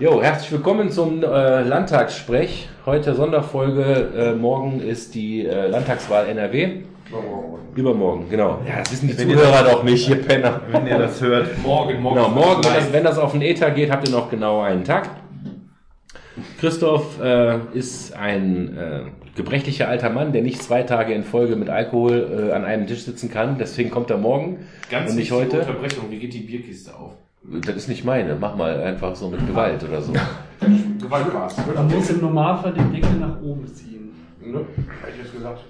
Jo, herzlich willkommen zum äh, Landtagssprech. Heute Sonderfolge. Äh, morgen ist die äh, Landtagswahl NRW. Übermorgen. Übermorgen, genau. Ja, das wissen die Wenn Zuhörer doch nicht, ihr Penner. Wenn ihr das hört. Morgen, morgen. Genau, morgen, wenn das, wenn das auf den Ether geht, habt ihr noch genau einen Tag. Christoph äh, ist ein äh, gebrechlicher alter Mann, der nicht zwei Tage in Folge mit Alkohol äh, an einem Tisch sitzen kann. Deswegen kommt er morgen Ganz und nicht heute. Unterbrechung. Wie geht die Bierkiste auf? Das ist nicht meine. Mach mal einfach so mit Gewalt oder so. Gewaltmaß. Man muss im Normalfall den Deckel nach oben ziehen. Ne? Hätte ich jetzt gesagt.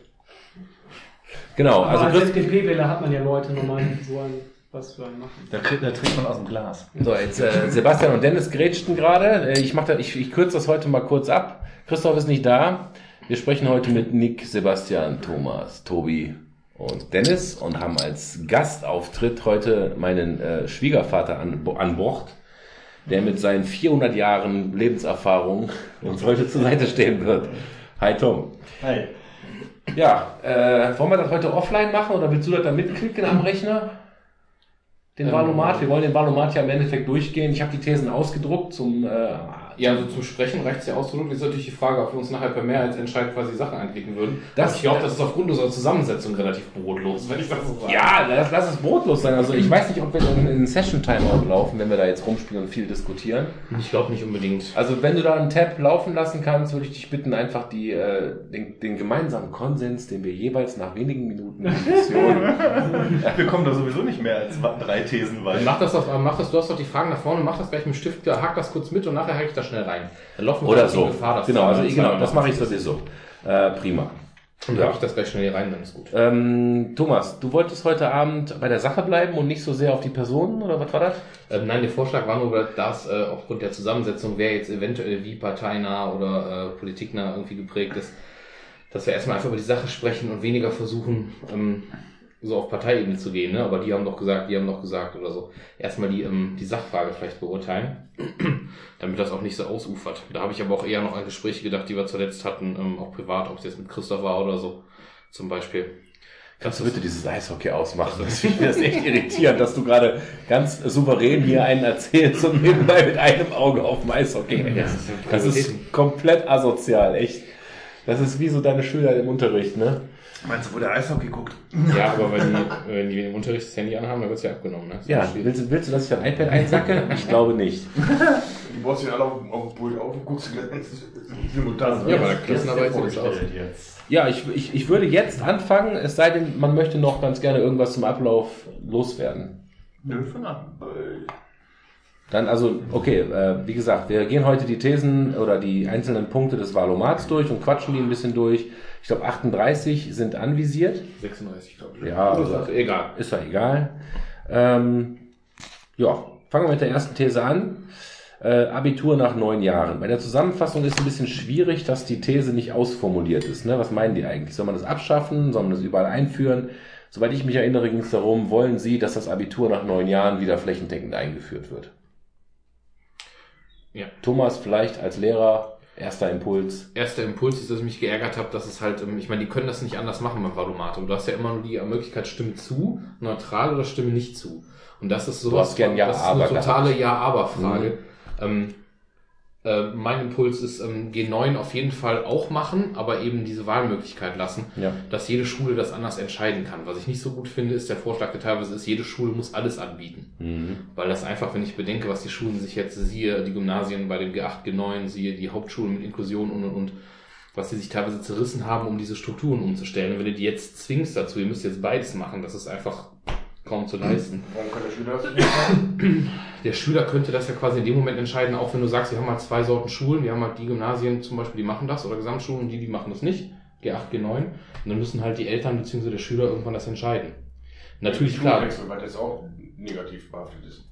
Genau, Aber also als FDP-Wähler hat man ja Leute normal so ein, was für einen machen. Da, da trinkt man aus dem Glas. So, jetzt äh, Sebastian und Dennis grätschten gerade. Äh, ich, mach da, ich, ich kürze das heute mal kurz ab. Christoph ist nicht da. Wir sprechen heute mit Nick, Sebastian, Thomas, Tobi und Dennis und haben als Gastauftritt heute meinen äh, Schwiegervater an, an Bord, der mit seinen 400 Jahren Lebenserfahrung uns heute zur Seite stehen wird. Hi Tom. Hi. Ja, äh, wollen wir das heute offline machen oder willst du das da mitklicken am Rechner? Den Ähm, Valomat, wir wollen den Valomat ja im Endeffekt durchgehen. Ich habe die Thesen ausgedruckt zum äh, Ja, also zum Sprechen reicht es ja ausgedrückt. Jetzt ist natürlich die Frage, ob wir uns nachher per Mehrheitsentscheid quasi Sachen anklicken würden. Das- ich glaube, das ist aufgrund unserer Zusammensetzung relativ brotlos, wenn ich das so sage. Ja, lass, lass es brotlos sein. Also ich weiß nicht, ob wir in einen Session-Timeout laufen, wenn wir da jetzt rumspielen und viel diskutieren. Ich glaube nicht unbedingt. Also wenn du da einen Tab laufen lassen kannst, würde ich dich bitten, einfach die, äh, den, den gemeinsamen Konsens, den wir jeweils nach wenigen Minuten Wir kommen da sowieso nicht mehr als drei Thesen Dann weit. mach das auf, mach das, du hast doch die Fragen nach vorne, mach das gleich mit dem Stift, hack das kurz mit und nachher hack ich das schnell rein. Dann laufen wir oder in so. Gefahr, Genau, also genau, das mache ich sowieso. Äh, prima. Und hack ich das gleich schnell hier rein, dann ist gut. Ähm, Thomas, du wolltest heute Abend bei der Sache bleiben und nicht so sehr auf die Personen, oder was war das? Ähm, nein, der Vorschlag war nur, dass äh, aufgrund der Zusammensetzung, wer jetzt eventuell wie parteinah oder äh, politiknah irgendwie geprägt ist, dass wir erstmal einfach über die Sache sprechen und weniger versuchen, ähm, so auf Parteiebene zu gehen. Ne? Aber die haben doch gesagt, die haben doch gesagt oder so. Erstmal die, ähm, die Sachfrage vielleicht beurteilen, damit das auch nicht so ausufert. Da habe ich aber auch eher noch an Gespräche gedacht, die wir zuletzt hatten, ähm, auch privat, ob es jetzt mit Christoph war oder so, zum Beispiel. Kannst du bitte dieses Eishockey ausmachen? Das finde ich das echt irritierend, dass du gerade ganz souverän hier einen erzählst und nebenbei mit einem Auge auf dem Eishockey hängst. Das ist komplett asozial, echt. Das ist wie so deine Schüler im Unterricht, ne? Meinst du, wo der Eishockey guckt? Ja, aber wenn die, wenn die im Unterricht das Handy anhaben, dann wird es ja abgenommen. Ne? Ja, willst, du- willst du, dass ich dein iPad einsacke? Ich glaube nicht. Du baust ihn alle auf, auf dem Pult auf und guckst simultan. Ja, aber da klassen aber jetzt nichts aus. jetzt. Ja, ich, ich, ich würde jetzt anfangen, es sei denn, man möchte noch ganz gerne irgendwas zum Ablauf loswerden. Nö, von an. Dann also, okay, äh, wie gesagt, wir gehen heute die Thesen oder die einzelnen Punkte des Valomats durch und quatschen die ein bisschen durch. Ich glaube, 38 sind anvisiert. 36, glaube ich. Ja, also, ist egal. ist ja egal. Ähm, ja, fangen wir mit der ersten These an. Äh, Abitur nach neun Jahren. Bei der Zusammenfassung ist ein bisschen schwierig, dass die These nicht ausformuliert ist. Ne? Was meinen die eigentlich? Soll man das abschaffen? Soll man das überall einführen? Soweit ich mich erinnere, ging es darum, wollen Sie, dass das Abitur nach neun Jahren wieder flächendeckend eingeführt wird? Ja. Thomas, vielleicht als Lehrer, erster Impuls. Erster Impuls ist, dass ich mich geärgert habe, dass es halt, ähm, ich meine, die können das nicht anders machen beim Valomatum. Du hast ja immer nur die Möglichkeit, Stimme zu, neutral oder Stimme nicht zu. Und das ist sowas, hast gern Ja, das ist aber eine totale. Ja-Aber-Frage. Ähm, äh, mein Impuls ist, ähm, G9 auf jeden Fall auch machen, aber eben diese Wahlmöglichkeit lassen, Ja. dass jede Schule das anders entscheiden kann. Was ich nicht so gut finde, ist der Vorschlag, der teilweise ist, jede Schule muss alles anbieten. Mhm. Weil das einfach, wenn ich bedenke, was die Schulen sich jetzt siehe, die Gymnasien bei dem G8, G9, siehe die Hauptschulen mit Inklusion und und und, was die sich teilweise zerrissen haben, um diese Strukturen umzustellen. Und wenn du die jetzt zwingst dazu, ihr müsst jetzt beides machen, das ist einfach kaum zu leisten. Warum kann der Schüler das nicht machen? Der Schüler könnte das ja quasi in dem Moment entscheiden, auch wenn du sagst, wir haben halt zwei Sorten Schulen, wir haben halt die Gymnasien zum Beispiel, die machen das, oder Gesamtschulen, und die, die machen das nicht, G8, G9. Und dann müssen halt die Eltern bzw. der Schüler irgendwann das entscheiden. Natürlich, klar, Schulwechsel, weil das auch negativ behaftet ist.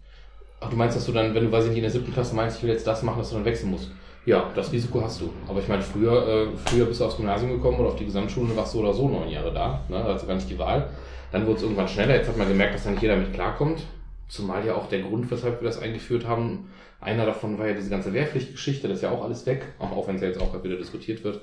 Ach, du meinst, dass du dann, wenn du, weiß ich nicht, in der siebten Klasse meinst, ich will jetzt das machen, dass du dann wechseln musst? Ja, das Risiko hast du. Aber ich meine, früher, äh, früher bist du aufs Gymnasium gekommen oder auf die Gesamtschule und warst so oder so neun Jahre da. Ne? Da hast du gar nicht die Wahl. Dann wurde es irgendwann schneller. Jetzt hat man gemerkt, dass da nicht jeder mit klarkommt. Zumal ja auch der Grund, weshalb wir das eingeführt haben, einer davon war ja diese ganze Wehrpflichtgeschichte, das ist ja auch alles weg, auch, wenn es ja jetzt auch wieder diskutiert wird.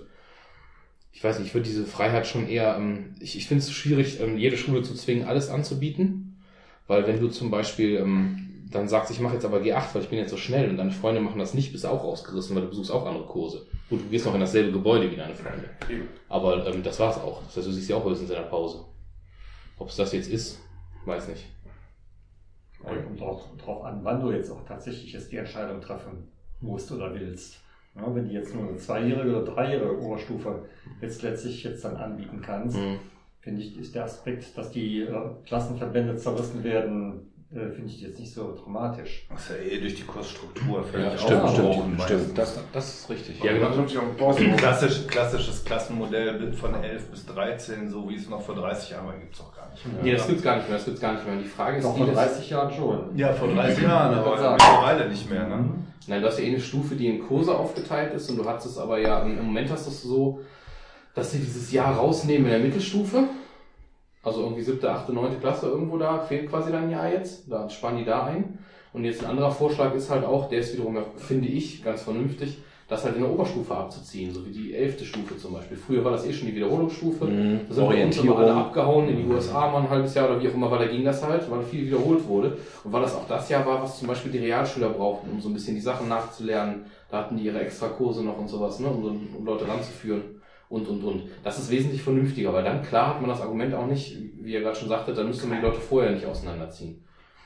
Ich weiß nicht, ich würde diese Freiheit schon eher, ähm, ich, ich finde es schwierig, ähm, jede Schule zu zwingen, alles anzubieten. Weil wenn du zum Beispiel, ähm, dann sagt, ich mache jetzt aber G8, weil ich bin jetzt so schnell und deine Freunde machen das nicht, bist du auch rausgerissen, weil du besuchst auch andere Kurse. Gut, du gehst noch in dasselbe Gebäude wie deine Freunde. Aber ähm, das war's auch. Das heißt, du siehst ja auch höchstens in der Pause. Ob es das jetzt ist, weiß nicht. Kommt drauf, drauf an, wann du jetzt auch tatsächlich jetzt die Entscheidung treffen musst oder willst. Ja, wenn du jetzt nur eine zweijährige oder dreijährige Oberstufe jetzt letztlich jetzt dann anbieten kannst, Mhm. finde ich, ist der Aspekt, dass die äh, Klassenverbände zerrissen werden, äh, finde ich jetzt nicht so dramatisch. Das ist ja eh durch die Kursstruktur völlig Ja, stimmt, stimmt, stimmt. Das, das ist richtig. Ja, genau. Pause. Klassisch, klassisches Klassenmodell von 11 bis 13, so wie es noch vor 30 Jahren war, gibt's auch gar nicht. Nee, das gibt's gar nicht mehr. Das gibt's gar nicht mehr. Die Frage ist, die vor das- 30 Jahren schon. Ja, vor 30 Jahren, Ja, aber mittlerweile nicht mehr. Ne? Nein, du hast ja eh eine Stufe, die in Kurse aufgeteilt ist und du hast es aber ja, im Moment hast du es so, dass sie dieses Jahr rausnehmen in der Mittelstufe. Also irgendwie siebte, achte, neunte Klasse irgendwo da, fehlt quasi dein Jahr jetzt. Da spannen die da ein. Und jetzt ein anderer Vorschlag ist halt auch, der ist wiederum, finde ich, ganz vernünftig, das halt in der Oberstufe abzuziehen, so wie die elfte Stufe zum Beispiel. Früher war das eh schon die Wiederholungsstufe. Mhm. Da sind bei uns immer alle abgehauen in die USA mal ein halbes Jahr oder wie auch immer, weil da ging das halt, weil viel wiederholt wurde. Und weil das auch das Jahr war, was zum Beispiel die Realschüler brauchten, um so ein bisschen die Sachen nachzulernen. Da hatten die ihre Extrakurse noch und sowas, ne, um, so- um Leute ranzuführen. Und, und, und. Das ist wesentlich vernünftiger, weil dann klar hat man das Argument auch nicht, wie ihr gerade schon sagte, dann müsste man die Leute vorher nicht auseinanderziehen.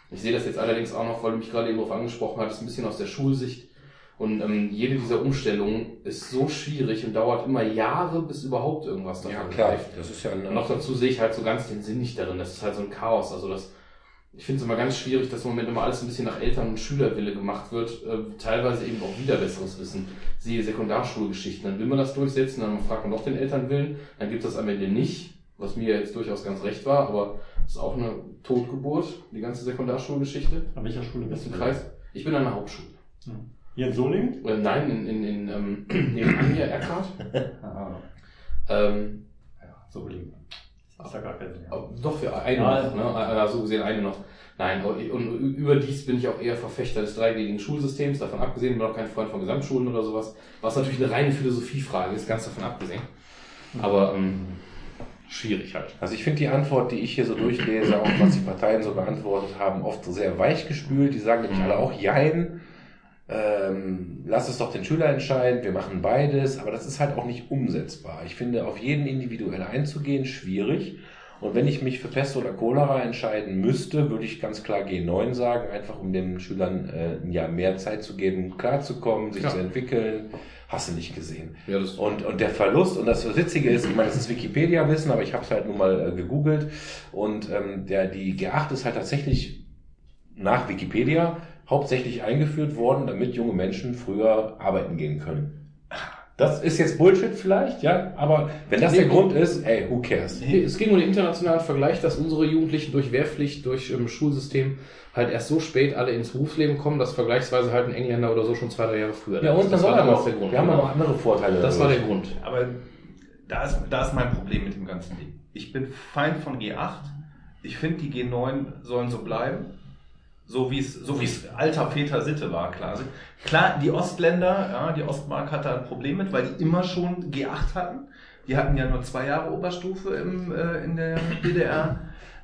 Ich sehe das jetzt allerdings auch noch, weil du mich gerade eben darauf angesprochen hattest, ein bisschen aus der Schulsicht. Und ähm, jede dieser Umstellungen ist so schwierig und dauert immer Jahre, bis überhaupt irgendwas davon Ja, klar. greift. Das ist ja Und noch dazu sehe ich halt so ganz den Sinn nicht darin. Das ist halt so ein Chaos. Also das, ich finde es immer ganz schwierig, dass im Moment immer alles ein bisschen nach Eltern- und Schülerwille gemacht wird. Äh, teilweise eben auch wieder besseres Wissen. Siehe Sekundarschulgeschichten. Dann will man das durchsetzen, dann fragt man doch den Elternwillen. Dann gibt es das am Ende nicht, was mir jetzt durchaus ganz recht war, aber es ist auch eine Totgeburt, die ganze Sekundarschulgeschichte. An welcher Schule Das bist ist du? Kreis. Ich bin an der Hauptschule. Hier in Solingen? Äh, nein, in, in, in ähm, nebenan hier, Erkrath. Ah, Ähm, ja, Solingen. Das ja gar kein Sinn. Doch, für eine Ja. noch, ne? Also gesehen eine noch. Nein, und überdies bin ich auch eher Verfechter des dreigliedrigen Schulsystems, davon abgesehen, bin auch kein Freund von Gesamtschulen oder sowas, was natürlich eine reine Philosophiefrage ist, ganz davon abgesehen. Aber ähm, schwierig halt. Also ich finde die Antwort, die ich hier so durchlese, auch was die Parteien so beantwortet haben, oft sehr weich gespült. Die sagen nämlich alle auch, jein, ähm, lass es doch den Schüler entscheiden, wir machen beides, aber das ist halt auch nicht umsetzbar. Ich finde, auf jeden individuell einzugehen, schwierig. Und wenn ich mich für Pest oder Cholera entscheiden müsste, würde ich ganz klar G9 sagen, einfach um den Schülern äh, ein Jahr mehr Zeit zu geben, klarzukommen, sich Ja. zu entwickeln. Hast du nicht gesehen. Ja, das Und, und der Verlust, und das Witzige ist, ich meine, das ist Wikipedia-Wissen, aber ich habe es halt nun mal äh, gegoogelt. Und ähm, der, die G8 ist halt tatsächlich nach Wikipedia hauptsächlich eingeführt worden, damit junge Menschen früher arbeiten gehen können. Das ist jetzt Bullshit vielleicht, ja, aber wenn das der Grund ist, ey, who cares? Nee, es ging um den internationalen Vergleich, dass unsere Jugendlichen durch Wehrpflicht, durch ähm, Schulsystem halt erst so spät alle ins Berufsleben kommen, dass vergleichsweise halt ein Engländer oder so schon zwei, drei Jahre früher Ja, und das das war damals noch, der Grund. wir haben aber noch andere Vorteile. das war der Grund. Aber da ist, da ist mein Problem mit dem ganzen Ding. Ich bin Feind von G8. Ich finde, die G9 sollen so bleiben. So wie es, so wie es alter Väter Sitte war, klar. Klar, die Ostländer, ja, die Ostmark hat da ein Problem mit, weil die immer schon G8 hatten. Die hatten ja nur zwei Jahre Oberstufe im, äh, in der DDR.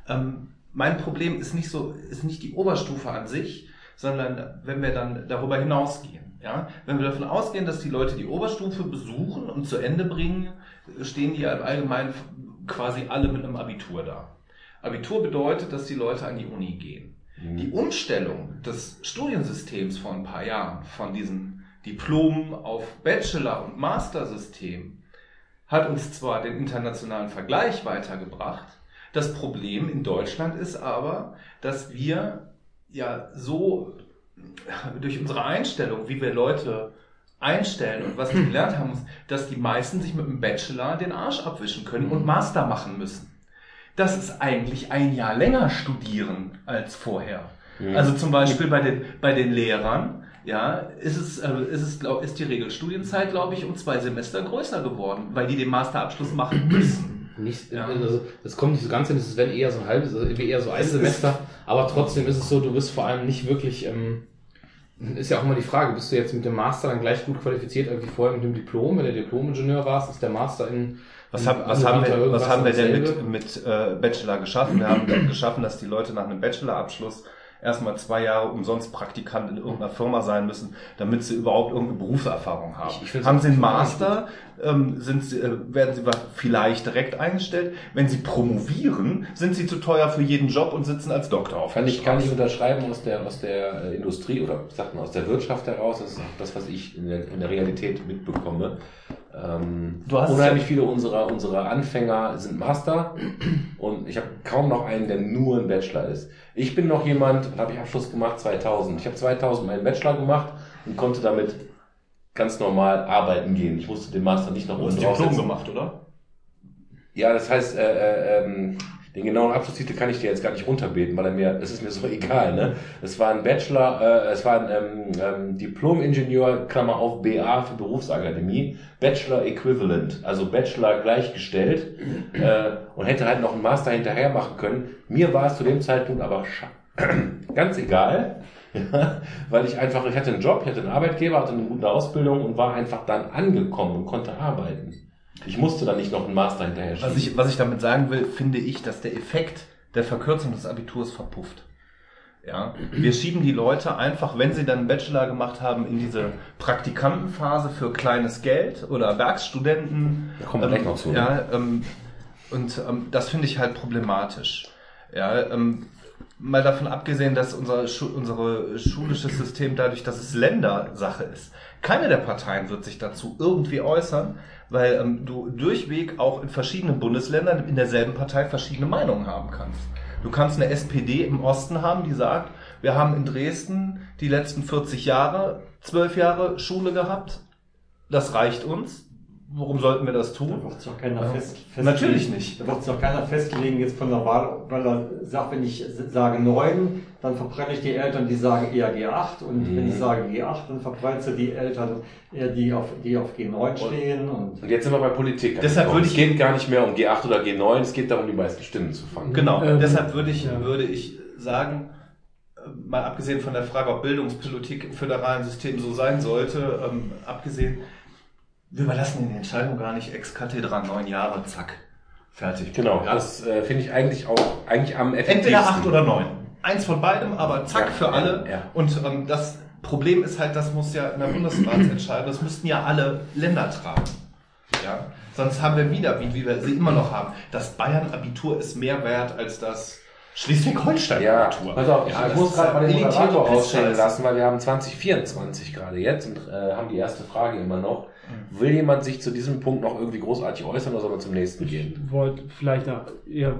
Ähm, mein Problem ist nicht so, ist nicht die Oberstufe an sich, sondern wenn wir dann darüber hinausgehen. Ja? Wenn wir davon ausgehen, dass die Leute die Oberstufe besuchen und zu Ende bringen, stehen die ja im Allgemeinen quasi alle mit einem Abitur da. Abitur bedeutet, dass die Leute an die Uni gehen. Die Umstellung des Studiensystems vor ein paar Jahren von diesen Diplomen auf Bachelor- und Master-System hat uns zwar den internationalen Vergleich weitergebracht, das Problem in Deutschland ist aber, dass wir ja so durch unsere Einstellung, wie wir Leute einstellen und was die gelernt haben, dass die meisten sich mit dem Bachelor den Arsch abwischen können und Master machen müssen. Das ist eigentlich ein Jahr länger studieren als vorher. Also zum Beispiel bei den, bei den Lehrern, ja, ist es, äh, ist es, glaub, ist die Regelstudienzeit, glaube ich, um zwei Semester größer geworden, weil die den Masterabschluss machen müssen. Nicht, Ja. also, es kommt nicht so ganz hin, es ist wenn eher so ein halbes, also eher so ein Es Semester, aber trotzdem ist es so, du bist vor allem nicht wirklich, ähm, ist ja auch immer die Frage, bist du jetzt mit dem Master dann gleich gut qualifiziert wie vorher mit dem Diplom? Wenn du Diplom-Ingenieur warst, ist der Master in Was, in hab, was, haben, wir, was haben wir denn mit, mit äh, Bachelor geschaffen? Wir haben geschaffen, dass die Leute nach einem Bachelorabschluss erstmal zwei Jahre umsonst Praktikant in irgendeiner Firma sein müssen, damit sie überhaupt irgendeine Berufserfahrung haben. Ich- ich haben sie einen Master, ähm, sind sie, äh, werden sie vielleicht direkt eingestellt. Wenn sie promovieren, sind sie zu teuer für jeden Job und sitzen als Doktor auf Kann der ich, kann ich Straße. unterschreiben aus der, aus der äh, Industrie oder sagt man aus der Wirtschaft heraus, das ist auch das, was ich in der, in der Realität mitbekomme. Ähm, Du hast unheimlich viele unserer, unserer Anfänger sind Master und ich habe kaum noch einen, der nur ein Bachelor ist. Ich bin noch jemand, da habe ich Abschluss gemacht 2000. Ich habe 2000 meinen Bachelor gemacht und konnte damit ganz normal arbeiten gehen. Ich musste den Master nicht noch Du hast Diplom gemacht, oder? Ja, das heißt, äh, äh, ähm, den genauen Abschlusstitel kann ich dir jetzt gar nicht runterbeten, weil er mir, das ist mir so egal, ne? Es war ein Bachelor, äh, es war ein ähm, ähm, Diplom-Ingenieur, Klammer auf BA für Berufsakademie, Bachelor Equivalent, also Bachelor gleichgestellt äh, und hätte halt noch einen Master hinterher machen können. Mir war es zu dem Zeitpunkt aber ganz egal, ja, weil ich einfach, ich hatte einen Job, ich hatte einen Arbeitgeber, hatte eine gute Ausbildung und war einfach dann angekommen und konnte arbeiten. Ich musste dann nicht noch einen Master hinterher schieben. Was ich, was ich damit sagen will, finde ich, dass der Effekt der Verkürzung des Abiturs verpufft. Ja, wir schieben die Leute einfach, wenn sie dann einen Bachelor gemacht haben, in diese Praktikantenphase für kleines Geld oder Werkstudenten. Da kommen wir gleich noch zu, ne? Ja, ähm, und ähm, das finde ich halt problematisch. Ja, ähm, mal davon abgesehen, dass unser Schu unsere schulisches System dadurch, dass es Ländersache ist. Keine der Parteien wird sich dazu irgendwie äußern, weil ähm, du durchweg auch in verschiedenen Bundesländern in derselben Partei verschiedene Meinungen haben kannst. Du kannst eine SPD im Osten haben, die sagt, wir haben in Dresden die letzten 40 Jahre, 12 Jahre Schule gehabt. Das reicht uns. Warum sollten wir das Da tun? wird sich auch keiner Ja. fest, festlegen. Natürlich nicht. Da wird sich auch keiner festlegen jetzt von der Wahl, weil er sagt, wenn ich sage 9, dann verbrenne ich die Eltern, die sagen eher G8 und Mhm. wenn ich sage G8, dann verbrennst du die Eltern, eher die auf, die auf G9 stehen und Und jetzt sind wir bei Politik. Deshalb angekommen. würde es ich- geht gar nicht mehr um G8 oder G9, es geht darum, die meisten Stimmen zu fangen. Genau, Ähm, deshalb würde ich, ja. würde ich sagen, äh, mal abgesehen von der Frage, ob Bildungspolitik im föderalen System so sein sollte, ähm, abgesehen, wir überlassen die Entscheidung gar nicht ex cathedra neun Jahre, zack, fertig. Genau, Ja. das äh, finde ich eigentlich auch eigentlich am effektivsten. Entweder acht oder neun. Eins von beidem, aber zack Ja, für alle. ja. Und ähm, das Problem ist halt, das muss ja in der Bundesratsentscheidung, das müssten ja alle Länder tragen. Ja? Sonst haben wir wieder, wie, wie wir sie immer noch haben, das Bayern-Abitur ist mehr wert als das Schleswig-Holstein-Abitur. Ja, ich, Ja, ich muss gerade mal den Moderator ausstellen lassen, weil wir haben 2024 gerade jetzt und äh, haben die erste Frage immer noch. Will jemand sich zu diesem Punkt noch irgendwie großartig äußern oder soll man zum nächsten gehen? Ich wollte vielleicht, nach, ihr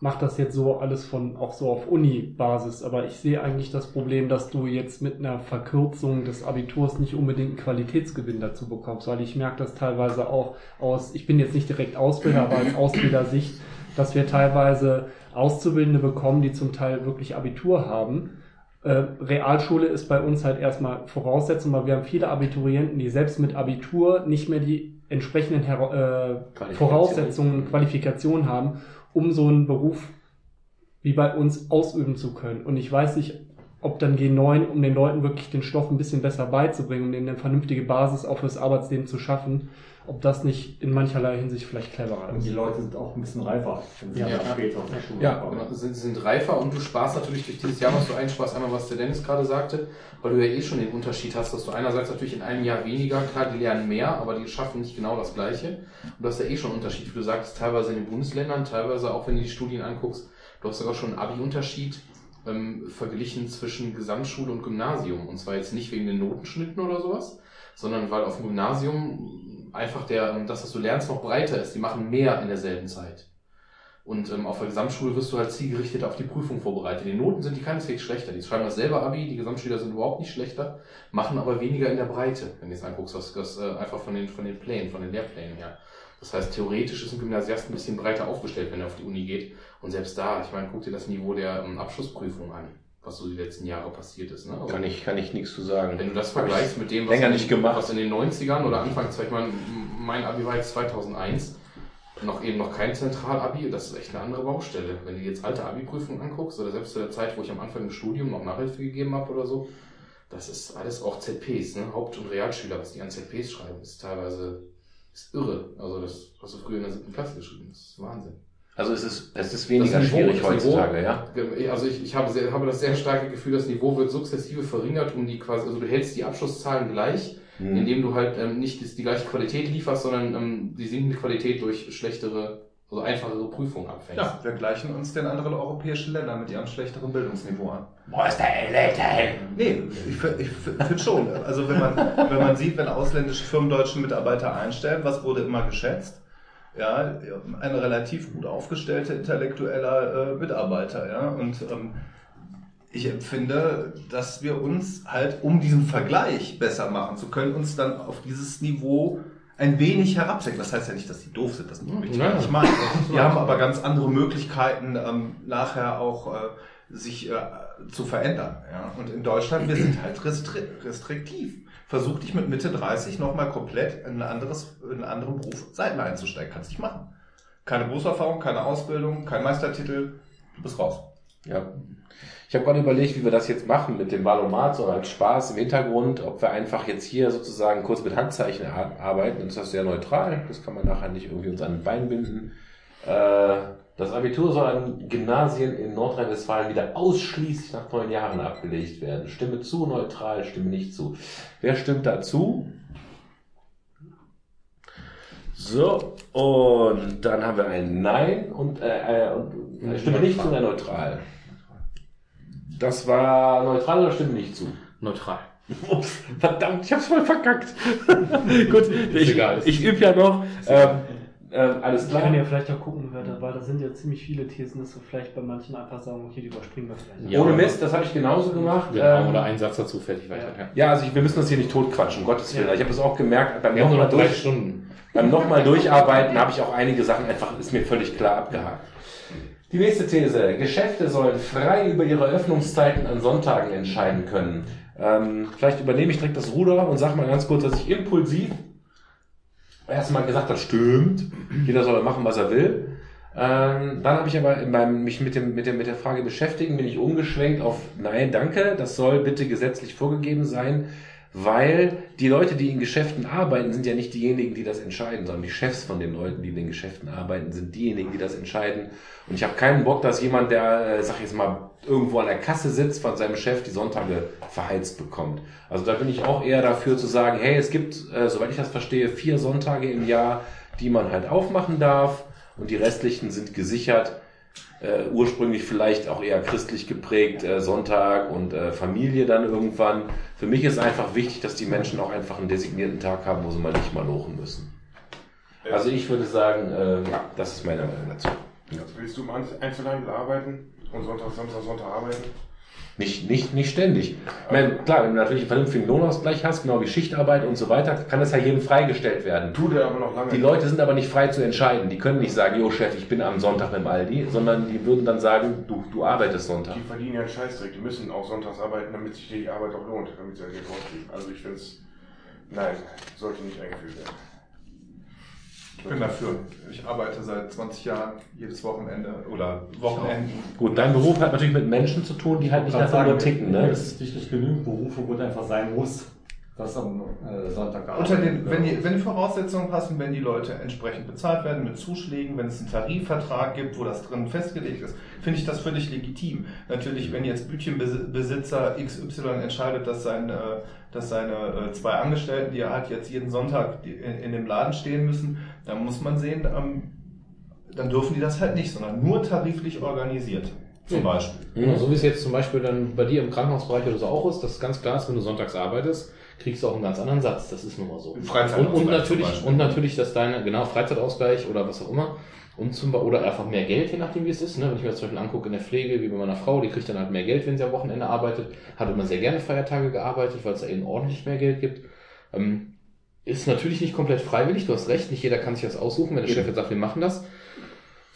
macht das jetzt so alles von, auch so auf Uni-Basis, aber ich sehe eigentlich das Problem, dass du jetzt mit einer Verkürzung des Abiturs nicht unbedingt einen Qualitätsgewinn dazu bekommst, weil ich merke das teilweise auch aus, ich bin jetzt nicht direkt Ausbilder, aber als Ausbildersicht, dass wir teilweise Auszubildende bekommen, die zum Teil wirklich Abitur haben. Äh, Realschule ist bei uns halt erstmal Voraussetzung, weil wir haben viele Abiturienten, die selbst mit Abitur nicht mehr die entsprechenden Hera- äh, Qualifikation. Voraussetzungen, Qualifikationen haben, um so einen Beruf wie bei uns ausüben zu können. Und ich weiß nicht, ob dann G9, um den Leuten wirklich den Stoff ein bisschen besser beizubringen, um denen eine vernünftige Basis auch fürs Arbeitsleben zu schaffen, ob das nicht in mancherlei Hinsicht vielleicht cleverer Und die ist. Leute sind auch ein bisschen reifer, wenn sie Ja. später auf der Schule Ja, kommen. genau. Sie sind reifer und du sparst natürlich durch dieses Jahr, was du einsparst, einmal was der Dennis gerade sagte, weil du ja eh schon den Unterschied hast, dass du einerseits natürlich in einem Jahr weniger, klar, die lernen mehr, aber die schaffen nicht genau das Gleiche. Und du hast ja eh schon einen Unterschied, wie du sagst, teilweise in den Bundesländern, teilweise auch wenn du die Studien anguckst, du hast sogar schon einen Abi-Unterschied ähm, verglichen zwischen Gesamtschule und Gymnasium. Und zwar jetzt nicht wegen den Notenschnitten oder sowas, sondern weil auf dem Gymnasium einfach der, das, was du lernst, noch breiter ist. Die machen mehr in derselben Zeit. Und ähm, auf der Gesamtschule wirst du halt zielgerichtet auf die Prüfung vorbereitet. Die Noten sind die keineswegs schlechter. Die schreiben dasselbe Abi, die Gesamtschüler sind überhaupt nicht schlechter, machen aber weniger in der Breite, wenn du es anguckst, das, das äh, einfach von den, von den Plänen, von den Lehrplänen her. Das heißt, theoretisch ist ein Gymnasiast ein bisschen breiter aufgestellt, wenn er auf die Uni geht. Und selbst da, ich meine, guck dir das Niveau der ähm, Abschlussprüfung an, was so die letzten Jahre passiert ist. Ne? Also, Kann ich, kann ich nichts zu sagen. wenn du das vergleichst mit dem, länger in, nicht gemacht. was in den 90ern oder Anfang, ich meine, mein Abi war jetzt 2001, noch eben noch kein Zentralabi, das ist echt eine andere Baustelle. Wenn du jetzt alte Abi-Prüfungen anguckst, oder selbst zu der Zeit, wo ich am Anfang des Studiums noch Nachhilfe gegeben habe oder so, das ist alles auch ZPs, ne? Haupt- und Realschüler, was die an ZPs schreiben, ist teilweise ist irre. Also das hast du früher in der siebten Klasse geschrieben, das ist Wahnsinn. Also es ist, es ist weniger Niveau- schwierig heutzutage, Niveau- ja. Also ich, ich habe, sehr, habe das sehr starke Gefühl, das Niveau wird sukzessive verringert, um die quasi, also du hältst die Abschlusszahlen gleich, Hm. indem du halt ähm, nicht die, die gleiche Qualität lieferst, sondern ähm, die sinkende Qualität durch schlechtere, also einfachere Prüfungen abfängst. Ja, wir gleichen uns den anderen europäischen Ländern mit ihrem schlechteren Bildungsniveau an. Boah, ist der Elite! Nee, ich, ich fi- finde schon. Also wenn man, wenn man sieht, wenn ausländische Firmen deutsche Mitarbeiter einstellen, was wurde immer geschätzt? Ja, ein relativ gut aufgestellter intellektueller äh, Mitarbeiter. Ja? Und ähm, ich empfinde, dass wir uns halt, um diesen Vergleich besser machen zu können, uns dann auf dieses Niveau ein wenig herabsenken. Das heißt ja nicht, dass die doof sind, das möchte ich Ja. gar nicht meinen. Wir haben aber ganz andere Möglichkeiten, ähm, nachher auch äh, sich äh, zu verändern. Ja? Und in Deutschland, wir sind halt restri restriktiv. Versuch dich mit Mitte 30 nochmal komplett in, ein anderes, in einen anderen Beruf Seiten einzusteigen. Kannst nicht machen. Keine Berufserfahrung, keine Ausbildung, kein Meistertitel, du bist raus. Ja. Ich habe gerade überlegt, wie wir das jetzt machen mit dem Valomat, so als Spaß im Hintergrund, ob wir einfach jetzt hier sozusagen kurz mit Handzeichen ar- arbeiten. Das ist sehr neutral. Das kann man nachher nicht irgendwie uns an den Bein binden. Äh, das Abitur soll an Gymnasien in Nordrhein-Westfalen wieder ausschließlich nach neun Jahren abgelegt werden. Stimme zu, neutral, stimme nicht zu. Wer stimmt dazu? So, und dann haben wir ein Nein und, äh, äh, und äh, stimme nicht zu oder neutral. Das war neutral oder stimme nicht zu? Neutral. Ups, verdammt, ich hab's voll verkackt. Gut, ich, ich übe ja noch. Ähm, ähm, alles Ich klar. kann ja vielleicht auch gucken, wer da, weil da sind ja ziemlich viele Thesen, dass wir vielleicht bei manchen einfach sagen, okay, die überspringen wir vielleicht. Ja, Ohne Mist, das habe ich genauso gemacht. Genau, Ähm, oder ein Satz dazu, fertig weiter. Ja. ja, also ich, wir müssen das hier nicht totquatschen, um Gottes Willen. Ja. Ich habe das auch gemerkt, beim Wir nochmal durch, Stunden. beim nochmal durcharbeiten habe ich auch einige Sachen einfach, ist mir völlig klar abgehakt. Die nächste These. Geschäfte sollen frei über ihre Öffnungszeiten an Sonntagen entscheiden können. Ähm, vielleicht übernehme ich direkt das Ruder und sage mal ganz kurz, dass ich impulsiv erstmal gesagt habe, stimmt, jeder soll machen, was er will. Ähm, dann habe ich aber in meinem, mich mit, dem, mit, dem, mit der Frage beschäftigen, bin ich umgeschwenkt auf Nein, danke, das soll bitte gesetzlich vorgegeben sein, weil die Leute, die in Geschäften arbeiten, sind ja nicht diejenigen, die das entscheiden, sondern die Chefs von den Leuten, die in den Geschäften arbeiten, sind diejenigen, die das entscheiden. Und ich habe keinen Bock, dass jemand, der, äh, sag ich jetzt mal, irgendwo an der Kasse sitzt, von seinem Chef die Sonntage verheizt bekommt. Also da bin ich auch eher dafür zu sagen, hey, es gibt, äh, soweit ich das verstehe, vier Sonntage im Jahr, die man halt aufmachen darf und die restlichen sind gesichert. Äh, ursprünglich vielleicht auch eher christlich geprägt, äh, Sonntag und äh, Familie dann irgendwann. Für mich ist einfach wichtig, dass die Menschen auch einfach einen designierten Tag haben, wo sie mal nicht mal lochen müssen. Also ich würde sagen, äh, ja, das ist meine Meinung dazu. Also willst du im Einzel- Einzelhandel arbeiten und Sonntag, Samstag, Sonntag arbeiten? Nicht, nicht, nicht ständig. Ich meine, klar, wenn du natürlich einen vernünftigen Lohnausgleich hast, genau wie Schichtarbeit und so weiter, kann das ja jedem freigestellt werden. Tut er aber noch lange. Die Leute sind aber nicht frei zu entscheiden. Die können nicht sagen, jo Chef, ich bin am Sonntag beim Aldi, sondern die würden dann sagen, du, du arbeitest Sonntag. Die verdienen ja einen Scheißdreck. Die müssen auch sonntags arbeiten, damit sich die Arbeit auch lohnt, damit sie Geld rauskriegen. Also ich finde es, nein, sollte nicht eingeführt werden. Ich bin dafür. Ich arbeite seit 20 Jahren jedes Wochenende oder Wochenenden. Gut, dein Beruf hat natürlich mit Menschen zu tun, die halt nicht einfach nur ticken. Ne? Es ist nicht genügend Berufe, wo es einfach sein muss, dass am äh, Sonntag gearbeitet Unter den, wenn, die, wenn die Voraussetzungen passen, wenn die Leute entsprechend bezahlt werden mit Zuschlägen, wenn es einen Tarifvertrag gibt, wo das drin festgelegt ist, finde ich das völlig legitim. Natürlich, wenn jetzt Bütchenbesitzer XY entscheidet, dass, sein, äh, dass seine äh, zwei Angestellten, die er hat, jetzt jeden Sonntag in, in dem Laden stehen müssen, dann muss man sehen, ähm, dann dürfen die das halt nicht, sondern nur tariflich organisiert. Zum Mhm. Beispiel. Genau, so wie es jetzt zum Beispiel dann bei dir im Krankenhausbereich oder so auch ist, dass ganz klar ist, wenn du sonntags arbeitest, kriegst du auch einen ganz anderen Satz. Das ist nun mal so. Freizeitausgleich Und, und natürlich, und natürlich, dass deine, genau, Freizeitausgleich oder was auch immer, und zum, oder einfach mehr Geld, je nachdem wie es ist. Ne? Wenn ich mir das zum Beispiel angucke in der Pflege, wie bei meiner Frau, die kriegt dann halt mehr Geld, wenn sie am Wochenende arbeitet, hat immer sehr gerne Feiertage gearbeitet, weil es da eben ordentlich mehr Geld gibt. Ähm, ist natürlich nicht komplett freiwillig, du hast recht, nicht jeder kann sich das aussuchen, wenn der Chef jetzt sagt, wir machen das.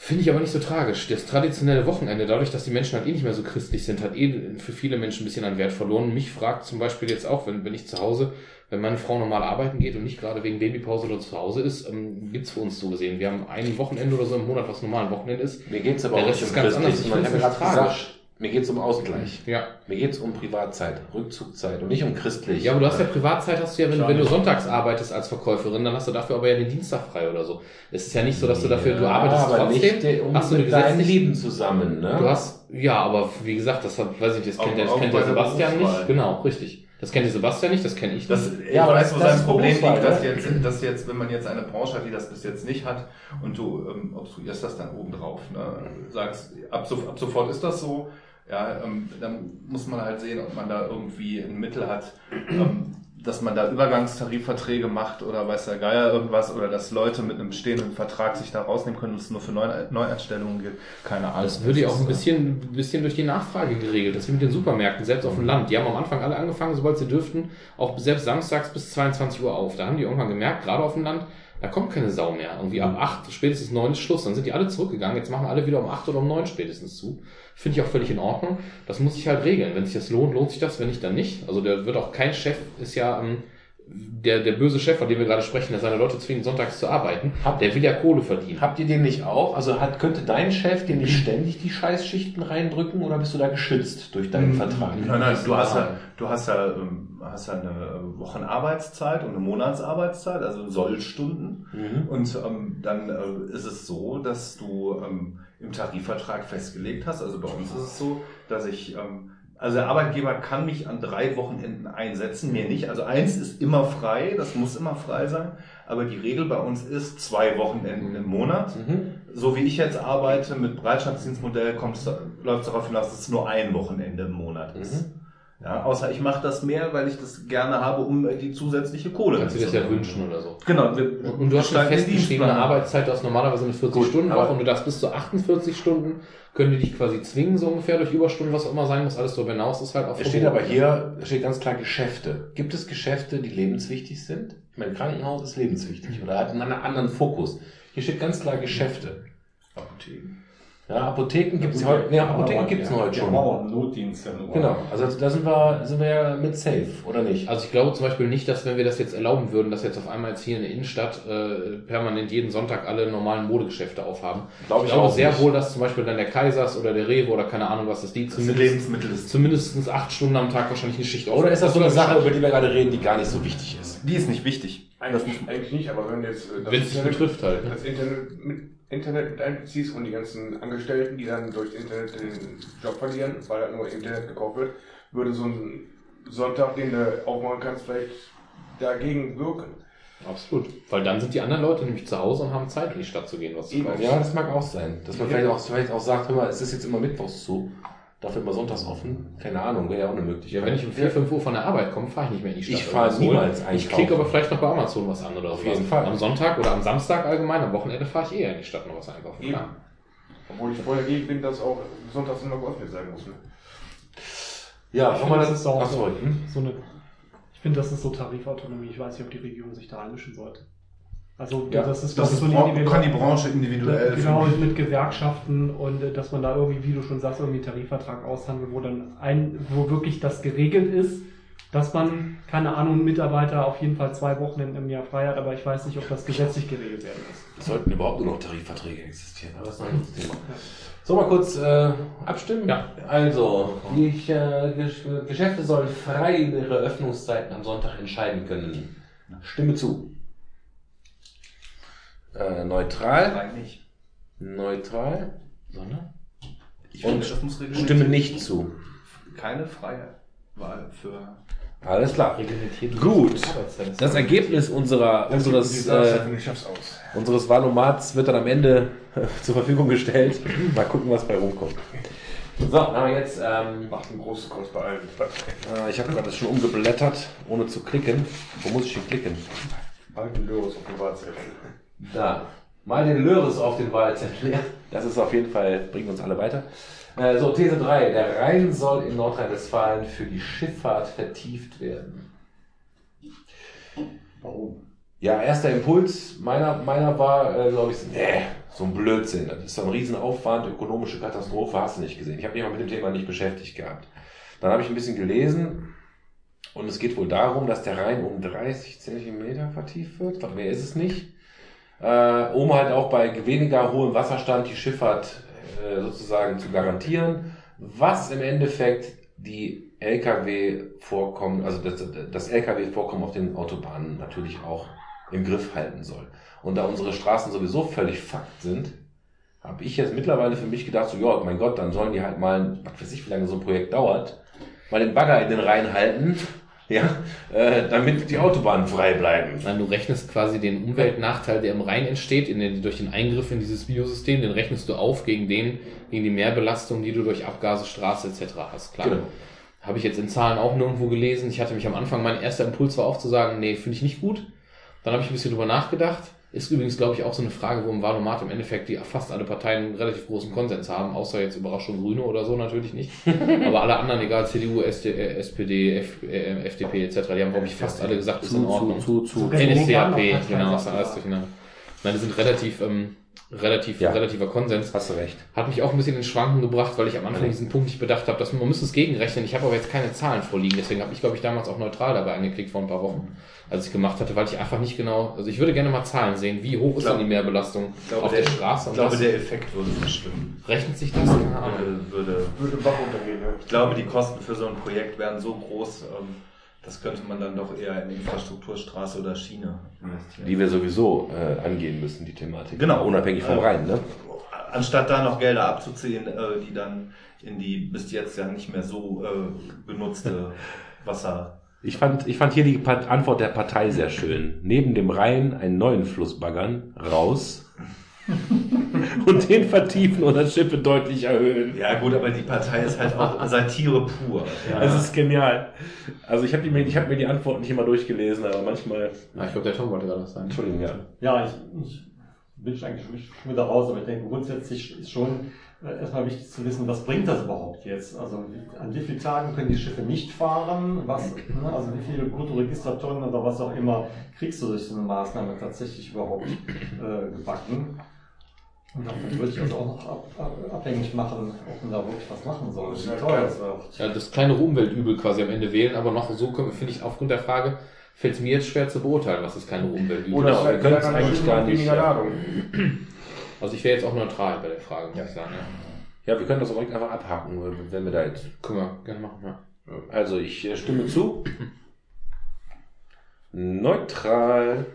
Finde ich aber nicht so tragisch. Das traditionelle Wochenende, dadurch, dass die Menschen halt eh nicht mehr so christlich sind, hat eh für viele Menschen ein bisschen an Wert verloren. Mich fragt zum Beispiel jetzt auch, wenn, wenn ich zu Hause, wenn meine Frau normal arbeiten geht und nicht gerade wegen Babypause oder zu Hause ist, ähm, gibt's für uns so gesehen. Wir haben ein Wochenende oder so im Monat, was normal ein Wochenende ist. Mir geht's aber Der auch Rest nicht ist um ganz anders. Ich nicht gerade tragisch. Mir geht's um Ausgleich. Ja. Mir geht's um Privatzeit, Rückzugzeit und nicht um christlich. Ja, aber du hast ja Privatzeit, hast du ja, wenn, du- wenn du sonntags arbeitest als Verkäuferin, dann hast du dafür aber ja den Dienstag frei oder so. Es ist ja nicht so, dass du dafür, du arbeitest aber trotzdem, nicht um hast du eine mit gesetzliche, Lieben zusammen, ne? du hast, ja, aber wie gesagt, das hat, weiß ich nicht, das kennt, der, das Auch- kennt der Sebastian Berufswahl. nicht, genau, richtig. Das kennt der Sebastian nicht, das kenne ich Das, nicht. ich Ja, aber weiß, das- wo das sein Problem liegt, dass ne? jetzt, dass jetzt, wenn man jetzt eine Branche hat, die das bis jetzt nicht hat und du ähm, obstruierst das dann oben drauf, ne, sagst, ab, so, ab sofort ist das so, ja, ähm, dann muss man halt sehen, ob man da irgendwie ein Mittel hat, ähm, dass man da Übergangstarifverträge macht oder weiß der Geier irgendwas oder dass Leute mit einem bestehenden Vertrag sich da rausnehmen können und es nur für Neu Neueinstellungen gilt. Keine Ahnung. Das würde ja auch ein bisschen, ein bisschen durch die Nachfrage geregelt. Das wie mit den Supermärkten, selbst auf dem Land. Die haben am Anfang alle angefangen, sobald sie dürften, auch selbst samstags bis 22 Uhr auf. Da haben die irgendwann gemerkt, gerade auf dem Land, da kommt keine Sau mehr. Irgendwie ab 8, spätestens 9 ist Schluss. Dann sind die alle zurückgegangen. Jetzt machen alle wieder um 8 oder um 9 spätestens zu. Finde ich auch völlig in Ordnung. Das muss sich halt regeln. Wenn sich das lohnt, lohnt sich das. Wenn nicht, dann nicht. Also der wird auch kein Chef, ist ja, ähm, der, der böse Chef, von dem wir gerade sprechen, der seine Leute zwingt, sonntags zu arbeiten, Hab- der will ja Kohle verdienen. Habt ihr den nicht auch? Also hat, könnte dein Chef dir nicht ständig die Scheißschichten reindrücken oder bist du da geschützt durch deinen Vertrag? Nein, nein, du hast ja, du hast ja, ähm, hast ja eine Wochenarbeitszeit und eine Monatsarbeitszeit, also Sollstunden. Mhm. Und ähm, dann äh, ist es so, dass du ähm, im Tarifvertrag festgelegt hast, also bei uns ist es so, dass ich, ähm, also der Arbeitgeber kann mich an drei Wochenenden einsetzen, mir nicht. Also eins ist immer frei, das muss immer frei sein. Aber die Regel bei uns ist zwei Wochenenden im Monat. Mhm. So wie ich jetzt arbeite mit Bereitschaftsdienstmodell, läuft es darauf hinaus, dass es nur ein Wochenende im Monat ist. Mhm. Ja, außer ich mache das mehr, weil ich das gerne habe, um die zusätzliche Kohle Kannst du dir das ja wünschen oder so. Genau. Wir, Und du hast eine festgeschriebene. Arbeitszeit, du hast normalerweise eine 40-Stunden-Woche aber- und du darfst bis zu 48 Stunden, können die dich quasi zwingen, so ungefähr durch Überstunden, was auch immer sein muss, alles darüber hinaus ist halt auch Es steht aber hier, da steht ganz klar Geschäfte. Gibt es Geschäfte, die lebenswichtig sind? Ich meine, Krankenhaus ist lebenswichtig oder hat einen anderen Fokus. Hier steht ganz klar Geschäfte. Apotheken. Ja, Apotheken gibt es heute, nee, Apotheken gibt es heute Die schon. einen Notdienst ja nur. Genau, also da sind wir, sind wir ja mit safe, oder nicht? Also ich glaube zum Beispiel nicht, dass wenn wir das jetzt erlauben würden, dass jetzt auf einmal jetzt hier in der Innenstadt äh, permanent jeden Sonntag alle normalen Modegeschäfte aufhaben. Glaube ich ich glaube auch sehr nicht. wohl, dass zum Beispiel dann der Kaisers oder der Rewe oder keine Ahnung was, die Das sind zumindest, Lebensmittel zumindest acht Stunden am Tag wahrscheinlich eine Schicht Oder ist das so eine Sache, über die wir gerade reden, die gar nicht so wichtig ist? Die ist nicht wichtig. Eigentlich, eigentlich nicht, aber wenn du jetzt äh, das Wenn es dich betrifft halt. ne? das Internet mit, Internet mit einbeziehst und die ganzen Angestellten, die dann durch Internet den Job verlieren, weil halt nur Internet gekauft wird, würde so ein Sonntag, den du aufmachen kannst, vielleicht dagegen wirken. Absolut. Weil dann sind die anderen Leute nämlich zu Hause und haben Zeit, in die Stadt zu gehen, was zu kaufen. Ja, das mag auch sein. Dass man vielleicht auch, vielleicht auch sagt, hör mal, es ist jetzt immer Mittwochs zu, dafür immer Sonntags offen. Keine Ahnung, wäre ja auch eine Möglichkeit. Ja, wenn ich um 4, 5 Uhr von der Arbeit komme, fahre ich nicht mehr in die Stadt. Ich fahre niemals Ich einkaufen. klicke aber vielleicht noch bei Amazon was an oder Auf jeden Fall. Am Sonntag oder am Samstag allgemein, am Wochenende fahre ich eher in die Stadt noch was einkaufen. Eben. Klar. Obwohl ich voll dagegen bin, dass auch sonntags immer geöffnet sein muss. Ne? ja, Ich finde, das das ist auch so, so, hm? so eine. Ich finde, das ist so Tarifautonomie. Ich weiß nicht, ob die Regierung sich da einmischen sollte. Also Ja, das ist Das ist so eine kann die Branche individuell Genau, finden. mit Gewerkschaften und äh, dass man da irgendwie, wie du schon sagst, irgendwie einen Tarifvertrag aushandelt, wo dann ein, wo wirklich das geregelt ist, dass man, keine Ahnung, Mitarbeiter auf jeden Fall zwei Wochenenden im Jahr frei hat, aber ich weiß nicht, ob das gesetzlich geregelt werden muss. Es sollten überhaupt nur noch Tarifverträge existieren, aber das ist ein anderes Thema. So, mal kurz äh, abstimmen? Ja. Also, die äh, Gesch- Geschäfte sollen frei über ihre Öffnungszeiten am Sonntag entscheiden können. Stimme zu. Äh, neutral. Nicht. Neutral. Sondern? Ich Und finde, das Stimme nicht zu. Keine freie Wahl für. Alles klar. Gut. Das Ergebnis unserer, unseres, äh, ich schaff's aus. unseres Vanomats wird dann am Ende äh, zur Verfügung gestellt. Mal gucken, was bei rumkommt. So, dann haben wir jetzt. Ähm, Macht einen großen Kurs bei allen. äh, ich habe gerade das schon umgeblättert, ohne zu klicken. Wo muss ich hier klicken? Alten Löros auf dem Wahlzettel. Da. Mal den Löres auf den Wahlzettel. Ja, das ist auf jeden Fall, bringt uns alle weiter. Äh, so, These 3. Der Rhein soll in Nordrhein-Westfalen für die Schifffahrt vertieft werden. Warum? Ja, erster Impuls meiner, meiner war, äh, glaube ich, nee, so ein Blödsinn. Das ist so ein Riesenaufwand, ökonomische Katastrophe, hast du nicht gesehen. Ich habe mich mal mit dem Thema nicht beschäftigt gehabt. Dann habe ich ein bisschen gelesen und es geht wohl darum, dass der Rhein um 30 Zentimeter vertieft wird. Doch mehr ist es nicht. Äh, um halt auch bei weniger hohem Wasserstand die Schifffahrt äh, sozusagen zu garantieren. was im Endeffekt die Lkw-Vorkommen, also das, das Lkw-Vorkommen auf den Autobahnen natürlich auch im Griff halten soll. Und da unsere Straßen sowieso völlig fucked sind, habe ich jetzt mittlerweile für mich gedacht, so, ja, mein Gott, dann sollen die halt mal, was weiß ich, wie lange so ein Projekt dauert, mal den Bagger in den Rhein halten, ja, äh, damit die Autobahnen frei bleiben. Nein, du rechnest quasi den Umweltnachteil, der im Rhein entsteht, in den, durch den Eingriff in dieses Biosystem, den rechnest du auf gegen den, gegen die Mehrbelastung, die du durch Abgase, Straße etc. hast. Klar. Genau. Habe ich jetzt in Zahlen auch nirgendwo gelesen. Ich hatte mich am Anfang, mein erster Impuls war auch zu sagen, nee, finde ich nicht gut. Dann habe ich ein bisschen drüber nachgedacht. Ist übrigens, glaube ich, auch so eine Frage, wo im Wahlomat im Endeffekt die fast alle Parteien einen relativ großen Konsens haben, außer jetzt Überraschung Grüne oder so natürlich nicht. Aber alle anderen, egal CDU, SD, äh, SPD, F, äh, FDP etc., die haben, glaube ich, fast alle gesagt, ist in Ordnung. zu, zu, die NSDAP, genau, ist alles durcheinander. Nein, die sind relativ, ähm, relativ, Ja. relativer Konsens. Hast du recht. Hat mich auch ein bisschen in Schwanken gebracht, weil ich am Anfang diesen Punkt nicht bedacht habe, dass man, man müsste es gegenrechnen. Ich habe aber jetzt keine Zahlen vorliegen, deswegen habe ich, glaube ich, damals auch neutral dabei angeklickt vor ein paar Wochen, als ich gemacht hatte, weil ich einfach nicht genau, also ich würde gerne mal Zahlen sehen, wie hoch ist denn die Mehrbelastung glaube, auf der, der Straße ich und glaube was der Effekt würde verschwimmen. rechnet sich das? Keine Ahnung. Würde, würde, Würde Bach untergehen, ne? ich glaube, die Kosten für so ein Projekt wären so groß, ähm, das könnte man dann doch eher in Infrastrukturstraße oder Schiene investieren. Die wir sowieso äh, angehen müssen, die Thematik. Genau. Unabhängig vom Äh, Rhein, ne? Anstatt da noch Gelder abzuziehen, äh, die dann in die bis jetzt ja nicht mehr so äh, benutzte Wasser. Ich fand, ich fand hier die Part Antwort der Partei sehr schön. Neben dem Rhein einen neuen Fluss baggern, raus. Und den vertiefen und das Schippe deutlich erhöhen. Ja gut, aber die Partei ist halt auch Satire pur. Das ist genial. Also ich habe mir, ich hab mir die Antwort nicht immer durchgelesen, aber manchmal. Ah, ich glaube, der Tom wollte gerade was sagen. Entschuldigung, ja. Ja, ich, ich bin schon eigentlich schon wieder raus, aber ich denke, grundsätzlich ist schon äh, erstmal wichtig zu wissen, was bringt das überhaupt jetzt? Also an wie vielen Tagen können die Schiffe nicht fahren? Was, ne, also wie viele Bruttoregistertonnen oder was auch immer kriegst du durch so eine Maßnahme tatsächlich überhaupt äh, gebacken? Und davon würde ich also auch noch ab, ab, abhängig machen, ob man da wirklich was machen soll, Das ist wie teuer das wird. Ja, das kleine Umweltübel quasi am Ende wählen, aber noch so können- finde ich aufgrund der Frage, fällt es mir jetzt schwer zu beurteilen, was das kleine Umweltübel Oder ist. wir vielleicht können es dann eigentlich gar nicht. Ja. Ladung. Also ich wäre jetzt auch neutral bei der Frage, muss ich sagen. Ja. ja, wir können das auch direkt einfach abhaken, wenn wir da jetzt. Können wir gerne machen, ja. Also ich äh, stimme zu. Neutral.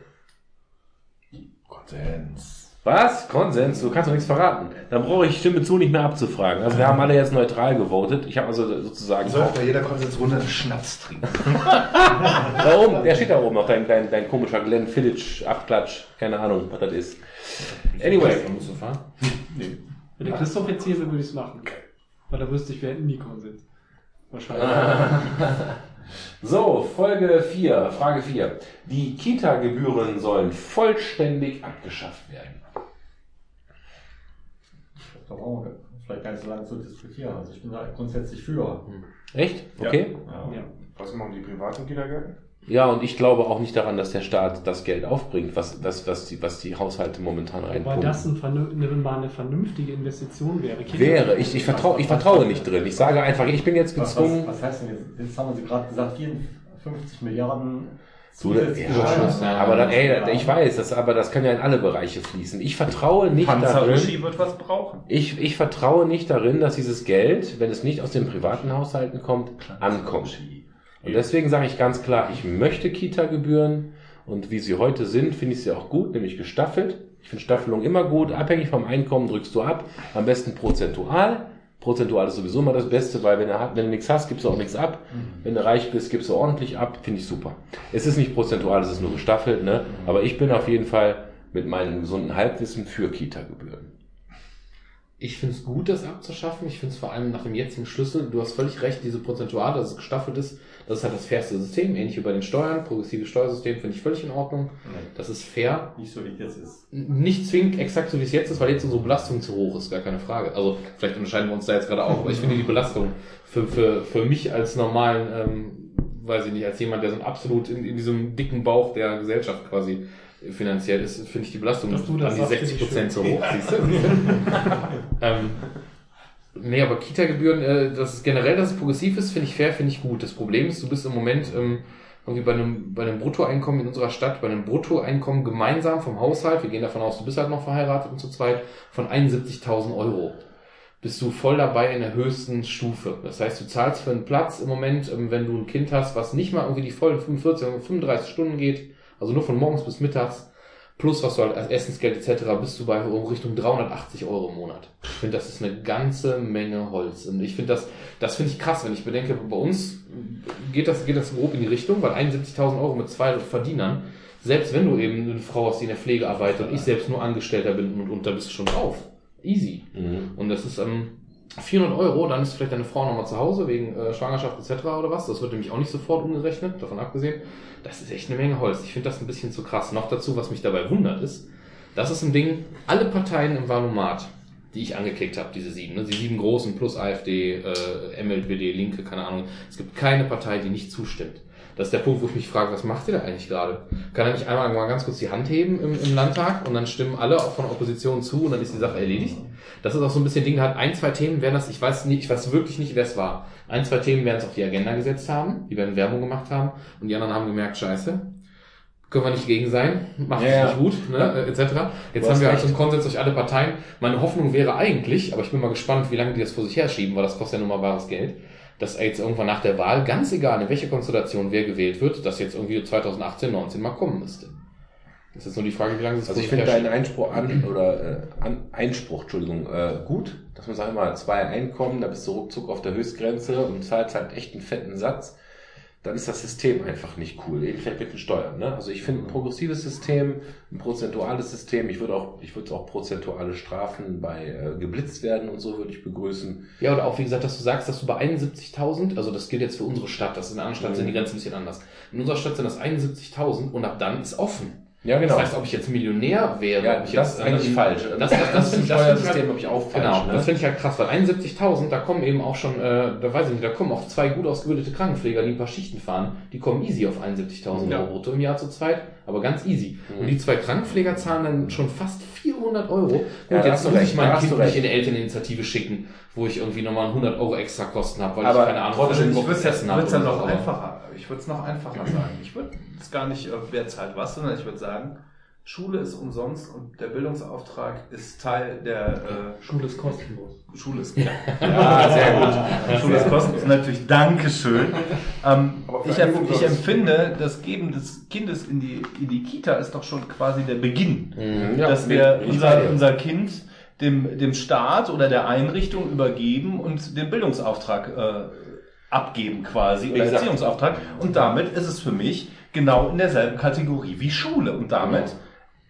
Konsens. Was? Konsens? Du kannst doch nichts verraten. Dann brauche ich Stimme zu nicht mehr abzufragen. Also wir haben alle jetzt neutral gewotet. Ich habe also sozusagen Sollte bei jeder Konsensrunde Schnaps trinken. da oben, der steht da oben noch, dein, dein, dein komischer Glenn Fiddich Abklatsch. Keine Ahnung, was das ist. Anyway. Musst du fahren. Wenn der Christoph jetzt hier wäre, würde ich es machen. Weil da wüsste ich, wer in Nikon sitzt. Wahrscheinlich. So, Folge 4, Frage 4. Die Kita-Gebühren sollen vollständig abgeschafft werden. Da brauchen wir vielleicht gar nicht so lange zu diskutieren. Also ich bin da grundsätzlich für. Echt? Okay. ja. Was machen die privaten Kindergärten? Ja, und ich glaube auch nicht daran, dass der Staat das Geld aufbringt, was, was, was, die, was die Haushalte momentan Weil reinpumpen. das ein, mal eine vernünftige Investition wäre. Kinder- Wäre, ich, ich, vertraue, ich vertraue nicht drin. Ich sage einfach, ich bin jetzt Was, was, gezwungen. was heißt denn jetzt? Jetzt haben Sie gerade gesagt, 54 Milliarden. Du, zusätzliche ja, aber dann, ey, ich weiß, das, aber das kann ja in alle Bereiche fließen. Ich vertraue nicht darin. Panzer-Uschi wird was brauchen. Ich, ich vertraue nicht darin, dass dieses Geld, wenn es nicht aus den privaten Haushalten kommt, ankommt. Und deswegen sage ich ganz klar, ich möchte Kita-Gebühren und wie sie heute sind, finde ich sie auch gut, nämlich gestaffelt. Ich finde Staffelung immer gut, abhängig vom Einkommen drückst du ab, am besten prozentual. Prozentual ist sowieso immer das Beste, weil wenn du, wenn du nichts hast, gibst du auch nichts ab. Wenn du reich bist, gibst du ordentlich ab, finde ich super. Es ist nicht prozentual, es ist nur gestaffelt, ne? aber ich bin auf jeden Fall mit meinem gesunden Halbwissen für Kita-Gebühren. Ich finde es gut, das abzuschaffen. Ich finde es vor allem nach dem jetzigen Schlüssel, du hast völlig recht, diese Prozentuale, dass es gestaffelt ist, das ist halt das fairste System, ähnlich wie bei den Steuern. Progressives Steuersystem finde ich völlig in Ordnung. Das ist fair. Nicht so wie es jetzt ist. Nicht zwingend exakt so wie es jetzt ist, weil jetzt unsere Belastung zu hoch ist, gar keine Frage. Also vielleicht unterscheiden wir uns da jetzt gerade auch, aber ich finde die Belastung für, für, für mich als normalen, ähm, weiß ich nicht, als jemand, der so absolut in, in diesem dicken Bauch der Gesellschaft quasi finanziell ist, finde ich die Belastung Dass du das an die sagst, 60 finde ich Prozent so schön. hoch, siehst du? ähm, nee, aber Kita-Gebühren, äh, das ist generell, dass es progressiv ist, finde ich fair, finde ich gut. Das Problem ist, du bist im Moment ähm, irgendwie bei einem, bei einem Bruttoeinkommen in unserer Stadt, bei einem Bruttoeinkommen gemeinsam vom Haushalt, wir gehen davon aus, du bist halt noch verheiratet und zu zweit, von 71.000 Euro. bist du voll dabei in der höchsten Stufe. Das heißt, du zahlst für einen Platz im Moment, ähm, wenn du ein Kind hast, was nicht mal irgendwie die vollen 45, sondern 35 Stunden geht, also nur von morgens bis mittags, plus was du halt als Essensgeld etc., bist du bei Richtung 380 Euro im Monat. Ich finde, das ist eine ganze Menge Holz. Und ich finde das, das finde ich krass, wenn ich bedenke, bei uns geht das, geht das grob in die Richtung, weil 71.000 Euro mit zwei Verdienern, selbst wenn du eben eine Frau hast, die in der Pflege arbeitet und ich selbst nur Angestellter bin und, und da bist du schon drauf. Easy. Mhm. Und das ist ähm, 400 Euro, dann ist vielleicht deine Frau nochmal zu Hause wegen äh, Schwangerschaft etc. oder was. Das wird nämlich auch nicht sofort umgerechnet, davon abgesehen. Das ist echt eine Menge Holz. Ich finde das ein bisschen zu krass. Noch dazu, was mich dabei wundert, ist, das ist ein Ding, alle Parteien im Valomat, die ich angeklickt habe, diese sieben, ne? die sieben großen plus AfD, äh, MLBD, Linke, keine Ahnung. Es gibt keine Partei, die nicht zustimmt. Das ist der Punkt, wo ich mich frage, was macht ihr da eigentlich gerade? Kann er nicht einmal mal ganz kurz die Hand heben im, im Landtag und dann stimmen alle auch von der Opposition zu und dann ist die Sache erledigt? Das ist auch so ein bisschen Ding, halt ein, zwei Themen werden das, ich weiß nicht, ich weiß wirklich nicht, wer es war. Ein, zwei Themen werden es auf die Agenda gesetzt haben, die werden Werbung gemacht haben und die anderen haben gemerkt, scheiße, können wir nicht gegen sein, macht Ja, es ja. nicht gut, ne, äh, etc. Jetzt Du haben wir halt so einen Konsens durch alle Parteien. Meine Hoffnung wäre eigentlich, aber ich bin mal gespannt, wie lange die das vor sich herschieben, weil das kostet ja nun mal wahres Geld, dass jetzt irgendwann nach der Wahl, ganz egal in welche Konstellation wer gewählt wird, dass jetzt irgendwie 2018, 19 mal kommen müsste. Das ist nur die Frage, wie lange es Also ich finde deinen. Einspruch an oder äh, an, Einspruch, Entschuldigung, äh, gut, dass man sagt immer zwei Einkommen, da bist du ruckzuck auf der Höchstgrenze und zahlst halt echt einen fetten Satz. Dann ist das System einfach nicht cool. Vielleicht mit den Steuern. Ne? Also ich finde ein progressives System, ein prozentuales System. Ich würde auch, ich würde auch prozentuale Strafen bei äh, geblitzt werden und so würde ich begrüßen. Ja, oder auch wie gesagt, dass du sagst, dass du bei 71.000, also das gilt jetzt für unsere Stadt, das in der anderen Stadt sind die Grenzen ein bisschen anders. In unserer Stadt sind das 71.000 und ab dann ist offen. Ja, genau. Das heißt, ob ich jetzt Millionär wäre, ja, ob ich das jetzt ist eigentlich falsch. Das, das, das, das ich halt- Steuersystem, habe ich auch falsch. Genau, ne? das finde ich halt krass, weil 71.000, da kommen eben auch schon, äh, da weiß ich nicht, da kommen auch zwei gut ausgebildete Krankenpfleger, die ein paar Schichten fahren, die kommen easy auf 71.000 Ja. Euro brutto im Jahr zu zweit, aber ganz easy. Mhm. Und die zwei Krankenpfleger zahlen dann schon fast 400 Euro. Gut, Ja, jetzt muss ich mein Kind nicht in eine Elterninitiative schicken, wo ich irgendwie nochmal 100 Euro extra Kosten habe, weil Aber ich keine Ahnung, was ich würde es habe oder noch so, einfacher, ich würde es noch einfacher sagen. Ich würde es gar nicht, äh, wer zahlt was, sondern ich würde sagen, Schule ist umsonst und der Bildungsauftrag ist Teil der äh, Schule ist kostenlos. Schule ist ja, Ja, sehr gut. Schule ist kostenlos natürlich Dankeschön. Ähm, ich, ich empfinde, das Geben des Kindes in die, in die Kita ist doch schon quasi der Beginn Mhm. Ja, dass wir unser, unser Kind dem, dem Staat oder der Einrichtung übergeben und den Bildungsauftrag äh, abgeben quasi oder. Erziehungsauftrag. Und damit ist es für mich genau in derselben Kategorie wie Schule. Und damit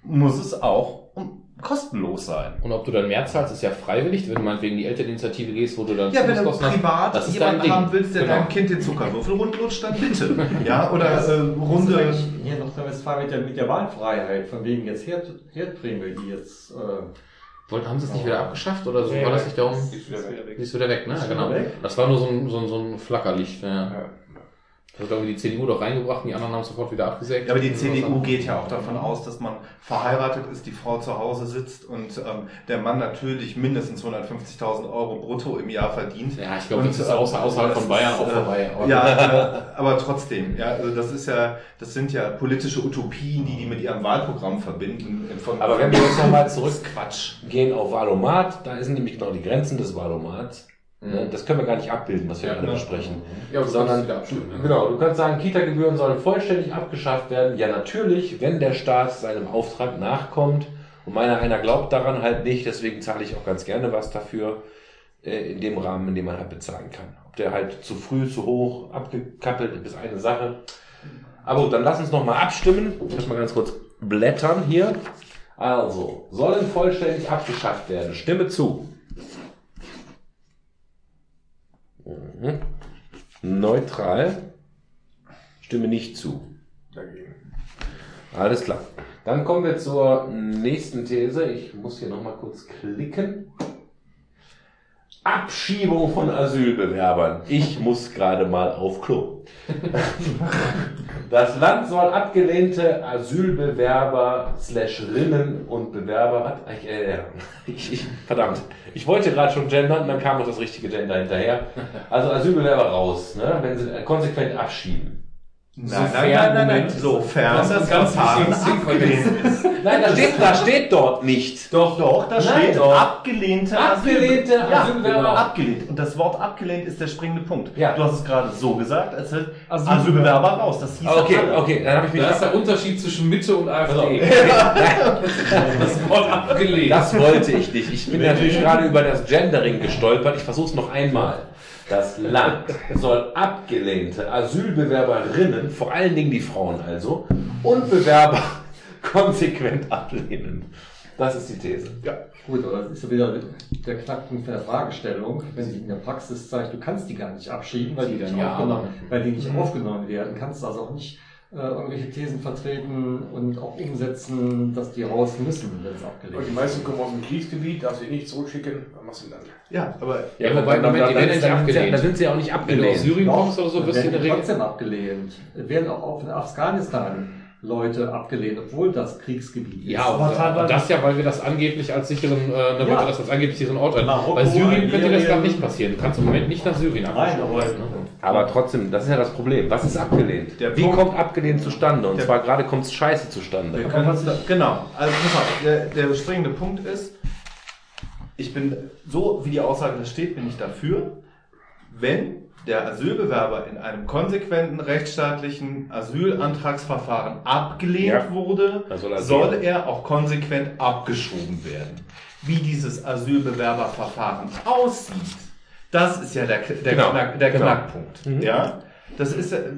muss es auch um, kostenlos sein. Und ob du dann mehr zahlst, ist ja freiwillig, wenn du meinetwegen in die Elterninitiative gehst, wo du dann Ja, wenn du hast, privat das ist dein jemanden Ding. haben willst, der Genau. deinem Kind den Zuckerwürfel rundlutscht, dann bitte. Ja, oder äh, Runde hier in Nordrhein-Westfalen mit der, mit der Wahlfreiheit, von wegen jetzt Herd, Herdprämie, die jetzt äh, Wollten, haben sie es nicht wieder abgeschafft oder so? Nee, war das nicht darum? Ist wieder weg. Die ist wieder weg, ne? Ist Ja, genau. weg. Das war nur so ein, so ein, so ein Flackerlicht. Ja. Ja. Das hat irgendwie die CDU doch reingebracht und die anderen haben sofort wieder abgesägt. Ja, aber die CDU geht ja auch davon aus, dass man verheiratet ist, die Frau zu Hause sitzt und ähm, der Mann natürlich mindestens 150.000 Euro brutto im Jahr verdient. Ja, ich glaube, das ist äh, außer, außerhalb von Bayern ist, auch äh, vorbei. Ja, äh, aber trotzdem, ja, also das ist ja, das sind ja politische Utopien, die die mit ihrem Wahlprogramm verbinden. Von, Aber wenn wir jetzt nochmal zurück Quatsch. gehen auf Valomat, da sind nämlich genau die Grenzen des Valomats. Ne? Mhm. Das können wir gar nicht abbilden, was wir Ja, gerade besprechen. Ja, sondern ne? genau, du kannst sagen, Kita-Gebühren sollen vollständig abgeschafft werden. Ja, natürlich, wenn der Staat seinem Auftrag nachkommt und meiner einer glaubt daran halt nicht, deswegen zahle ich auch ganz gerne was dafür äh, in dem Rahmen, in dem man halt bezahlen kann. Ob der halt zu früh, zu hoch, abgekappelt ist eine Sache. Aber gut, dann lass uns nochmal abstimmen. Ich muss mal ganz kurz blättern hier. Also, sollen vollständig abgeschafft werden. Stimme zu. Mhm. Neutral. Stimme nicht zu. Dagegen. Alles klar. Dann kommen wir zur nächsten These. Ich muss hier nochmal kurz klicken. Abschiebung von Asylbewerbern. Ich muss gerade mal auf Klo. Das Land soll abgelehnte Asylbewerber slash Rinnen und Bewerber, was? Ich, äh, ich, ich, verdammt, ich wollte gerade schon gendern, dann kam noch das richtige Gender hinterher. Also Asylbewerber raus, ne? wenn sie äh, konsequent abschieben. Nein, Sofern- nein, nein, nein, nein. Moment, Sofern das das, ist ganz Verfahren abgelehnt ist. Nein, das steht, das steht dort nicht. Doch, doch, da Nein, steht doch. abgelehnte Abgelehnte Asyl- ja, Asylbewerber. genau, abgelehnt. Und das Wort abgelehnt ist der springende Punkt. Ja. Du hast es gerade so gesagt, als hätte Asylbewerber. Asylbewerber raus. Das hieß Okay, alle. okay, dann habe ich mich Da ist der Unterschied zwischen Mitte und AfD. Das Wort abgelehnt. Das wollte ich nicht. Ich bin natürlich gerade über das Gendering gestolpert. Ich versuche es noch einmal. Das Land soll abgelehnte Asylbewerberinnen, vor allen Dingen die Frauen also, und Bewerber konsequent ablehnen. Das ist die These. Gut, aber das ist ja wieder der Knackpunkt der Fragestellung. Wenn sich in der Praxis zeigt, du kannst die gar nicht abschieben, weil die, Die nicht, dann ja aufgenommen, aber- weil die nicht aufgenommen werden, kannst du also auch nicht äh, irgendwelche Thesen vertreten und auch umsetzen, dass die raus müssen, wenn es abgelehnt die ist. meisten kommen aus dem Kriegsgebiet, darfst du nicht zurückschicken, was machst du dann? Ja, aber Ja, wobei, Moment, die werden ja nicht dann, abgelehnt. dann sind sie auch nicht Wenn du abgelehnt. aus Syrien kommst oder so, wirst du in der werden Regel. trotzdem abgelehnt. Werden auch auf in Afghanistan Leute abgelehnt, obwohl das Kriegsgebiet ist. Ja, Aber aber teilweise- das ja, weil wir das angeblich als sicheren, äh, ne, weil Ja. wir das als angeblich sicheren Ort. Marokko, Bei Syrien könnte das gar nicht passieren. Du kannst im Moment nicht nach Syrien Nein, abgeschoben aber werden. Ne? Aber trotzdem, das ist ja das Problem. Was ist abgelehnt? Der Wie Punkt- kommt abgelehnt zustande? Und Der- zwar gerade kommt es scheiße zustande. Wir können uns da, genau, also der, der springende Punkt ist, ich bin, so wie die Aussage da steht, bin ich dafür, wenn der Asylbewerber in einem konsequenten rechtsstaatlichen Asylantragsverfahren abgelehnt Ja. wurde, soll er soll er auch konsequent abgeschoben werden. Wie dieses Asylbewerberverfahren aussieht, das ist ja der, der, Genau. Knack, der Genau. Knackpunkt. Mhm. Ja? Das ist, äh,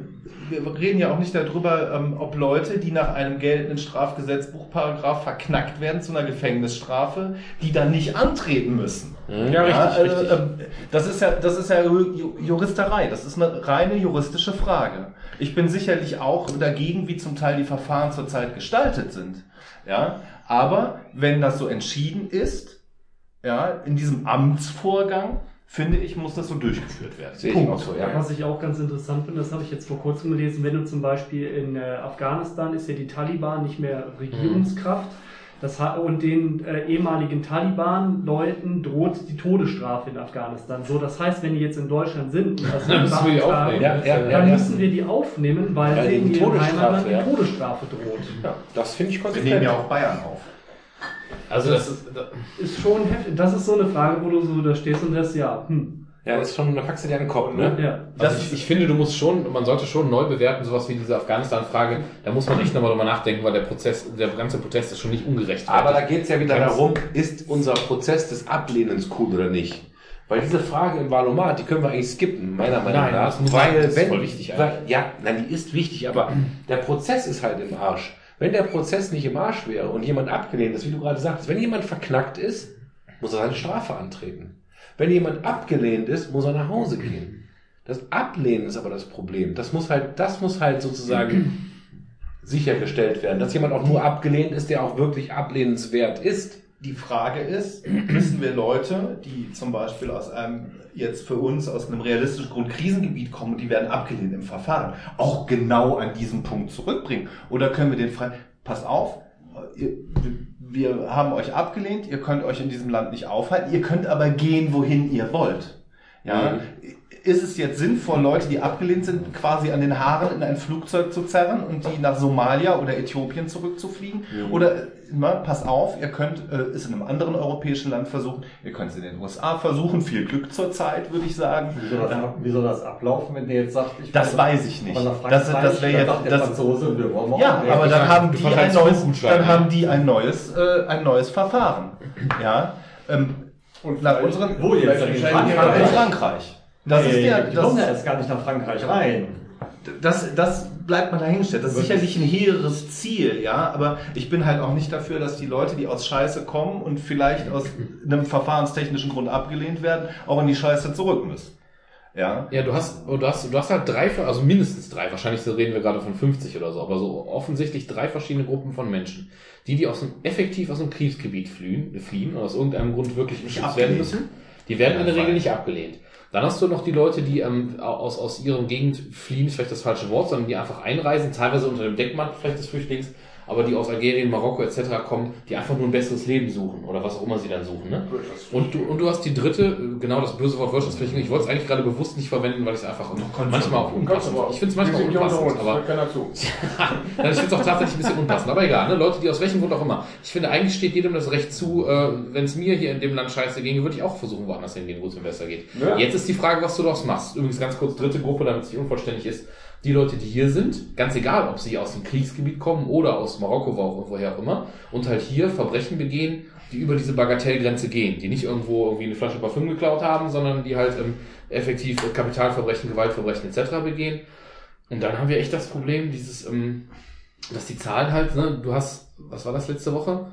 wir reden ja auch nicht darüber, ähm, ob Leute, die nach einem geltenden Strafgesetzbuchparagraph verknackt werden zu einer Gefängnisstrafe, die dann nicht antreten müssen. Ja, richtig, also, richtig. ähm, das ist ja, das ist ja Ju- Juristerei. Das ist eine reine juristische Frage. Ich bin sicherlich auch dagegen, wie zum Teil die Verfahren zurzeit gestaltet sind. Ja, aber wenn das so entschieden ist, ja, in diesem Amtsvorgang, finde ich, muss das so durchgeführt werden. Sehe ich Punkt. auch so, ja. Was ich auch ganz interessant finde, das habe ich jetzt vor kurzem gelesen, wenn du zum Beispiel in äh, Afghanistan ist ja die Taliban nicht mehr Regierungskraft. Das hat, und den äh, ehemaligen Taliban-Leuten droht die Todesstrafe in Afghanistan. So, das heißt, wenn die jetzt in Deutschland sind und das Dann müssen wir die aufnehmen. Ja, ja, dann ja, ja. müssen wir die aufnehmen, weil, sie in die ihrem Todesstrafe, Heimatland die ja. Todesstrafe droht. Ja, das finde ich Wir konsequent. nehmen ja auch Bayern auf. Also das ist, das, Ist schon heftig. Das ist so eine Frage, wo du so da stehst und das ja, hm, Ja, das ist schon, da packst du dir einen Kopf, ne? ja. also ich, ich finde, du musst schon, man sollte schon neu bewerten, sowas wie diese Afghanistan-Frage. Da muss man echt nochmal drüber nachdenken, weil der Prozess, der ganze Protest ist schon nicht ungerecht. Aber da geht es ja wieder darum, ist unser Prozess des Ablehnens cool oder nicht? Weil diese Frage im Valomat, die können wir eigentlich skippen, meiner Meinung Nein, nach. das weil das ist wenn, voll wichtig weil. Ja, nein, die ist wichtig, aber der Prozess ist halt im Arsch. Wenn der Prozess nicht im Arsch wäre und jemand abgelehnt ist, wie du gerade sagst, wenn jemand verknackt ist, muss er seine Strafe antreten. Wenn jemand abgelehnt ist, muss er nach Hause gehen. Das Ablehnen ist aber das Problem. Das muss halt, das muss halt sozusagen sichergestellt werden, dass jemand auch nur abgelehnt ist, der auch wirklich ablehnenswert ist. Die Frage ist, müssen wir Leute, die zum Beispiel aus einem, jetzt für uns aus einem realistischen Grund Krisengebiet kommen die werden abgelehnt im Verfahren, auch genau an diesem Punkt zurückbringen? Oder können wir den frei, pass auf, ihr, wir haben euch abgelehnt, ihr könnt euch in diesem Land nicht aufhalten, ihr könnt aber gehen, wohin ihr wollt. Ja, ist es jetzt sinnvoll, Leute, die abgelehnt sind, quasi an den Haaren in ein Flugzeug zu zerren und die nach Somalia oder Äthiopien zurückzufliegen? Oder, äh, na, pass auf, ihr könnt äh, es in einem anderen europäischen Land versuchen, ihr könnt es in den USA versuchen, viel Glück zur Zeit, würde ich sagen. Wie soll, das, wie soll das ablaufen, wenn der jetzt sagt, ich Das weiß ich nicht. Das- das wär dann jetzt- das- Franzose, wir wollen Ja, auch- aber dann haben die ein neues, dann haben die ein neues, äh, ein neues Verfahren. Ja, ähm, Und nach unseren, Wo jetzt? In Frankreich? in ja- Frankreich. Das ist der, die kommen ja das, jetzt gar nicht nach Frankreich rein. das, das bleibt mal dahingestellt. Das ist sicherlich ein hehres Ziel, ja, aber ich bin halt auch nicht dafür, dass die Leute, die aus Scheiße kommen und vielleicht aus einem verfahrenstechnischen Grund abgelehnt werden, auch in die Scheiße zurück müssen. Ja. Ja, du hast, du hast, du hast halt drei, also mindestens drei, wahrscheinlich so reden wir gerade von 50 oder so, aber so offensichtlich drei verschiedene Gruppen von Menschen. Die, die aus dem, effektiv aus dem Kriegsgebiet fliehen, fliehen und aus irgendeinem Grund wirklich geschützt werden müssen, die werden in der Ja, Regel nicht abgelehnt. Dann hast du noch die Leute, die ähm, aus, aus ihrem Gegend fliehen, vielleicht das falsche Wort, sondern die einfach einreisen, teilweise unter dem Deckmantel vielleicht des Flüchtlings, aber die aus Algerien, Marokko etc. kommen, die einfach nur ein besseres Leben suchen oder was auch immer sie dann suchen. Ne? Und, du, und du hast die dritte, äh, genau das böse Wort Wirtschaftsflächen. Ich wollte es eigentlich gerade bewusst nicht verwenden, weil ich es einfach manchmal auch unpassend Ich finde es manchmal unpassend, aber ich finde es auch tatsächlich ein bisschen unpassend, aber egal, ne? Leute, die aus welchem Grund auch immer. Ich finde, eigentlich steht jedem das Recht zu, äh, wenn es mir hier in dem Land scheiße ginge, würde ich auch versuchen, woanders hingehen, wo es mir besser geht. Ja. Jetzt ist die Frage, was du daraus machst. Übrigens ganz kurz, dritte Gruppe, damit es nicht unvollständig ist. Die Leute, die hier sind, ganz egal, ob sie aus dem Kriegsgebiet kommen oder aus Marokko, wo auch, woher auch immer, und halt hier Verbrechen begehen, die über diese Bagatellgrenze gehen, die nicht irgendwo irgendwie eine Flasche Parfüm geklaut haben, sondern die halt ähm, effektiv Kapitalverbrechen, Gewaltverbrechen etc. begehen. Und dann haben wir echt das Problem, dieses, ähm, dass die Zahlen halt, ne, du hast, was war das letzte Woche?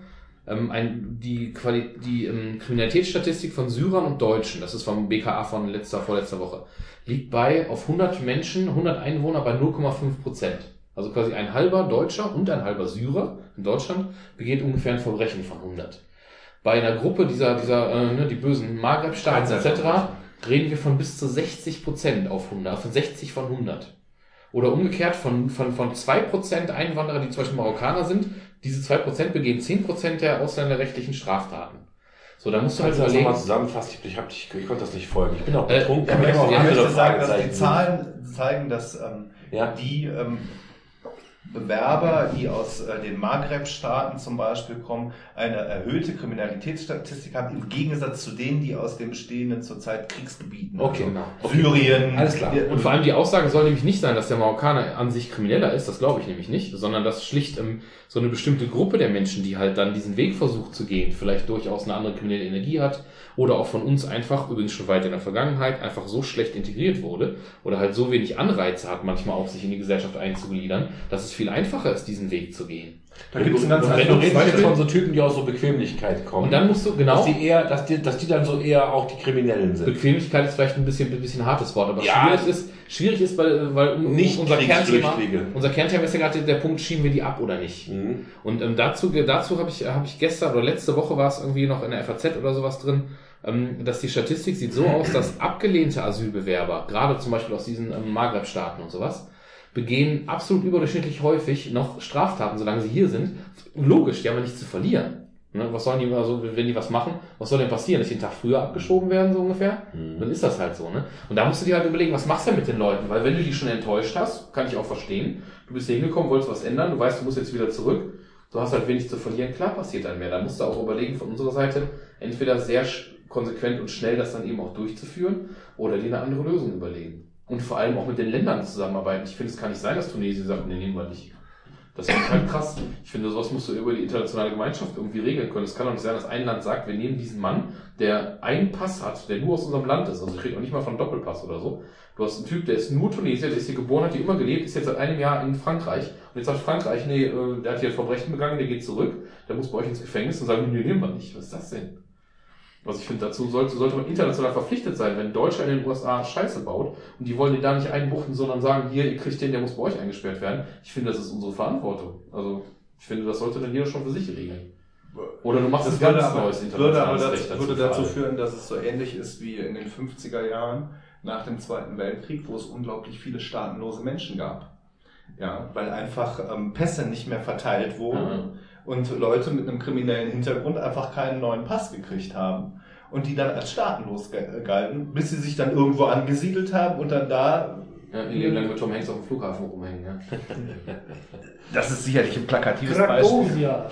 Ähm, ein, die Quali die ähm, Kriminalitätsstatistik von Syrern und Deutschen, das ist vom BKA von letzter, vorletzter Woche, liegt bei auf 100 Menschen, 100 Einwohner bei 0,5 Prozent. Also quasi ein halber Deutscher und ein halber Syrer in Deutschland begeht ungefähr ein Verbrechen von 100. Bei einer Gruppe dieser, dieser äh, ne, die bösen Maghreb-Staaten etc. reden wir von bis zu 60 Prozent auf 100, von 60 von 100. Oder umgekehrt von, von, von 2% Einwanderer, die zum Beispiel Marokkaner sind, diese 2% begehen 10% der ausländerrechtlichen Straftaten. So, da musst du halt das überlegen. nochmal zusammenfassen? Ich, hab dich, ich konnte das nicht folgen. Ich bin auch Äh, betrunken. ja, aber ich möchte- ja, Ich möchte sagen, dass die. Zahlen zeigen, dass ähm, Ja. die ähm, Bewerber, die aus äh, den Maghreb-Staaten zum Beispiel kommen, eine erhöhte Kriminalitätsstatistik haben, im Gegensatz zu denen, die aus den bestehenden zurzeit Kriegsgebieten, Okay, also genau. Syrien, Alles klar. Und vor allem die Aussage soll nämlich nicht sein, dass der Marokkaner an sich krimineller ist, das glaube ich nämlich nicht, sondern dass schlicht ähm, so eine bestimmte Gruppe der Menschen, die halt dann diesen Weg versucht zu gehen, vielleicht durchaus eine andere kriminelle Energie hat oder auch von uns einfach, übrigens schon weit in der Vergangenheit, einfach so schlecht integriert wurde oder halt so wenig Anreize hat, manchmal auch sich in die Gesellschaft einzugliedern, dass es viel einfacher ist, diesen Weg zu gehen. da gibt es ein ganz jetzt Beispiel- von so Typen, die aus so Bequemlichkeit kommen. Und dann musst du, genau, dass die eher, dass die, dass die dann so eher auch die Kriminellen sind. Bequemlichkeit ist vielleicht ein bisschen, ein bisschen hartes Wort, aber Ja. schwierig ist, schwierig ist, weil, weil Nicht unser Kernthema, unser Kernthema ist ja gerade der Punkt, schieben wir die ab oder nicht. Mhm. Und ähm, dazu, dazu habe ich, habe ich gestern oder letzte Woche war es irgendwie noch in der FAZ oder sowas drin, dass die Statistik sieht so aus, dass abgelehnte Asylbewerber, gerade zum Beispiel aus diesen ähm, Maghreb-Staaten und sowas, begehen absolut überdurchschnittlich häufig noch Straftaten, solange sie hier sind. Logisch, die haben ja nichts zu verlieren. Ne? Was sollen die, also, wenn die was machen, was soll denn passieren? Dass die einen Tag früher abgeschoben werden, so ungefähr? Dann ist das halt so, ne? Und da musst du dir halt überlegen, was machst du denn mit den Leuten? Weil wenn du die schon enttäuscht hast, kann ich auch verstehen. Du bist hier hingekommen, wolltest was ändern, du weißt, du musst jetzt wieder zurück. Du hast halt wenig zu verlieren, klar passiert dann mehr. Da musst du auch überlegen von unserer Seite, entweder sehr konsequent und schnell das dann eben auch durchzuführen oder dir eine andere Lösung überlegen. Und vor allem auch mit den Ländern zusammenarbeiten. Ich finde, es kann nicht sein, dass Tunesien sagt, nee, nehmen wir nicht. Das ist halt krass. Ich finde, sowas musst du über die internationale Gemeinschaft irgendwie regeln können. Es kann doch nicht sein, dass ein Land sagt, wir nehmen diesen Mann, der einen Pass hat, der nur aus unserem Land ist. Also ich rede auch nicht mal von Doppelpass oder so. Du hast einen Typ, der ist nur Tunesier, der ist hier geboren, hat hier immer gelebt, ist jetzt seit einem Jahr in Frankreich. Und jetzt sagt Frankreich, nee, äh, der hat hier ein Verbrechen begangen, der geht zurück, der muss bei euch ins Gefängnis und sagen, nee, nehmen wir nicht. Was ist das denn? Also ich finde, dazu sollte, sollte man international verpflichtet sein, wenn Deutschland in den USA Scheiße baut und die wollen den da nicht einbuchten, sondern sagen, hier, ihr kriegt den, der muss bei euch eingesperrt werden. Ich finde, das ist unsere Verantwortung. Also ich finde, das sollte dann jeder schon für sich regeln. Oder du machst Das ein würde ganz aber, neues internationales dazu, Recht dazu. würde dazu führen, dass es so ähnlich ist wie in den 50er Jahren nach dem Zweiten Weltkrieg, wo es unglaublich viele staatenlose Menschen gab. Ja, weil einfach ähm, Pässe nicht mehr verteilt wurden Ja. Und Leute mit einem kriminellen Hintergrund einfach keinen neuen Pass gekriegt haben. Und die dann als staatenlos ge- galten, bis sie sich dann irgendwo angesiedelt haben und dann da. Ja, ihr Leben lang mit Tom Hanks auf dem Flughafen rumhängen, ja. Das ist sicherlich ein plakatives Beispiel. Krakosia.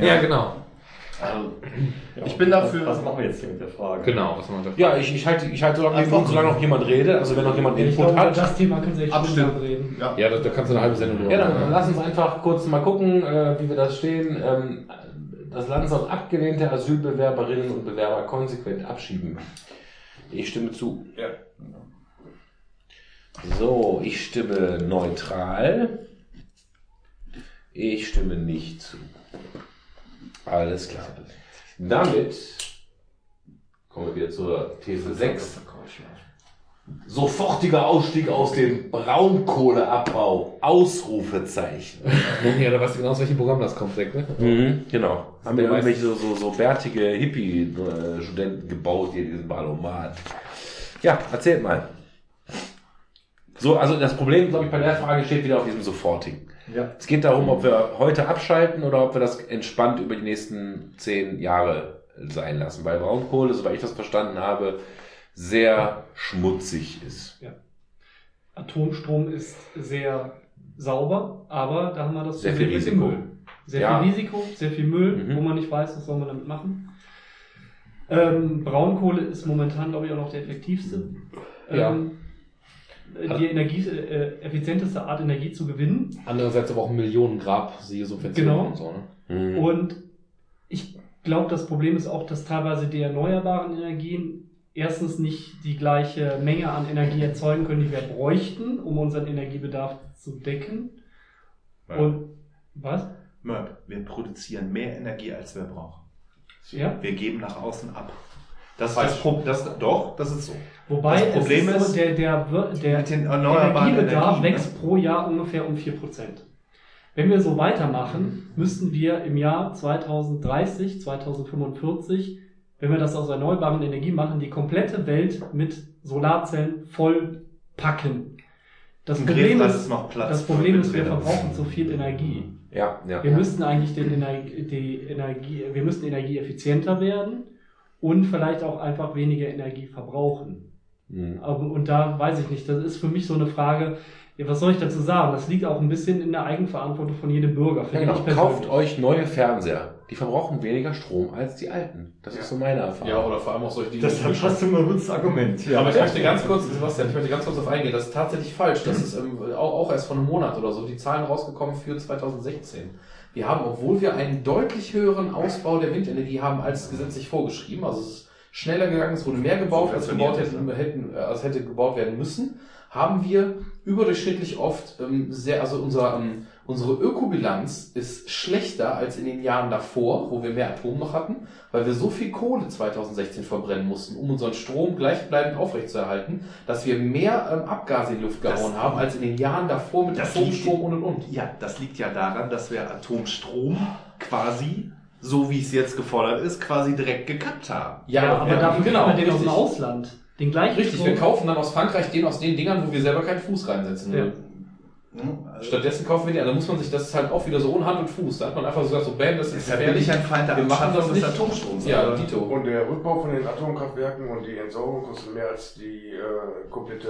Ja, genau. Also, Ja, Ich bin dafür- Was, was machen wir jetzt hier mit der Frage? Genau, was man da. Ja, ich, ich halte, ich halte so lange, Einfach- solange noch jemand redet, also wenn noch jemand Ich Input glaube, hat. das Thema können Sie echt Abstimmen. reden. ja. Ja, da, da kannst du eine halbe Sendung drüber Ja, dann, machen. dann lass uns einfach kurz mal gucken, äh, wie wir da stehen. Ähm, das Land soll abgelehnte Asylbewerberinnen und Bewerber konsequent abschieben. Ich stimme zu. Ja. So, ich stimme neutral. Ich stimme nicht zu. Alles klar. Damit kommen wir wieder zur These 6. Sofortiger Ausstieg aus dem Braunkohleabbau. Ausrufezeichen. Ja, da weißt du genau, aus welchem Programm das kommt, weg, ne? Mhm, genau. Haben wir irgendwelche so, so, so bärtige Hippie-Studenten gebaut hier in diesem Ballomat. Ja, erzählt mal. So, also das Problem, glaube ich, bei der Frage steht wieder auf diesem Sofortigen. Ja. Es geht darum, ob wir heute abschalten oder ob wir das entspannt über die nächsten zehn Jahre sein lassen, weil Braunkohle, soweit ich das verstanden habe, sehr schmutzig ist. Atomstrom ist sehr sauber, aber da haben wir das Sehr viel Risiko. Müll. Sehr Ja. viel Risiko, sehr viel Müll, Mhm. wo man nicht weiß, was soll man damit machen. Ähm, Braunkohle ist momentan, glaube ich, auch noch der effektivste. Ja. Ähm, die Energie, äh, effizienteste Art, Energie zu gewinnen. Andererseits aber auch Millionen Grab, siehe Subventionen Genau. und so, ne? Mhm. Und ich glaube, das Problem ist auch, dass teilweise die erneuerbaren Energien erstens nicht die gleiche Menge an Energie erzeugen können, die wir bräuchten, um unseren Energiebedarf zu decken. Ja. Und was? Merb, wir produzieren mehr Energie, als wir brauchen. Ja. Wir geben nach außen ab. Das Problem. Das, doch, das ist so. Wobei Das Problem es ist, so, der, der, der Energiebedarf Energien, ne? wächst pro Jahr ungefähr um 4%. Wenn wir so weitermachen, müssten wir im Jahr 2030, 2045, wenn wir das aus erneuerbaren Energien machen, die komplette Welt mit Solarzellen voll packen. Das Im Problem Grefrath ist, das Problem ist, wir verbrauchen zu viel Energie. ja, ja. Wir müssten eigentlich den Energie, die Energie, wir müssten energieeffizienter werden und vielleicht auch einfach weniger Energie verbrauchen. Mhm. Aber, und da weiß ich nicht, das ist für mich so eine Frage, ja, was soll ich dazu sagen? Das liegt auch ein bisschen in der Eigenverantwortung von jedem Bürger. Ja, genau. Kauft euch neue Fernseher. Die verbrauchen weniger Strom als die alten. Das ist so meine Erfahrung. Ja, oder vor allem auch solche Dinge. Hast du mal ein gutes Argument. Ja, aber ich möchte ganz kurz, Sebastian, ich möchte ganz kurz auf eingehen. Das ist tatsächlich falsch. Das ist ähm, auch, auch erst vor einem Monat oder so die Zahlen rausgekommen für 2016. Wir haben, obwohl wir einen deutlich höheren Ausbau der Windenergie haben als gesetzlich vorgeschrieben, also es ist schneller gegangen, es wurde mehr gebaut, als gebaut hätten, hätten, äh, als hätte gebaut werden müssen, haben wir überdurchschnittlich oft ähm, sehr, also unser, ähm, unsere Ökobilanz ist schlechter als in den Jahren davor, wo wir mehr Atom noch hatten, weil wir so viel Kohle 2016 verbrennen mussten, um unseren Strom gleichbleibend aufrechtzuerhalten, dass wir mehr ähm, Abgase in die Luft Das- gehauen haben als in den Jahren davor mit Das Atomstrom liegt- und und und. Ja, das liegt ja daran, dass wir Atomstrom quasi, so wie es jetzt gefordert ist, quasi direkt gekappt haben. Ja, aber dafür genau, kriegen wir den aus dem richtig. Ausland. Den gleichen Richtig, Strom. wir kaufen dann aus Frankreich den aus den Dingern, wo wir selber keinen Fuß reinsetzen Ja. würden. Stattdessen kaufen wir die, da muss man sich, das ist halt auch wieder so ohne Hand und Fuß. Da hat man einfach so gesagt, so bam, das ist Deshalb bin ich gefährlich. ein Feind der Wir machen das nicht. Atomstroms. Ja, Dito. Und der Rückbau von den Atomkraftwerken und die Entsorgung kostet mehr als die äh, komplette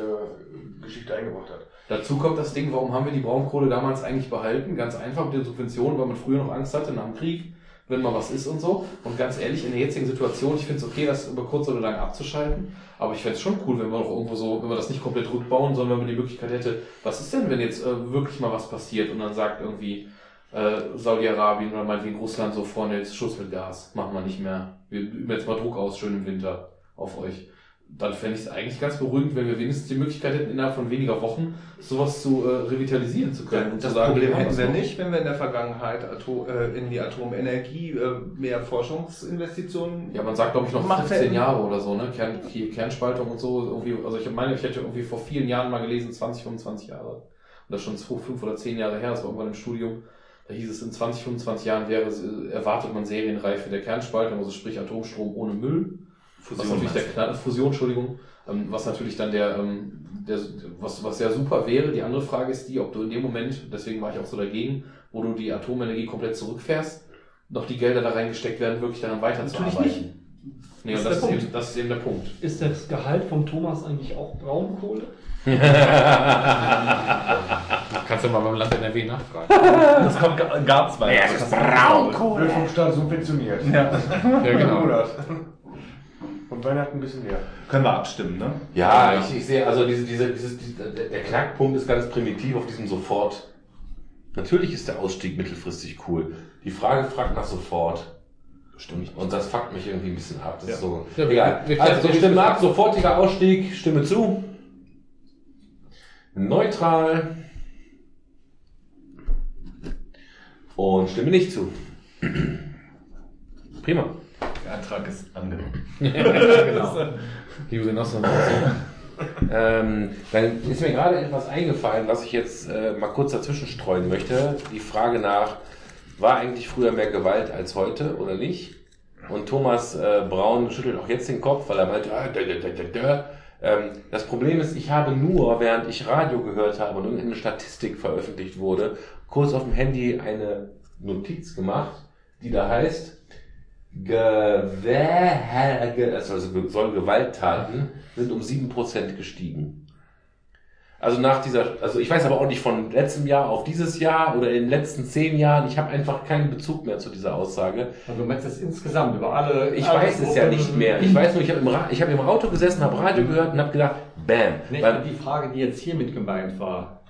Geschichte eingebracht hat. Dazu kommt das Ding, warum haben wir die Braunkohle damals eigentlich behalten? Ganz einfach mit den Subventionen, weil man früher noch Angst hatte nach dem Krieg, wenn mal was ist und so. Und ganz ehrlich, in der jetzigen Situation, ich finde es okay, das über kurz oder lang abzuschalten. Aber ich fände es schon cool, wenn wir noch irgendwo so, wenn wir das nicht komplett rückbauen, sondern wenn man die Möglichkeit hätte, was ist denn, wenn jetzt äh, wirklich mal was passiert und dann sagt irgendwie äh, Saudi-Arabien oder meinetwegen Russland so vorne ist Schuss mit Gas, machen wir nicht mehr. Wir üben jetzt mal Druck aus, schön im Winter auf euch. Dann fände ich es eigentlich ganz beruhigend, wenn wir wenigstens die Möglichkeit hätten, innerhalb von weniger Wochen sowas zu äh, revitalisieren zu können. und Das zu sagen, Problem hätten wir nicht, wenn wir in der Vergangenheit Atom, äh, in die Atomenergie äh, mehr Forschungsinvestitionen Ja, man sagt, glaube ich, noch Macht 15 er- Jahre oder so, ne? Kern, Kernspaltung und so. Irgendwie, also ich meine, ich hätte irgendwie vor vielen Jahren mal gelesen, 20, 25 Jahre. Und das ist schon fünf oder zehn Jahre her, das war irgendwann im Studium. Da hieß es, in 20, 25 Jahren wäre, äh, erwartet man Serienreife der Kernspaltung, also sprich Atomstrom ohne Müll. Was natürlich der Knall, Fusion, Entschuldigung, ähm, was natürlich dann der, ähm, der was, was ja super wäre. Die andere Frage ist die, ob du in dem Moment, deswegen war ich auch so dagegen, wo du die Atomenergie komplett zurückfährst, noch die Gelder da reingesteckt werden, wirklich daran weiterzuarbeiten. Natürlich Nee, Das und ist das ist, eben, das ist eben der Punkt. Ist das Gehalt vom Thomas eigentlich auch Braunkohle? Kannst du mal beim Land NRW nachfragen. Das kommt Ga- Garzwein. Ja, Das ist Braunkohle. Wird vom Staat subventioniert. Ja. Ja, genau. Und Weihnachten ein bisschen mehr. Können wir abstimmen, ne? Ja, ich, ich sehe, also diese, diese, dieses, dieser- der Knackpunkt ist ganz primitiv auf diesem Sofort. Natürlich ist der Ausstieg mittelfristig cool. Die Frage fragt nach sofort. Stimmt. Und das fuckt mich irgendwie ein bisschen ab. Das ist so. Ja, wir- Egal. wir- wir- also, wir wir- stimmen ab, sofortiger Ausstieg, Stimme zu. Neutral. Und stimme nicht zu. Prima. Der Antrag ist angenommen. genau. Liebe Genossen, Ähm, dann ist mir gerade etwas eingefallen, was ich jetzt äh, mal kurz dazwischen streuen möchte. Die Frage nach, war eigentlich früher mehr Gewalt als heute oder nicht? Und Thomas äh, Braun schüttelt auch jetzt den Kopf, weil er meint, ah, da, da, da, da, da. Ähm, das Problem ist, ich habe nur, während ich Radio gehört habe und irgendeine Statistik veröffentlicht wurde, kurz auf dem Handy eine Notiz gemacht, die da heißt, also soll Gewalttaten sind um 7% gestiegen. Also nach dieser, also ich weiß aber auch nicht von letztem Jahr auf dieses Jahr oder in den letzten zehn Jahren, ich habe einfach keinen Bezug mehr zu dieser Aussage. Also du meinst das insgesamt über alle. Ich alle weiß es ja nicht mehr. Ich weiß nur, ich habe im, Ra- ich hab im Auto gesessen, habe Radio gehört und habe gedacht, bam. Nee, Weil, die Frage, die jetzt hiermit gemeint war.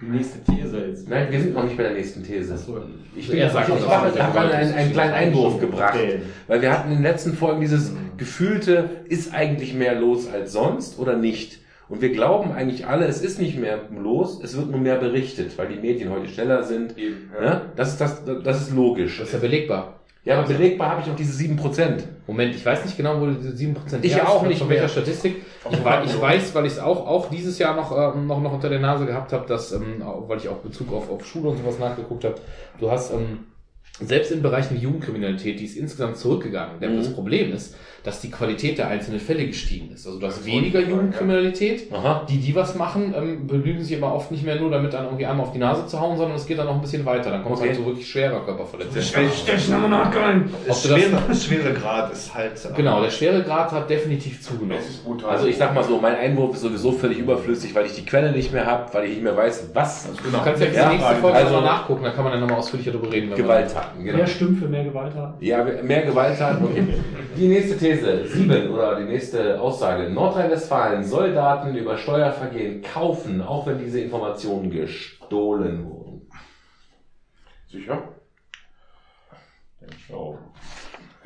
Die nächste These jetzt. nein, wir sind noch nicht bei der nächsten These. Achso. Ich, bin, ich, sagt, ich, das ich auch mache mit der hab mal Gewalt einen, einen kleinen Einwurf gebracht. Okay. Weil wir hatten in den letzten Folgen dieses gefühlte, ist eigentlich mehr los als sonst oder nicht? Und wir glauben eigentlich alle, es ist nicht mehr los, es wird nur mehr berichtet, weil die Medien heute schneller sind. Eben, ja. Ne? Das, ist das, das ist logisch. Das ist ja belegbar. Ja, aber belegbar habe ich auch diese 7%. Moment, ich weiß nicht genau, wo diese 7% Ich auch nicht von mehr. welcher Statistik. Ich, wei- ich weiß, weil ich es auch, auch dieses Jahr noch, ähm, noch, noch unter der Nase gehabt habe, dass, ähm, weil ich auch Bezug auf, auf Schule und sowas nachgeguckt habe, du hast ähm, selbst in Bereichen wie Jugendkriminalität, die ist insgesamt zurückgegangen. Denn Mhm. das Problem ist, dass die Qualität der einzelnen Fälle gestiegen ist. Also du hast weniger Jugendkriminalität. Aha. Die, die was machen, ähm, belügen sich aber oft nicht mehr nur damit, dann irgendwie einmal auf die Nase zu hauen, sondern es geht dann noch ein bisschen weiter. Dann kommt es Okay. halt so wirklich schwerer du das- schwere, schwere Grad ist halt. Genau, der Schweregrad hat definitiv zugenommen. Also ich sag mal so, mein Einwurf ist sowieso völlig überflüssig, weil ich die Quelle nicht mehr habe, weil ich nicht mehr weiß, was Du kannst ja, Ja, die nächste Folge also- also, mal nachgucken, da kann man dann nochmal ausführlicher darüber reden. Gewalttaten, genau. Wer stimmt für mehr Gewalt haben? Ja, mehr Gewalttaten. Okay. Die nächste These, sieben oder die nächste Aussage. Nordrhein-Westfalen soll Daten über Steuervergehen kaufen, auch wenn diese Informationen gestohlen wurden. Sicher?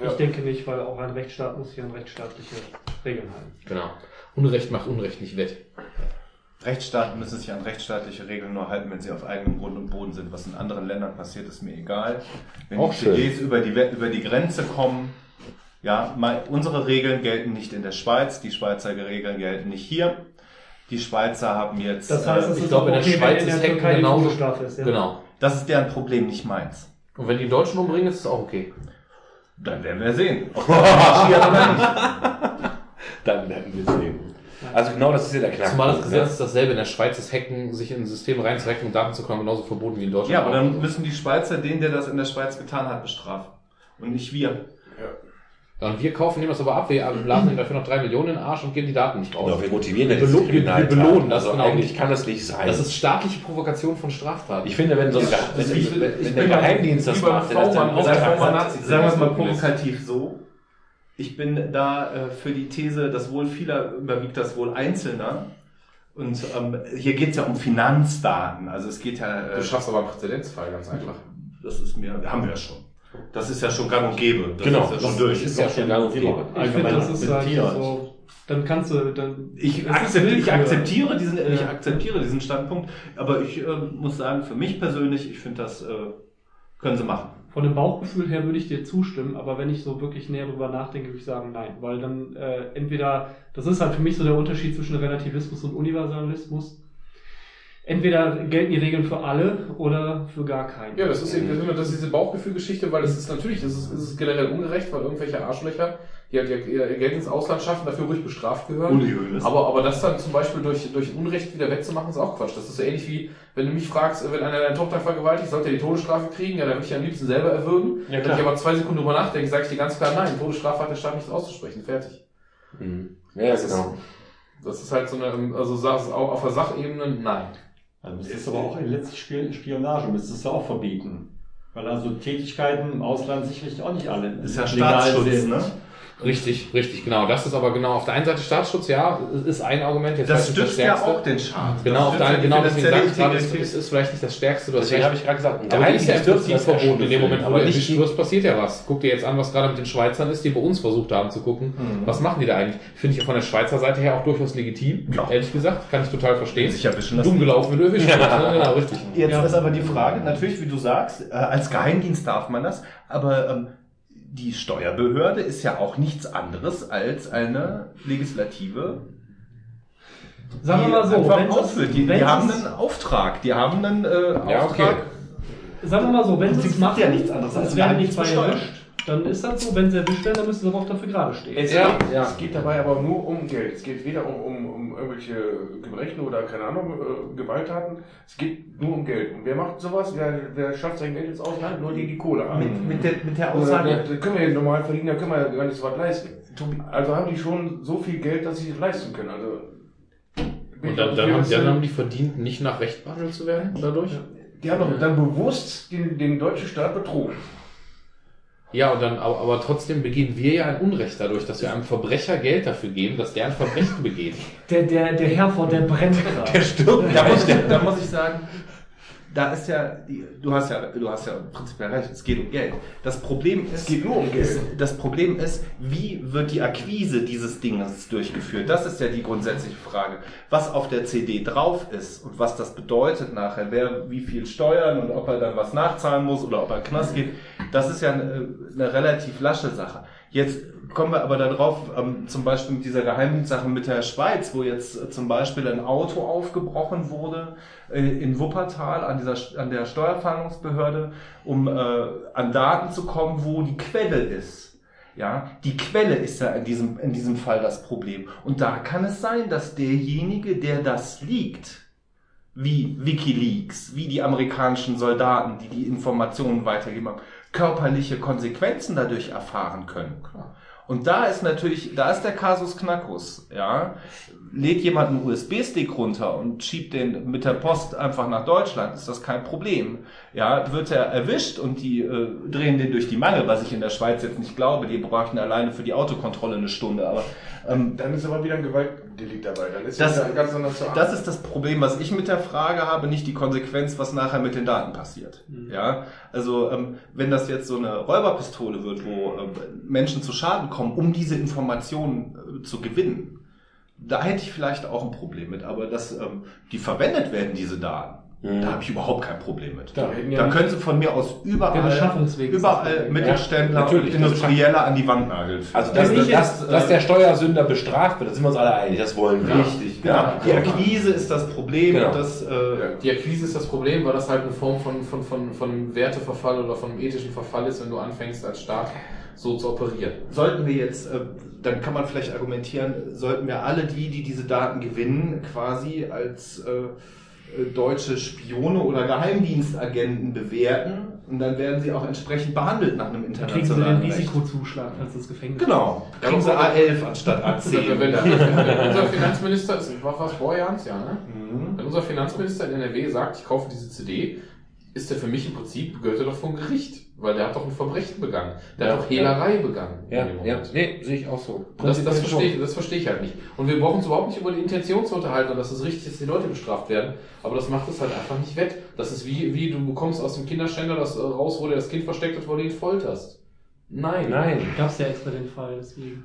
Ich denke nicht, weil auch ein Rechtsstaat muss hier an rechtsstaatliche Regeln halten. Genau. Unrecht macht Unrecht nicht wett. Rechtsstaaten müssen sich an rechtsstaatliche Regeln nur halten, wenn sie auf eigenem Grund und Boden sind. Was in anderen Ländern passiert, ist mir egal. Wenn Auch die. CDs über die, über die Grenze kommen, ja, mal, unsere Regeln gelten nicht in der Schweiz, die Schweizer Regeln gelten nicht hier. Die Schweizer haben jetzt, Das heißt, äh, es ich ist glaube, in der okay, Schweiz ist Hacken genauso- ist. Ja? Genau. das ist deren Problem, nicht meins. Und wenn die Deutschen umbringen, ist es auch okay. Dann werden wir sehen. Dann werden wir sehen. Also genau das ist ja der Knackpunkt. Zumal das Gesetz ne? ist dasselbe. In der Schweiz ist Hacken, sich in ein System reinzuhacken und Daten zu klauen, genauso verboten wie in Deutschland. Ja, aber dann müssen die Schweizer den, der das in der Schweiz getan hat, bestrafen. Und nicht wir. Ja, und wir kaufen, nehmen das aber ab, wir blasen ihm dafür noch drei Millionen in den Arsch und geben die Daten nicht raus. Genau, wir motivieren Wir ja belo- wir- wir belohnen das, also genau. eigentlich kann das nicht sein. Das ist staatliche Provokation von Straftaten. ich finde, wenn so ein Das- wenn, ich- wenn, wenn, ich wenn bin der Geheimdienst das macht, dann Sagen wir es mal provokativ so. Ich bin da äh, für die These, das Wohl vieler überwiegt das Wohl Einzelner. Und ähm, hier geht es ja um Finanzdaten. Also es geht ja, äh, Du schaffst aber einen Präzedenzfall, ganz einfach. das ist mir, haben wir ja schon. Das ist ja schon gang und gäbe. Das Genau, ist ja das schon durch. ist ja schon gang und gäbe. Ich finde, das ist halt so. Dann kannst du, dann. Ich, akzeptiere, ich, akzeptiere diesen, ich Ja. akzeptiere diesen Standpunkt, aber ich äh, muss sagen, für mich persönlich, ich finde das, äh, können sie machen. Von dem Bauchgefühl her würde ich dir zustimmen, aber wenn ich so wirklich näher drüber nachdenke, würde ich sagen, nein. Weil dann äh, entweder, das ist halt für mich so der Unterschied zwischen Relativismus und Universalismus. Entweder gelten die Regeln für alle oder für gar keinen. Ja, das ist eben das ist diese Bauchgefühlgeschichte, weil es ist natürlich, es ist, es ist generell ungerecht, weil irgendwelche Arschlöcher, die halt ihr, ihr Geld ins Ausland schaffen, dafür ruhig bestraft gehören. Hoeneß. Aber, aber das dann zum Beispiel durch, durch Unrecht wieder wettzumachen, ist auch Quatsch. Das ist so ähnlich wie, wenn du mich fragst, wenn einer deine Tochter vergewaltigt, sollte er die Todesstrafe kriegen? Ja, dann würde ich am liebsten selber erwürgen. Ja, wenn ich aber zwei Sekunden drüber nachdenke, sage ich dir ganz klar, nein, Todesstrafe hat der Staat nichts auszusprechen. Fertig. Mhm. Ja, Das ist- genau. Das ist halt so eine, also auf der Sachebene, nein. Also müsstest du aber auch letztlich Spion- Spionage müsstest du auch verbieten. Weil also Tätigkeiten im Ausland sicherlich auch nicht alle ist ja legal Staatsschutz, sind. ne? Richtig, richtig, genau. Das ist aber genau auf der einen Seite Staatsschutz, ja, ist ein Argument. Jetzt Das stützt ja auch den Staat. Genau, Das auf der, ja genau deswegen sage ich gerade, es ist, ist vielleicht nicht das Stärkste. Deswegen habe ich gerade gesagt, Aber die ist ja im Prinzip ja verboten. In dem Moment, aber nicht wirst, passiert ja was. Guck dir jetzt an, was gerade mit den Schweizern ist, die bei uns versucht haben zu gucken. Mhm. Was machen die da eigentlich? Finde ich von der Schweizer Seite her auch durchaus legitim. Ja. Ehrlich gesagt, kann ich total verstehen. Sich erwischen Dumm lassen. gelaufen, wenn du erwischt wirst. ne? Genau, richtig. Jetzt Ja. ist aber die Frage, natürlich, wie du sagst, äh, als Geheimdienst darf man das, aber ähm, die Steuerbehörde ist ja auch nichts anderes als eine Legislative. Sagen wir die mal so, einfach wenn ausfüllt. die, die haben einen Auftrag, die haben einen äh, Ja, Auftrag. okay. Sagen wir mal so, wenn sie es macht machen, ja nichts anderes als werden nicht Geheimdienst zwei erwischt, Dann ist das so, wenn sie erwischt werden, dann müssen sie aber auch dafür gerade stehen. Es, Ja, geht, ja. es geht dabei aber nur um Geld. Es geht weder um, um, um irgendwelche Gebrechen oder keine Ahnung, äh, Gewalttaten. Es geht nur um Geld. Und wer macht sowas? Wer, wer schafft sein Geld ins Ausland? Nur die, die Kohle haben. Mit, mit, der, mit der Aussage, da können wir den normal verdienen, da können wir ja gar nicht so was leisten. Also haben die schon so viel Geld, dass sie es leisten können. Also, Und dann, dann, haben, dann haben die verdient, nicht nach Recht behandelt zu werden dadurch? die haben doch dann bewusst den, den deutschen Staat betrogen. Ja, und dann, aber, aber trotzdem begehen wir ja ein Unrecht dadurch, dass wir einem Verbrecher Geld dafür geben, dass der ein Verbrechen begeht. Der, der, der Herford, der brennt gerade. stirbt. da muss, ich, da muss ich sagen, da ist ja, du hast ja, du hast ja prinzipiell recht, es geht um Geld. Das Problem ist, Es geht nur um Geld. ist, das Problem ist, wie wird die Akquise dieses Dinges durchgeführt? Das ist ja die grundsätzliche Frage. Was auf der CD drauf ist und was das bedeutet nachher, wer wie viel steuern und ob er dann was nachzahlen muss oder ob er Knast geht, das ist ja eine, eine relativ lasche Sache. Jetzt kommen wir aber darauf, ähm, zum Beispiel mit dieser Geheimdienstsache mit der Schweiz, wo jetzt äh, zum Beispiel ein Auto aufgebrochen wurde äh, in Wuppertal an, dieser, an der Steuerfahndungsbehörde, um äh, an Daten zu kommen, wo die Quelle ist. Ja, die Quelle ist ja in diesem, in diesem Fall das Problem. Und da kann es sein, dass derjenige, der das liegt, wie Wikileaks, wie die amerikanischen Soldaten, die die Informationen weitergeben haben, körperliche Konsequenzen dadurch erfahren können. Und da ist natürlich, da ist der Kasus Knackus, ja. Lädt jemand einen USB-Stick runter und schiebt den mit der Post einfach nach Deutschland, ist das kein Problem. Ja, wird er erwischt und die äh, drehen den durch die Mangel, was ich in der Schweiz jetzt nicht glaube, die bräuchten alleine für die Autokontrolle eine Stunde, aber ähm, Dann ist aber wieder ein Gewaltdelikt dabei. Dann ist Das- das ganz anders zu das ist das Problem, was ich mit der Frage habe, nicht die Konsequenz, was nachher mit den Daten passiert. Ja, also ähm, wenn das jetzt so eine Räuberpistole wird, wo ähm, Menschen zu Schaden kommen, um diese Informationen äh, zu gewinnen, da hätte ich vielleicht auch ein Problem mit. Aber dass ähm, die verwendet werden, diese Daten, Mhm. da habe ich überhaupt kein Problem mit. Ja. Da können sie von mir aus überall, das überall. Mittelständler, Ja, natürlich. Industrielle an die Wand nageln. Also, dass, Wenn ich dass, der Steuersünder bestraft wird, da sind wir uns alle einig, das wollen wir. Richtig, genau. Ja. Die Akquise ist das Problem. Genau. und Das, äh, Die Akquise ist das Problem, weil das halt eine Form von, von, von, von Werteverfall oder von ethischen Verfall ist, wenn du anfängst als Staat so zu operieren. sollten wir jetzt, äh, dann kann man vielleicht argumentieren, sollten wir alle die, die diese Daten gewinnen, quasi als äh, deutsche Spione oder Geheimdienstagenten bewerten und dann werden sie auch entsprechend behandelt nach einem Dann kriegen sie den internationalen Recht. Risikozuschlag, falls das Gefängnis Genau, Ja, kriegen sie aber- A11 anstatt A10. Wenn, wenn, wenn unser Finanzminister, ist, war was Borjans, ja, ne? Mhm. Wenn unser Finanzminister in NRW sagt, ich kaufe diese CD, ist der für mich im Prinzip, gehört er doch vor ein Gericht. Weil der hat doch ein Verbrechen begangen. Der Ja. hat doch Hehlerei begangen. Ja, in dem ja, Moment. nee, sehe ich auch so. Und das, das, verstehe ich, das verstehe ich halt nicht. Und wir brauchen uns überhaupt nicht über die Intention zu unterhalten und dass es richtig ist, dass die Leute bestraft werden. Aber das macht es halt einfach nicht wett. Das ist wie, wie du bekommst aus dem Kinderständer das äh, raus, wo der das Kind versteckt hat, wo du ihn folterst. Nein. Nein. Gab es ja extra den Fall, deswegen.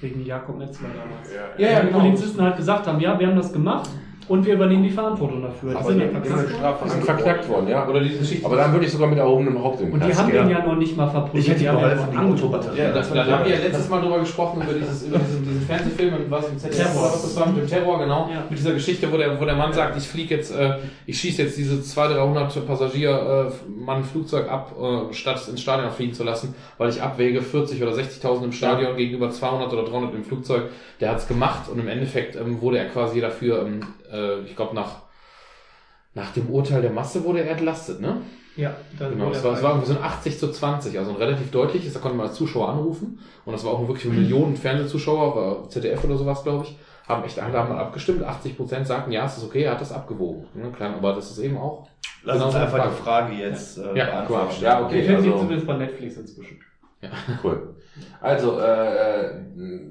Wegen Jakob Metzler damals. Ja, Ja, ja, die genau. Polizisten halt gesagt haben, ja, wir haben das gemacht und wir übernehmen die Verantwortung dafür. Die Aber sind die ja Die sind verknackt worden, ja. Oder diese Geschichte. Aber dann würde ich sogar mit erhobenem Haupt im Und die haben den ja noch nicht mal verprügelt. Ich hätte die haben ja nur Autobatterie. Ja, Ja, das, da haben wir ja letztes Mal drüber gesprochen, über, dieses, über diesen, diesen Fernsehfilm, und was im ZDF Terror. was das war, mit dem Terror, genau. Ja. Mit dieser Geschichte, wo der, wo der Mann sagt, ich fliege jetzt, äh, ich schieße jetzt diese 200, 300 Passagier, äh, Mann Flugzeug ab, äh, statt es ins Stadion fliegen zu lassen, weil ich abwäge 40 oder 60.000 im Stadion gegenüber 200 oder 300 im Flugzeug. Der hat es gemacht und im Endeffekt ähm, wurde er quasi dafür, ähm, äh, ich glaube nach, nach dem Urteil der Masse wurde er entlastet, ne? Ja, dann Genau, es war, es war irgendwie so ein 80 zu 20, also ein relativ deutliches, da konnte man als Zuschauer anrufen und das war auch wirklich Millionen Fernsehzuschauer, war ZDF oder sowas, glaube ich, haben echt alle haben abgestimmt, 80 Prozent sagten, ja, es ist okay, er hat das abgewogen. Ne, klar, aber das ist eben auch. Lass uns Genau eine einfach Frage. die Frage jetzt äh, Ja, beantworten. klar. Ja, okay. finden ihn Also, zumindest bei Netflix inzwischen. Cool. Also, äh, äh,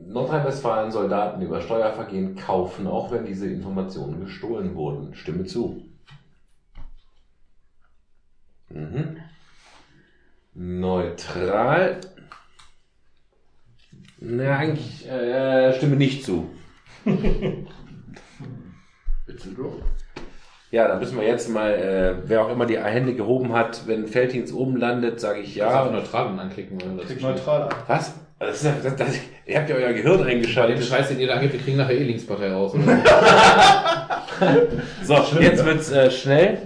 Nordrhein-Westfalen Soldaten über Steuervergehen kaufen, auch wenn diese Informationen gestohlen wurden. Stimme zu. Mhm. Neutral. Na, eigentlich äh, stimme nicht zu. Ja, dann müssen wir jetzt mal, äh, wer auch immer die Hände gehoben hat, wenn Felddienst oben landet, sage ich Ja. Einfach neutral und anklicken. Oder das Klick neutral an. Was? Das ist, ja- das, das, ihr habt ja euer Gehirn reingeschaltet. Scheiß, den ihr da angebt, wir kriegen nachher eh Linkspartei raus. So, jetzt wird's äh, schnell.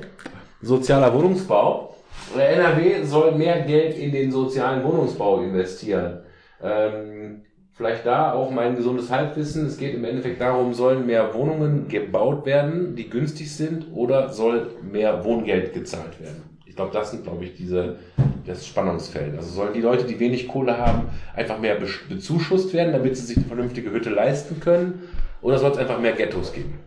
Sozialer Wohnungsbau. Oder NRW soll mehr Geld in den sozialen Wohnungsbau investieren. Ähm, vielleicht da auch mein gesundes Halbwissen. Es geht im Endeffekt darum, sollen mehr Wohnungen gebaut werden, die günstig sind, oder soll mehr Wohngeld gezahlt werden? Ich glaube, das sind, glaube ich, diese, das Spannungsfeld. Also sollen die Leute, die wenig Kohle haben, einfach mehr be- bezuschusst werden, damit sie sich eine vernünftige Hütte leisten können? Oder soll es einfach mehr Ghettos geben?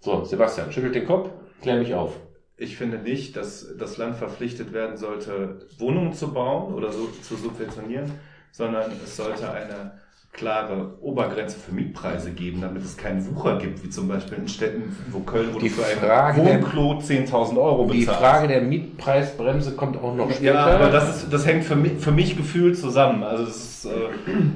So, Sebastian, schüttelt den Kopf, klär mich auf. Ich finde nicht, dass das Land verpflichtet werden sollte, Wohnungen zu bauen oder so zu subventionieren, sondern es sollte eine klare Obergrenze für Mietpreise geben, damit es keinen Wucher gibt, wie zum Beispiel in Städten, wo Köln, wo Die du für ein Wohnklo 10.000 Euro Die bezahlst. Frage der Mietpreisbremse kommt auch noch später. ja, aber das, ist, das hängt für mich, für mich gefühlt zusammen. Also ist, äh,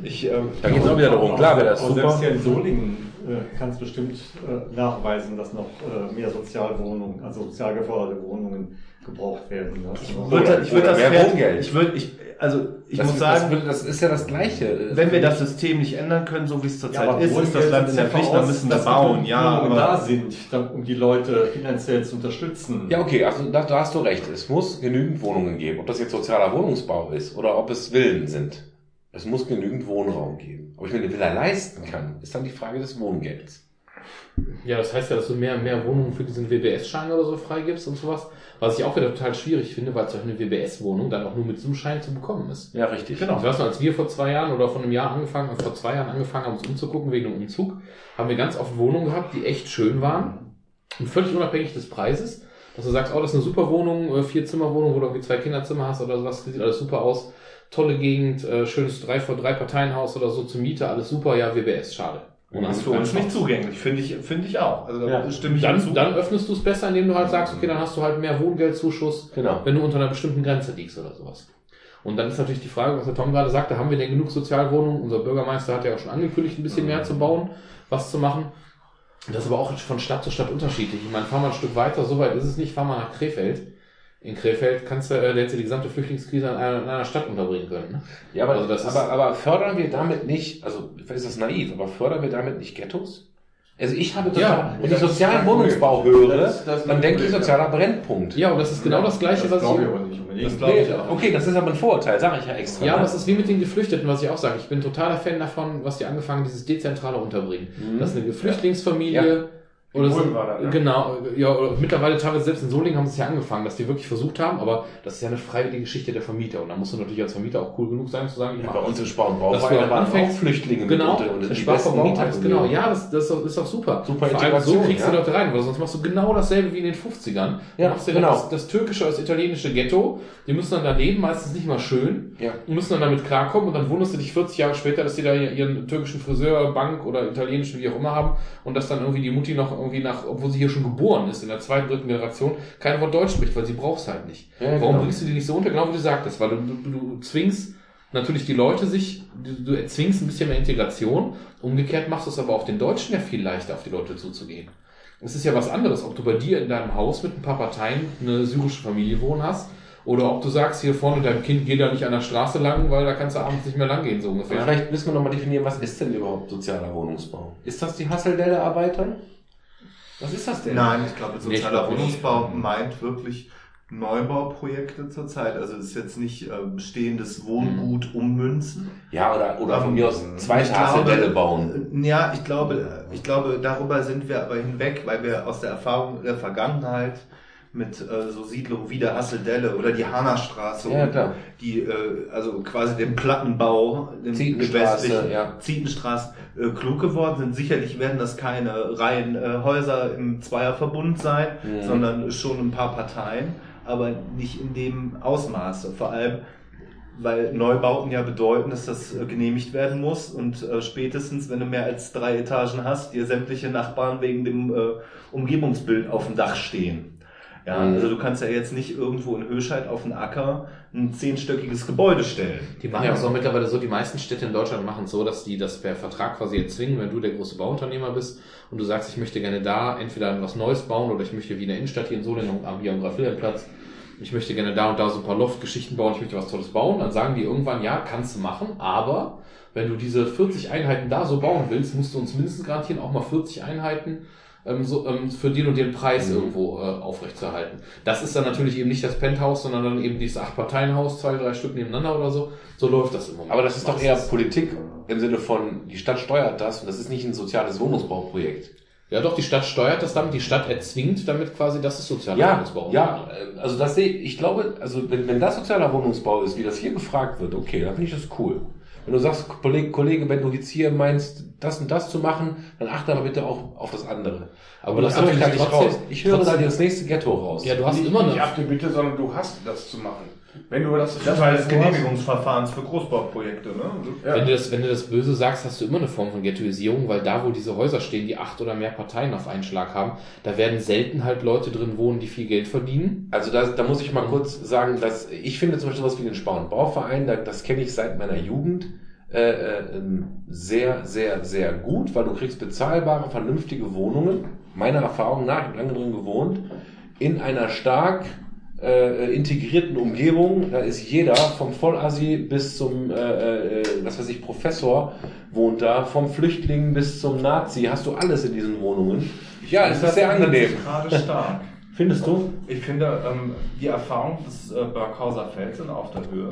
ich, äh, Da geht es auch wieder darum. Klar wäre das super. Selbst hier in Solingen äh, kann es bestimmt äh, nachweisen, dass noch äh, mehr Sozialwohnungen, also sozial geförderte Wohnungen gebraucht werden. Ne? ich würde ich würd Oder das mehr Pferd- Wohngeld. Ich würde, ich, also ich das, muss das, sagen, würde- das ist ja das Gleiche. wenn wir das System nicht ändern können, so wie es zurzeit aber ist, ist das Land in der Pflicht, dann müssen wir bauen. Ja, Wohnungen aber da sind, um die Leute finanziell zu unterstützen. Ja, okay, also da, da hast du recht. Es muss genügend Wohnungen geben. Ob das jetzt sozialer Wohnungsbau ist oder ob es Villen sind. Es muss genügend Wohnraum geben. Ob ich mir eine Villa leisten kann, ist dann die Frage des Wohngelds. Ja, das heißt ja, dass du mehr, mehr Wohnungen für diesen WBS-Schein oder so freigibst und sowas. Was ich auch wieder total schwierig finde, weil solch eine WBS-Wohnung dann auch nur mit so einem Schein zu bekommen ist. Ja, richtig. Genau. Ich weiß noch, als wir vor zwei Jahren oder vor einem Jahr angefangen, vor zwei Jahren angefangen haben, uns umzugucken wegen dem Umzug, haben wir ganz oft Wohnungen gehabt, die echt schön waren und völlig unabhängig des Preises. Dass du sagst, oh, das ist eine super Wohnung, äh, vier Zimmerwohnung, wo du irgendwie zwei Kinderzimmer hast oder sowas, sieht alles super aus. Tolle Gegend, äh, schönes drei vor drei Parteienhaus oder so zur Miete, alles super, ja, WBS, schade. Und das ist für uns nicht zugänglich, finde ich, finde ich auch. Also da Ja. stimme ich Dann, zu. dann öffnest du es besser, indem du halt sagst, okay, dann hast du halt mehr Wohngeldzuschuss, Genau. wenn du unter einer bestimmten Grenze liegst oder sowas. Und dann ist natürlich die Frage, was der Tom gerade sagte, haben wir denn genug Sozialwohnungen? Unser Bürgermeister hat ja auch schon angekündigt, ein bisschen mehr zu bauen, was zu machen. Das ist aber auch von Stadt zu Stadt unterschiedlich. Ich meine, fahr mal ein Stück weiter, so weit ist es nicht, fahr mal nach Krefeld. In Krefeld kannst du, äh, hättest du die gesamte Flüchtlingskrise in einer, in einer Stadt unterbringen können. Ne? Ja, aber, Also das ist- aber, aber fördern wir damit nicht, also ist das naiv, aber fördern wir damit nicht Ghettos? Also ich habe total, Ja, wenn ich sozialen. Wohnungsbau höre, Das ist- das dann ein denke ich sozialer Brennpunkt. Ja, und das ist genau das Gleiche, das was ich... glaube ich aber nicht unbedingt. Das glaube Nee, ich auch. okay, das ist aber ein Vorurteil, sage ich ja extra. Ja, ne? aber es ist wie mit den Geflüchteten, was ich auch sage. Ich bin totaler Fan davon, was die angefangen, dieses dezentrale Unterbringen. Mhm. Das ist eine Geflüchtlingsfamilie. Oder so, war das, ne? Genau, ja, oder mittlerweile teilweise selbst in Solingen haben sie es ja angefangen, dass die wirklich versucht haben, aber das ist ja eine freiwillige Geschichte der Vermieter und da musst du natürlich als Vermieter auch cool genug sein, zu sagen, ich Ja, bei uns im Spornbau Dass du waren auch Flüchtlinge Genau, mit und der die besten Mieter. genau, ja, das, das ist doch- super. Super Vor allem so kriegst du ja. Leute rein, weil sonst machst du genau dasselbe wie in den 50ern. Du Ja, machst dir genau. das, das türkische, das italienische Ghetto, die müssen dann daneben, meistens nicht mal schön, Ja. und müssen dann damit klarkommen und dann wunderst du dich 40 Jahre später, dass die da ihren türkischen Friseur, Bank oder italienischen, wie auch immer haben und dass dann irgendwie die Mutti noch irgendwie nach, obwohl sie hier schon geboren ist, in der zweiten, dritten Generation, kein Wort Deutsch spricht, weil sie brauchst halt nicht. Ja, Warum genau. bringst du die nicht so unter? Genau wie du sagtest, weil du, du, du zwingst natürlich die Leute sich, du, du erzwingst ein bisschen mehr Integration, umgekehrt machst du es aber auch den Deutschen ja viel leichter, auf die Leute zuzugehen. Es ist ja was anderes, ob du bei dir in deinem Haus mit ein paar Parteien eine syrische Familie wohnen hast, oder ob du sagst, hier vorne deinem Kind geht da nicht an der Straße lang, weil da kannst du abends nicht mehr lang gehen, so Ja. ungefähr. Vielleicht müssen wir nochmal definieren, was ist denn überhaupt sozialer Wohnungsbau? Ist das die Hasseldelle erweitern? Was ist das denn? Nein, ich glaube, Nee, ich sozialer. Wohnungsbau meint wirklich Neubauprojekte zurzeit. Also es ist jetzt nicht äh, bestehendes Wohngut ummünzen. Ja, oder, oder von mir aus zwei Ich glaube- Hasseldelle bauen. Ja, ich glaube, ich glaube, darüber sind wir aber hinweg, weil wir aus der Erfahrung der Vergangenheit mit äh, so Siedlungen wie der Hasseldelle oder die Hannerstraße Ja, klar. die äh, also quasi dem Plattenbau, dem Zietenstraße, westlichen ja. Zietenstraße äh, klug geworden sind. Sicherlich werden das keine reinen äh, Häuser im Zweierverbund sein, Mhm. sondern schon ein paar Parteien, aber nicht in dem Ausmaße. Vor allem weil Neubauten ja bedeuten, dass das äh, genehmigt werden muss und äh, spätestens, wenn du mehr als drei Etagen hast, dir sämtliche Nachbarn wegen dem äh, Umgebungsbild auf dem Dach stehen. Ja, Mhm. also du kannst ja jetzt nicht irgendwo in Höscheid auf den Acker ein zehnstöckiges Gebäude stellen. Die machen das auch mittlerweile so, die meisten Städte in Deutschland machen es so, dass die das per Vertrag quasi erzwingen, wenn du der große Bauunternehmer bist und du sagst, ich möchte gerne da entweder was Neues bauen oder ich möchte wie in der Innenstadt hier in Solingen am hier am Grafillenplatz, ich möchte gerne da und da so ein paar Loftgeschichten bauen, ich möchte was Tolles bauen, dann sagen die irgendwann, ja, kannst du machen, aber wenn du diese 40 Einheiten da so bauen willst, musst du uns mindestens garantieren, auch mal 40 Einheiten ähm, so, ähm, für den und den Preis Mhm. irgendwo äh, aufrechtzuerhalten. Das ist dann natürlich eben nicht das Penthouse, sondern dann eben dieses Acht-Parteien-Haus, zwei, drei Stück nebeneinander oder so. So läuft das im Moment. Aber das ist doch eher Meistens. Politik im Sinne von, die Stadt steuert das und das ist nicht ein soziales Wohnungsbauprojekt. Ja, doch, die Stadt steuert das damit, die Stadt erzwingt damit quasi, dass es sozialer Ja, Wohnungsbau ja, äh, also das sehe ich, ich glaube, also wenn, wenn das sozialer Wohnungsbau ist, wie das hier gefragt wird, okay, dann finde ich das cool. Wenn du sagst, Kollege, Kollege, wenn du jetzt hier meinst, das und das zu machen, dann achte aber bitte auch auf das andere. Aber das ich höre natürlich da nicht raus. Ich höre da das nächste Ghetto raus. Ja, du hast nicht, immer nicht eine, ab der Bitte, sondern du hast das zu machen. Wenn du das, Das das du hast- Genehmigungsverfahrens für Großbauprojekte, ne? Ja. Wenn du, das, wenn du das böse sagst, hast du immer eine Form von Ghettoisierung, weil da, wo diese Häuser stehen, die acht oder mehr Parteien auf einen Schlag haben, da werden selten halt Leute drin wohnen, die viel Geld verdienen. Also da, da muss ich mal kurz sagen, dass ich finde zum Beispiel sowas wie den Spar- und Bauverein, da, das kenne ich seit meiner Jugend, äh, äh, ähm, sehr, sehr, sehr gut, weil du kriegst bezahlbare, vernünftige Wohnungen, meiner Erfahrung nach, ich habe lange drin gewohnt, in einer stark äh, integrierten Umgebung. Da ist jeder, vom Vollassi bis zum, äh, äh, was weiß ich, Professor wohnt da, vom Flüchtling bis zum Nazi, hast du alles in diesen Wohnungen. Ja, es ist sehr angenehm. gerade stark. Findest du? Ich finde, ähm, die Erfahrung des äh, Berghauser Felsen auf der Höhe,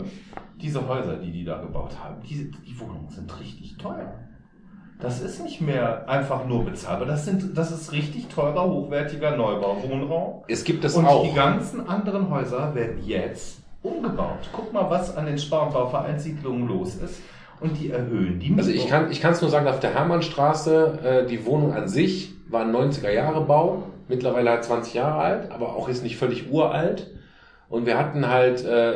diese Häuser, die die da gebaut haben, die, die Wohnungen sind richtig teuer. Das ist nicht mehr einfach nur bezahlbar. Das, sind, das ist richtig teurer, hochwertiger Neubauwohnraum. Es gibt es Und auch. die ganzen anderen Häuser werden jetzt umgebaut. Guck mal, was an den Spar- und Bauvereinssiedlungen los ist. Und die erhöhen die Also Miete. ich kann ich kann es nur sagen, auf der Hermannstraße, äh, die Wohnung an sich war ein 90er Jahre Bau, mittlerweile halt 20 Jahre alt, aber auch ist nicht völlig uralt. Und wir hatten halt, äh,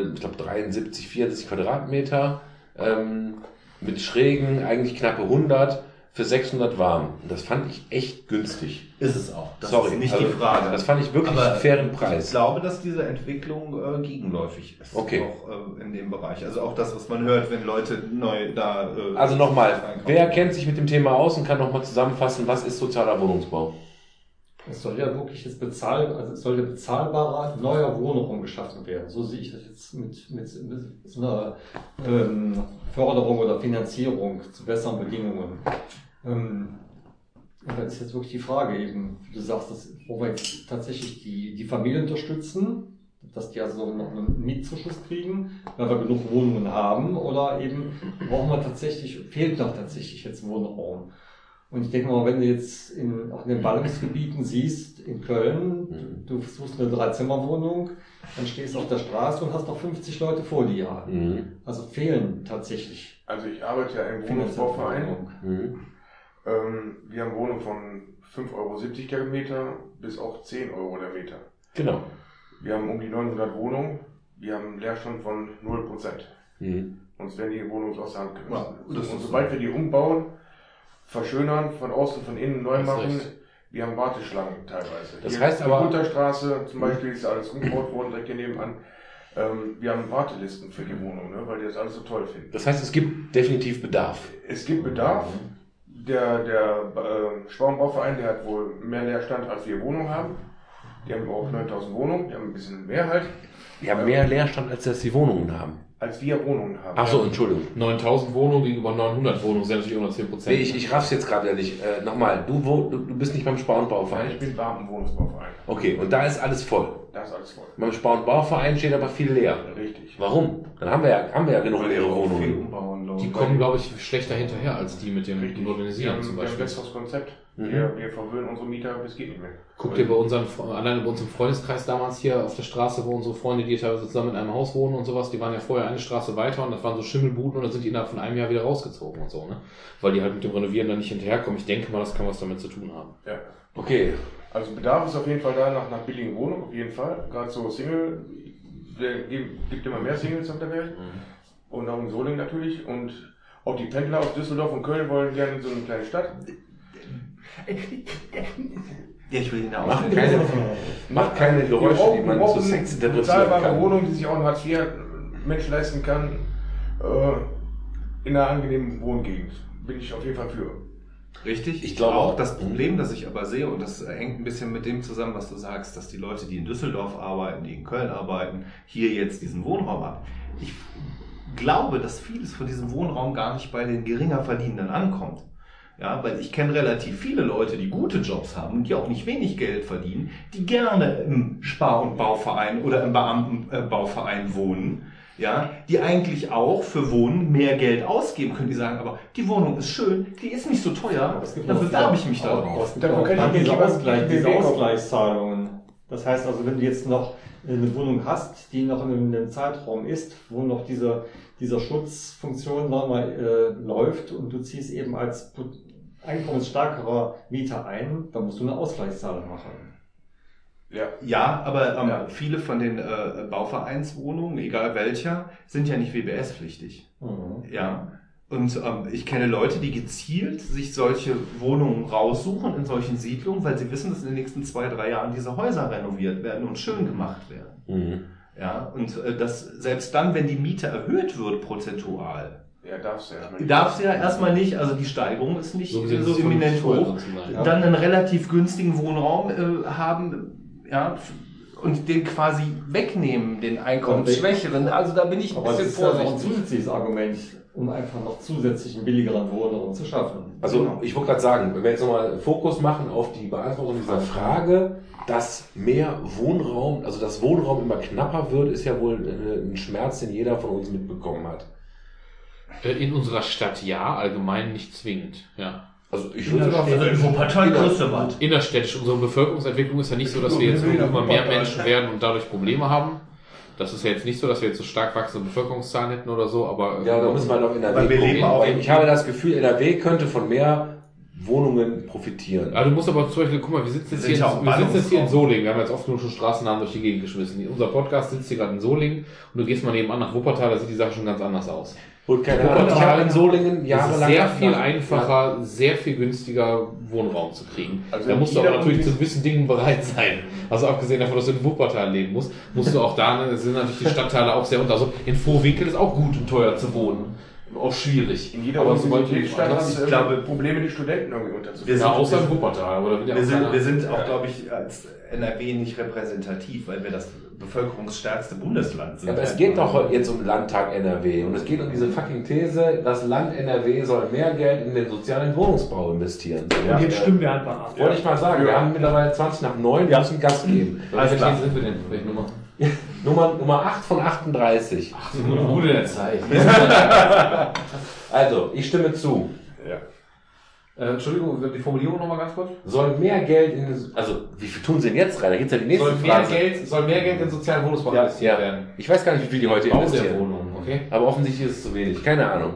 äh, ich glaube 73, 74 Quadratmeter ähm, mit Schrägen, eigentlich knappe 100 für 600 warm. Und das fand ich echt günstig. ist es auch. Das Sorry, ist nicht also die Frage. Das fand ich wirklich Aber einen fairen Ich Preis. glaube, dass diese Entwicklung äh, gegenläufig ist. Okay. Auch äh, in dem Bereich. Also auch das, was man hört, wenn Leute neu da. Äh, Also nochmal, wer kennt sich mit dem Thema aus und kann nochmal zusammenfassen, was ist sozialer Wohnungsbau? Es soll ja wirklich jetzt bezahl, also es soll ja bezahlbarer neuer Wohnraum geschaffen werden. So sehe ich das jetzt mit, mit, mit so einer ähm, Förderung oder Finanzierung zu besseren Bedingungen. Ähm, und da ist jetzt wirklich die Frage eben, wie du sagst, dass, wo wir jetzt tatsächlich die, die Familie unterstützen, dass die also noch einen Mietzuschuss kriegen, weil wir genug Wohnungen haben, oder eben brauchen wir tatsächlich, fehlt noch tatsächlich jetzt Wohnraum. Und ich denke mal, wenn du jetzt in, auch in den Ballungsgebieten siehst, in Köln, du, du suchst eine Dreizimmerwohnung, dann stehst du auf der Straße und hast noch 50 Leute vor dir. Mhm. Also fehlen tatsächlich Also ich arbeite ja im Wohnungsbauverein. Mhm. Ähm, wir haben Wohnungen von 5,70 Euro der Meter bis auch 10 Euro der Meter. Genau. Wir haben um die 900 Wohnungen. Wir haben einen Leerstand von 0%. Mhm. Uns werden die Wohnungen aus der Hand gerissen. Ja, und sobald wir die umbauen, verschönern, von außen, von innen neu machen, wir haben Warteschlangen teilweise. Das Hier heißt die aber- Unterstraße zum Beispiel ist alles umgebaut worden, direkt hier nebenan. Ähm, wir haben Wartelisten für die Wohnung, ne, weil die das alles so toll finden. Das heißt, es gibt definitiv Bedarf. Es gibt Bedarf. Der, der äh, Schwarmbauverein, der hat wohl mehr Leerstand, als wir Wohnungen haben. Die haben auch 9000 Wohnungen, die haben ein bisschen mehr halt, Wir haben mehr Leerstand, als dass die Wohnungen haben. Als wir Wohnungen haben. Ach so, Entschuldigung. 9000 Wohnungen gegenüber 900 Wohnungen sind natürlich auch noch 10 Prozent. Nee, ich, ich raff's jetzt gerade ja nicht. Äh, Nochmal, du, wo, du, du bist nicht beim Spar- und Nein, Bauverein. ich bin Beamtenwohnungsbauverein. Okay, und da ist alles voll. Da ist alles voll. Beim Spar- und Bauverein steht aber viel leer. Richtig. Warum? Dann haben wir ja, haben wir ja genug leere Wohnungen. die kommen, glaube ich, schlechter hinterher als die mit dem Richtig. Wir Modernisieren haben, zum wir haben ein Beispiel. besseres Konzept. Mhm. Wir, wir verwöhnen unsere Mieter, bis geht nicht mehr. Guck dir bei unseren, alleine bei uns im Freundeskreis damals hier auf der Straße, wo unsere Freunde, die teilweise zusammen in einem Haus wohnen und sowas, die waren ja vorher eine Straße weiter und das waren so Schimmelbuden und dann sind die innerhalb von einem Jahr wieder rausgezogen und so, ne? Weil die halt mit dem Renovieren dann nicht hinterherkommen. Ich denke mal, das kann was damit zu tun haben. Ja. Okay, Also Bedarf ist auf jeden Fall da nach, nach billigen Wohnungen, auf jeden Fall. Gerade so Single, der gibt immer mehr Singles auf der Welt. Und auch in Solingen natürlich. Und auch die Pendler aus Düsseldorf und Köln wollen gerne in so eine kleine Stadt. Ja, ich will ihn auch. macht keine, macht keine Geräusche, die man zu Sex interpretieren bezahlbare kann. Wohnung, die sich auch ein Hartz IV Mensch leisten kann. Äh, in einer angenehmen Wohngegend. Bin ich auf jeden Fall für. Richtig. Ich glaube auch das Problem, das ich aber sehe, und das hängt ein bisschen mit dem zusammen, was du sagst, dass die Leute, die in Düsseldorf arbeiten, die in Köln arbeiten, hier jetzt diesen Wohnraum haben. Ich glaube, dass vieles von diesem Wohnraum gar nicht bei den geringer Verdienenden ankommt. Ja, weil ich kenne relativ viele Leute, die gute Jobs haben und die auch nicht wenig Geld verdienen, die gerne im Spar- und Bauverein oder im Beamtenbauverein wohnen. Ja, die eigentlich auch für Wohnen mehr Geld ausgeben können. Die sagen, aber die Wohnung ist schön, die ist nicht so teuer, dann bewerbe ich mich darauf. Davon kann kann ich diese, Ausgleich, diese Ausgleichszahlungen. Das heißt also, wenn du jetzt noch eine Wohnung hast, die noch in einem Zeitraum ist, wo noch diese, dieser Schutzfunktion mal, äh, läuft und du ziehst eben als einkommensstärkerer Mieter ein, dann musst du eine Ausgleichszahlung machen. Ja. Ja, aber ähm, Ja. viele von den äh, Bauvereinswohnungen, egal welcher, sind ja nicht WBS-pflichtig. Mhm. Ja. Und ähm, ich kenne Leute, die gezielt sich solche Wohnungen raussuchen in solchen Siedlungen, weil sie wissen, dass in den nächsten zwei, drei Jahren diese Häuser renoviert werden und schön gemacht werden. Mhm. Ja. Und äh, das selbst dann, wenn die Miete erhöht wird prozentual, Ja, darfst du erstmal nicht. darf sie ja erstmal nicht, also die Steigerung ist nicht so, von eminent hoch, dann einen relativ günstigen Wohnraum äh, haben, ja, und den quasi wegnehmen, den Einkommensschwächeren. Also da bin ich ein Aber bisschen ist ja noch ein vorsichtig. zusätzliches Argument, um einfach noch zusätzlichen billigeren Wohnraum zu schaffen. Also ich wollte gerade sagen, wenn wir jetzt nochmal Fokus machen auf die Beantwortung dieser Frage, dass mehr Wohnraum, also dass Wohnraum immer knapper wird, ist ja wohl ein Schmerz, den jeder von uns mitbekommen hat. In unserer Stadt ja, allgemein nicht zwingend. Ja. Also ich würde in Wuppertal größte Wand. Innerstädtisch, unsere Bevölkerungsentwicklung ist ja nicht so, dass wir jetzt immer mehr Menschen werden und dadurch Probleme haben. Das ist ja jetzt nicht so, dass wir jetzt so stark wachsende Bevölkerungszahlen hätten oder so, aber Ja, da müssen wir auf NRW Weil wir leben auch ich habe das Gefühl, NRW könnte von mehr Wohnungen profitieren. Ja, du musst aber zum Beispiel, guck mal, wir sitzen jetzt hier, in, wir sitzen jetzt hier in. Solingen. Wir haben jetzt oft genug schon Straßennamen durch die Gegend geschmissen. Unser Podcast sitzt hier gerade in Solingen und du gehst mal nebenan nach Wuppertal, da sieht die Sache schon ganz anders aus. Und keine Ahnung, ich habe in Solingen jahrelang... sehr viel einfacher, sehr viel günstiger Wohnraum zu kriegen. Also da musst du aber natürlich zu gewissen Dingen bereit sein. Also abgesehen davon, dass du in Wuppertal leben musst, musst du auch da, ne, sind natürlich die Stadtteile auch sehr unter. Also in Vorwinkel ist auch gut und teuer zu wohnen. Auch schwierig. In jeder aber sobald du Universitätsstadt das- hast du ich glaube, Probleme, die Studenten irgendwie unterzubringen. Wir ja, sind- außer in Wuppertal. Ja Wir sind, wir sind auch, glaube ich, als NRW nicht repräsentativ, weil wir das bevölkerungsstärkste Bundesland sind. Ja, aber es geht doch jetzt um Landtag NRW und es geht um diese fucking These, das Land NRW soll mehr Geld in den sozialen Wohnungsbau investieren. Und jetzt stimmen wir einfach ab. Wollte ich mal sagen, wir Ja. haben mittlerweile 20 nach 9, wir Ja. müssen Gas geben. Welche klar. sind wir denn? Welche Nummer? Nummer, Nummer 8 von 38. Gute der Zeit. Also, ich stimme zu. Ja. Äh, Entschuldigung, die Formulierung nochmal ganz kurz. Soll mehr Geld in also wie viel tun sie denn jetzt rein? Da geht's ja die nächste Soll mehr. Geld, soll mehr Geld in sozialen Wohnungsbau ja, investiert ja. werden? Ich weiß gar nicht, wie viel die heute Bau der investieren. Wohnungen, okay? Aber offensichtlich ist es zu wenig. Keine Ahnung.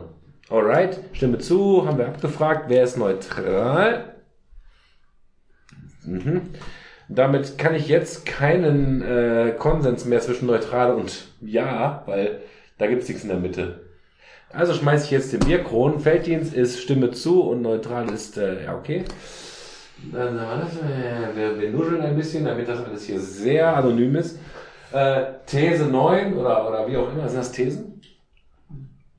Alright, stimme zu, haben wir abgefragt. Wer ist neutral? Mhm. Damit kann ich jetzt keinen äh, Konsens mehr zwischen neutral und ja, weil da gibt's nichts in der Mitte. Also schmeiße ich jetzt den Bierkron. Felddienst ist Stimme zu und neutral ist äh, ja okay. Dann. Äh, wir, wir nuscheln ein bisschen, damit das alles hier sehr anonym ist. Äh, These 9 oder, oder wie auch immer, sind das Thesen?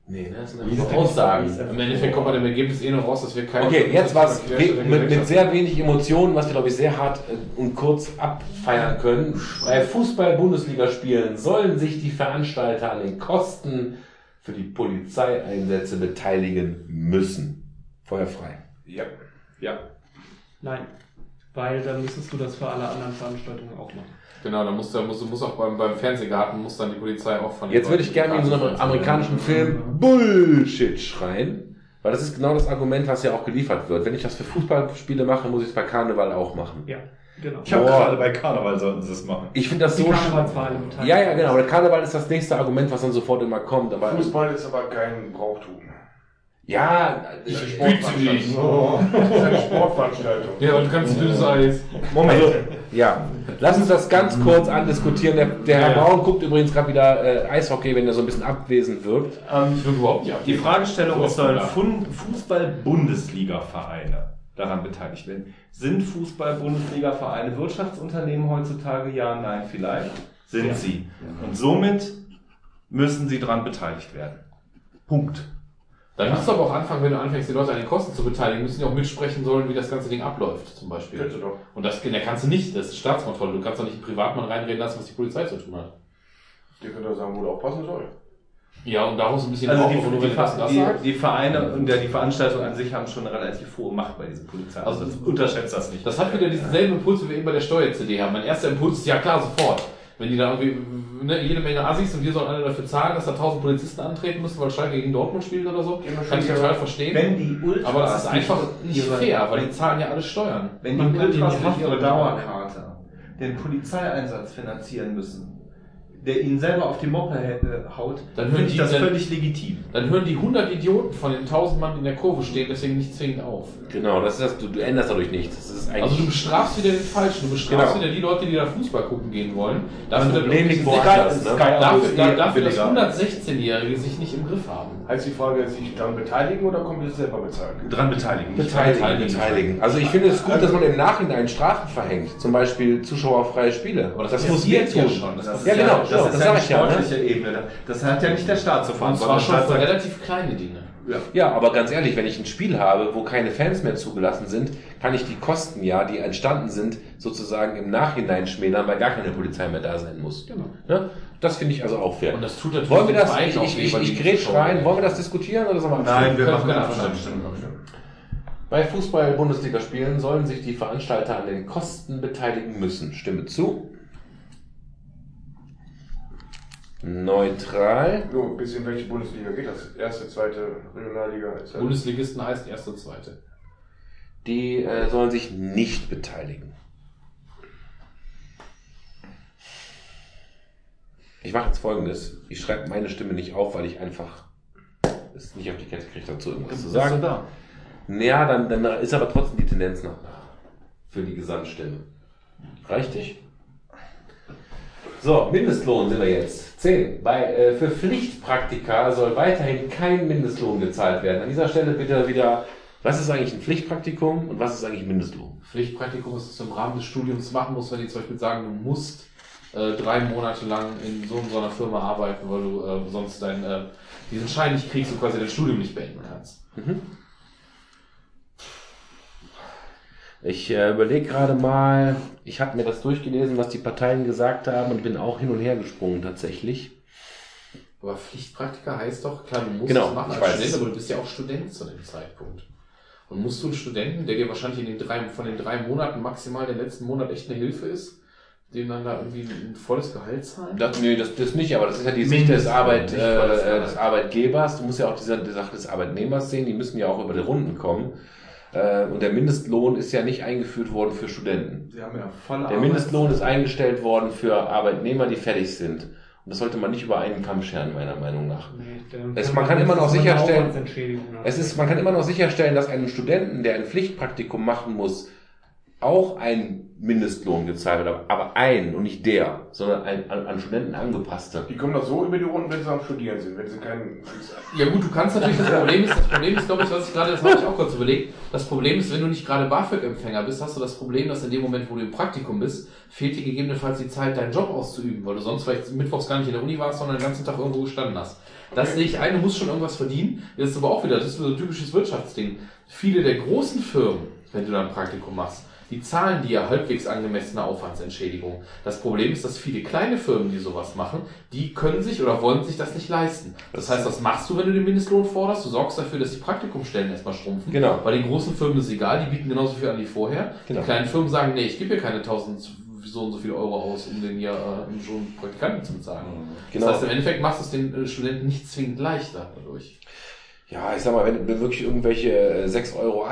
Nee, ne, das sind einfach Aussagen. Im Endeffekt kommt bei dem Ergebnis eh noch raus, dass wir keine. Okay, jetzt was Querschnitt der mit, mit sehr wenig Emotionen, was wir glaube ich sehr hart äh, und kurz abfeiern können. Bei Fußball-Bundesligaspielen sollen sich die Veranstalter an den Kosten für die Polizeieinsätze beteiligen müssen. Feuerfrei. Ja. Ja. Nein. Weil dann müsstest du das für alle anderen Veranstaltungen auch machen. Genau, dann muss, muss, muss auch beim, beim Fernsehgarten muss dann die Polizei auch von den Jetzt würde ich gerne in so einem amerikanischen Film Bullshit schreien. Weil das ist genau das Argument, was ja auch geliefert wird. Wenn ich das für Fußballspiele mache, muss ich es bei Karneval auch machen. Ja, genau. Ich habe gerade bei Karneval sollten sie es machen. Ich finde das Die so Karnevalsvereine beteiligen. Ja, ja, genau. Der Karneval ist das nächste Argument, was dann sofort immer kommt. Aber Fußball ist aber kein Brauchtum. ja, Das ist eine ich, Sportveranstaltung. Oh. Das ist eine Sportveranstaltung. Ja, und ganz dünnes Eis. Moment. ja. Lass uns das ganz kurz andiskutieren. Der, der Herr Ja, ja. Braun guckt übrigens gerade wieder äh, Eishockey, wenn er so ein bisschen abwesend wirkt. Ähm, Ich überhaupt nicht Die Fragestellung ist, sollen Fußball-Bundesliga-Vereine daran beteiligt werden? Sind Fußball-Bundesliga-Vereine Wirtschaftsunternehmen heutzutage? Ja, nein, vielleicht. Sind sie. Und somit müssen sie daran beteiligt werden. Punkt. Dann musst du aber auch anfangen, wenn du anfängst, die Leute an den Kosten zu beteiligen, müssen die auch mitsprechen sollen, wie das ganze Ding abläuft, zum Beispiel. Bitte doch. Und das, da kannst du nicht, das ist Staatskontrolle. Du kannst doch nicht einen Privatmann reinreden lassen, was die Polizei zu tun hat. Die könnt ihr sagen, wo du aufpassen soll. Ja, und daraus ein bisschen Also auch, die, die, du das, die, die Vereine und der, die Veranstaltung an sich haben schon eine relativ hohe Macht bei diesen Polizei. Also das unterschätzt das nicht. Das hat wieder diesen selben Impuls, wie wir eben bei der Steuer-CD haben. Mein erster Impuls ist, ja klar, sofort. Wenn die da irgendwie ne, jede Menge Assis und wir sollen alle dafür zahlen, dass da tausend Polizisten antreten müssen, weil Schalke gegen Dortmund spielt oder so, Immer kann ich total verstehen. wenn die Ultras aber das ist einfach nicht fair, weil die zahlen ja alle Steuern. Wenn die die Ultras nicht ihre. Dauerkarte den Polizeieinsatz finanzieren müssen, der ihnen selber auf die Moppe hä- haut, Dann finde hören ich die das dann- völlig legitim. Dann hören die 100 Idioten von den 1000 Mann, die in der Kurve stehen, deswegen nicht zwingend auf. Genau, das ist das, du, du änderst dadurch nichts. Das. Also du bestrafst wieder den Falschen, du bestrafst Genau. wieder die Leute, die da Fußball gucken gehen wollen. Dafür, dass- Problem liegt Sky- woanders, ne? Dafür, da- dass billiger. 116-Jährige sich nicht im Griff haben. Heißt die Frage, sich daran beteiligen oder komplett selber bezahlen? Dran beteiligen. nicht Beteiligen, Beteiligen. beteiligen. Also ich finde es gut, dass man im Nachhinein Strafen verhängt. Zum Beispiel zuschauerfreie Spiele. Aber das, muss passiert ja tun. schon. Das Das ist Ja, genau, das genau, ist das ja eine ich ja, ne? sportliche Ebene. Das hat ja nicht der Staat zu verantworten. zwar schon Der für relativ kleine Dinge. Ja, aber ganz ehrlich, wenn ich ein Spiel habe, wo keine Fans mehr zugelassen sind, kann ich die Kosten ja, die entstanden sind, sozusagen im Nachhinein schmälern, weil gar keine Polizei mehr da sein muss. Genau. Ne? Das finde ich also auch fair. Und das tut natürlich Wollen wir das, ich, auch ich, ich, ich die grätsch rein, wollen wir das diskutieren oder sollen wir Nein, abstimmen? wir machen eine abstimmen. Abstimmung. Bei Fußball-Bundesligaspielen sollen sich die Veranstalter an den Kosten beteiligen müssen. Stimme zu. Neutral. Nur ein bisschen, welche Bundesliga geht das? Erste, zweite, Regionalliga? Das? Bundesligisten heißt erste, zweite. Die äh, sollen sich nicht beteiligen. Ich mache jetzt folgendes. Ich schreibe meine Stimme nicht auf, weil ich einfach es nicht auf die Kette kriege, dazu irgendwas zu sagen. da? Ja, dann, dann ist aber trotzdem die Tendenz nach. Für die Gesamtstimme. Reicht dich? So, Mindestlohn sind wir jetzt. 10. Bei, äh, für Pflichtpraktika soll weiterhin kein Mindestlohn gezahlt werden. An dieser Stelle bitte wieder, was ist eigentlich ein Pflichtpraktikum und was ist eigentlich Mindestlohn? Pflichtpraktikum ist, dass du im Rahmen des Studiums machen musst, wenn die zum Beispiel sagen, du musst äh, drei Monate lang in so und so einer Firma arbeiten, weil du äh, sonst dein, äh, diesen Schein nicht kriegst und quasi dein Studium nicht beenden kannst. Ich äh, überlege gerade mal, ich habe mir das durchgelesen, was die Parteien gesagt haben und bin auch hin und her gesprungen tatsächlich. Aber Pflichtpraktika heißt doch, klar, du musst Genau, es machen als weiß. Student, aber du bist ja auch Student zu dem Zeitpunkt. Und musst du einen Studenten, der dir wahrscheinlich in den drei, von den drei Monaten maximal den letzten Monat echt eine Hilfe ist, dem dann da irgendwie ein volles Gehalt zahlen? Das, nee, das, das nicht, aber das ist ja die Sicht des, Arbeit, äh, Gehalt. des Arbeitgebers. Du musst ja auch diese, die Sache des Arbeitnehmers sehen, die müssen ja auch über die Runden kommen. Äh, und der Mindestlohn ist ja nicht eingeführt worden für Studenten. Sie haben ja volle Der Mindestlohn ist eingestellt worden für Arbeitnehmer, die fertig sind. Und das sollte man nicht über einen Kamm scheren, meiner Meinung nach. Nee, Es- man kann immer noch sicherstellen-. Es ist, man kann immer noch sicherstellen, dass einem Studenten, der ein Pflichtpraktikum machen muss, auch ein Mindestlohn gezahlt wird, aber ein und nicht der, sondern ein an, an Studenten angepasster. Die kommen doch so über die Runden, wenn sie am Studieren sind, wenn sie keinen. Ja gut, du kannst natürlich, das Problem ist, das Problem ist, glaube ich, was ich gerade, das habe ich auch kurz überlegt, das Problem ist, wenn du nicht gerade BAföG-Empfänger bist, hast du das Problem, dass in dem Moment, wo du im Praktikum bist, fehlt dir gegebenenfalls die Zeit, deinen Job auszuüben, weil du sonst vielleicht mittwochs gar nicht in der Uni warst, sondern den ganzen Tag irgendwo gestanden hast. Das sehe ich ein, du musst schon irgendwas verdienen. Das ist aber auch wieder, das ist so ein typisches Wirtschaftsding. Viele der großen Firmen, wenn du da ein Praktikum machst, die zahlen dir halbwegs angemessene Aufwandsentschädigung. Das Problem ist, dass viele kleine Firmen, die sowas machen, die können sich oder wollen sich das nicht leisten. Das heißt, was machst du, wenn du den Mindestlohn forderst? Du sorgst dafür, dass die Praktikumsstellen erstmal schrumpfen. Genau. Bei den großen Firmen ist es egal, die bieten genauso viel an wie vorher. Genau. Die kleinen Firmen sagen, nee, ich gebe hier keine 1000 so und so viele Euro aus, um den hier äh, schon Praktikanten zu bezahlen. Genau. Das heißt, im Endeffekt machst du es den äh, Studenten nicht zwingend leichter dadurch. Ja, ich sag mal, wenn, wenn wirklich irgendwelche äh, 6,80 Euro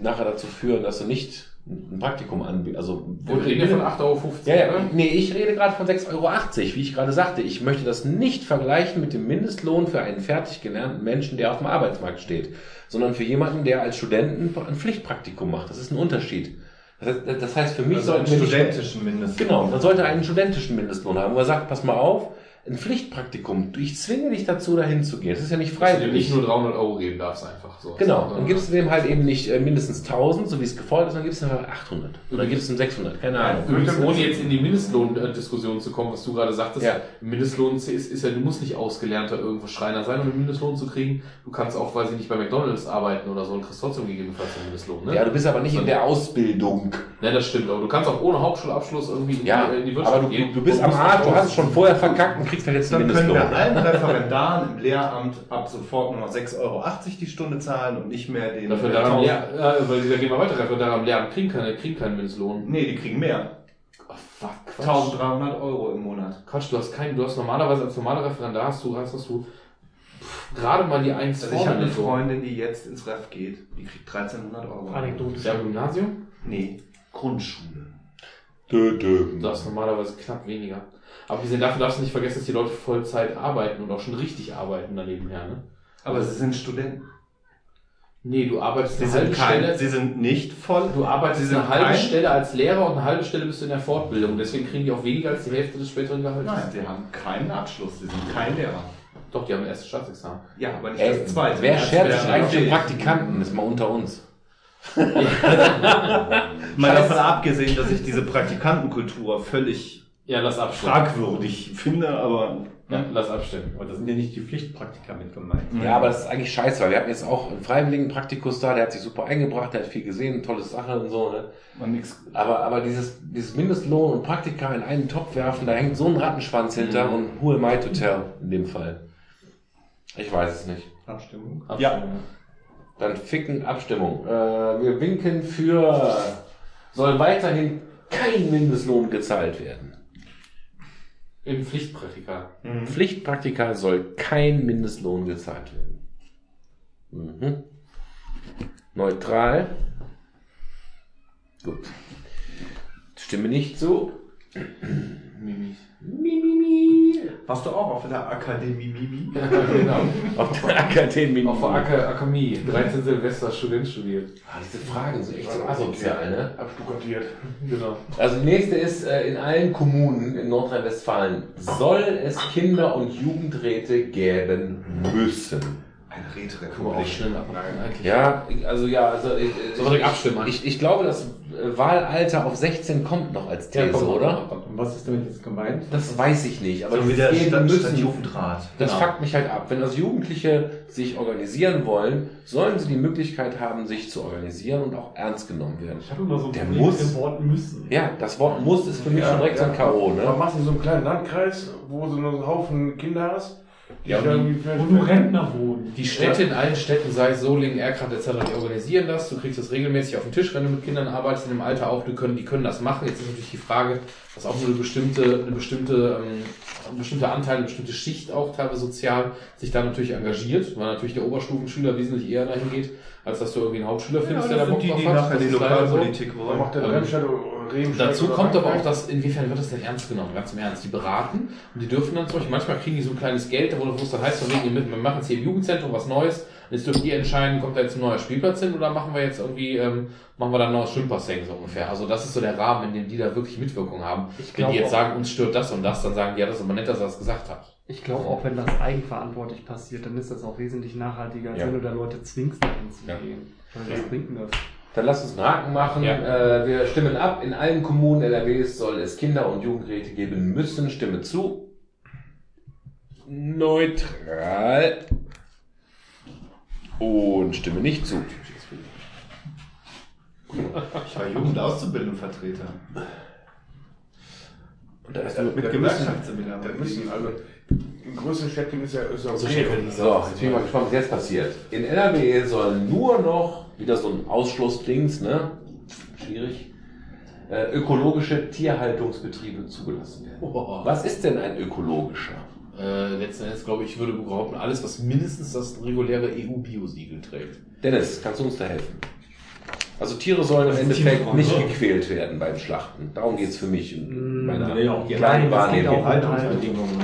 nachher dazu führen, dass du nicht ein Praktikum anbietest, also Wir reden ja von 8,50 Euro. Ja, ja, oder? nee, ich rede gerade von 6,80 Euro, wie ich gerade sagte. Ich möchte das nicht vergleichen mit dem Mindestlohn für einen fertig gelernten Menschen, der auf dem Arbeitsmarkt steht, sondern für jemanden, der als Studenten ein Pflichtpraktikum macht. Das ist ein Unterschied. Das heißt, für mich also einen sollten nicht- studentischen Mindestlohn. Genau, man sollte einen studentischen Mindestlohn haben, wo er sagt, pass mal auf, ein Pflichtpraktikum, ich zwinge dich dazu, dahin zu gehen. Das ist ja nicht Dass du dir freiwillig. nicht nur 300 Euro geben darfst einfach. So. Genau, dann gibst du dem halt eben nicht äh, mindestens 1000, so wie es gefordert ist, dann gibst du ihm halt 800. Oder gibst du ihm 600, keine Ahnung. Übrigens, ohne jetzt in die Mindestlohndiskussion zu kommen, was du gerade sagtest, Ja. Mindestlohn ist, ist ja, du musst nicht ausgelernter irgendwo Schreiner sein, um einen Mindestlohn zu kriegen. Du kannst auch, weiß ich nicht, bei McDonalds arbeiten oder so und kriegst trotzdem gegebenenfalls einen Mindestlohn. Ne? Ja, du bist aber nicht in der Ausbildung. Ne, das stimmt, aber du kannst auch ohne Hauptschulabschluss irgendwie in, Ja, die, in die Wirtschaft aber du, gehen. du bist und am Arsch, du hast es schon vorher verkackt jetzt Dann können wir allen Referendaren im Lehramt ab sofort nur noch 6,80 Euro die Stunde zahlen und nicht mehr den... Dafür 1000 Lehr, äh, weil da gehen wir weiter, dafür daran lernen, kriegen keine, kriegen keinen Mindestlohn. Nee, die kriegen mehr. Oh, fuck, Quatsch. 1300 Euro im Monat. Quatsch, du hast keinen, du hast normalerweise als normaler Referendar hast du, hast, hast du gerade mal die 1 Also ich habe eine. Freundin, die jetzt ins Ref geht, die kriegt 1300 Euro. Anekdotisch. Ja, Gymnasium? Nee, Grundschule. Dö, dö. Du hast normalerweise knapp weniger. Aber gesehen dafür darfst du nicht vergessen, dass die Leute Vollzeit arbeiten und auch schon richtig arbeiten daneben her, ne? Aber sie sind Studenten. Nee, du arbeitest Sie eine halbe kein, Stelle. sie sind nicht voll. Du arbeitest Sie sind eine halbe kein- Stelle als Lehrer und eine halbe Stelle bist du in der Fortbildung. Deswegen kriegen die auch weniger als die Hälfte des späteren Gehalts. Nein, sie haben keinen Abschluss. Sie sind kein Lehrer. Doch, die haben ein erstes Staatsexamen. Ja, aber nicht Ey, das zweite. wer schert sich eigentlich okay. Praktikanten? Das ist mal unter uns. Mal davon abgesehen, dass ich diese Praktikantenkultur völlig Ja, lass abstimmen. fragwürdig finde, aber Ja, lass abstimmen. Aber da sind ja nicht die Pflichtpraktika mit gemeint. Ja, aber das ist eigentlich scheiße, weil wir hatten jetzt auch einen freiwilligen Praktikus da, der hat sich super eingebracht, der hat viel gesehen, tolle Sache und so, ne? man nix. Aber, aber dieses, dieses Mindestlohn und Praktika in einen Topf werfen, da hängt so ein Rattenschwanz hinter und who am I to tell in dem Fall? Ich weiß es nicht. Abstimmung. Abstimmen. Dann ficken Abstimmung. Äh, wir winken für, soll weiterhin kein Mindestlohn gezahlt werden. Im Pflichtpraktika. Mhm. Pflichtpraktika soll kein Mindestlohn gezahlt werden. Mhm. Neutral. Gut. Stimme nicht zu. Mimi. Mimimi. Warst du auch auf der Akademie Mimi? Ja, genau. Auf der Akademie. Auf der Ak Akademie. 13 Silvester Student studiert. Ah, diese Fragen sind echt so asozial, ne? Abstukatiert. Genau. Also die nächste ist, äh, in allen Kommunen in Nordrhein-Westfalen soll es Kinder- und Jugendräte geben müssen. Abmachen eigentlich. Ja, also ja, also äh, Sollen wir direkt abstimmen? Ich, ich glaube, das äh, Wahlalter auf 16 kommt noch als Ja, These, komm, oder? komm, was ist damit jetzt gemeint? Das weiß ich nicht, aber So wie der Stadt, müssen, Stadtjugendrat. das Genau. fuckt mich halt ab. Wenn also Jugendliche sich organisieren wollen, sollen sie die Möglichkeit haben, sich zu organisieren und auch ernst genommen werden. Ich habe immer so ein Der Problem muss. mit dem Wort müssen. Ja, das Wort muss ist für mich schon direkt so ein K.O., ne? machst du so einen kleinen Landkreis, wo du nur so einen Haufen Kinder hast. Die Ja, und die- Wo nur Rentner wohnen. Die Städte in allen Städten, sei es Solingen, Erkrath etc., die organisieren das. Du kriegst das regelmäßig auf den Tisch, wenn du mit Kindern arbeitest in dem Alter auch. Die können, die können das machen. Jetzt ist natürlich die Frage, dass auch nur eine bestimmte, eine bestimmte, ähm, ein bestimmter Anteil, eine bestimmte Schicht auch teilweise sozial sich da natürlich engagiert, weil natürlich der Oberstufenschüler wesentlich eher dahin geht, als dass du irgendwie einen Hauptschüler findest, der da Bock drauf hat. nachher die ist leider so. Lokalpolitik Man wollen. macht der Ähm, Remscheid Dazu kommt aber auch das, inwiefern wird das denn ernst genommen, ganz im Ernst. Die beraten und die dürfen dann zum Beispiel, manchmal kriegen die so ein kleines Geld, wo es dann heißt, von wegen, wir machen jetzt hier im Jugendzentrum was Neues, und jetzt dürft ihr entscheiden, kommt da jetzt ein neuer Spielplatz hin oder machen wir jetzt irgendwie, ähm, machen wir da ein neues Schwimmbassin so ungefähr. Also das ist so der Rahmen, in dem die da wirklich Mitwirkung haben. Ich Wenn die jetzt sagen, uns stört das und das, dann sagen die, ja, das ist aber nett, dass er das gesagt hat. Ich glaube, auch wenn das eigenverantwortlich passiert, dann ist das auch wesentlich nachhaltiger, als Ja. wenn du da Leute zwingst, dahin zu gehen. Weil was bringt denn das? Dann lass uns einen Haken machen. Ja. Äh, wir stimmen ab. In allen Kommunen NRWs soll es Kinder- und Jugendräte geben müssen. Stimme zu. Neutral. Und stimme nicht zu. Ich war Jugendauszubildendenvertreter. Und da ist nur- Mit Gewerkschaftsseminaren. Das müssen, also, in größeren Städten ist ja, ist okay. So, jetzt bin ich mal gespannt, was jetzt passiert. In NRW sollen nur noch, wieder so ein Ausschlussdings, ne? Schwierig. Äh, ökologische Tierhaltungsbetriebe zugelassen werden. Boah. Was ist denn ein ökologischer? Äh, letzten Endes glaube ich, würde behaupten, alles, was mindestens das reguläre EU-Biosiegel trägt. Dennis, kannst du uns da helfen? Also Tiere sollen im ist Endeffekt nicht oder? gequält werden beim Schlachten. Darum geht's für mich in meiner Nee, auch kleinen geht Wahrnehmung. Haltung.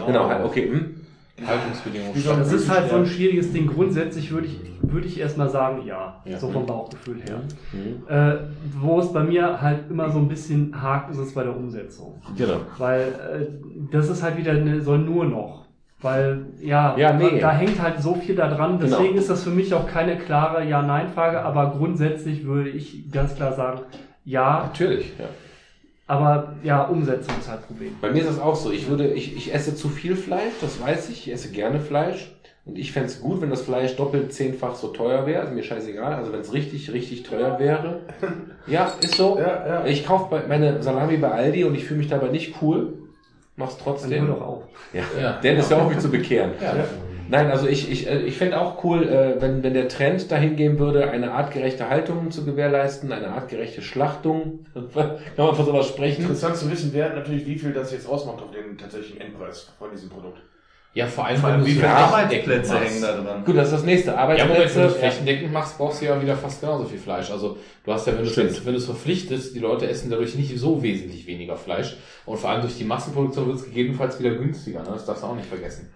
Genau, okay. Hm? Haltungsbedingungen. Das ist halt so ein schwieriges Ding. Grundsätzlich würde ich, würde ich erstmal sagen, ja. Ja. So vom Bauchgefühl her. Mhm. Äh, wo es bei mir halt immer so ein bisschen hakt, ist es bei der Umsetzung. Genau. Weil äh, das ist halt wieder eine, soll nur noch. Weil, ja, Ja, nee. da hängt halt so viel da dran. Genau. Deswegen ist das für mich auch keine klare Ja-Nein-Frage, aber grundsätzlich würde ich ganz klar sagen, ja, Natürlich, ja. Aber ja, Umsetzung ist halt Problem. Bei mir ist das auch so. Ich würde, ich, ich esse zu viel Fleisch, das weiß ich. Ich esse gerne Fleisch. Und ich fänd's gut, wenn das Fleisch doppelt, zehnfach so teuer wäre. Also mir scheißegal. Also wenn es richtig, richtig teuer wäre. Ja, ist so. Ja, ja. Ich kaufe meine Salami bei Aldi und ich fühle mich dabei nicht cool. mach's Dann trotzdem. hör doch auf. Ja. Ja. Dennis, hör auf mich zu bekehren. Ja. Nein, also ich, ich, äh, ich fände auch cool, äh, wenn, wenn der Trend dahin gehen würde, eine artgerechte Haltung zu gewährleisten, eine artgerechte Schlachtung. Kann man von sowas sprechen? Interessant zu wissen wäre natürlich, wie viel das jetzt ausmacht auf den tatsächlichen Endpreis von diesem Produkt. Ja, vor allem, Vor allem, wie du viele Arbeitsplätze hängen machst. da dran? Gut, das ist das nächste. Ja, Moment, wenn du Arbeitsplätze. es flächendeckend machst, brauchst du ja wieder fast genauso viel Fleisch. Also du hast ja, wenn du es wenn du es verpflichtest, die Leute essen dadurch nicht so wesentlich weniger Fleisch. Und vor allem durch die Massenproduktion wird es gegebenenfalls wieder günstiger. Ne? Das darfst du auch nicht vergessen.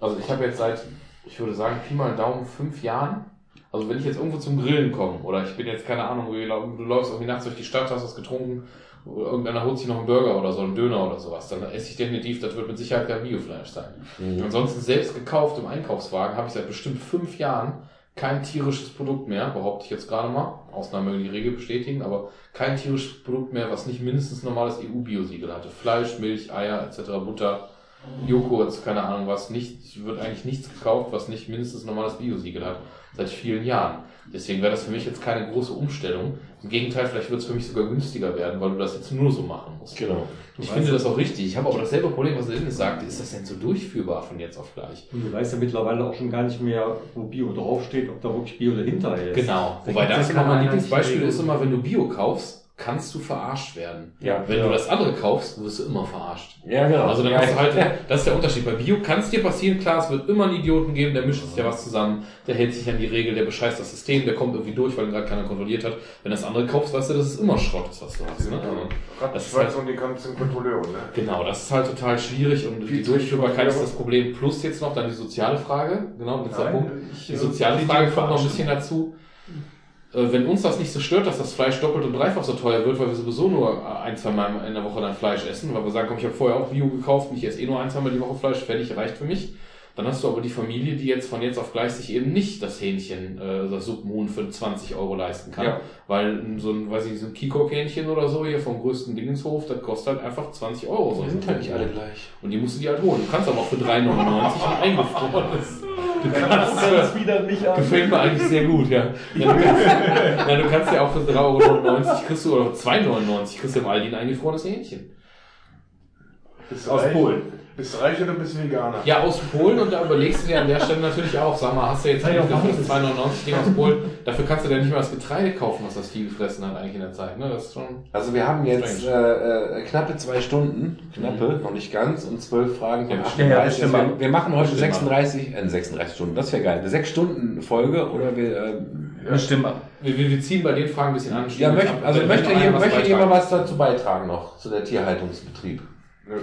Also ich habe jetzt seit, ich würde sagen, Pi mal Daumen fünf Jahren. Also wenn ich jetzt irgendwo zum Grillen komme oder ich bin jetzt keine Ahnung, du läufst irgendwie nachts durch die Stadt, hast was getrunken, oder irgendeiner holt sich noch einen Burger oder so, einen Döner oder sowas, dann esse ich definitiv, das wird mit Sicherheit kein Biofleisch sein. Mhm. Ansonsten selbst gekauft im Einkaufswagen habe ich seit bestimmt fünf Jahren kein tierisches Produkt mehr, behaupte ich jetzt gerade mal. Ausnahme die Regel bestätigen, aber kein tierisches Produkt mehr, was nicht mindestens normales EU-Biosiegel hatte. Fleisch, Milch, Eier etc., Butter, Joghurt, keine Ahnung was. Nicht, wird eigentlich nichts gekauft, was nicht mindestens normales Biosiegel hat. Seit vielen Jahren. Deswegen wäre das für mich jetzt keine große Umstellung. Im Gegenteil, vielleicht wird es für mich sogar günstiger werden, weil du das jetzt nur so machen musst. Genau. Ich finde das auch richtig. Ich habe aber dasselbe Problem, was Dennis sagte. Ist das denn so durchführbar von jetzt auf gleich? Und du weißt ja mittlerweile auch schon gar nicht mehr, wo Bio draufsteht, ob da wirklich Bio dahinter ist. Genau. Da Wobei das mein keine Lieblingsbeispiel ist immer, wenn du Bio kaufst, kannst du verarscht werden. Ja. Wenn du das andere kaufst, wirst du immer verarscht. Ja, genau. Also dann ja, hast du halt, das ist der Unterschied. Bei Bio kann es dir passieren, klar, es wird immer einen Idioten geben, der mischt sich ja was zusammen, der hält sich an die Regel, der bescheißt das System, der kommt irgendwie durch, weil ihn gerade keiner kontrolliert hat. Wenn das andere kaufst, weißt du, dass es immer Schrott ist, was du hast. Ne? Also, das ist halt, und die ganzen Kontrolleure, ne? genau, das ist halt total schwierig und die Viel zu Durchführbarkeit ist das Problem. Plus jetzt noch dann die soziale Frage, genau, letzter Punkt. Die äh, soziale die Frage kommt noch ein bisschen dazu. Äh, Wenn uns das nicht so stört, dass das Fleisch doppelt und dreifach so teuer wird, weil wir sowieso nur ein, zwei Mal in der Woche dann Fleisch essen, weil wir sagen, komm, ich habe vorher auch Bio gekauft ich esse eh nur ein, zwei Mal die Woche Fleisch, fertig, reicht für mich. Dann hast du aber die Familie, die jetzt von jetzt auf gleich sich eben nicht das Hähnchen, äh, das Suppenhuhn für 20 Euro leisten kann. Ja. Weil so ein, weiß ich, so ein Kikok-Hähnchen oder so hier vom größten Dingenshof, das kostet halt einfach 20 Euro. So ein Suppenhuhn. gleich. Und die musst du dir halt holen. Du kannst aber auch für 3,99 und eingefrorenes. Du kannst, Das wieder nicht an. Gefällt mir eigentlich sehr gut, ja. ja, du, kannst, ja du kannst ja auch für 3,99 Euro kriegst du, oder 2,99 kriegst du im Aldi ein eingefrorenes Hähnchen. Bist Aus reich, Polen. Bist du reich oder bist du Veganer? Ja, aus Polen und da überlegst du dir an der Stelle natürlich auch, sag mal, hast du jetzt Ja, ja, eigentlich das ist- 2,99 Ding aus Polen, dafür kannst du dir nicht mal das Getreide kaufen, was das Vieh gefressen hat eigentlich in der Zeit, ne? Das ist schon... Also wir haben jetzt äh, äh, knappe zwei Stunden, knappe, noch nicht ganz, und zwölf Fragen von Ja, 38. ja, Also bestimmt. wir, wir machen heute Bestimmt. 36, äh, 36 Stunden, das wäre geil. Eine 6 Stunden Folge oder wir... Äh, Bestimmt. Wir, wir, wir ziehen bei den Fragen ein bisschen an. ja, möchte, also möchte, jemand, was was dazu beitragen noch, zu der Tierhaltungsbetrieb? Nö.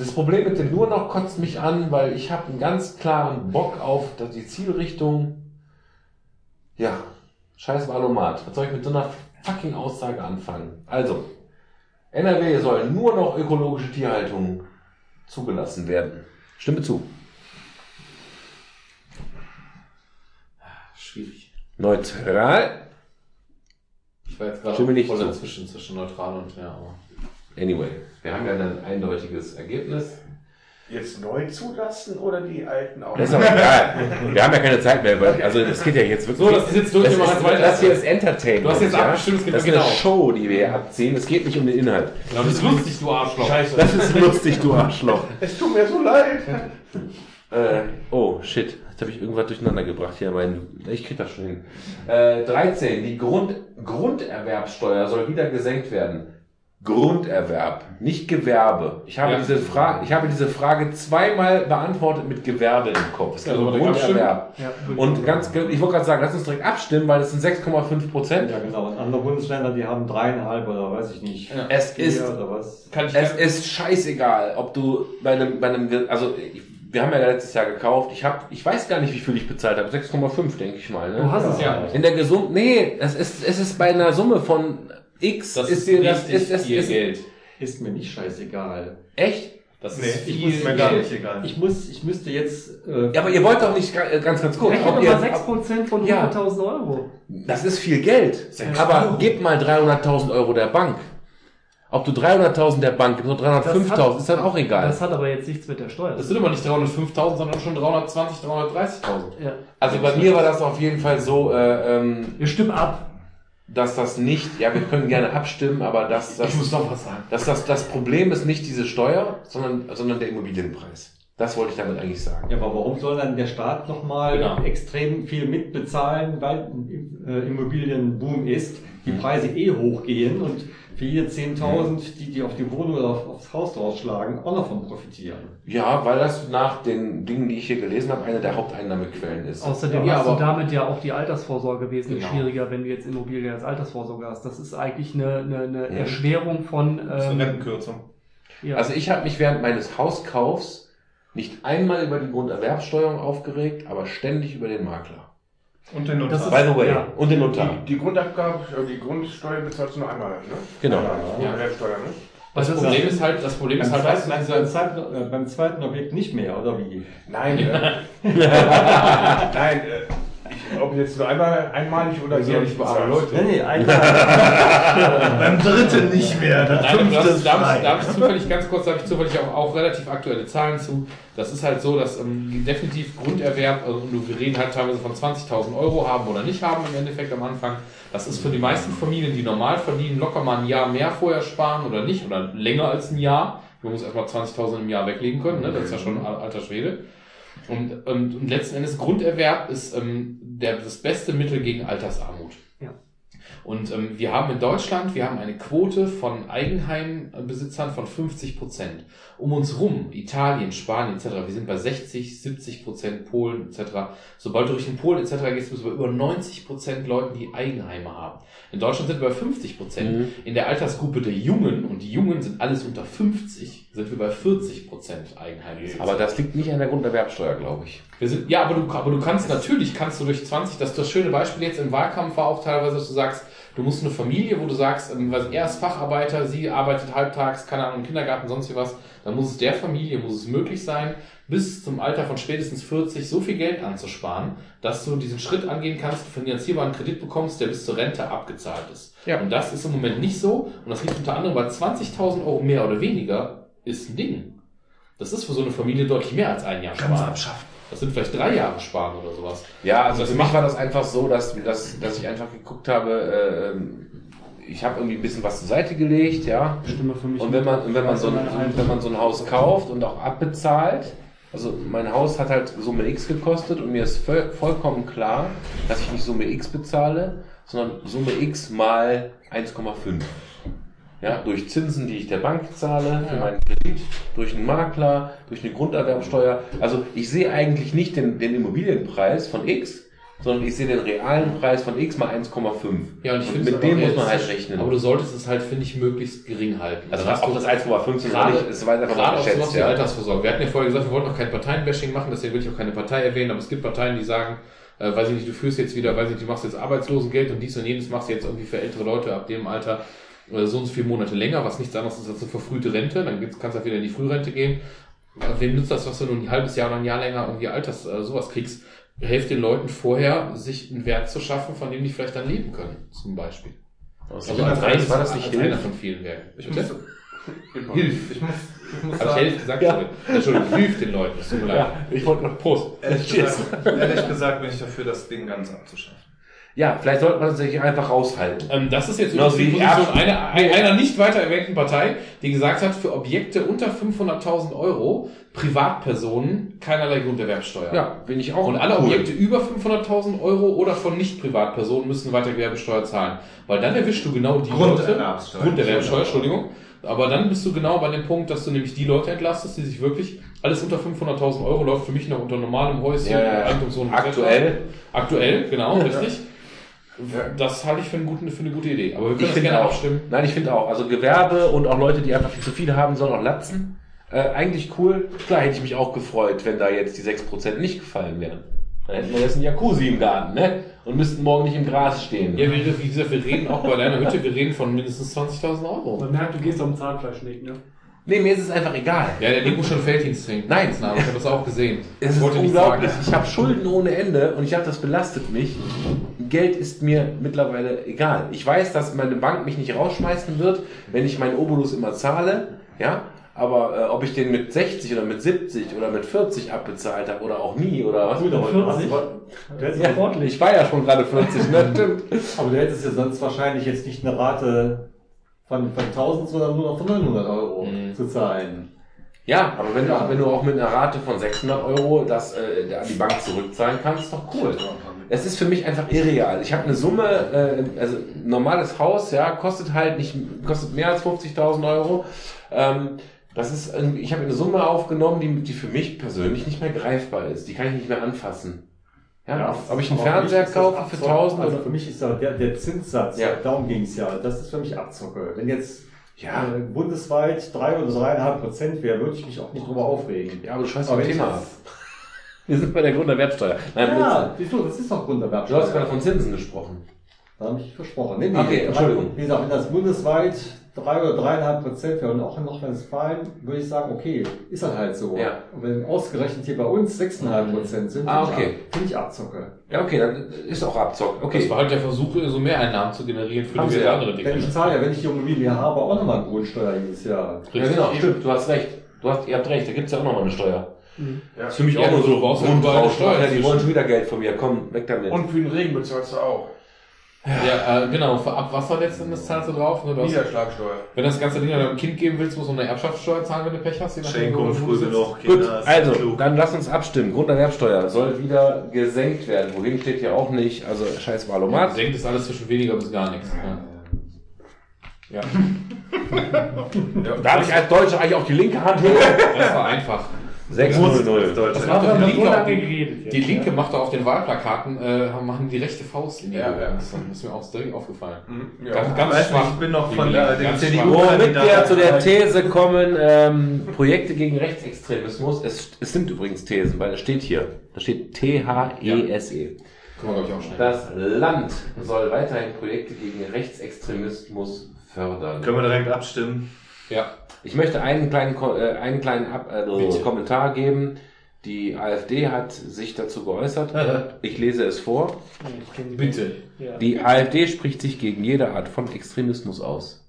Das Problem mit dem nur noch kotzt mich an, weil ich habe einen ganz klaren Bock auf dass die Zielrichtung. Ja, scheiß Valomat. Was soll ich mit so einer fucking Aussage anfangen? Also, NRW soll nur noch ökologische Tierhaltung zugelassen werden. Stimme zu. Schwierig. Neutral. Ich war jetzt gerade voll zu. dazwischen, zwischen neutral und ja, aber... Anyway, wir haben ja ein eindeutiges Ergebnis. Jetzt neu zulassen oder die alten auch? Das ist aber egal. Wir haben ja keine Zeit mehr, weil, also das geht ja jetzt wirklich. So, das ist jetzt durch, Das, ist, jetzt weiter. das hier ist Entertainment. Du hast jetzt ja? abgestimmt, es geht Das ist genau. eine Show, die wir hier abziehen. Es geht nicht um den Inhalt. Genau, das ist lustig, du Arschloch. Scheiße. Das ist lustig, du Arschloch. Es tut mir so leid. Äh, oh, shit. Jetzt habe ich irgendwas durcheinander gebracht hier. Mein, ich krieg das schon hin. Äh, 13. Die Grund, Grunderwerbsteuer soll wieder gesenkt werden. Grunderwerb, nicht Gewerbe. Ich habe, Ja. diese Frage, ich habe diese Frage zweimal beantwortet mit Gewerbe im Kopf. Es geht Ja, um soll man direkt Grunderwerb. Ja, Und ganz, ich wollte gerade sagen, lass uns direkt abstimmen, weil es sind 6,5 Prozent. Ja, genau. Und andere Bundesländer, die haben dreieinhalb oder weiß ich nicht. Ja. Es ist oder was. Kann ich Es ist scheißegal, ob du bei einem, bei einem, also ich, wir haben ja letztes Jahr gekauft. Ich habe, ich weiß gar nicht, wie viel ich bezahlt habe. 6,5 denke ich mal. Du Ne? hast es Ja. In der Gesund, nee, es ist, es ist bei einer Summe von X. Das ist ist dir, das richtig ist, viel ist Geld. Ist mir nicht scheißegal. echt. Das Nee, ist ich viel muss mir gar Geld. nicht egal. Ich muss, ich müsste jetzt. Äh, Ja, aber ihr wollt doch nicht ga- ganz, ganz kurz. Doch ihr- mal 6% von Ja. 100.000 Euro. Das ist viel Geld. Aber gib mal 300.000 Euro der Bank. Ob du 300.000 der Bank gibst oder 305.000, ist dann auch egal. Das hat aber jetzt nichts mit der Steuer. Das sind immer nicht 305.000, sondern schon 320, 330.000. ja. Also bei mir war das auf jeden Fall so, äh, ähm, Wir stimmen ab. Dass das nicht, ja, wir können gerne abstimmen, aber dass das, Ich muss noch was sagen. dass das, das Problem ist nicht diese Steuer, sondern, sondern der Immobilienpreis. Das wollte ich damit eigentlich sagen. Ja, aber warum soll dann der Staat nochmal Genau. extrem viel mitbezahlen, weil äh, Immobilienboom ist, die Preise eh hochgehen und für jede 10.000, die die auf die Wohnung oder auf, aufs Haus draufschlagen, auch noch von profitieren? Ja, weil das nach den Dingen, die ich hier gelesen habe, eine der Haupteinnahmequellen ist. Außerdem Ja, hast du damit ja auch die Altersvorsorge wesentlich Genau. schwieriger, wenn du jetzt Immobilien als Altersvorsorge hast. Das ist eigentlich eine, eine, eine Mhm. Erschwerung von. Das ist eine Ähm, Rentenkürzung. ja. Also ich habe mich während meines Hauskaufs nicht einmal über die Grunderwerbsteuerung aufgeregt, aber ständig über den Makler. Und den Notar. ist- By the way. Ja. Und den Notar. Die, die Grundabgabe, äh, die Grundsteuer bezahlst du nur einmal, ne? Genau. Einmal, Ja. Grunderwerbsteuer, ne? Das Das Problem ist- halt, das Problem Beim ist halt, was zweiten, beim, dieser, zweiten, äh, beim zweiten Objekt nicht mehr, oder wie? Nein, äh, nein, äh, ob jetzt nur einmal, einmalig oder jährlich bezahlst. Nee, nee, einmal. Beim dritten nicht mehr. Das Nein, fünfte das, da habe ich, da hab ich zufällig ganz kurz, da habe ich zufällig auch, auch relativ aktuelle Zahlen zu. Das ist halt so, dass ähm, definitiv Grunderwerb, also und wir reden halt teilweise von 20.000 Euro haben oder nicht haben im Endeffekt am Anfang. Das ist für die meisten Familien, die normal verdienen, locker mal ein Jahr mehr vorher sparen oder nicht oder länger als ein Jahr. Man muss erstmal 20.000 im Jahr weglegen können, ne? das ist ja schon al- alter Schwede. Und, und, und letzten Endes Grunderwerb ist ähm, der, das beste Mittel gegen Altersarmut. Ja. Und ähm, wir haben in Deutschland, wir haben eine Quote von Eigenheimbesitzern von 50 Prozent. Um uns rum, Italien, Spanien etc., wir sind bei 60, 70 Prozent, Polen etc. Sobald du Richtung Polen etc. gehst, bist du bei über 90 Prozent Leuten, die Eigenheime haben. In Deutschland sind wir bei 50 Prozent. Mhm. In der Altersgruppe der Jungen, und die Jungen sind alles unter 50, sind wir bei 40 Prozent Eigenheimbesitzer. Aber das liegt nicht an der Grunderwerbsteuer, glaube ich. Wir sind, ja, aber du, aber du kannst natürlich, kannst du durch 20, das, das schöne Beispiel jetzt im Wahlkampf war auch teilweise, dass du sagst, du musst eine Familie, wo du sagst, ähm, was, er ist Facharbeiter, sie arbeitet halbtags, keine Ahnung, im Kindergarten, sonst wie was, dann muss es der Familie, muss es möglich sein, bis zum Alter von spätestens 40 so viel Geld anzusparen, dass du diesen Schritt angehen kannst, einen finanzierbaren Kredit bekommst, der bis zur Rente abgezahlt ist. Ja. Und das ist im Moment nicht so, und das liegt unter anderem bei 20.000 Euro mehr oder weniger, ist ein Ding. Das ist für so eine Familie deutlich mehr als ein Jahr sparen. abschaffen. Das sind vielleicht drei Jahre sparen oder sowas. Ja, also für mich war das einfach so, dass, dass, dass ich einfach geguckt habe, äh, ähm, ich habe irgendwie ein bisschen was zur Seite gelegt, ja. Stimme für mich. Und wenn man, und wenn man, so ein, wenn man so ein Haus kauft und auch abbezahlt, also mein Haus hat halt Summe X gekostet und mir ist voll, vollkommen klar, dass ich nicht Summe X bezahle, sondern Summe X mal 1,5. Ja, durch Zinsen, die ich der Bank zahle, für meinen Kredit, durch einen Makler, durch eine Grunderwerbsteuer. Also ich sehe eigentlich nicht den, den Immobilienpreis von X, sondern ich sehe den realen Preis von X mal 1,5. Ja, und ich finde mit dem muss man halt rechnen. Aber du solltest es halt, finde ich, möglichst gering halten. also hast auch du- das 1,5 ist gerade, nicht, ist weit davon gerade auf geschätzt, wie ja. Altersvorsorge. Wir hatten ja vorher gesagt, wir wollten auch kein Parteienbashing machen, deswegen will ich auch keine Partei erwähnen, aber es gibt Parteien, die sagen, äh, weiß ich nicht, du führst jetzt wieder, weiß ich nicht, du machst jetzt Arbeitslosengeld und dies und jenes machst du jetzt irgendwie für ältere Leute ab dem Alter so und so viele Monate länger, was nichts anderes ist als eine verfrühte Rente, dann kannst du halt wieder in die Frührente gehen. Wem nützt das, was du nur ein halbes Jahr oder ein Jahr länger irgendwie Alters, äh, sowas kriegst? Helft den Leuten vorher, sich einen Wert zu schaffen, von dem die vielleicht dann leben können, zum Beispiel. Also Also als eines war das nicht als einer von vielen Werken. Ich muss, Hilf. Ich muss, ich muss Hab ich sagen, Hilfe gesagt? Ja. Entschuldigung, hilft den Leuten, es tut mir leid. ich wollte noch Prost. ehrlich Cheers. gesagt, ehrlich gesagt bin ich dafür, das Ding ganz abzuschaffen. Ja, vielleicht sollte man sich einfach raushalten. Ähm, das ist jetzt Genauso übrigens die Position einer, ein- einer nicht weiter erwähnten Partei, die gesagt hat, für Objekte unter 500.000 Euro Privatpersonen keinerlei Grunderwerbsteuer. Ja, bin ich auch. Und alle cool. Objekte über 500.000 Euro oder von Nicht-Privatpersonen müssen weiter Gewerbesteuer zahlen. Weil dann erwischst du genau die Grunderwerbsteuer. Leute. Grunderwerbsteuer, Entschuldigung. Aber dann bist du genau bei dem Punkt, dass du nämlich die Leute entlastest, die sich wirklich, alles unter 500.000 Euro läuft für mich noch unter normalem Häuschen, Ja, ja, ja. Aktuell. Aktuell, genau, richtig. Das halte ich für, einen guten, für eine gute Idee. Aber wir können Ich gerne auch. abstimmen. Nein, ich finde auch. Also Gewerbe und auch Leute, die einfach viel zu viel haben, sollen auch latzen. Äh, eigentlich cool. Klar hätte ich mich auch gefreut, wenn da jetzt die 6% nicht gefallen wären. Dann hätten wir jetzt einen Jacuzzi im Garten, ne? Und müssten morgen nicht im Gras stehen. Ja, wie, gesagt, wir reden auch bei deiner Hütte, wir reden von mindestens 20.000 Euro. Man merkt, du gehst auf den Zahnfleisch nicht, ne? Nee, mir ist es einfach egal. Ja, der muss schon Felddienst trinken. Nein. ich habe das auch gesehen. Es Ich ist unglaublich. sagen. Ich habe Schulden ohne Ende und ich dachte, das belastet mich. Geld ist mir mittlerweile egal. Ich weiß, dass meine Bank mich nicht rausschmeißen wird, wenn ich meinen Obolus immer zahle. Ja, Aber äh, ob ich den mit 60 oder mit 70 oder mit 40 abbezahlt habe oder auch nie oder was? Du hast- 40? du hättest Ja, aber- ich war ja schon gerade 40, ne? Stimmt. Aber du hättest ja sonst wahrscheinlich jetzt nicht eine Rate von, von 1000, sondern nur noch von 900 Euro Mhm. zu zahlen. Ja, aber wenn, Ja. du, wenn du auch mit einer Rate von 600 Euro das äh, an die Bank zurückzahlen kannst, ist doch cool. Es ist für mich einfach irreal. Ich habe eine Summe, äh, also ein normales Haus, ja, kostet halt nicht, kostet mehr als 50.000 Euro. Ähm, das ist, ich habe eine Summe aufgenommen, die, die für mich persönlich nicht mehr greifbar ist. Die kann ich nicht mehr anfassen. Ja, ob ich einen Fernseher kaufe für Abzocken. 1000 Also oder für mich ist da der, der Zinssatz, Ja. darum ging es ja, das ist für mich Abzocke. Wenn jetzt Ja. äh, bundesweit drei oder dreieinhalb Prozent wäre, würde ich mich auch nicht drüber aufregen. Ja, aber du scheißt Aber Thema ab. Wir sind bei der Grunderwerbsteuer. Nein, Ja, wieso? Das ist doch Du Grunderwerbsteuer. hast gerade von Zinsen gesprochen. Da habe ich versprochen. Nee, nee, Okay, Entschuldigung. Wie gesagt, wenn das bundesweit drei oder dreieinhalb Prozent wäre und auch in Nordrhein-Westfalen, würde ich sagen, okay, ist halt halt so. Ja. Und wenn ausgerechnet hier bei uns sechseinhalb Prozent sind, Ah, finde ich okay. finde ich Abzocke. Ja, okay, dann ist auch Abzock. Okay. Das war halt der Versuch, so Mehreinnahmen zu generieren für Haben die ja. andere Dinge. Denn ich zahle ja, wenn ich die Immobilie habe, auch nochmal Grundsteuer jedes Jahr. ja, genau, stimmt, du hast recht. Du hast, ihr habt recht, da gibt's ja auch nochmal eine Steuer. Ja. Das ist für mich Ja, auch nur so brauchst ja überall eine Steuer Ja, die wollen schon wieder Geld von mir. Komm, weg damit. Und für den Regen bezahlst du auch. Ja, äh, genau, für Abwasser letzten Endes zahlst du drauf. Ne? Du hast, Niederschlagsteuer. wenn du das ganze Ding deinem Kind geben willst, musst du eine Erbschaftssteuer zahlen, wenn du Pech hast. Schenkung früh genug, Gut, Kinder. ist also, klug. dann lass uns abstimmen. Grunderwerbsteuer soll wieder gesenkt werden. Wohin steht ja auch nicht. Also, scheiß Ja, Wahlomat. senkt ist alles zwischen weniger bis gar nichts. Ja. Ja. Da habe ich als Deutscher eigentlich auch die linke Hand hoch. Das war einfach. 600. Das macht doch haben die Linke Die, die Linke macht doch auf den Wahlplakaten, äh, machen die rechte Faust in die Ja. Das ist mir auch direkt aufgefallen. Mhm, Ganz, ja. ganz nicht, schwach. ich bin noch von der- dem ganz CDU. Womit wir zu der These kommen, ähm, Projekte gegen Rechtsextremismus. Es, es sind übrigens Thesen, weil es steht hier. Da steht T-H-E-S-E. Können wir, glaube ich, auch schnell. Das Land soll weiterhin Projekte gegen Rechtsextremismus fördern. Können wir direkt abstimmen? Ja. Ich möchte einen kleinen, äh, einen kleinen Ab äh. Kommentar geben. Die AfD hat sich dazu geäußert. Ich lese es vor. Bitte. Die AfD spricht sich gegen jede Art von Extremismus aus.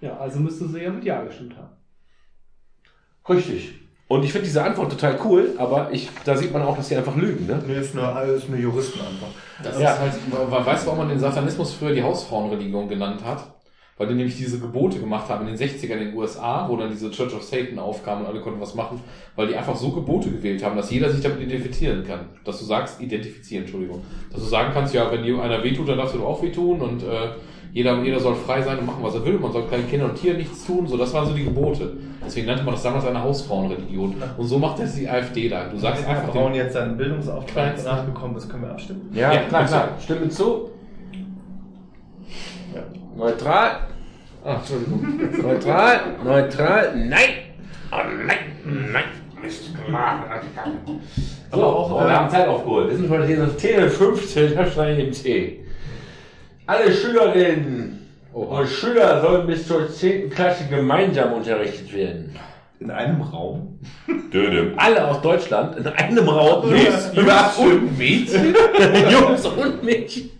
ja, also müsste sie ja mit Ja gestimmt haben. Richtig. Und ich finde diese Antwort total cool, aber ich, da sieht man auch, dass sie einfach lügen. Ne? Nee, ist nur alles eine Juristenantwort. Das Ja. ist halt, weißt du, warum man den Satanismus früher die Hausfrauenreligion genannt hat? Weil die nämlich diese Gebote gemacht haben in den 60ern in den USA, wo dann diese Church of Satan aufkam und alle konnten was machen, weil die einfach so Gebote gewählt haben, dass jeder sich damit identifizieren kann. Dass du sagst, identifizieren, Entschuldigung. Dass du sagen kannst, ja, wenn dir einer wehtut, dann darfst du auch wehtun und äh, jeder, jeder soll frei sein und machen, was er will. Man soll kleinen Kindern und Tieren nichts tun. So, das waren so die Gebote. Deswegen nannte man das damals eine Hausfrauenreligion. Und so macht jetzt die AfD da. Du sagst Wenn einfach, Braun den, jetzt seinen Bildungsauftrag nachgekommen ist, können wir abstimmen? Ja, Ja, klar, klar. Stimme zu. Neutral. Ah, Entschuldigung. Neutral. Neutral. Nein. Oh, nein. Nein. Ist klar. So, auch, oh, wir äh, haben Zeit aufgeholt. Wir sind schon hier das Tele 15, da steige ich im T. Alle Schülerinnen Oha. und Schüler sollen bis zur 10. Klasse gemeinsam unterrichtet werden. In einem Raum? Alle aus Deutschland in einem Raum. Jungs und Mädchen? Jungs und Mädchen.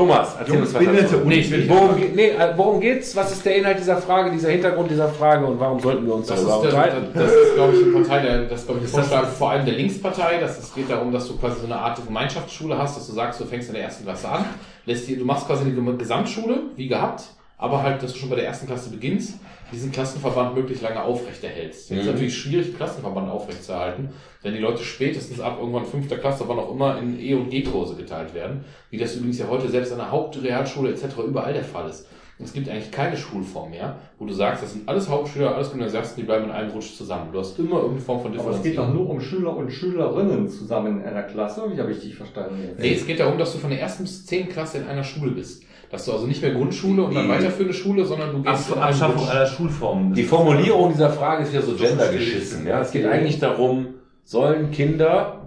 Thomas, erzähl uns was Jungs, dazu. Nee, ich will- Worum, ge- nee, äh, worum geht's? Was ist der Inhalt dieser Frage, dieser Hintergrund dieser Frage und warum sollten wir uns Das darüber unterhalten? das ist glaube ich, eine Partei, der, das ist, glaube ich, ein Ist Vorschlag das- vor allem der Linkspartei. Das, es geht darum, dass du quasi so eine Art Gemeinschaftsschule hast, dass du sagst, du fängst in der ersten Klasse an, lässt die, du machst quasi eine Gesamtschule, wie gehabt, aber halt, dass du schon bei der ersten Klasse beginnst, diesen Klassenverband möglichst lange aufrechterhältst. Jetzt ist Mhm. natürlich schwierig, einen Klassenverband aufrechtzuerhalten, wenn die Leute spätestens ab irgendwann fünfter Klasse, wann auch immer, in E- und G-Kurse geteilt werden, wie das übrigens ja heute selbst an der Hauptrealschule etc. überall der Fall ist. Es gibt eigentlich keine Schulform mehr, wo du sagst, das sind alles Hauptschüler, alles Gymnasiasten, die bleiben in einem Rutsch zusammen. Du hast immer irgendeine Form von Aber es geht doch Differenzierung. nur um Schüler und Schülerinnen zusammen in einer Klasse. Wie habe ich dich verstanden jetzt? Nee, es geht darum, dass du von der ersten bis zehnten Klasse in einer Schule bist. Dass du also nicht mehr Grundschule und dann Die- weiterführende Schule, sondern du gehst einen Abschaffung aller Schulformen. Die Formulierung dieser Frage ist ja so gendergeschissen. Ja? Es geht eigentlich darum, sollen Kinder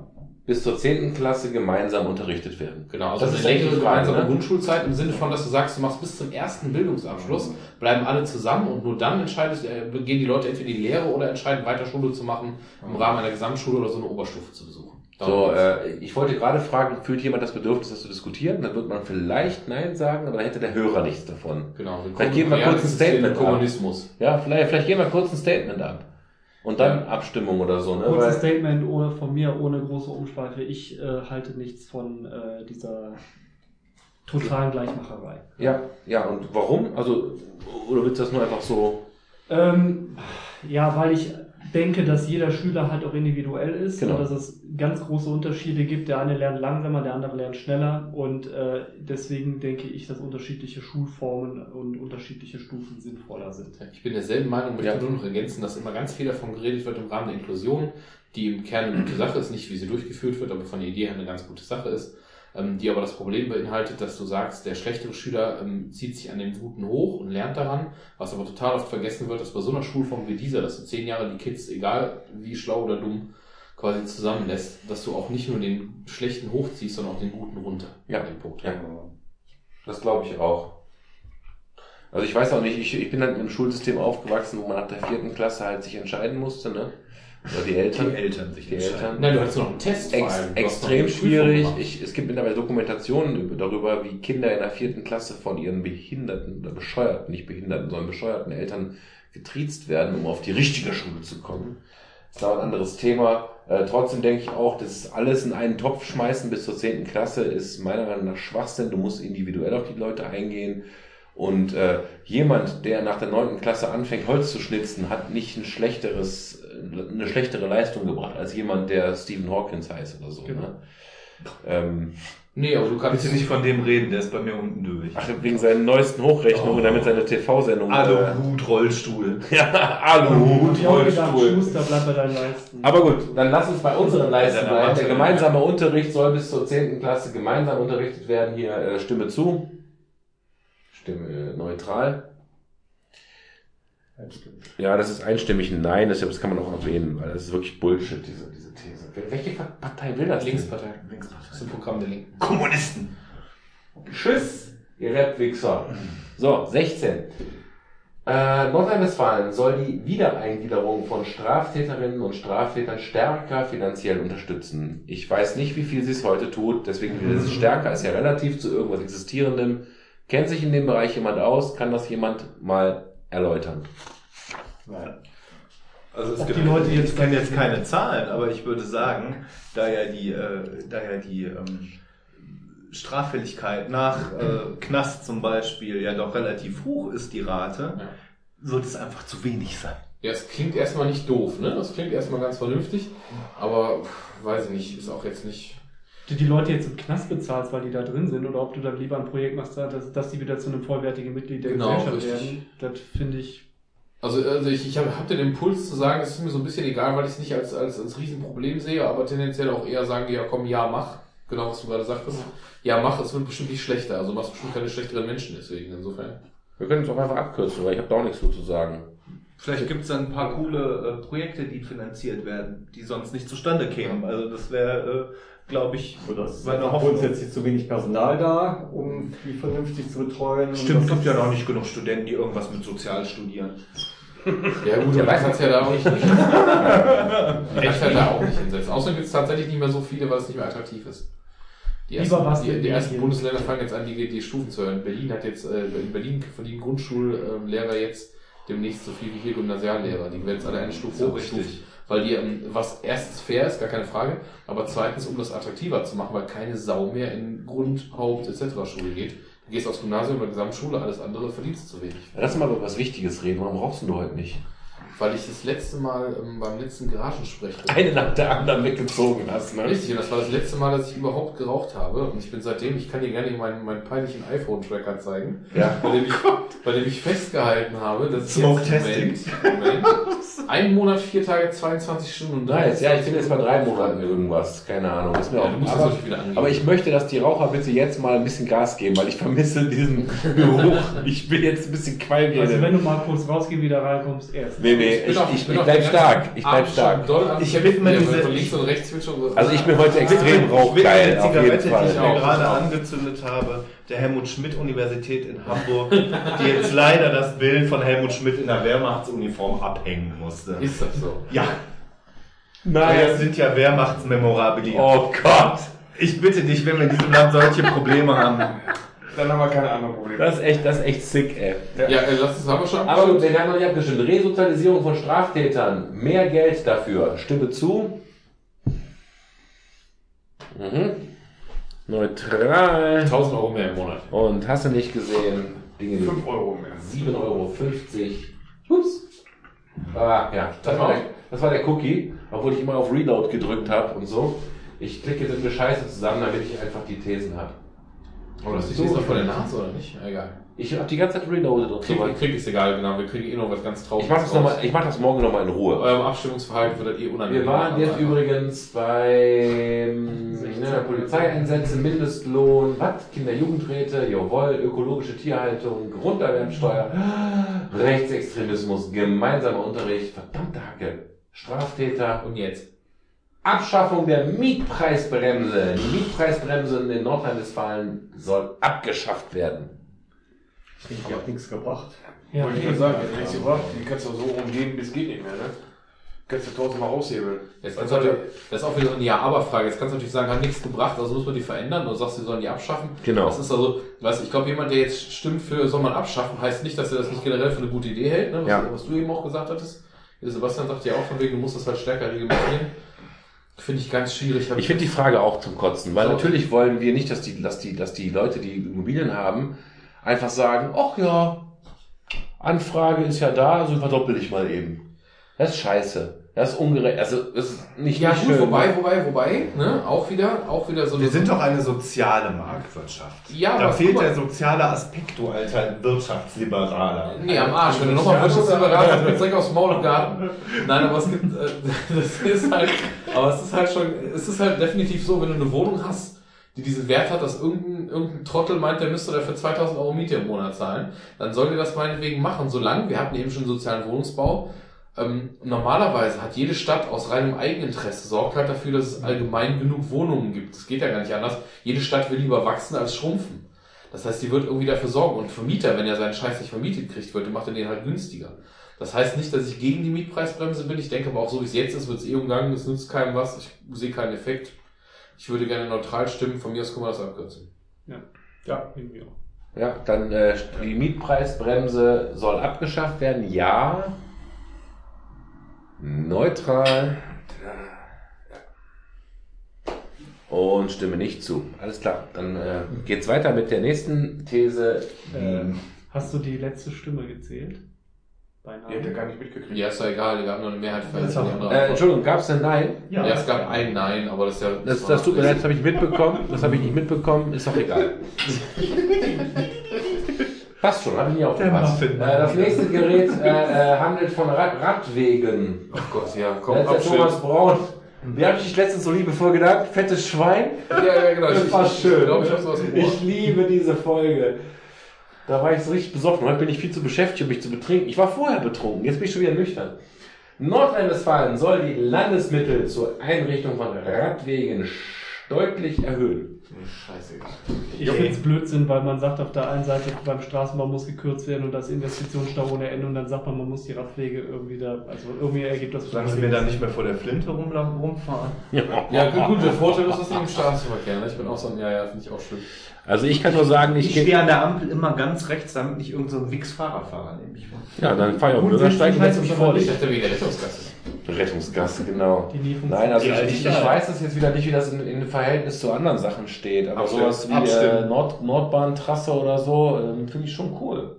bis zur 10. Klasse gemeinsam unterrichtet werden? Genau, also Das eine ist eigentlich längere gemeinsame ne? Grundschulzeit im Sinne von, dass du sagst, du machst bis zum ersten Bildungsabschluss, bleiben alle zusammen und nur dann entscheidest, äh, gehen die Leute entweder in die Lehre oder entscheiden, weiter Schule zu machen, im Rahmen einer Gesamtschule oder so eine Oberstufe zu besuchen. So, äh, ich wollte gerade fragen, fühlt jemand das Bedürfnis, das zu diskutieren? Dann wird man vielleicht Nein sagen, aber dann hätte der Hörer nichts davon. Genau. Vielleicht geben wir kurz ein Statement ab. Kommunismus. Ja, vielleicht, vielleicht geben wir kurz ein Statement ab. Und dann Abstimmung oder so, ne? Kurzes Statement ohne, von mir ohne große Umschweife. Ich äh, halte nichts von äh, dieser totalen Gleichmacherei. ja, ja, und warum? Also, oder willst du das nur einfach so? Ähm, ja, weil ich denke, dass jeder Schüler halt auch individuell ist Genau. und dass es ganz große Unterschiede gibt. Der eine lernt langsamer, der andere lernt schneller und äh, deswegen denke ich, dass unterschiedliche Schulformen und unterschiedliche Stufen sinnvoller sind. Ich bin derselben Meinung, möchte Ja. nur noch ergänzen, dass immer ganz viel davon geredet wird im Rahmen der Inklusion, die im Kern eine gute Sache ist, nicht wie sie durchgeführt wird, aber von der Idee her eine ganz gute Sache ist, ähm, die aber das Problem beinhaltet, dass du sagst, der schlechtere Schüler ähm, zieht sich an den Guten hoch und lernt daran, was aber total oft vergessen wird, dass bei so einer Schulform wie dieser, dass du zehn Jahre die Kids, egal wie schlau oder dumm, quasi zusammenlässt, dass du auch nicht nur den Schlechten hochziehst, sondern auch den Guten runter. Ja. An dem Punkt. Ja. Das glaube ich auch. Also ich weiß auch nicht, ich, ich bin halt im Schulsystem aufgewachsen, wo man nach der vierten Klasse halt sich entscheiden musste, ne? Oder die Eltern. Die Eltern sich Die. Eltern. Nein, du hattest noch einen Test. Ex extrem schwierig. Ich, es gibt mittlerweile Dokumentationen über- darüber, wie Kinder in der vierten Klasse von ihren behinderten oder bescheuerten, nicht behinderten, sondern bescheuerten Eltern getriezt werden, um auf die richtige Schule zu kommen. Das ist aber ein anderes Thema. Äh, trotzdem denke ich auch, das alles in einen Topf schmeißen bis zur zehnten Klasse ist meiner Meinung nach Schwachsinn. Du musst individuell auf die Leute eingehen. Und äh, jemand, der nach der neunten Klasse anfängt, Holz zu schnitzen, hat nicht ein schlechteres, eine schlechtere Leistung gebracht als jemand, der Stephen Hawkins heißt oder so. Genau. Ne? Ähm, Nee, aber du kannst Bitte nicht von dem reden, der ist bei mir unten durch. ach, wegen seinen neuesten Hochrechnungen, Oh. damit seine TV-Sendung. Aluhut, Rollstuhl. Äh, ja, Aluhut, Rollstuhl. Schuster, bleib bei deinen Leisten. Aber gut, dann lass uns bei unseren Leisten bleiben. Der gemeinsame Unterricht soll bis zur 10. Klasse gemeinsam unterrichtet werden. Hier äh, Stimme zu. Stimme äh, neutral. Ja, das ist einstimmig ein Nein, deshalb das kann man auch erwähnen, weil das ist wirklich Bullshit, diese, diese These. Wel- Welche Partei will das? denn? Linkspartei. Das ist ein Programm der Linken. Kommunisten. Tschüss, ihr Rapwichser. So, 16. Äh, Nordrhein-Westfalen soll die Wiedereingliederung von Straftäterinnen und Straftätern stärker finanziell unterstützen. Ich weiß nicht, wie viel sie es heute tut, deswegen dieses stärker ist ja relativ zu irgendwas Existierendem. Kennt sich in dem Bereich jemand aus? Kann das jemand mal erläutern? Nein. Also es gibt, die Leute ich jetzt- kenne jetzt keine Zahlen, aber ich würde sagen, da ja die, äh, da ja die ähm, Straffälligkeit nach äh, Knast zum Beispiel ja doch relativ hoch ist, die Rate, Ja. sollte es einfach zu wenig sein. Ja, es klingt erstmal nicht doof, ne? Das klingt erstmal ganz vernünftig, aber pff, weiß ich nicht, ist auch jetzt nicht. Ob du die Leute jetzt im Knast bezahlst, weil die da drin sind, oder ob du dann lieber ein Projekt machst, dass, dass die wieder zu einem vollwertigen Mitglied der Genau, Gesellschaft richtig. werden, das finde ich. Also, also ich, ich habe hab den Impuls zu sagen, es ist mir so ein bisschen egal, weil ich es nicht als, als, als Riesenproblem sehe, aber tendenziell auch eher sagen, ja komm, ja, mach. Genau, was du gerade sagtest. Ja, mach, es wird bestimmt nicht schlechter. Also machst bestimmt keine schlechteren Menschen deswegen, insofern. Wir können es auch einfach abkürzen, weil ich habe da auch nichts so zu sagen. Vielleicht gibt es dann ein paar coole äh, Projekte, die finanziert werden, die sonst nicht zustande kämen. Also das wäre, äh, glaube ich, Oder es ist meine Hoffnung. grundsätzlich zu wenig Personal da, um die vernünftig zu betreuen. Stimmt, es gibt ja noch nicht genug Studenten, die irgendwas mit Sozial studieren. Ja gut, Ja, aber weiß kannst ja da auch nicht. Kannst ja da auch nicht hinsetzen. Außerdem gibt es tatsächlich nicht mehr so viele, weil es nicht mehr attraktiv ist. Die Lieber ersten, was die, die ersten? Bundesländer fangen jetzt an, die, die Stufen zu erhöhen. Berlin hat jetzt, äh, in Berlin verdienen Grundschullehrer jetzt demnächst so viel wie hier Gymnasiallehrer. Die werden jetzt alle eine Stufe richtig. Weil die, ähm, was erstens fair ist, gar keine Frage, aber zweitens, um das attraktiver zu machen, weil keine Sau mehr in Grund, Haupt etc. Schule geht. Du gehst aufs Gymnasium oder Gesamtschule, alles andere verdienst du zu wenig. Lass mal über was Wichtiges reden. Warum rauchst du heute nicht? Weil ich das letzte Mal ähm, beim letzten Garagensprech Eine nach der anderen weggezogen hast, ne? Richtig, und das war das letzte Mal, dass ich überhaupt geraucht habe. Und ich bin seitdem, ich kann dir gerne meinen, meinen peinlichen iPhone-Tracker zeigen, Ja. bei dem, ich, bei dem ich festgehalten habe, dass ich Smoke jetzt, Testing. Moment, Moment, ein Monat, vier Tage, 22 Stunden und Nice, ja, ich bin 23 jetzt bei drei Monaten irgendwas. Keine Ahnung. Ist mir Ja, auch aber, aber ich möchte, dass die Raucher bitte jetzt mal ein bisschen Gas geben, weil ich vermisse diesen Geruch. Ich bin jetzt ein bisschen qualmig. Also wenn du mal kurz rausgehst, wieder reinkommst, erst. nee, nee, ich, ich, ich auch bleib stark. Ich bleib stark. Ich widme Ja, diese- links und rechts. Also ich bin heute extrem Ich rauchgeil. Auf jeden Zigarette, die Fall. ich mir gerade angezündet habe, der Helmut Schmidt Universität in Hamburg, die jetzt leider das Bild von Helmut Schmidt in der Wehrmachtsuniform abhängen musste. Ist das so? Ja, Das sind ja Wehrmachtsmemorabilia. Oh Gott. Ich bitte dich, wenn wir in diesem Land solche Probleme haben. Dann haben wir keine anderen Probleme. Das ist echt, das ist echt sick, ey. Ja, äh, das haben wir schon. Aber gut, wir haben noch nicht abgestimmt. Resozialisierung von Straftätern. Mehr Geld dafür. Stimme zu. Mhm. Neutral. 1000 Euro mehr im Monat. Und hast du nicht gesehen? Dinge, die 5 Euro mehr. 7,50 Euro. Ups. Ah, ja. Das war, der, das war der Cookie, obwohl ich immer auf Reload gedrückt habe und so. Ich klicke jetzt eine Scheiße zusammen, damit ich einfach die Thesen habe. Aber das ist die noch vor der Nase, oder nicht? Egal. Ich habe die ganze Zeit reloaded und so Krieg, weiter. krieg ist egal, genau. Wir kriegen eh noch was ganz Trauriges. Ich mache das, noch mal- ich mach das morgen nochmal in Ruhe. Eurem Abstimmungsverhalten wird das eh unangenehm. Wir waren jetzt übrigens bei ne, Polizeieinsätze, Mindestlohn, was? Kinderjugendräte, jawohl, ökologische Tierhaltung, Grunderwerbsteuer, Rechtsextremismus, gemeinsamer Unterricht, verdammte Hacke, Straftäter Und jetzt? Abschaffung der Mietpreisbremse. Die Mietpreisbremse in Nordrhein-Westfalen soll abgeschafft werden. Die hat nichts gebracht. Ja, Wollte ich nur sagen, jetzt nichts gebracht. Die kannst du so umgehen, bis geht nicht mehr, ne? Kannst du tausendmal aushebeln. Jetzt kannst du natürlich, das ist auch wieder so eine Ja-Aber-Frage. Jetzt kannst du natürlich sagen, hat nichts gebracht, also muss man die verändern oder sagst du, sie sollen die abschaffen. Genau. Das ist also, weißt ich glaube, jemand, der jetzt stimmt für soll man abschaffen, heißt nicht, dass er das nicht generell für eine gute Idee hält, ne? was, Ja. was du eben auch gesagt hattest. Sebastian sagt ja auch von wegen, du musst das halt stärker reglementieren. Finde ich ganz schwierig. Ich finde die Frage auch zum Kotzen, weil So. natürlich wollen wir nicht, dass die, dass die, dass die Leute, die Immobilien haben, einfach sagen, ach ja, Anfrage ist ja da, also verdoppel ich mal eben. Das ist scheiße. Das ist ungerecht. Also, das ist nicht, ja, nicht gut, schön. wobei, wobei, wobei, ne? Auch wieder, auch wieder so Wir sind doch eine soziale Marktwirtschaft. Ja, da aber fehlt der soziale Aspekt, du alter Wirtschaftsliberaler. Nee, am Arsch. Wenn du nochmal Wirtschaftsliberal hast, gibt's direkt aufs Maul im Garten. Nein, aber es gibt, äh, das ist halt, aber es ist halt schon, es ist halt definitiv so, wenn du eine Wohnung hast, die diesen Wert hat, dass irgendein, irgendein Trottel meint, der müsste dafür 2000 Euro Miete im Monat zahlen, dann soll der das meinetwegen machen, solange, wir hatten eben schon sozialen Wohnungsbau, ähm, normalerweise hat jede Stadt aus reinem Eigeninteresse sorgt halt dafür, dass es allgemein genug Wohnungen gibt. Das geht ja gar nicht anders. Jede Stadt will lieber wachsen als schrumpfen. Das heißt, die wird irgendwie dafür sorgen. Und Vermieter, wenn er seinen Scheiß nicht vermietet kriegt, wird, macht er den halt günstiger. Das heißt nicht, dass ich gegen die Mietpreisbremse bin. Ich denke aber auch so, wie es jetzt ist, wird es eh umgangen. Es nützt keinem was. Ich sehe keinen Effekt. Ich würde gerne neutral stimmen. Von mir aus können wir das abkürzen. Ja, irgendwie auch. Ja, dann äh, die Mietpreisbremse soll abgeschafft werden. Ja. Neutral. Und stimme nicht zu. Alles klar. Dann äh, geht's weiter mit der nächsten These. Ähm, hast du die letzte Stimme gezählt? Beinahe. Die hat er gar nicht mitgekriegt. Ja, ist ja egal. Wir haben nur eine Mehrheit für die andere äh. Entschuldigung, gab's denn Nein? Ja, es gab ein Nein, aber das ist ja. Das, das tut mir leid, das habe ich mitbekommen. Das habe ich nicht mitbekommen. Ist doch egal. Passt schon, habe ich nie aufgepasst. Äh, das nächste Gerät äh, äh, handelt von Rad Radwegen. Oh Gott, ja, komm, Da ist der. Thomas Braun. Wie habe ich dich letztens so liebevoll genannt? Fettes Schwein? Ja, ja, genau. Das war schön. Ich glaube, ich Ohr. Ich liebe diese Folge. Da war ich so richtig besoffen. Heute bin ich viel zu beschäftigt, um mich zu betrinken. Ich war vorher betrunken, jetzt bin ich schon wieder nüchtern. Nordrhein-Westfalen soll die Landesmittel zur Einrichtung von Radwegen deutlich erhöhen. Scheißegal. Ich finde es Blödsinn, weil man sagt auf der einen Seite, beim Straßenbau muss gekürzt werden und das Investitionsstau ohne Ende und dann sagt man, man muss die Radwege irgendwie da, also irgendwie ergibt das Solange sie mir dann nicht mehr vor der Flinte rum, rumfahren. Ja, gut, gut, der Vorteil ist, dass du im Straßenverkehr, ne? Ich bin auch so ein, ja, ja, finde ich auch schön. Also ich kann nur sagen, ich, Ich stehe an der Ampel immer ganz rechts, damit nicht irgendein so neben mich fährt. Ja, dann fahr ich Grundsätzlich Bürgersteig und heißt setze mich vor. Ich dachte wegen der Rettungsgasse. Rettungsgasse, genau. Die nie Nein, also Die ich, ich, ich weiß das jetzt wieder nicht, wie das in, in Verhältnis zu anderen Sachen steht, aber Abstimmen. sowas wie äh. Nord, Nordbahntrasse oder so, ähm, finde ich schon cool.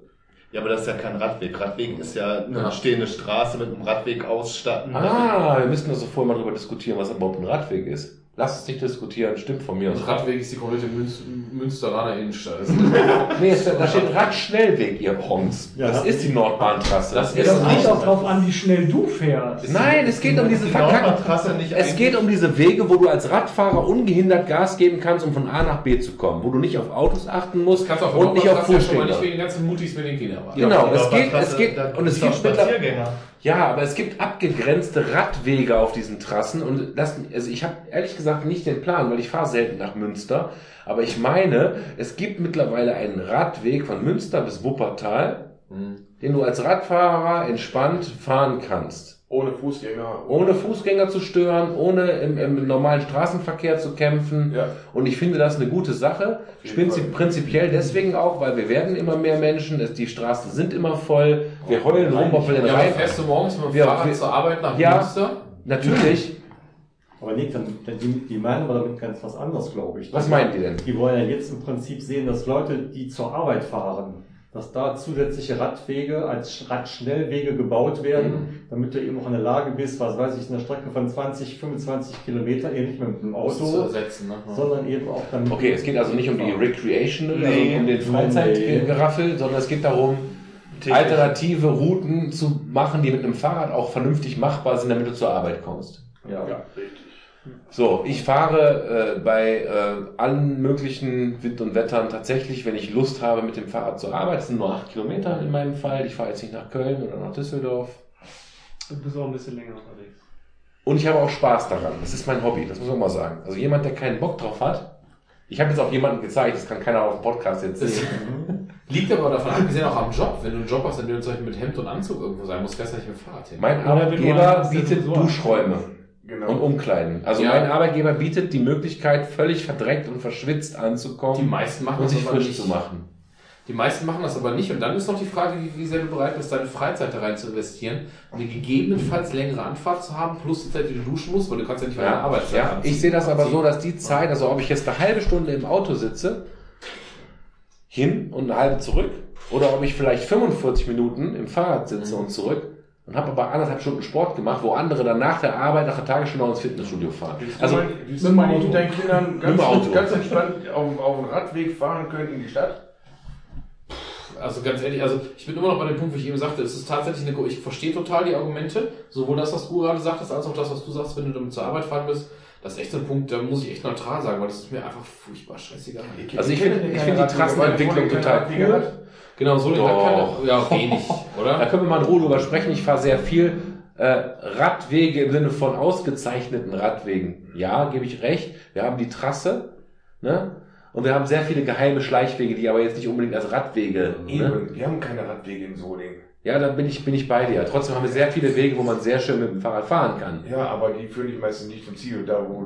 Ja, aber das ist ja kein Radweg. Radweg ist ja eine Ja. stehende Straße mit einem Radweg ausstatten. Ah, wir müssten also vorher mal darüber diskutieren, was überhaupt ein Radweg ist. Lass uns nicht diskutieren, stimmt von mir aus. Und Radweg ist die komplette Münz Münsteraner Innenstadt. Das Nee, es, da steht Radschnellweg, ihr Honks. Ja. Das ist die Nordbahntrasse. Das ist das nicht- kommt auch drauf an, wie schnell du fährst. Nein, es geht um diese die. Nordbahntrasse nicht Es geht um diese Wege, wo du als Radfahrer ungehindert Gas geben kannst, um von A nach B zu kommen. Wo du nicht auf Autos achten musst kannst auf und nicht auf Nordbahntrasse ja nicht Fußgänger. wegen den ganzen Mutis mit den Kindern. Genau, Die es geht, es geht, und es gibt auch. Spaziergänger. Ja, aber es gibt abgegrenzte Radwege auf diesen Trassen und das, also ich habe ehrlich gesagt nicht den Plan, weil ich fahre selten nach Münster, aber ich meine, es gibt mittlerweile einen Radweg von Münster bis Wuppertal, Hm. den du als Radfahrer entspannt fahren kannst. Ohne Fußgänger. ohne Fußgänger zu stören, ohne im, im normalen Straßenverkehr zu kämpfen. Ja. Und ich finde das eine gute Sache. Prinzip, prinzipiell deswegen auch, weil wir werden immer mehr Menschen, es, die Straßen sind immer voll, wir heulen rum auf den Ja, fährst du morgens mit dem Ja, Fahrrad wir- zur Arbeit nach Ja. Münster? Natürlich. Aber Nick, dann, dann die, die meinen aber damit ganz was anderes, glaube ich. Was meinen die denn? Die wollen ja jetzt im Prinzip sehen, dass Leute, die zur Arbeit fahren, dass da zusätzliche Radwege als Radschnellwege gebaut werden, Mhm. damit du eben auch in der Lage bist, was weiß ich, eine Strecke von 20, 25 Kilometer, eben nicht mit dem Zu Auto, ersetzen, ne? Sondern eben auch dann. Okay, es geht also nicht um die Recreational, Nee. also um den Freizeitgeraffel, sondern es geht darum, alternative Routen zu machen, die mit einem Fahrrad auch vernünftig machbar sind, damit du zur Arbeit kommst. Ja. Ja, richtig. So, ich fahre äh, bei äh, allen möglichen Wind und Wettern tatsächlich, wenn ich Lust habe, mit dem Fahrrad zur Arbeit. Es sind nur acht Kilometer in meinem Fall. Ich fahre jetzt nicht nach Köln oder nach Düsseldorf. Du bist auch ein bisschen länger unterwegs. Und ich habe auch Spaß daran. Das ist mein Hobby, das muss man mal sagen. Also jemand, der keinen Bock drauf hat. Ich habe jetzt auch jemanden gezeigt, das kann keiner auf dem Podcast jetzt sehen. liegt aber davon abgesehen auch am Job. Wenn du einen Job hast, in dem du zum Beispiel mit Hemd und Anzug irgendwo sein musst, fährst du nicht mit Fahrrad hin. Mein Arbeitgeber bietet Duschräume Genau. und Umkleiden. Also Ja. mein Arbeitgeber bietet die Möglichkeit, völlig verdreckt und verschwitzt Die anzukommen meisten machen und sich frisch nicht. zu machen. Die meisten machen das aber nicht. Und dann ist noch die Frage, wie, wie sehr du bereit bist, deine Freizeit da rein zu investieren, um eine gegebenenfalls längere Anfahrt zu haben, plus die Zeit, die du duschen musst, weil du kannst ja nicht deiner Ja, Arbeitszeit ja. Ich sehe das aber so, dass die Zeit, also ob ich jetzt eine halbe Stunde im Auto sitze, hin und eine halbe zurück, oder ob ich vielleicht 45 Minuten im Fahrrad sitze und zurück und habe aber anderthalb Stunden Sport gemacht, wo andere dann nach der Arbeit, nach der Tagesstunde noch ins Fitnessstudio fahren. Also, Also, willst du mal mit deinen Kindern Mit ganz, dem Auto. ganz entspannt auf, auf dem Radweg fahren können in die Stadt? Also ganz ehrlich, also ich bin immer noch bei dem Punkt, wo ich eben sagte, es ist tatsächlich eine, ich verstehe total die Argumente, sowohl das, was du gerade sagtest, als auch das, was du sagst, wenn du damit zur Arbeit fahren bist. Das ist echt so ein Punkt, da muss ich echt neutral sagen, weil das ist mir einfach furchtbar scheißegal. Also ich finde- ich finde die Trassenentwicklung total cool. Genau, so Doch. keine, ja, wenig, da oder? können wir mal in Ruhe drüber sprechen. Ich fahre sehr viel äh, Radwege im Sinne von ausgezeichneten Radwegen. Ja, gebe ich recht. Wir haben die Trasse, ne? Und wir haben sehr viele geheime Schleichwege, die aber jetzt nicht unbedingt als Radwege. Ne? Eben, wir haben keine Radwege in Solingen. Ja, da bin ich, bin ich bei dir. Trotzdem haben wir sehr viele Wege, wo man sehr schön mit dem Fahrrad fahren kann. Ja, aber die führen dich meistens nicht zum Ziel, da wo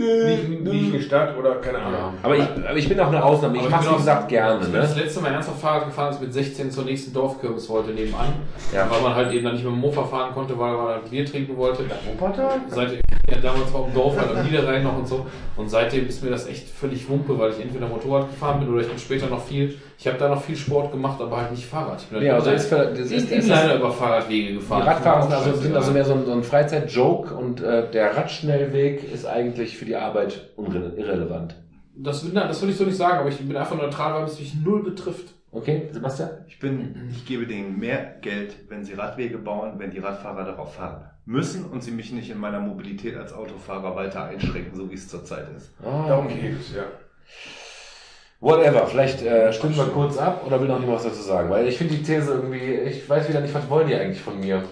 nicht, nicht in die Stadt oder keine Ahnung. Ja. Aber ich, aber ich bin auch eine Ausnahme. Ich mache bin wie gesagt gerne. Ich bin das Ne? letzte Mal ernsthaft Fahrrad gefahren, als ich mit 16 zur nächsten Dorfkürbis wollte, nebenan. Ja. Weil man halt eben dann nicht mit dem Mofa fahren konnte, weil man halt Bier trinken wollte. Wuppertal? Seit, ja, damals war im Dorf, halt am Niederrhein noch und so. Und seitdem ist mir das echt völlig Wumpe, weil ich entweder Motorrad gefahren bin oder ich bin später noch viel, ich habe da noch viel Sport gemacht, aber halt nicht Fahrrad. Ich bin halt Ja, immer also ist für, das ist, ist, Inliner über Fahrradwege gefahren. Die Radfahrer sind also, sind also mehr so ein, so ein Freizeitjoke und äh, der Radschnellweg ist eigentlich für die Arbeit irrelevant. Das, das würde ich so nicht sagen, aber ich bin einfach neutral, weil es mich null betrifft. Okay, Sebastian? Ich bin, ich gebe denen mehr Geld, wenn sie Radwege bauen, wenn die Radfahrer darauf fahren müssen und sie mich nicht in meiner Mobilität als Autofahrer weiter einschränken, so wie es zurzeit ist. Ah, Darum geht es, ja. Whatever, vielleicht äh, stimmen wir kurz ab oder will noch jemand was dazu sagen? Weil ich finde die These irgendwie, ich weiß wieder nicht, was wollen die eigentlich von mir?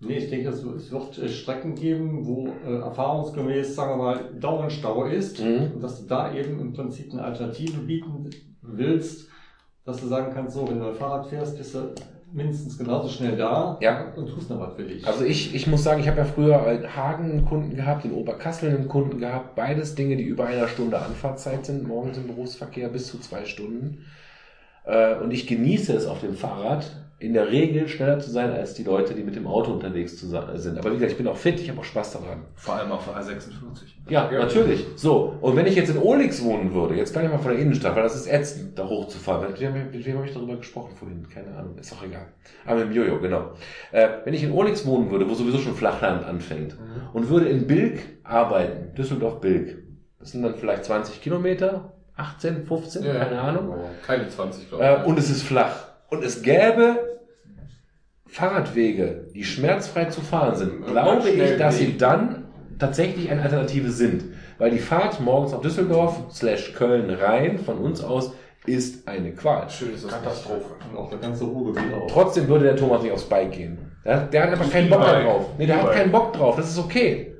Nee, ich denke, es es wird äh, Strecken geben, wo äh, erfahrungsgemäß, sagen wir mal, Dauerstau ist Mhm. und dass du da eben im Prinzip eine Alternative bieten willst, dass du sagen kannst, so, wenn du Fahrrad fährst, bist du mindestens genauso schnell da Ja. und tust noch was für dich. Also ich, ich muss sagen, ich habe ja früher in Hagen einen Kunden gehabt, in Oberkassel einen Kunden gehabt. Beides Dinge, die über einer Stunde Anfahrtzeit sind, morgens im Berufsverkehr bis zu zwei Stunden. Äh, Und ich genieße es auf dem Fahrrad, in der Regel schneller zu sein als die Leute, die mit dem Auto unterwegs sind. Aber wie gesagt, ich bin auch fit, ich habe auch Spaß daran. Vor allem auf A46. Ja, Ja. natürlich. So, und wenn ich jetzt in Olix wohnen würde, jetzt gar nicht mal von der Innenstadt, weil das ist ätzend, da hochzufahren. Mit wem, mit wem habe ich darüber gesprochen vorhin? Keine Ahnung, ist auch egal. Aber mit dem Jojo, genau. Äh, wenn ich in Olix wohnen würde, wo sowieso schon Flachland anfängt, und würde in Bilk arbeiten, Düsseldorf-Bilk, das sind dann vielleicht 20 Kilometer, 18, 15, keine Ahnung. Keine 20, glaube ich. Äh, und es ist flach. Und es gäbe Fahrradwege, die schmerzfrei zu fahren sind. Glaube ich, dass sie dann tatsächlich eine Alternative sind. Weil die Fahrt morgens nach Düsseldorf slash Köln rein von uns aus ist eine Qual. Schön ist das. Katastrophe. und auch der ganze Ruhrgebiet auch. Trotzdem würde der Thomas nicht aufs Bike gehen. Der, der hat einfach keinen Bock drauf. Nee, der hat keinen Bock drauf. Das ist okay.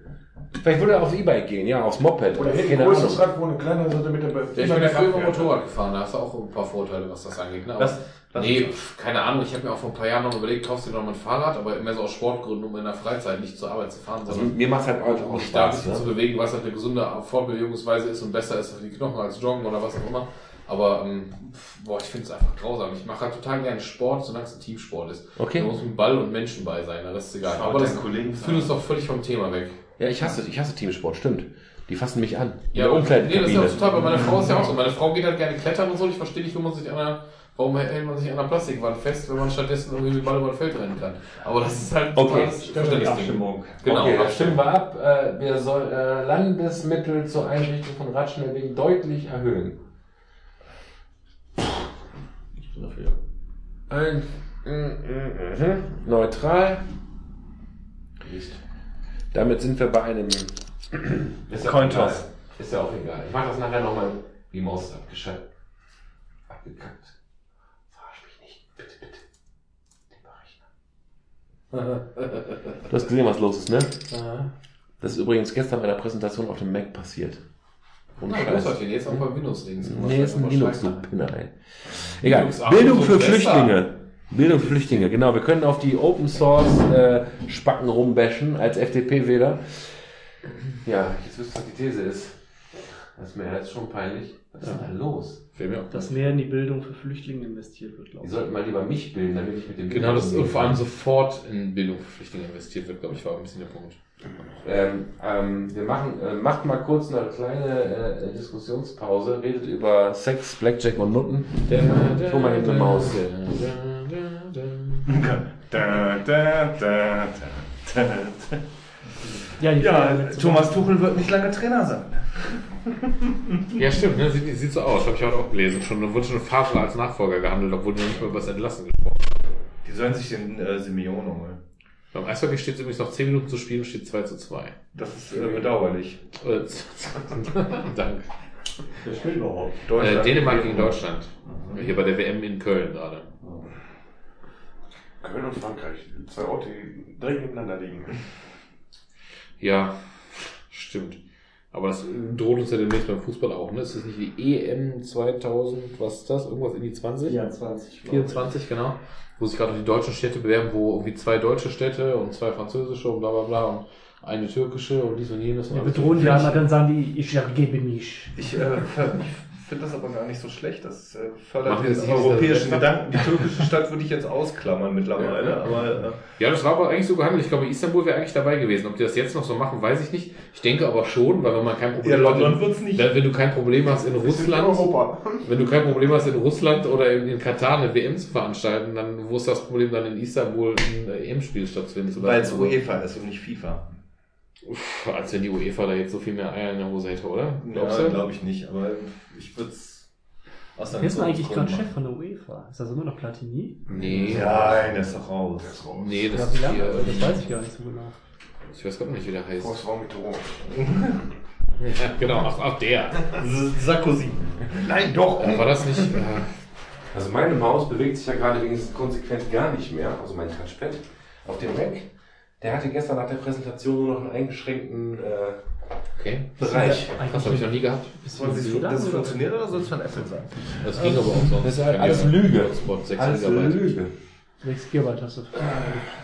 Vielleicht würde er aufs E-Bike gehen, ja, aufs Moped. Oder hätte ein Ahnung. Rad, wo eine kleinere Seite mit der ich bin ja früher immer Motorrad gefahren, da hast du auch ein paar Vorteile, was das angeht. Ne? Aber Was- was nee, das? pf, keine Ahnung, ich habe mir auch vor ein paar Jahren noch überlegt, kaufst du dir noch mal ein Fahrrad, aber mehr so aus Sportgründen, um in der Freizeit nicht zur Arbeit zu fahren, Also sondern mir macht halt auch, auch um mich da ein Spaß. bisschen zu Ne? bewegen, was halt eine gesunde Fortbewegungsweise ist und besser ist für die Knochen als Joggen oder was auch immer. Aber ähm, pf, boah, ich finde es einfach grausam. Ich mache halt total gerne Sport, solange es ein Teamsport ist. Okay. Da muss mit Ball und Menschen bei sein, das ist egal. Aber das Kollegen führt uns doch völlig vom Thema weg. Ja, ich hasse, ich hasse Teamsport, stimmt. Die fassen mich an. In Ja, aber- nee, das ist ja auch total, weil meine Frau ist ja auch so. Meine Frau geht halt gerne klettern und so. Ich verstehe nicht, warum man sich an einer, warum hält man sich an einer Plastikwand fest, wenn man stattdessen irgendwie mit Ball über ein Feld rennen kann. Aber das ist halt Okay. totales Die. Abstimmung. Genau. okay, stimmen wir ab. Äh, wir sollen äh, Landesmittel zur Einrichtung von Radschnellwegen deutlich erhöhen. Ich bin dafür. Ein, mm, mm, mhm. neutral. Damit sind wir bei einem ist Cointoss. Ist ja auch egal. Ich mache das nachher nochmal. Die Maus ist abgeschaltet. Abgekackt. Verarsch mich nicht. Bitte, bitte. Den Rechner. Du hast gesehen, was los ist, ne? Das ist übrigens gestern bei der Präsentation auf dem Mac passiert. Ohne Na, Scheiß. großartig. Jetzt auch bei Windows-Rings. Nee, ist ein Linux, du Pinner, ey. Egal. Linux, Bildung für. Flüchtlinge. Bildung für Flüchtlinge, genau. Wir können auf die Open Source äh, Spacken rumbashen als FDP-Wähler. Ja, jetzt wisst ihr, was die These ist. Das ist mir jetzt schon peinlich. Was ist denn da los? Dass mehr in die Bildung für Flüchtlinge investiert wird, glaube Die ich. sollten mal lieber mich bilden, damit ich mit dem Genau, das Bildung ist vor allem sofort in Bildung für Flüchtlinge investiert wird, glaube ich, war ein bisschen der Punkt. ähm, ähm, Wir machen, äh, macht mal kurz eine kleine äh, Diskussionspause, redet über Sex, Blackjack und Nutten. Ich hol mal eben eine Maus. Da, da, da, da, da. Ja, Ja, Thomas Tuchel wird nicht lange Trainer sein. Ja, stimmt, ne? sieht, sieht so aus, habe ich heute auch gelesen. Schon, da wurde schon Favre als Nachfolger gehandelt, obwohl die noch nicht mal über das Entlassen gesprochen Die sollen sich den äh, Simeone holen. Beim Eishockey steht es übrigens noch 10 Minuten zu spielen, steht 2 zu 2. Das ist äh, bedauerlich. Äh, Dank. Wer spielt überhaupt? Äh, Dänemark gegen Deutschland. Hier bei der WM in Köln gerade. Köln und Frankreich. Zwei Orte, die direkt nebeneinander liegen. Ja, stimmt. Aber das droht uns ja demnächst beim Fußball auch, ne? Ist das nicht die EM 2000, was ist das? Irgendwas in die 20? 24. glaub ich. 24, genau. Wo sich gerade auch die deutschen Städte bewerben, wo irgendwie zwei deutsche Städte und zwei französische und bla bla bla und eine türkische und dies und jenes. und Wir bedrohen die einmal, dann sagen die, ich ergebe mich. Ich, äh, finde das aber gar nicht so schlecht. Das äh, fördert Machen den europäischen Gedanken. Die türkische Stadt würde ich jetzt ausklammern mittlerweile. Aber äh, Ja, das war aber eigentlich so gehandelt. Ich glaube, Istanbul wäre eigentlich dabei gewesen. Ob die das jetzt noch so machen, weiß ich nicht. Ich denke aber schon, weil wenn man kein ja, Problem London hat, wird's nicht. wenn, wenn du kein Problem hast in Russland, Europa. wenn du kein Problem hast in Russland oder in, in Katar eine WM zu veranstalten, dann wo ist das Problem dann in Istanbul ein äh, EM-Spiel stattfinden zu Weil es? UEFA ist und nicht FIFA. Uff, als wenn die UEFA da jetzt so viel mehr Eier in der Hose hätte, oder? Glaubst Ja, glaube ich nicht. Aber ich würde es aus Wer ist eigentlich gerade Chef von der UEFA? Ist das immer noch Platini? Nee. Nein, der ist doch raus. Der ist raus. Nee, das Ja, ist hier, Das weiß ich gar nicht so genau. Ich weiß gar nicht, wie der heißt. François Mitterrand. Ja, genau, ach, ach der. Sarkozy. Nein, doch. Äh, war das nicht? Äh, Also meine Maus bewegt sich ja gerade wenigstens konsequent gar nicht mehr, also mein Touchpad, auf dem Mac. Der hatte gestern nach der Präsentation nur noch einen eingeschränkten äh, okay. Bereich. Das habe ich noch nie gehabt. Ist Soll es WLAN das oder- funktioniert oder soll es von Apple sein? Das ging aber auch sonst. Das ist halt alles Lüge. Hotspot, 6 Alles. Lüge. 6 GB hast du.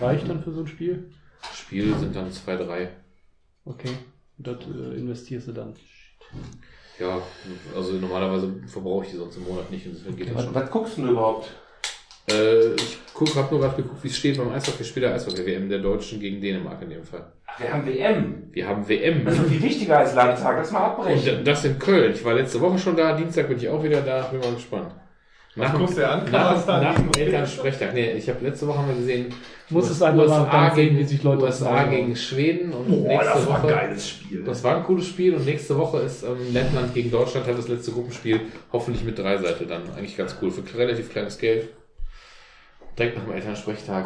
Reicht dann für so ein Spiel? Spiel sind dann 2, 3. Okay. Und das äh, investierst du dann. Ja, also normalerweise verbrauche ich die sonst im Monat nicht. Insofern geht das Was, schon. was guckst du denn überhaupt? Äh, ich guck, hab nur gerade geguckt, wie es steht beim Eishockey, Spiel der Eishockey-WM der Deutschen gegen Dänemark in dem Fall. Ach, wir haben WM. Wir haben WM. Das ist viel wichtiger als Landtag. Lass mal Und abbrechen. das in Köln. Ich war letzte Woche schon da, Dienstag bin ich auch wieder da, bin mal gespannt. Nach, guckst du an? nach, nach dem Elternsprechtag. Nee, ich habe letzte Woche haben wir gesehen, Muss es einfach mal USA gegen, wie sich Leute USA gegen Schweden und Boah, nächste das war ein Woche, geiles Spiel. Das war ein cooles Spiel und nächste Woche ist ähm, Lettland gegen Deutschland hat das letzte Gruppenspiel, hoffentlich mit drei Seite dann. Eigentlich ganz cool. Für relativ kleines Geld. Direkt nach dem Elternsprechtag.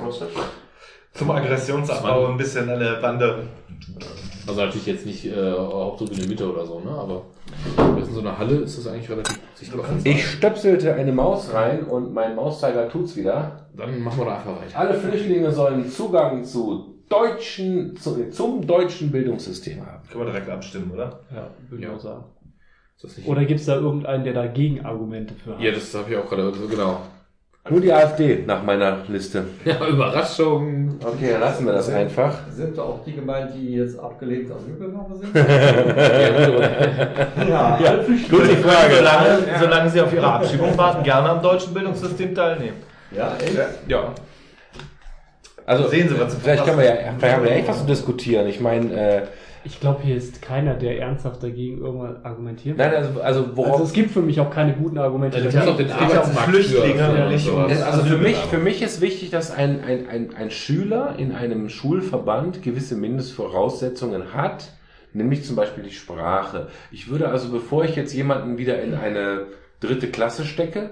Zum Aggressionsabbau ein bisschen der Bande. Also natürlich jetzt nicht äh, Hauptsache in der Mitte oder so, ne? Aber in so einer Halle ist das eigentlich relativ sichtbar. Ich stöpselte eine Maus rein und mein Mauszeiger tut's wieder. Dann machen wir da einfach weiter. Alle Flüchtlinge sollen Zugang zu deutschen, zu, zum deutschen Bildungssystem haben. Können wir direkt abstimmen, oder? Ja, würde ich Ja. auch sagen. Ist das nicht? Oder gibt es da irgendeinen, der dagegen Argumente für hat? ja, das habe ich auch gerade so genau. Nur die AfD nach meiner Liste. Ja, Überraschung. Okay, dann lassen wir das einfach. Sind da auch die gemeint, die jetzt abgelehnt aus Übelmacher sind? Ja, ja, Ja, gute Frage. Solange, solange sie auf ihre Abschiebung warten, gerne am deutschen Bildungssystem teilnehmen. ja, echt? Ja. Also Sehen Sie, was vielleicht können wir ja, vielleicht haben wir ja echt was zu diskutieren. Ich meine, äh, Ich glaube, hier ist keiner, der ernsthaft dagegen irgendwann argumentiert. nein, also, also worauf also es gibt für mich auch keine guten Argumente. Du dagegen. den ja Flüchtlinge sowas. Es- Also für mich, für mich ist wichtig, dass ein, ein, ein, ein Schüler in einem Schulverband gewisse Mindestvoraussetzungen hat, nämlich zum Beispiel die Sprache. Ich würde also, bevor ich jetzt jemanden wieder in eine dritte Klasse stecke,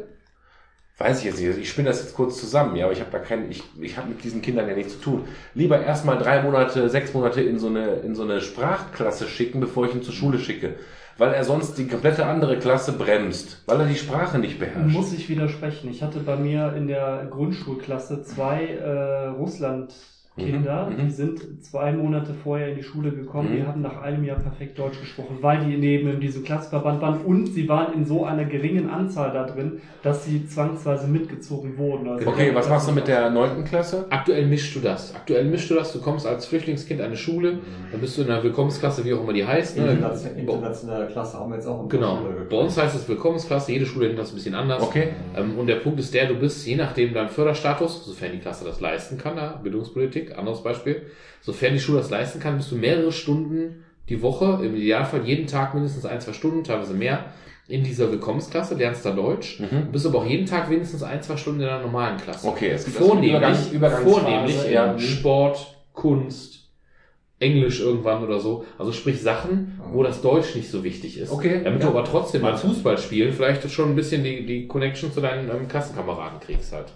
weiß ich jetzt nicht, ich spinne das jetzt kurz zusammen, ja, aber ich habe da keinen, ich, ich habe mit diesen Kindern ja nichts zu tun. Lieber erstmal drei Monate, sechs Monate in so eine, in so eine Sprachklasse schicken, bevor ich ihn zur Schule schicke. Weil er sonst die komplette andere Klasse bremst, weil er die Sprache nicht beherrscht. Muss ich widersprechen. Ich hatte bei mir in der Grundschulklasse zwei äh, Russland-Kinder, Mhm, mhm. die sind zwei Monate vorher in die Schule gekommen, Mhm. die haben nach einem Jahr perfekt Deutsch gesprochen, weil die neben in diesem Klassenverband waren und sie waren in so einer geringen Anzahl da drin, dass sie zwangsweise mitgezogen wurden. Also Okay, was machst du mit der neunten Klasse? Aktuell mischst du das. Aktuell mischst du das. Du kommst als Flüchtlingskind an eine Schule, dann bist du in einer Willkommensklasse, wie auch immer die heißt. Ne? Internation- Internationale Klasse haben wir jetzt auch in Genau. Bei uns heißt es Willkommensklasse, jede Schule nennt das ein bisschen anders. Okay. Ähm, und der Punkt ist der, du bist je nachdem dein Förderstatus, sofern die Klasse das leisten kann, ja, Bildungspolitik, anderes Beispiel, sofern die Schule das leisten kann, bist du mehrere Stunden die Woche, im Idealfall jeden Tag mindestens ein, zwei Stunden, teilweise mehr, in dieser Willkommensklasse, lernst da Deutsch, Mhm. bist aber auch jeden Tag wenigstens ein, zwei Stunden in der normalen Klasse. Okay, es gibt also Vornehmlich, Übergang- Übergangsphase, vornehmlich in ja. Sport, Kunst, Englisch irgendwann oder so. Also sprich Sachen, wo das Deutsch nicht so wichtig ist. Okay, Damit ja. du aber trotzdem beim Fußballspielen vielleicht schon ein bisschen die, die Connection zu deinen ähm, Klassenkameraden kriegst halt.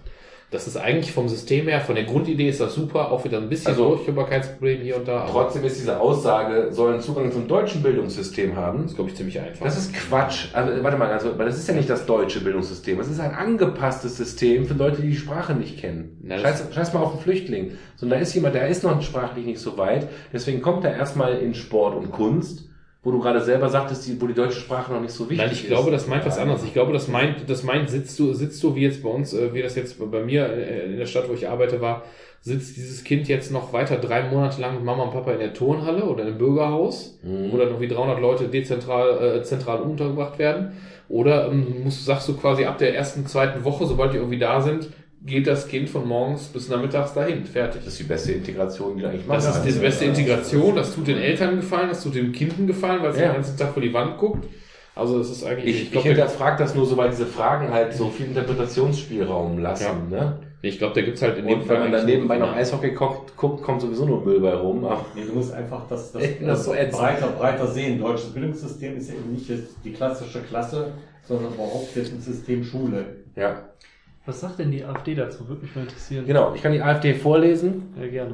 Das ist eigentlich vom System her, von der Grundidee ist das super, auch wieder ein bisschen Also- Durchführbarkeitsproblem hier und da. Trotzdem ist diese Aussage, sollen Zugang zum deutschen Bildungssystem haben. Das ist, glaube ich, ziemlich einfach. Das ist Quatsch. Also, warte mal, also, weil das ist ja nicht das deutsche Bildungssystem. Es ist ein angepasstes System für Leute, die die Sprache nicht kennen. Na, das- scheiß, scheiß mal auf einen Flüchtling. Sondern da ist jemand, der ist noch sprachlich nicht so weit. Deswegen kommt er erstmal in Sport und Kunst, wo du gerade selber sagtest, die, wo die deutsche Sprache noch nicht so wichtig Nein, ist. ich glaube, das meint was anderes. Ich glaube, das meint, das meint, sitzt du, sitzt du, wie jetzt bei uns, äh, wie das jetzt bei mir äh, in der Stadt, wo ich arbeite, war, sitzt dieses Kind jetzt noch weiter drei Monate lang mit Mama und Papa in der Turnhalle oder im Bürgerhaus, Mhm. wo dann irgendwie 300 Leute dezentral, äh, zentral untergebracht werden? Oder ähm, musst, sagst du quasi ab der ersten, zweiten Woche, sobald die irgendwie da sind, geht das Kind von morgens bis nachmittags dahin, fertig. Das ist die beste Integration, die du eigentlich machen Das ist die beste Integration, das tut den Eltern gefallen, das tut dem Kind gefallen, weil es Ja. den ganzen Tag vor die Wand guckt. Also das ist eigentlich, Ich, ich, glaub, hinterfrage das nur so, weil diese Fragen halt so viel Interpretationsspielraum lassen. Ne? Ich glaube, da gibt's halt in dem Und wenn man dann nebenbei noch Eishockey guckt, guckt, kommt sowieso nur Müll bei rum. Aber Nee, du musst einfach das, das, Ich das so breiter, breiter sehen. Deutsches Bildungssystem ist eben nicht jetzt die klassische Klasse, sondern überhaupt jetzt ein System Schule. ja, Was sagt denn die AfD dazu? Würde mich mal interessieren. genau. Ich kann die AfD vorlesen. Ja, gerne.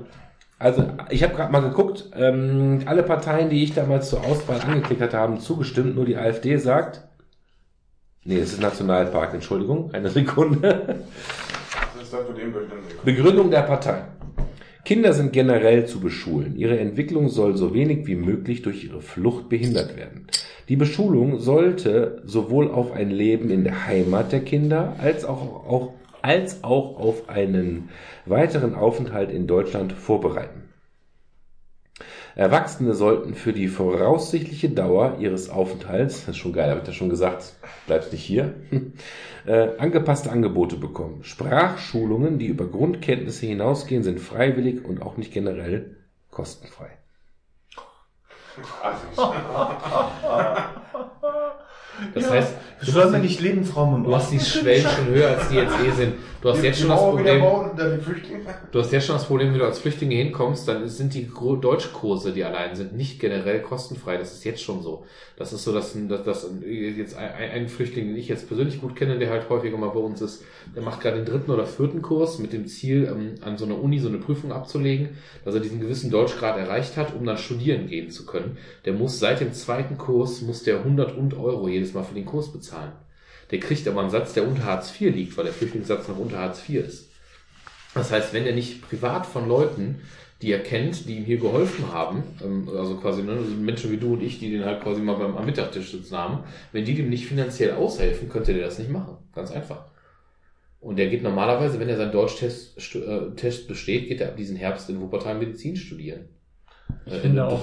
Also, ich habe gerade mal geguckt, ähm, alle Parteien, die ich damals zur Auswahl angeklickt hatte, haben zugestimmt, nur die AfD sagt, nee, es ist Nationalpark, Entschuldigung, eine Sekunde. Begründung der Partei. Kinder sind generell zu beschulen. Ihre Entwicklung soll so wenig wie möglich durch ihre Flucht behindert werden. Die Beschulung sollte sowohl auf ein Leben in der Heimat der Kinder als auch, auch, als auch auf einen weiteren Aufenthalt in Deutschland vorbereiten. Erwachsene sollten für die voraussichtliche Dauer ihres Aufenthalts, das ist schon geil, habe ich das schon gesagt, bleibst nicht hier, äh, angepasste Angebote bekommen. Sprachschulungen, die über Grundkenntnisse hinausgehen, sind freiwillig und auch nicht generell kostenfrei. Das heißt, du die, nicht Lebensraum im du hast die Schwellen schon höher, als die jetzt eh sind. Du hast jetzt schon das Problem, du hast jetzt schon das Problem, wenn du als Flüchtlinge hinkommst, dann sind die Deutschkurse, die allein sind, nicht generell kostenfrei. Das ist jetzt schon so. Das ist so, dass, dass, dass jetzt ein, ein Flüchtling, den ich jetzt persönlich gut kenne, der halt häufiger mal bei uns ist, der macht gerade den dritten oder vierten Kurs mit dem Ziel, ähm, an so einer Uni so eine Prüfung abzulegen, dass er diesen gewissen Deutschgrad erreicht hat, um dann studieren gehen zu können. Der muss seit dem zweiten Kurs, muss der 100 und Euro jedes Mal für den Kurs bezahlen. Der kriegt aber einen Satz, der unter Hartz IV liegt, weil der Flüchtlingssatz noch unter Hartz IV ist. Das heißt, wenn er nicht privat von Leuten, die er kennt, die ihm hier geholfen haben, ähm, also quasi ne, Menschen wie du und ich, die den halt quasi mal beim, am Mittagstisch sitzen haben, wenn die dem nicht finanziell aushelfen, könnte der das nicht machen. Ganz einfach. Und der geht normalerweise, wenn er seinen Deutschtest äh, Test besteht, geht er ab diesen Herbst in Wuppertal Medizin studieren. Ich Äh, finde in auch,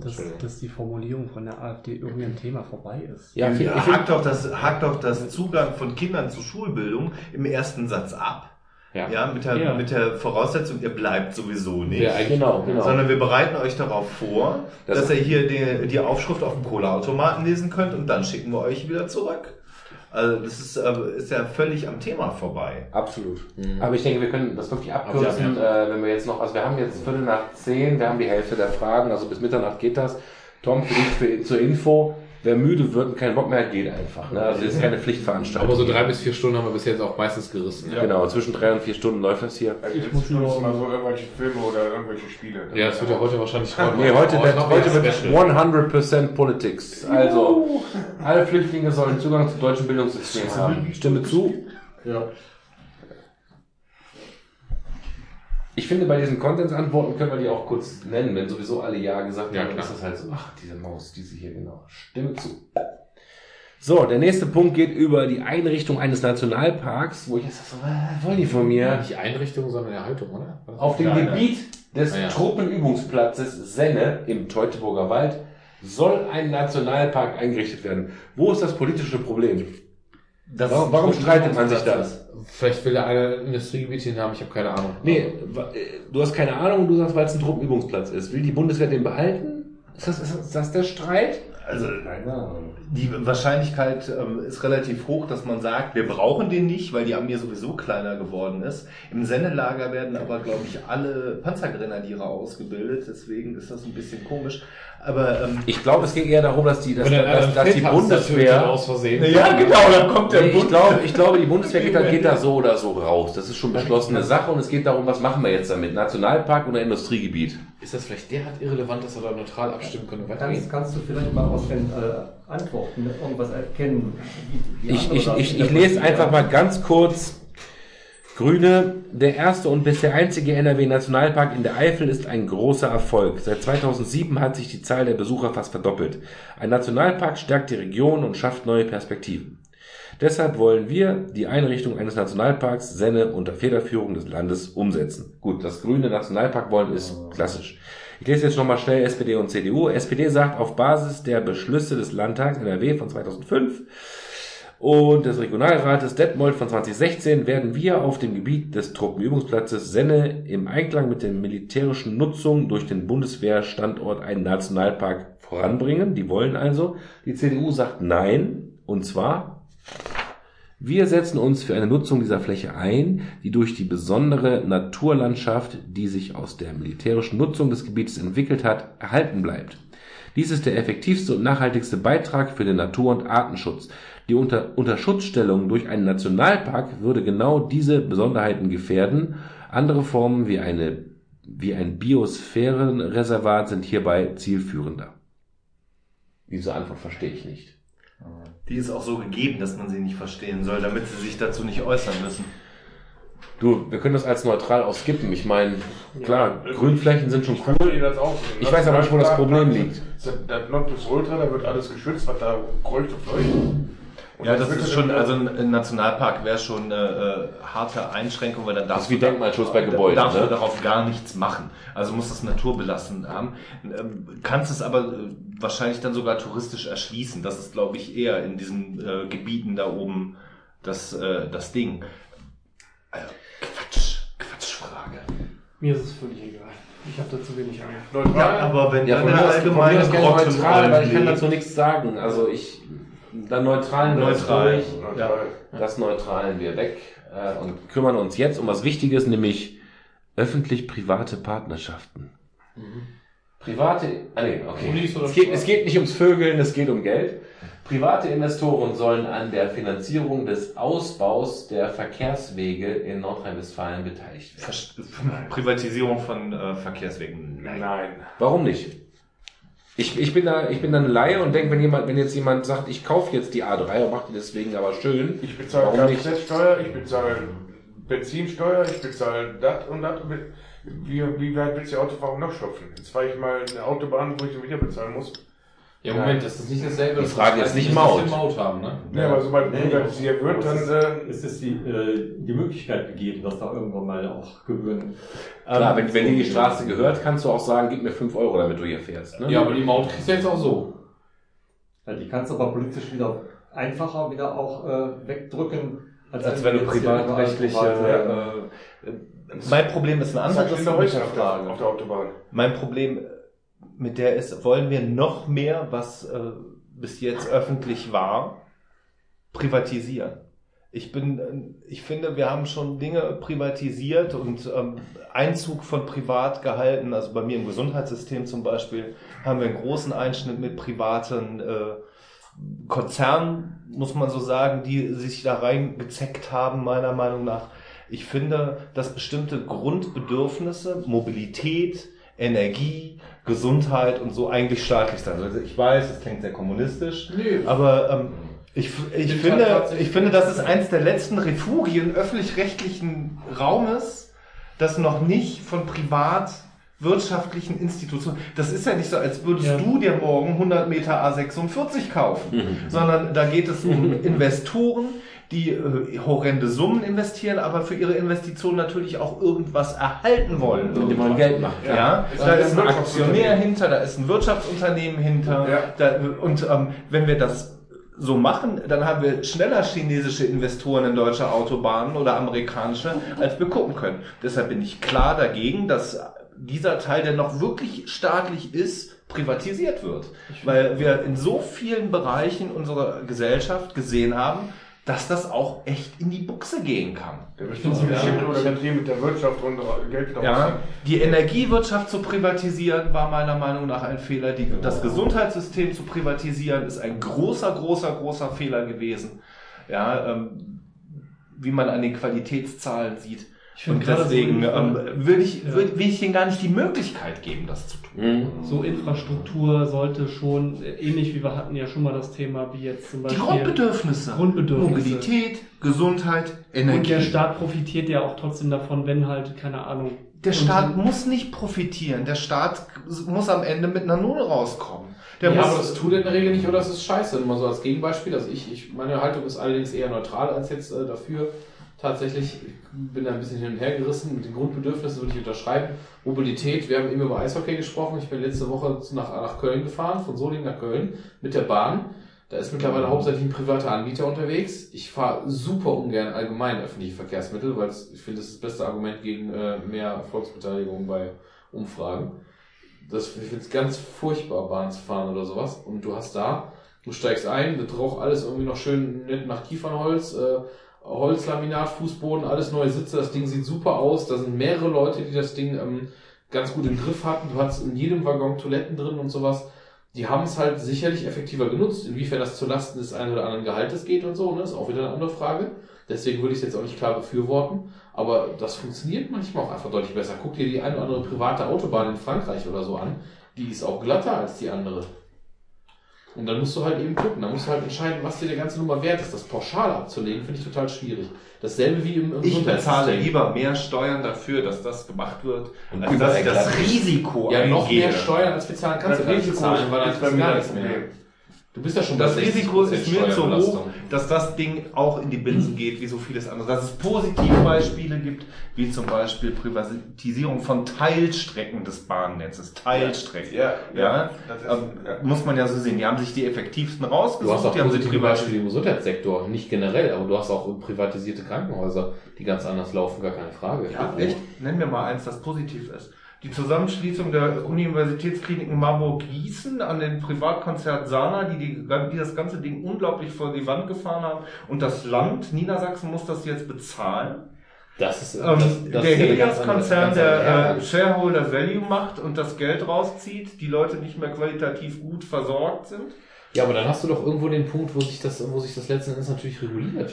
dass, dass, dass die Formulierung von der AfD irgendwie ein Thema vorbei ist. Ja, viel, Ja, hakt doch, das, hakt doch das Zugang von Kindern zur Schulbildung im ersten Satz ab. Ja. Ja, mit der, Ja. mit der Voraussetzung, ihr bleibt sowieso nicht. Eigentlich- genau, genau. Sondern wir bereiten euch darauf vor, Das- dass ihr hier die, die Aufschrift auf dem Cola-Automaten lesen könnt und dann schicken wir euch wieder zurück. Also das ist, äh, ist ja völlig am Thema vorbei. Absolut. Mhm. Aber ich denke, wir können das wirklich abkürzen, Aber äh, wenn wir jetzt noch, also wir haben jetzt Viertel nach zehn, wir haben die Hälfte der Fragen, also bis Mitternacht geht das. Tom, für dich für, zur Info, wer müde wird und keinen Bock mehr hat, geht einfach. Ne? Also das ist keine Pflichtveranstaltung. Aber so drei bis vier Stunden haben wir bis jetzt auch meistens gerissen. Ja. Genau, zwischen drei und vier Stunden läuft das hier. Also Ich muss Stunden nur- mal so irgendwelche Filme oder irgendwelche Spiele. Ja, das wird ja heute wahrscheinlich Nee, heute, Oh, wird, noch heute wird Special. 100% Politics. Also, alle Flüchtlinge sollen Zugang zum deutschen Bildungssystem haben. Stimme zu. Ja. Ich finde, bei diesen Contents-Antworten können wir die auch kurz nennen, wenn sowieso alle Ja gesagt Ja, haben, ist das halt so, ach, diese Maus, diese hier, genau. Stimme zu. So, der nächste Punkt geht über die Einrichtung eines Nationalparks, wo ich jetzt so, was wollen die von mir? Nicht Einrichtung, sondern Erhaltung, oder? Auf dem Ja, ja. Gebiet des Ah, ja. Truppenübungsplatzes Senne im Teutoburger Wald soll ein Nationalpark eingerichtet werden. Wo ist das politische Problem? Das Warum, warum streitet man sich das? Vielleicht will er eine Industriegebiet hin haben, ich habe keine Ahnung. Nee, wa- äh, du hast keine Ahnung, du sagst, weil es ein Truppenübungsplatz ist. Will die Bundeswehr den behalten? Ist das, ist das, der Streit? Also Keine Ahnung. die Wahrscheinlichkeit ähm, ist relativ hoch, dass man sagt, wir brauchen den nicht, weil die Armee sowieso kleiner geworden ist. Im Sennelager werden aber, glaube ich, alle Panzergrenadiere ausgebildet, deswegen ist das ein bisschen komisch. Aber ähm, Ich glaube, es ging eher darum, dass die, dass, er dass, dass die Bundeswehr. aus Versehen. ja, genau, dann kommt der Nee, ich Bund. glaube, ich glaube, die Bundeswehr geht da, geht da so oder so raus. Das ist schon beschlossene Sache und es geht darum, was machen wir jetzt damit? Nationalpark oder Industriegebiet? Ist das vielleicht derart irrelevant, dass er da neutral abstimmen könnte? Kannst, kannst du vielleicht mal aus den äh, Antworten irgendwas erkennen? wie- wie Ich, ich, ich, ich lese einfach mal ganz kurz. Grüne, der erste und bisher einzige NRW-Nationalpark in der Eifel ist ein großer Erfolg. Seit 2007 hat sich die Zahl der Besucher fast verdoppelt. Ein Nationalpark stärkt die Region und schafft neue Perspektiven. Deshalb wollen wir die Einrichtung eines Nationalparks Senne unter Federführung des Landes umsetzen. Gut, das grüne Nationalpark wollen ist klassisch. Ich lese jetzt nochmal schnell SPD und CDU. SPD sagt, auf Basis der Beschlüsse des Landtags NRW von 2005 und des Regionalrates Detmold von 2016 werden wir auf dem Gebiet des Truppenübungsplatzes Senne im Einklang mit der militärischen Nutzung durch den Bundeswehrstandort einen Nationalpark voranbringen. Die wollen also. Die CDU sagt nein. Und zwar, wir setzen uns für eine Nutzung dieser Fläche ein, die durch die besondere Naturlandschaft, die sich aus der militärischen Nutzung des Gebietes entwickelt hat, erhalten bleibt. Dies ist der effektivste und nachhaltigste Beitrag für den Natur- und Artenschutz. Die unter Unterschutzstellung durch einen Nationalpark würde genau diese Besonderheiten gefährden. Andere Formen wie, eine, wie ein Biosphärenreservat sind hierbei zielführender. Diese Antwort verstehe ich nicht. Die ist auch so gegeben, dass man sie nicht verstehen soll, damit sie sich dazu nicht äußern müssen. Du, wir können das als neutral auch skippen. Ich meine, klar, Grünflächen sind schon Ich cool. das auch. Ich weiß aber nicht, wo das Problem liegt. Das das Nonplusultra, da wird alles geschützt, was da kreucht und fleucht. Und Ja, das wird ist schon, also ein Nationalpark wäre schon eine äh, harte Einschränkung, weil dann darfst ist wie du Denkmalschutz bei Gebäuden, darfst ne? du darauf gar nichts machen. Also muss das naturbelassen haben. Ähm, kannst es aber äh, wahrscheinlich dann sogar touristisch erschließen. Das ist, glaube ich, eher in diesen äh, Gebieten da oben das, äh, das Ding. Quatsch, Quatschfrage. Mir ist es völlig egal. Ich habe da zu wenig Ahnung. Neutral. Ja, aber wenn Ja, dann mir allgemeine gerne neutral, weil ich kann dazu nichts sagen. Also ich, dann neutralen wir das Neutral. durch. Neutral. Das neutralen wir weg äh, und kümmern uns jetzt um was Wichtiges, nämlich öffentlich-private Partnerschaften. Private, ah nee, okay. Es geht, es geht nicht ums Vögeln, es geht um Geld. Private Investoren sollen an der Finanzierung des Ausbaus der Verkehrswege in Nordrhein-Westfalen beteiligt werden. Privatisierung von äh, Verkehrswegen. Nein. Nein. Warum nicht? Ich, ich bin da, ich bin da eine Laie und denke, wenn jemand, wenn jetzt jemand sagt, ich kaufe jetzt die A3 und mache die deswegen aber schön, Ich bezahle? Kfz-Steuer, ich bezahle Benzinsteuer, ich bezahle das und das. Wie, wie weit willst du die Autofahrer noch stopfen? Jetzt fahre ich mal eine Autobahn, wo ich den wieder bezahlen muss. Ja, Moment, das ist nicht dasselbe. Die das Frage heißt ist nicht Maut. Maut haben, ne? Ja, aber sobald Nee, privatisiert wird, dann, äh, ist es die, äh, die Möglichkeit gegeben, dass da irgendwann mal auch Gebühren. Klar, Ähm, wenn, wenn dir die Straße gehört, kannst du auch sagen, gib mir 5 Euro, damit du hier fährst. Ne? Ja, aber die Maut kriegst du jetzt auch so. Ja, die kannst du aber politisch wieder einfacher wieder auch äh, wegdrücken, Als wenn du privatrechtliche. Äh, äh, mein Problem ist ein anderes auf der, auf der Autobahn. Mein Problem mit der ist, wollen wir noch mehr, was äh, bis jetzt öffentlich war, privatisieren? Ich bin, äh, ich finde, wir haben schon Dinge privatisiert und ähm, Einzug von privat gehalten. Also bei mir im Gesundheitssystem zum Beispiel haben wir einen großen Einschnitt mit privaten äh, Konzernen, muss man so sagen, die sich da reingezeckt haben, meiner Meinung nach. Ich finde, dass bestimmte Grundbedürfnisse, Mobilität, Energie, Gesundheit und so eigentlich staatlich sind. Also ich weiß, das klingt sehr kommunistisch, Nö. aber ähm, ich, ich, finde, tatsächlich- ich finde, das ist eins der letzten Refugien öffentlich-rechtlichen Raumes, das noch nicht von privat wirtschaftlichen Institutionen, das ist ja nicht so, als würdest Ja. du dir morgen 100 Meter A46 kaufen, sondern da geht es um Investoren, die äh, horrende Summen investieren, aber für ihre Investitionen natürlich auch irgendwas erhalten wollen. Die wollen Geld machen. Ja, Ist da ist ein. Aktionär hinter, da ist ein Wirtschaftsunternehmen hinter. Ja. Da, und ähm, wenn wir das so machen, dann haben wir schneller chinesische Investoren in deutsche Autobahnen oder amerikanische, als wir gucken können. Deshalb bin ich klar dagegen, dass dieser Teil, der noch wirklich staatlich ist, privatisiert wird. Weil wir in so vielen Bereichen unserer Gesellschaft gesehen haben, dass das auch echt in die Buchse gehen kann. Der bestimmt sich geschickt oder mit der Wirtschaft und Geld wieder Ja, die Energiewirtschaft zu privatisieren war meiner Meinung nach ein Fehler. Die, das Gesundheitssystem zu privatisieren ist ein großer, großer, großer Fehler gewesen. Ja, ähm, wie man an den Qualitätszahlen sieht. Ich finde Und deswegen so, ähm, will, ich, Ja. will, will ich denen gar nicht die Möglichkeit geben, das zu tun. Mhm. so Infrastruktur sollte schon, äh, ähnlich wie wir hatten ja schon mal das Thema, wie jetzt zum Die Beispiel Grundbedürfnisse. Grundbedürfnisse. Mobilität, Gesundheit, Energie. Und der Staat profitiert ja auch trotzdem davon, wenn halt, keine Ahnung. Der Staat muss nicht profitieren. Der Staat muss am Ende mit einer Null rauskommen. Der ja, muss, aber das tut er in der Regel nicht oder es ist scheiße. Mal so als Gegenbeispiel. Also ich, ich, meine Haltung ist allerdings eher neutral als jetzt äh, dafür. Tatsächlich, ich bin da ein bisschen hin und her gerissen. Mit den Grundbedürfnissen würde ich unterschreiben. Mobilität, wir haben eben über Eishockey gesprochen. Ich bin letzte Woche nach, nach Köln gefahren, von Solingen nach Köln mit der Bahn. Da ist mittlerweile hauptsächlich ein privater Anbieter unterwegs. Ich fahre super ungern allgemein öffentliche Verkehrsmittel, weil ich finde, das ist das beste Argument gegen äh, mehr Volksbeteiligung bei Umfragen. Das, ich finde es ganz furchtbar, Bahn zu fahren oder sowas. Und du hast da, du steigst ein, das raucht alles irgendwie noch schön nett nach Kiefernholz, äh, Holzlaminat, Fußboden, alles neue Sitze, das Ding sieht super aus. Da sind mehrere Leute, die das Ding ähm, ganz gut im Griff hatten. Du hast in jedem Waggon Toiletten drin und sowas. Die haben es halt sicherlich effektiver genutzt. Inwiefern das zulasten des einen oder anderen Gehaltes geht und so, ne, ist auch wieder eine andere Frage. Deswegen würde ich es jetzt auch nicht klar befürworten. Aber das funktioniert manchmal auch einfach deutlich besser. Guck dir die eine oder andere private Autobahn in Frankreich oder so an. Die ist auch glatter als die andere. Und dann musst du halt eben gucken. Dann musst du halt entscheiden, was dir der ganze Nummer wert ist. Das pauschal abzulegen, finde ich total schwierig. Dasselbe wie im, im Ich bezahle lieber mehr Steuern dafür, dass das gemacht wird, Und als dass ich das Risiko Ja, noch eingehe. mehr Steuern als bezahlen kannst du Das gar nicht Risiko bezahlen, weil dann ist gar das nichts mehr. Du bist ja schon Das bei Risiko 60% ist mir zu hoch, dass das Ding auch in die Binsen geht, wie so vieles andere. Dass es Positivbeispiele gibt, wie zum Beispiel Privatisierung von Teilstrecken des Bahnnetzes. Teilstrecken. Ja, Ja, das ist, ähm, ja. muss man ja so sehen. Die haben sich die effektivsten Du hast rausgesucht, auch die positive. Beispiele im Gesundheitssektor, nicht generell, aber du hast auch privatisierte Krankenhäuser, die ganz anders laufen, gar keine Frage. Ja, echt? Nenn mir mal eins, das positiv ist. Die Zusammenschließung der Universitätskliniken Marburg-Gießen an den Privatkonzert Sana, die, die, die das ganze Ding unglaublich vor die Wand gefahren haben. Und das Land, Niedersachsen, muss das jetzt bezahlen. Das ist, Ähm, das, das der ist Helios-Konzern, der äh, Shareholder Value macht und das Geld rauszieht, die Leute nicht mehr qualitativ gut versorgt sind. Ja, aber dann hast du doch irgendwo den Punkt, wo sich das, wo sich das letzten Endes natürlich reguliert.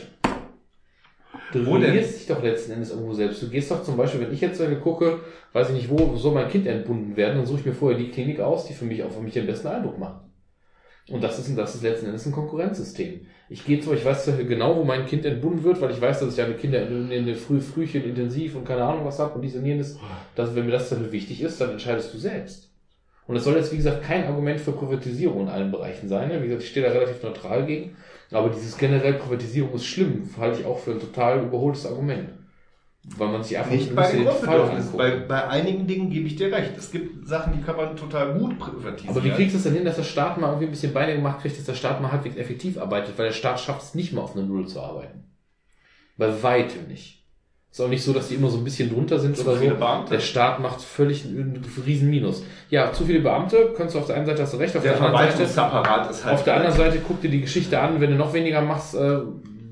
Du regulierst dich doch letzten Endes irgendwo selbst. Du gehst doch zum Beispiel, wenn ich jetzt gucke, weiß ich nicht, wo soll mein Kind entbunden werden, dann suche ich mir vorher die Klinik aus, die für mich auch für mich den besten Eindruck macht. Und das ist, das ist letzten Endes ein Konkurrenzsystem. Ich gehe zwar, ich weiß zwar genau, wo mein Kind entbunden wird, weil ich weiß, dass ich eine Kinder in, in, in Früh, Frühchen intensiv und keine Ahnung was habe und dies und jenes, dass, wenn mir das dafür wichtig ist, dann entscheidest du selbst. Und es soll jetzt, wie gesagt, kein Argument für Privatisierung in allen Bereichen sein. ne? Wie gesagt, ich stehe da relativ neutral gegen. Aber dieses generell Privatisierung ist schlimm, halte ich auch für ein total überholtes Argument. Weil man sich einfach Nicht bei den Grundbedürfnissen. Bei, bei einigen Dingen gebe ich dir recht. Es gibt Sachen, die kann man total gut privatisieren. Aber wie kriegst du es denn hin, dass der Staat mal irgendwie ein bisschen Beine gemacht kriegt, dass der Staat mal halbwegs effektiv arbeitet? Weil der Staat schafft es nicht mal auf eine Null zu arbeiten. Bei weitem nicht. Ist auch nicht so, dass die immer so ein bisschen drunter sind Zu oder viele so. Beamte? Der Staat macht völlig einen riesen Minus. Ja, zu viele Beamte, kannst du auf der einen Seite hast du recht, auf der der, anderen Seite, ist halt. auf der anderen Seite guck dir die Geschichte an, wenn du noch weniger machst, äh,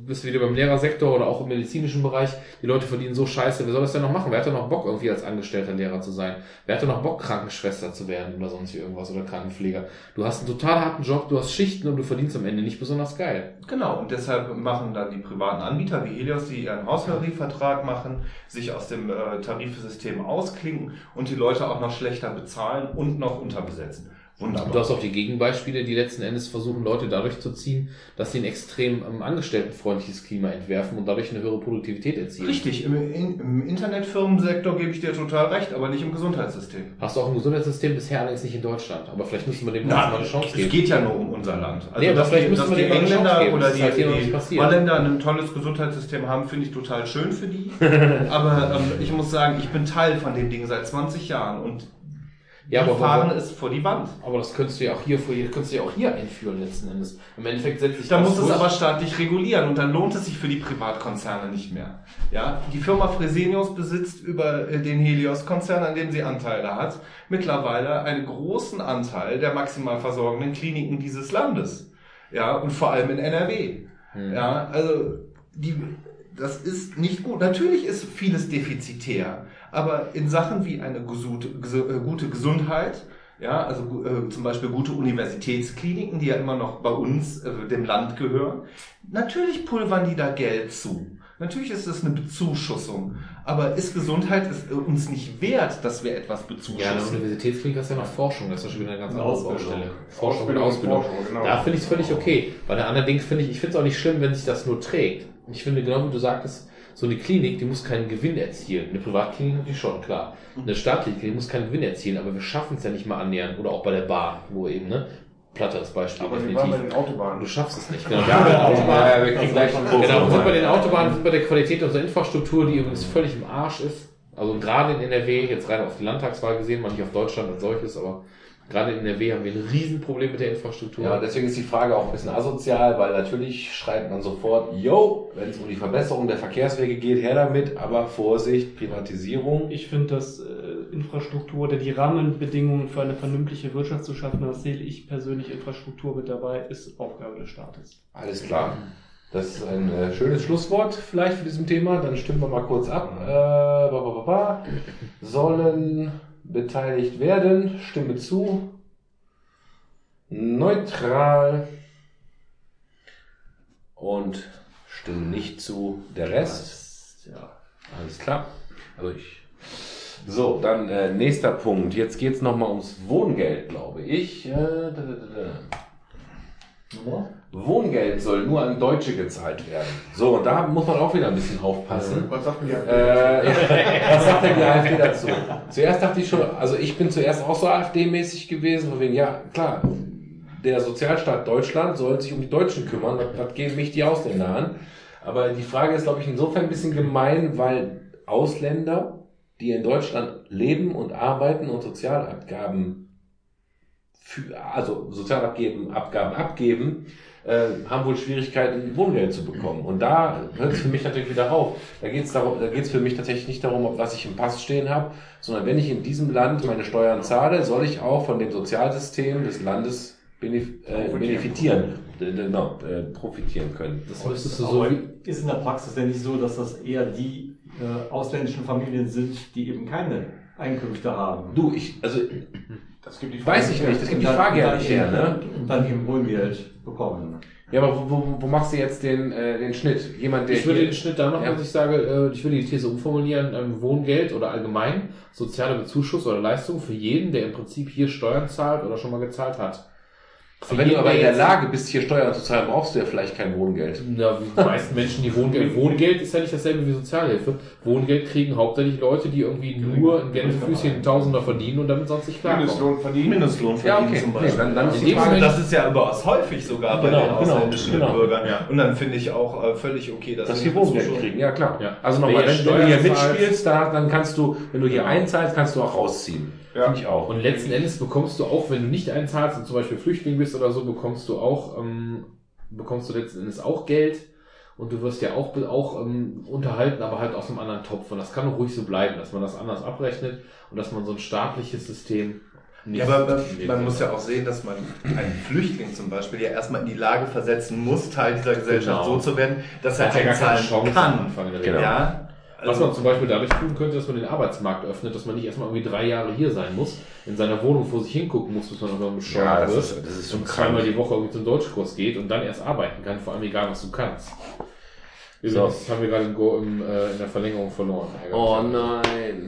bist wieder beim Lehrersektor oder auch im medizinischen Bereich. Die Leute verdienen so scheiße, wer soll das denn noch machen? Wer hat denn noch Bock, irgendwie als angestellter Lehrer zu sein? Wer hat denn noch Bock, Krankenschwester zu werden oder sonst wie irgendwas oder Krankenpfleger? Du hast einen total harten Job, du hast Schichten und du verdienst am Ende nicht besonders geil. Genau, und deshalb machen dann die privaten Anbieter wie Helios, die ihren Haustarifvertrag machen, sich aus dem äh, Tarifsystem ausklinken und die Leute auch noch schlechter bezahlen und noch unterbesetzen. Wunderbar. Du hast auch die Gegenbeispiele, die letzten Endes versuchen, Leute dadurch zu ziehen, dass sie ein extrem ähm, angestelltenfreundliches Klima entwerfen und dadurch eine höhere Produktivität erzielen. Richtig, im, in, im Internetfirmensektor gebe ich dir total recht, aber nicht im Gesundheitssystem. Hast du auch ein Gesundheitssystem bisher allerdings nicht in Deutschland. Aber vielleicht müssen wir dem Na, mal eine Chance es geben. geht ja nur um unser Land. Also, Nee, dass vielleicht die, müssen dass wir die Engländer geben. oder die, halt die. Holländer ein tolles Gesundheitssystem haben, finde ich total schön für die. aber ähm, ich muss sagen, ich bin Teil von dem Ding seit 20 Jahren und Ja, aber- fahren es vor die Wand. Aber das könntest du ja auch hier, vor- könntest du ja auch hier einführen letzten Endes. Im Endeffekt setzt sich Da muss es aber staatlich regulieren und dann lohnt es sich für die Privatkonzerne nicht mehr. Ja, die Firma Fresenius besitzt über äh, den Helios-Konzern, an dem sie Anteile hat, mittlerweile einen großen Anteil der maximal versorgenden Kliniken dieses Landes. Ja, und vor allem in NRW. Hm. Ja, also die, das ist nicht gut. Natürlich ist vieles defizitär, aber in Sachen wie eine gute, gute Gesundheit, ja, also äh, zum Beispiel gute Universitätskliniken, die ja immer noch bei uns, äh, dem Land gehören, natürlich pulvern die da Geld zu. Natürlich ist es eine Bezuschussung, aber ist Gesundheit es, äh, uns nicht wert, dass wir etwas Ja, eine bezuschussen? Universitätsklinik ist ja noch Forschung, das ist ja schon wieder eine ganz andere Ausbildung. Baustelle. Forschung und Ausbildung und Ausbildung. Forschung, genau. Da finde ich es völlig okay. Bei der anderen Ding finde ich, ich finde es auch nicht schlimm, wenn sich das nur trägt. Ich finde, genau wie du sagtest, so eine Klinik, die muss keinen Gewinn erzielen. Eine Privatklinik natürlich schon, klar. Eine staatliche Klinik muss keinen Gewinn erzielen, aber wir schaffen es ja nicht mal annähernd. Oder auch bei der Bahn, wo eben, ne? Platter als Beispiel, Aber wir waren bei definitiv. den Autobahnen. Du schaffst es nicht. Genau, wir haben bei den Autobahnen. Ja, wir kriegen gleich einen Genau, wir sind bei den. Autobahnen, wir sind bei der Qualität unserer Infrastruktur, die übrigens völlig im Arsch ist. Also gerade in NRW, jetzt rein auf die Landtagswahl gesehen, mal nicht auf Deutschland als solches, aber gerade in NRW haben wir ein Riesenproblem mit der Infrastruktur. Ja, deswegen ist die Frage auch ein bisschen asozial, weil natürlich schreibt man sofort, yo, wenn es um die Verbesserung der Verkehrswege geht, her damit, aber Vorsicht, Privatisierung. Ich finde, dass äh, Infrastruktur oder die Rahmenbedingungen für eine vernünftige Wirtschaft zu schaffen, das sehe ich persönlich Infrastruktur mit dabei, ist Aufgabe des Staates. Alles klar. Das ist ein äh, schönes Schlusswort vielleicht für diesem Thema. Dann stimmen wir mal kurz ab. Äh, ba, ba, ba, ba. Sollen beteiligt werden. Stimme zu. Neutral. Und stimmen nicht zu. Der Rest. Ja. Alles klar. Also ich. So, dann äh, nächster Punkt. Jetzt geht's noch nochmal ums Wohngeld, glaube ich. Äh, da, da, da, da. Wohngeld soll nur an Deutsche gezahlt werden. So, und da muss man auch wieder ein bisschen aufpassen. Was sagt denn die Äh, ja, was sagt denn die AfD dazu? Zuerst dachte ich schon, also ich bin zuerst auch so AfD-mäßig gewesen, von wegen, ja, klar, der Sozialstaat Deutschland soll sich um die Deutschen kümmern, das, das gehen mich die Ausländer an. Aber die Frage ist, glaube ich, insofern ein bisschen gemein, weil Ausländer, die in Deutschland leben und arbeiten und Sozialabgaben für, also Sozialabgaben Abgaben abgeben, äh, haben wohl Schwierigkeiten, Wohngeld zu bekommen. Und da hört es für mich natürlich wieder auf. Da geht es da geht es für mich tatsächlich nicht darum, ob was ich im Pass stehen habe, sondern wenn ich in diesem Land meine Steuern zahle, soll ich auch von dem Sozialsystem des Landes benef äh, benefitieren, äh, genau, äh, profitieren können. das müsstest du so ist in der Praxis denn nicht so, dass das eher die äh, ausländischen Familien sind, die eben keine Einkünfte haben? Du, ich, also Das gibt die weiß ich nicht, das gibt die Frage ja nicht her, ne? Und dann eben Wohngeld bekommen. Ja, aber wo, wo, wo machst du jetzt den, äh, den Schnitt? Jemand, der ich würde den Schnitt da machen, Ja. dass ich sage, äh, ich würde die These umformulieren, ähm, Wohngeld oder allgemein soziale Bezuschuss oder Leistung für jeden, der im Prinzip hier Steuern zahlt oder schon mal gezahlt hat. Und wenn du aber in der Lage bist, hier Steuern zu zahlen, brauchst du ja vielleicht kein Wohngeld. Na, wie die meisten Menschen, die Wohngeld, Wohngeld ist ja nicht dasselbe wie Sozialhilfe. Wohngeld kriegen hauptsächlich Leute, die irgendwie nur in Gänsefüßchen Tausender verdienen und damit sonst nicht klarkommen. Mindestlohn verdienen. Mindestlohn Ja, verdienen okay. zum Nee, Beispiel. dann, dann ist In die Frage, Das ist ja überaus häufig sogar bei Genau, den genau, ausländischen genau. Bürgern. Ja. Und dann finde ich auch äh, völlig okay, dass, dass wir die Wohngeld kriegen, ja klar. Ja. Also nochmal, wenn, wenn du hier mitspielst, da, dann kannst du, wenn du hier einzahlst, kannst du auch rausziehen. Ja. Finde ich auch. Und letzten Endes bekommst du auch, wenn du nicht einzahlst und zum Beispiel Flüchtling bist oder so, bekommst du auch, ähm, bekommst du letzten Endes auch Geld und du wirst ja auch, auch ähm, unterhalten, aber halt aus einem anderen Topf. Und das kann doch ruhig so bleiben, dass man das anders abrechnet und dass man so ein staatliches System nicht. Ja, aber man, man muss ja auch sehen, dass man einen Flüchtling zum Beispiel ja erstmal in die Lage versetzen muss, Teil dieser Gesellschaft Genau. so zu werden, dass er keine einzahlen kann. Anfang Genau. Ja, Was also, man zum Beispiel dadurch tun könnte, dass man den Arbeitsmarkt öffnet, dass man nicht erstmal irgendwie drei Jahre hier sein muss, in seiner Wohnung vor sich hingucken muss, bis man irgendwann Ja, bescheuert das wird. ist, das ist schon und zweimal die Woche irgendwie zum Deutschkurs geht und dann erst arbeiten kann, vor allem egal, was du kannst. So. Übrigens haben wir gerade im Go im, äh, in der Verlängerung verloren. Oh nein.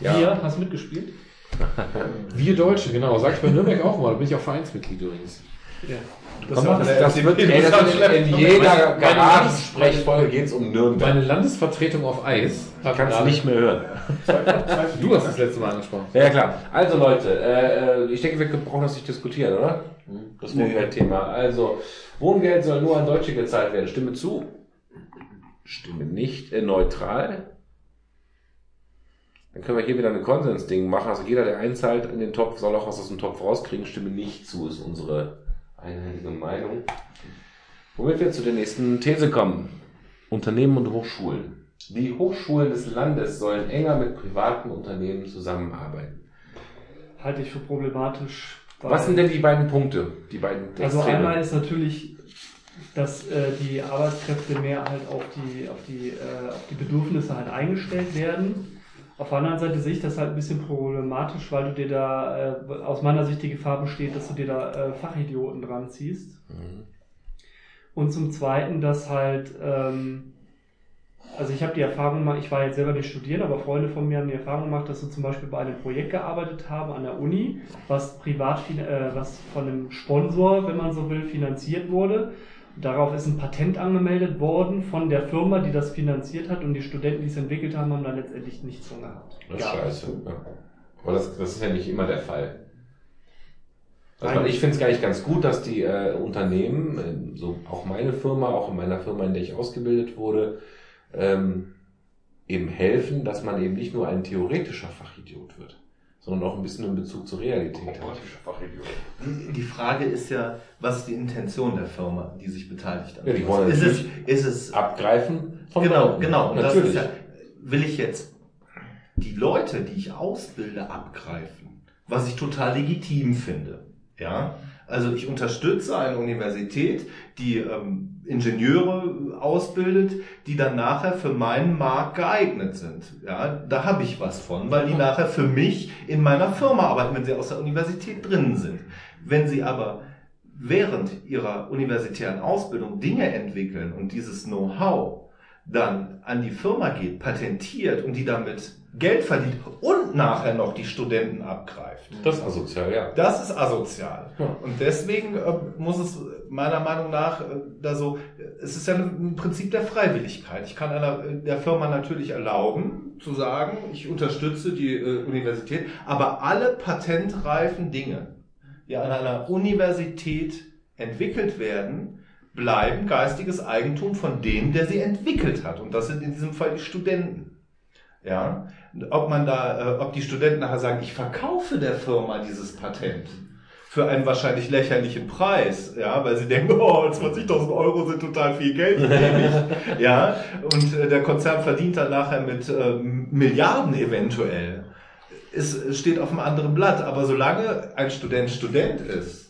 Hier, hast du mitgespielt? Wir Deutsche, genau. Sag ich bei Nürnberg auch mal. Da bin ich auch Vereinsmitglied übrigens. Ja. Das, das, das wird, ey, das wird in, in jeder Garagensprechfolge geht es um Nürnberg. Meine Landesvertretung auf Eis Ich kann es nicht mehr hören. Du hast das letzte Mal angesprochen. Ja, klar. Also Leute, äh, äh, ich denke, wir brauchen das nicht diskutieren, oder? Das Wohngeldthema. Also, Wohngeld soll nur an Deutsche gezahlt werden. Stimme zu. Stimme nicht. Äh, neutral. Dann können wir hier wieder ein Konsensding machen. Also jeder, der einzahlt in den Topf, soll auch was aus dem Topf rauskriegen. Stimme nicht zu, ist unsere einhellige Meinung. Womit wir zu der nächsten These kommen. Unternehmen und Hochschulen. Die Hochschulen des Landes sollen enger mit privaten Unternehmen zusammenarbeiten. Halte ich für problematisch. Was sind denn die beiden Punkte? Die beiden Also einmal ist natürlich, dass äh, die Arbeitskräfte mehr halt auf die, auf, die, äh, auf die Bedürfnisse halt eingestellt werden. Auf der anderen Seite sehe ich das halt ein bisschen problematisch, weil du dir da, äh, aus meiner Sicht die Gefahr besteht, dass du dir da äh, Fachidioten dran ziehst. Mhm. Und zum Zweiten, dass halt, ähm, also ich habe die Erfahrung gemacht, ich war jetzt selber nicht studieren, aber Freunde von mir haben die Erfahrung gemacht, dass sie zum Beispiel bei einem Projekt gearbeitet haben an der Uni, was privat, äh, was von einem Sponsor, wenn man so will, finanziert wurde. Darauf ist ein Patent angemeldet worden von der Firma, die das finanziert hat und die Studenten, die es entwickelt haben, haben da letztendlich nichts von gehabt. Das ist scheiße. Ja. Aber das, das ist ja nicht immer der Fall. Also ich finde es gar nicht ganz gut, dass die äh, Unternehmen, äh, so auch meine Firma, auch in meiner Firma, in der ich ausgebildet wurde, ähm, eben helfen, dass man eben nicht nur ein theoretischer Fachidiot wird, sondern auch ein bisschen in Bezug zur Realität hat. Die, Frage ist ja, was ist die Intention der Firma, die sich beteiligt an Ja, die wollen ist es, ist es Abgreifen von genau, Leuten. genau. Und das Natürlich. ist ja, will ich jetzt die Leute, die ich ausbilde, abgreifen, was ich total legitim finde. Ja, also ich unterstütze eine Universität, die ähm, Ingenieure ausbildet, die dann nachher für meinen Markt geeignet sind. Ja, da habe ich was von, weil die nachher für mich in meiner Firma arbeiten, wenn sie aus der Universität drin sind. Wenn sie aber während ihrer universitären Ausbildung Dinge entwickeln und dieses Know-how dann an die Firma geht, patentiert und die damit Geld verdient und nachher noch die Studenten abgreift. das ist asozial, ja. Das ist asozial. Ja. Und deswegen äh, muss es meiner Meinung nach äh, da so, es ist ja ein Prinzip der Freiwilligkeit. Ich kann einer, äh, der Firma natürlich erlauben, zu sagen, ich unterstütze die äh, Universität, aber alle patentreifen Dinge, die an einer Universität entwickelt werden, bleiben geistiges Eigentum von dem, der sie entwickelt hat. Und das sind in diesem Fall die Studenten. Ja, ob man da, äh, ob die Studenten nachher sagen, ich verkaufe der Firma dieses Patent für einen wahrscheinlich lächerlichen Preis, ja, weil sie denken, oh, 20.000 Euro sind total viel Geld ja, und äh, der Konzern verdient dann nachher mit ähm, Milliarden eventuell. Es steht auf einem anderen Blatt, aber solange ein Student Student ist,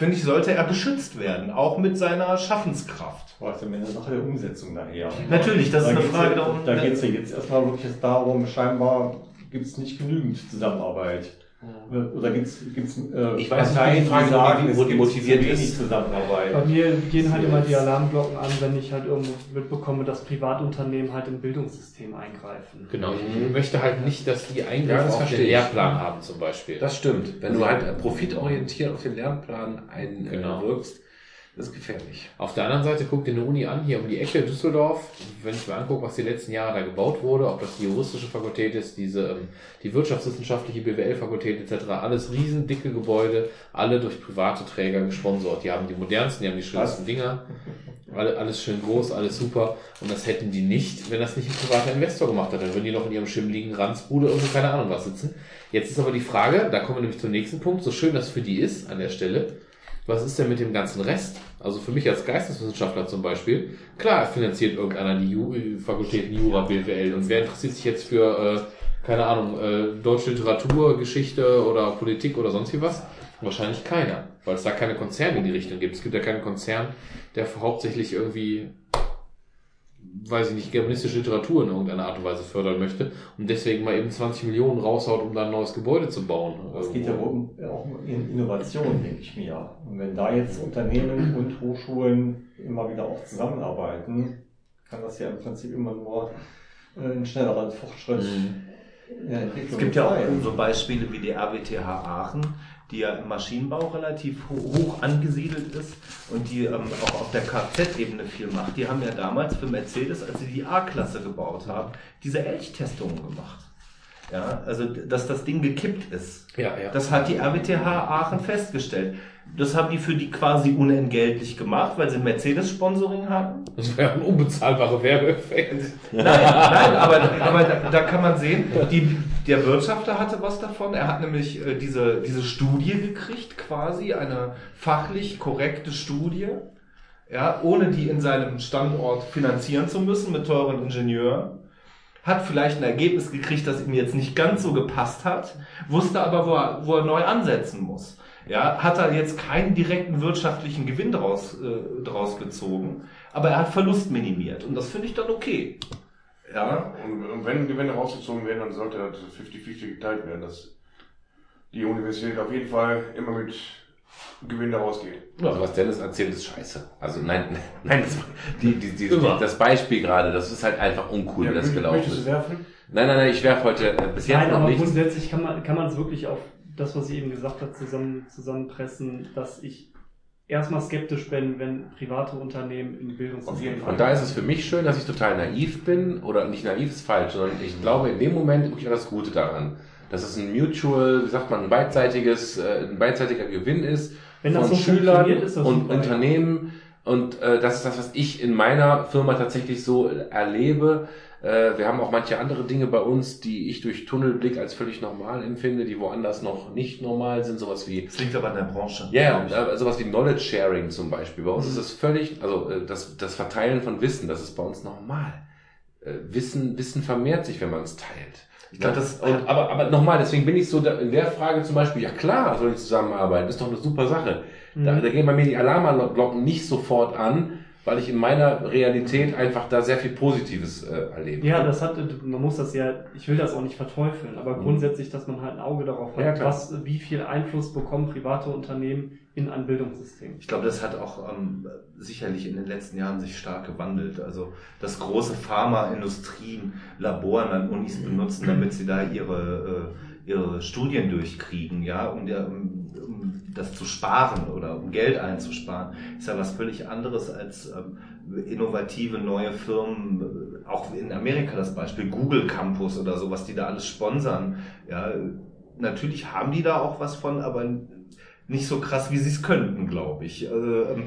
finde ich, sollte er geschützt werden, auch mit seiner Schaffenskraft. Es ist am Ende Sache der Umsetzung nachher. Natürlich, das ist Da eine geht's Frage ja, darum. Da geht es ja jetzt erstmal wirklich darum, scheinbar gibt es nicht genügend Zusammenarbeit. Oder, oder gibt's gibt's äh, Ich weiß nicht, Parteien, die Frage, die sagen, wie- es wo die gibt motiviert ist. Zusammenarbeit? Bei mir gehen halt immer die Alarmglocken an, wenn ich halt irgendwo mitbekomme, dass Privatunternehmen halt im Bildungssystem eingreifen. Genau, ich möchte halt nicht, dass die Eingriff Ja, auf den. Lehrplan haben zum Beispiel. Das stimmt. Wenn du halt profitorientiert auf den Lernplan einwirkst, Genau. Das ist gefährlich. Auf der anderen Seite guck dir eine Uni an, hier um die Ecke Düsseldorf. Wenn ich mir angucke, was die letzten Jahre da gebaut wurde, ob das die juristische Fakultät ist, diese, ähm, die wirtschaftswissenschaftliche BWL-Fakultät etc., alles riesen dicke Gebäude, alle durch private Träger gesponsert. Die haben die modernsten, die haben die schönsten Dinger. Alle, alles schön groß, alles super. Und das hätten die nicht, wenn das nicht ein privater Investor gemacht hat. Dann würden die noch in ihrem schimmeligen Ranzbude irgendwo keine Ahnung was sitzen. Jetzt ist aber die Frage, da kommen wir nämlich zum nächsten Punkt, so schön das für die ist an der Stelle, was ist denn mit dem ganzen Rest? Also für mich als Geisteswissenschaftler zum Beispiel, klar finanziert irgendeiner die Ju Fakultäten Jura, BWL und wer interessiert sich jetzt für, äh, keine Ahnung, äh, deutsche Literatur, Geschichte oder Politik oder sonst wie was? Wahrscheinlich keiner, weil es da keine Konzerne in die Richtung gibt. Es gibt ja keinen Konzern, der hauptsächlich irgendwie, weiß ich nicht, germanistische Literatur in irgendeiner Art und Weise fördern möchte und deswegen mal eben 20 Millionen raushaut, um da ein neues Gebäude zu bauen. Es geht ja um, auch um In- Innovation, denke ich mir. Und wenn da jetzt Unternehmen und Hochschulen immer wieder auch zusammenarbeiten, kann das ja im Prinzip immer nur äh, ein schnellerer Fortschritt Entwicklung Es gibt ja auch so Beispiele wie die RWTH Aachen, die ja im Maschinenbau relativ ho- hoch angesiedelt ist und die ähm, auch auf der Kfz-Ebene viel macht. Die haben ja damals für Mercedes, als sie die A-Klasse gebaut haben, diese Elchtestungen gemacht. Ja, also dass das Ding gekippt ist. Ja, ja. Das hat die RWTH Aachen festgestellt. Das haben die für die quasi unentgeltlich gemacht, weil sie Mercedes-Sponsoring hatten. Das wäre ein unbezahlbarer Werbeeffekt. Nein, nein, aber, aber da, da kann man sehen, die, der Wirtschafter hatte was davon. Er hat nämlich äh, diese, diese Studie gekriegt, quasi eine fachlich korrekte Studie, ja, ohne die in seinem Standort finanzieren zu müssen mit teuren Ingenieuren. Hat vielleicht ein Ergebnis gekriegt, das ihm jetzt nicht ganz so gepasst hat, wusste aber, wo er, wo er neu ansetzen muss. Ja, hat er jetzt keinen direkten wirtschaftlichen Gewinn draus, äh, draus gezogen, aber er hat Verlust minimiert und das finde ich dann okay. Ja, Und, und wenn Gewinne rausgezogen werden, dann sollte das 50-50 geteilt werden, dass die Universität auf jeden Fall immer mit Gewinn da rausgeht. Also was Dennis erzählt, ist scheiße. Also nein, nein, das, die, die, die, das Beispiel gerade, das ist halt einfach uncool, wie das möchtest- gelaufen möchtest ist. du werfen? Nein, nein, nein, ich werfe heute äh, bis jetzt Nein, noch aber nichts. grundsätzlich kann man kann man es wirklich auf das, was sie eben gesagt hat, zusammen, zusammenpressen, dass ich erstmal skeptisch bin, wenn private Unternehmen in Bildungssystem. Und da ist es für mich schön, dass ich total naiv bin, oder nicht naiv ist falsch, sondern ich glaube in dem Moment wirklich an das Gute daran. Dass es ein mutual, wie sagt man, ein beidseitiges, äh, ein beidseitiger Gewinn ist Wenn das von so Schülern und super. Unternehmen. Und äh, das ist das, was ich in meiner Firma tatsächlich so erlebe. Äh, wir haben auch manche andere Dinge bei uns, die ich durch Tunnelblick als völlig normal empfinde, die woanders noch nicht normal sind. Sowas wie Das liegt aber an der Branche. ja, yeah, sowas wie Knowledge Sharing zum Beispiel. Bei uns Mhm. ist es völlig, also äh, das, das Verteilen von Wissen, das ist bei uns normal. Äh, Wissen, Wissen vermehrt sich, wenn man es teilt. Ich glaube, das Und, aber, aber nochmal, deswegen bin ich so da, in der Frage zum Beispiel, ja klar, soll ich zusammenarbeiten, ist doch eine super Sache. Da, Mhm. da gehen bei mir die Alarmglocken nicht sofort an, weil ich in meiner Realität einfach da sehr viel Positives äh, erlebe. Ja, das hat, man muss das ja, ich will das auch nicht verteufeln, aber grundsätzlich, dass man halt ein Auge darauf hat, Ja, was, wie viel Einfluss bekommen private Unternehmen in ein Bildungssystem. Ich glaube, das hat auch ähm, sicherlich in den letzten Jahren sich stark gewandelt. Also, dass große Pharmaindustrien Laboren an Unis benutzen, damit sie da ihre, äh, ihre Studien durchkriegen, ja, um, der, um das zu sparen oder um Geld einzusparen, ist ja was völlig anderes als ähm, innovative neue Firmen, äh, auch in Amerika das Beispiel Google Campus oder so, was die da alles sponsern. Ja, natürlich haben die da auch was von, aber nicht so krass, wie sie es könnten, glaube ich. Also, ähm,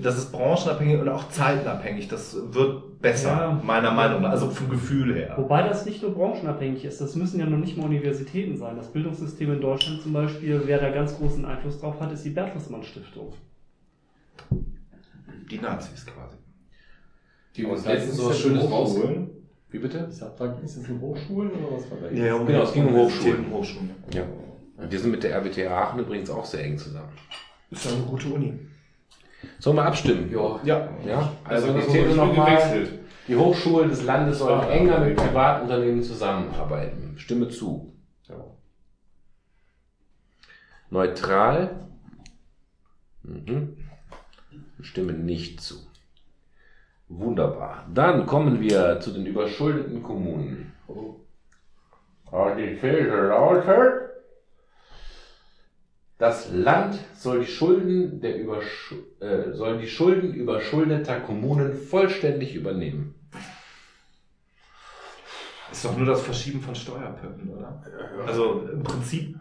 das ist branchenabhängig und auch zeitenabhängig. Das wird besser, Ja. meiner Meinung nach. Also vom Gefühl her. Wobei das nicht nur branchenabhängig ist, das müssen ja noch nicht mal Universitäten sein. Das Bildungssystem in Deutschland zum Beispiel, wer da ganz großen Einfluss drauf hat, ist die Bertelsmann Stiftung. Die Nazis quasi. Die uns letztens ist so was Schönes raus. Hochschulen. Wie bitte? Ich sag, da ist es in Hochschulen oder was war da? Genau, es ging um Hochschulen. Hochschulen. Ja. Und wir sind mit der RWTH Aachen übrigens auch sehr eng zusammen. Ist ja eine gute Uni. Sollen wir abstimmen? Ja. Ja. ja. Also Also, die das These nochmal. gewechselt. Die Hochschulen des Landes sollen Ah, enger mit Privatunternehmen zusammenarbeiten. Stimme zu. Neutral. Mhm. Stimmen nicht zu. Wunderbar. Dann kommen wir zu den überschuldeten Kommunen. Und die These lautet, das Land soll die Schulden der Überschu äh, soll die Schulden überschuldeter Kommunen vollständig übernehmen. Ist doch nur das Verschieben von Steuerpötten, oder? Also im Prinzip.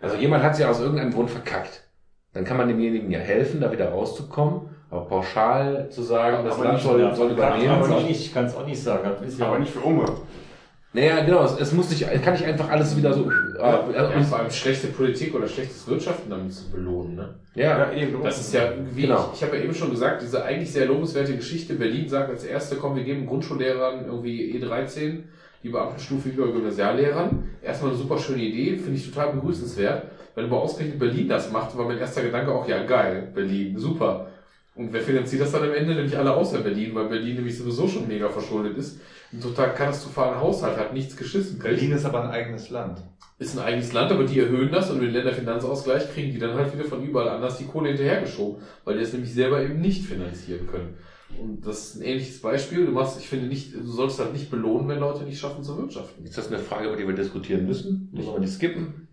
Also jemand hat sich aus irgendeinem Grund verkackt. Dann kann man demjenigen ja helfen, da wieder rauszukommen. Aber pauschal zu sagen, das Aber Land soll, ja, soll übernehmen. kann auch nicht, kann es auch nicht sagen. Das ist ja Aber nicht für Umme. Naja, genau, es, es muss nicht, kann nicht einfach alles wieder so. Äh, Ja, äh, vor allem schlechte Politik oder schlechtes Wirtschaften damit zu belohnen. Ne? ja, eben. Das ist ja, wie Genau. ich, ich habe ja eben schon gesagt, diese eigentlich sehr lobenswerte Geschichte. Berlin sagt als erste, komm, wir geben Grundschullehrern irgendwie E13, die Beamtenstufe über Gymnasiallehrern. Erstmal eine super schöne Idee, finde ich total begrüßenswert. Wenn aber ausgerechnet Berlin das macht, war mein erster Gedanke auch, ja geil, Berlin, super. Und wer finanziert das dann am Ende? Nämlich alle außer Berlin, weil Berlin nämlich sowieso schon mega verschuldet ist. Einen total katastrophalen Haushalt hat, nichts geschissen. kriegt. Berlin ist aber ein eigenes Land. ist ein eigenes Land, aber die erhöhen das und mit dem Länderfinanzausgleich kriegen die dann halt wieder von überall anders die Kohle hinterhergeschoben, weil die es nämlich selber eben nicht finanzieren können. Und das ist ein ähnliches Beispiel. Du machst, ich finde nicht, du sollst halt nicht belohnen, wenn Leute nicht schaffen zu wirtschaften. ist das eine Frage, über die wir diskutieren müssen? Müssen wir die skippen?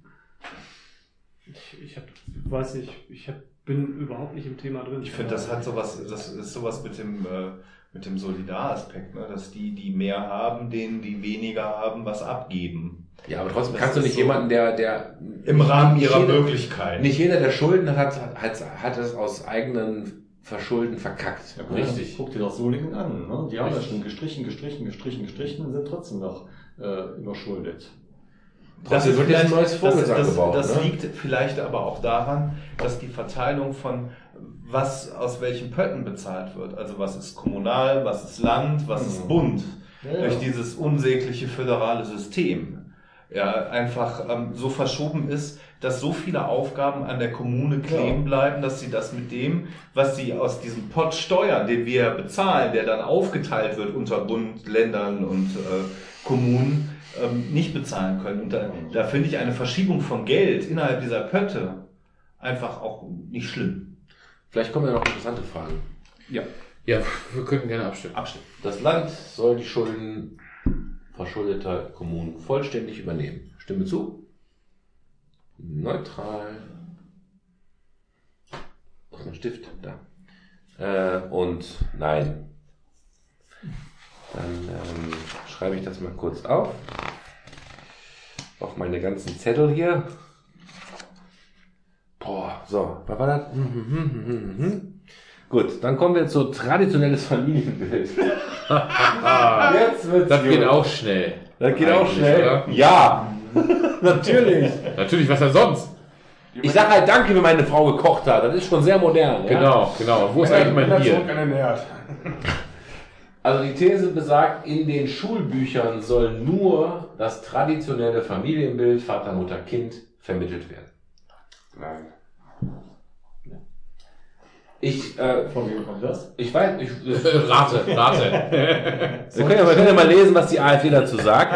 Ich, ich hab, weiß nicht, ich hab, bin überhaupt nicht im Thema drin. Ich finde, das hat sowas, das ist sowas mit dem, äh, mit dem Solidaraspekt, ne? dass die, die mehr haben, denen, die weniger haben, was abgeben. Ja, aber trotzdem Das kannst du nicht so jemanden, der, der Im Rahmen ihrer jeder- Möglichkeiten. Nicht jeder, der Schulden hat, hat, hat, es aus eigenen Verschulden verkackt. Richtig. Guck dir doch Solingen an. Ne? Die haben ja schon gestrichen, gestrichen, gestrichen, gestrichen und sind trotzdem noch äh, überschuldet. Trotzdem wird jetzt ein neues Vogelsang das, gebaut. Das ne? liegt vielleicht aber auch daran, dass die Verteilung von was aus welchen Pötten bezahlt wird, also was ist kommunal, was ist Land, was ist Bund, Ja, durch dieses unsägliche föderale System, ja, einfach ähm, so verschoben ist, dass so viele Aufgaben an der Kommune kleben bleiben, dass sie das mit dem, was sie aus diesem Pott steuern, den wir bezahlen, der dann aufgeteilt wird unter Bund, Ländern und äh, Kommunen, ähm, nicht bezahlen können. Und da, da finde ich eine Verschiebung von Geld innerhalb dieser Pötte einfach auch nicht schlimm. Vielleicht kommen ja noch interessante Fragen. Ja, Ja, wir könnten gerne abstimmen. abstimmen. Das Land soll die Schulden verschuldeter Kommunen vollständig übernehmen. Stimme zu. Neutral. Ist mein Stift? Da. Äh, und nein. Dann ähm, schreibe ich das mal kurz auf. Auf meine ganzen Zettel hier. Boah, so, was war das? Hm, hm, hm, hm, hm, hm. Gut, dann kommen wir zu traditionelles Familienbild. Jetzt wird's Das geht gut. auch schnell. Das geht auch Eigentlich, schnell. oder? Ja, natürlich. Natürlich, was denn sonst? Ich sag halt Danke, wie meine Frau gekocht hat. Das ist schon sehr modern. Ja? Genau, genau. Wo ist eigentlich mein Bier? Herd. Also die These besagt, in den Schulbüchern soll nur das traditionelle Familienbild Vater, Mutter, Kind vermittelt werden. Nein. Ich, äh, Von wem kommt das? ich weiß, ich, Rate, Rate. Wir können, ja, wir können ja mal lesen, was die AfD dazu sagt.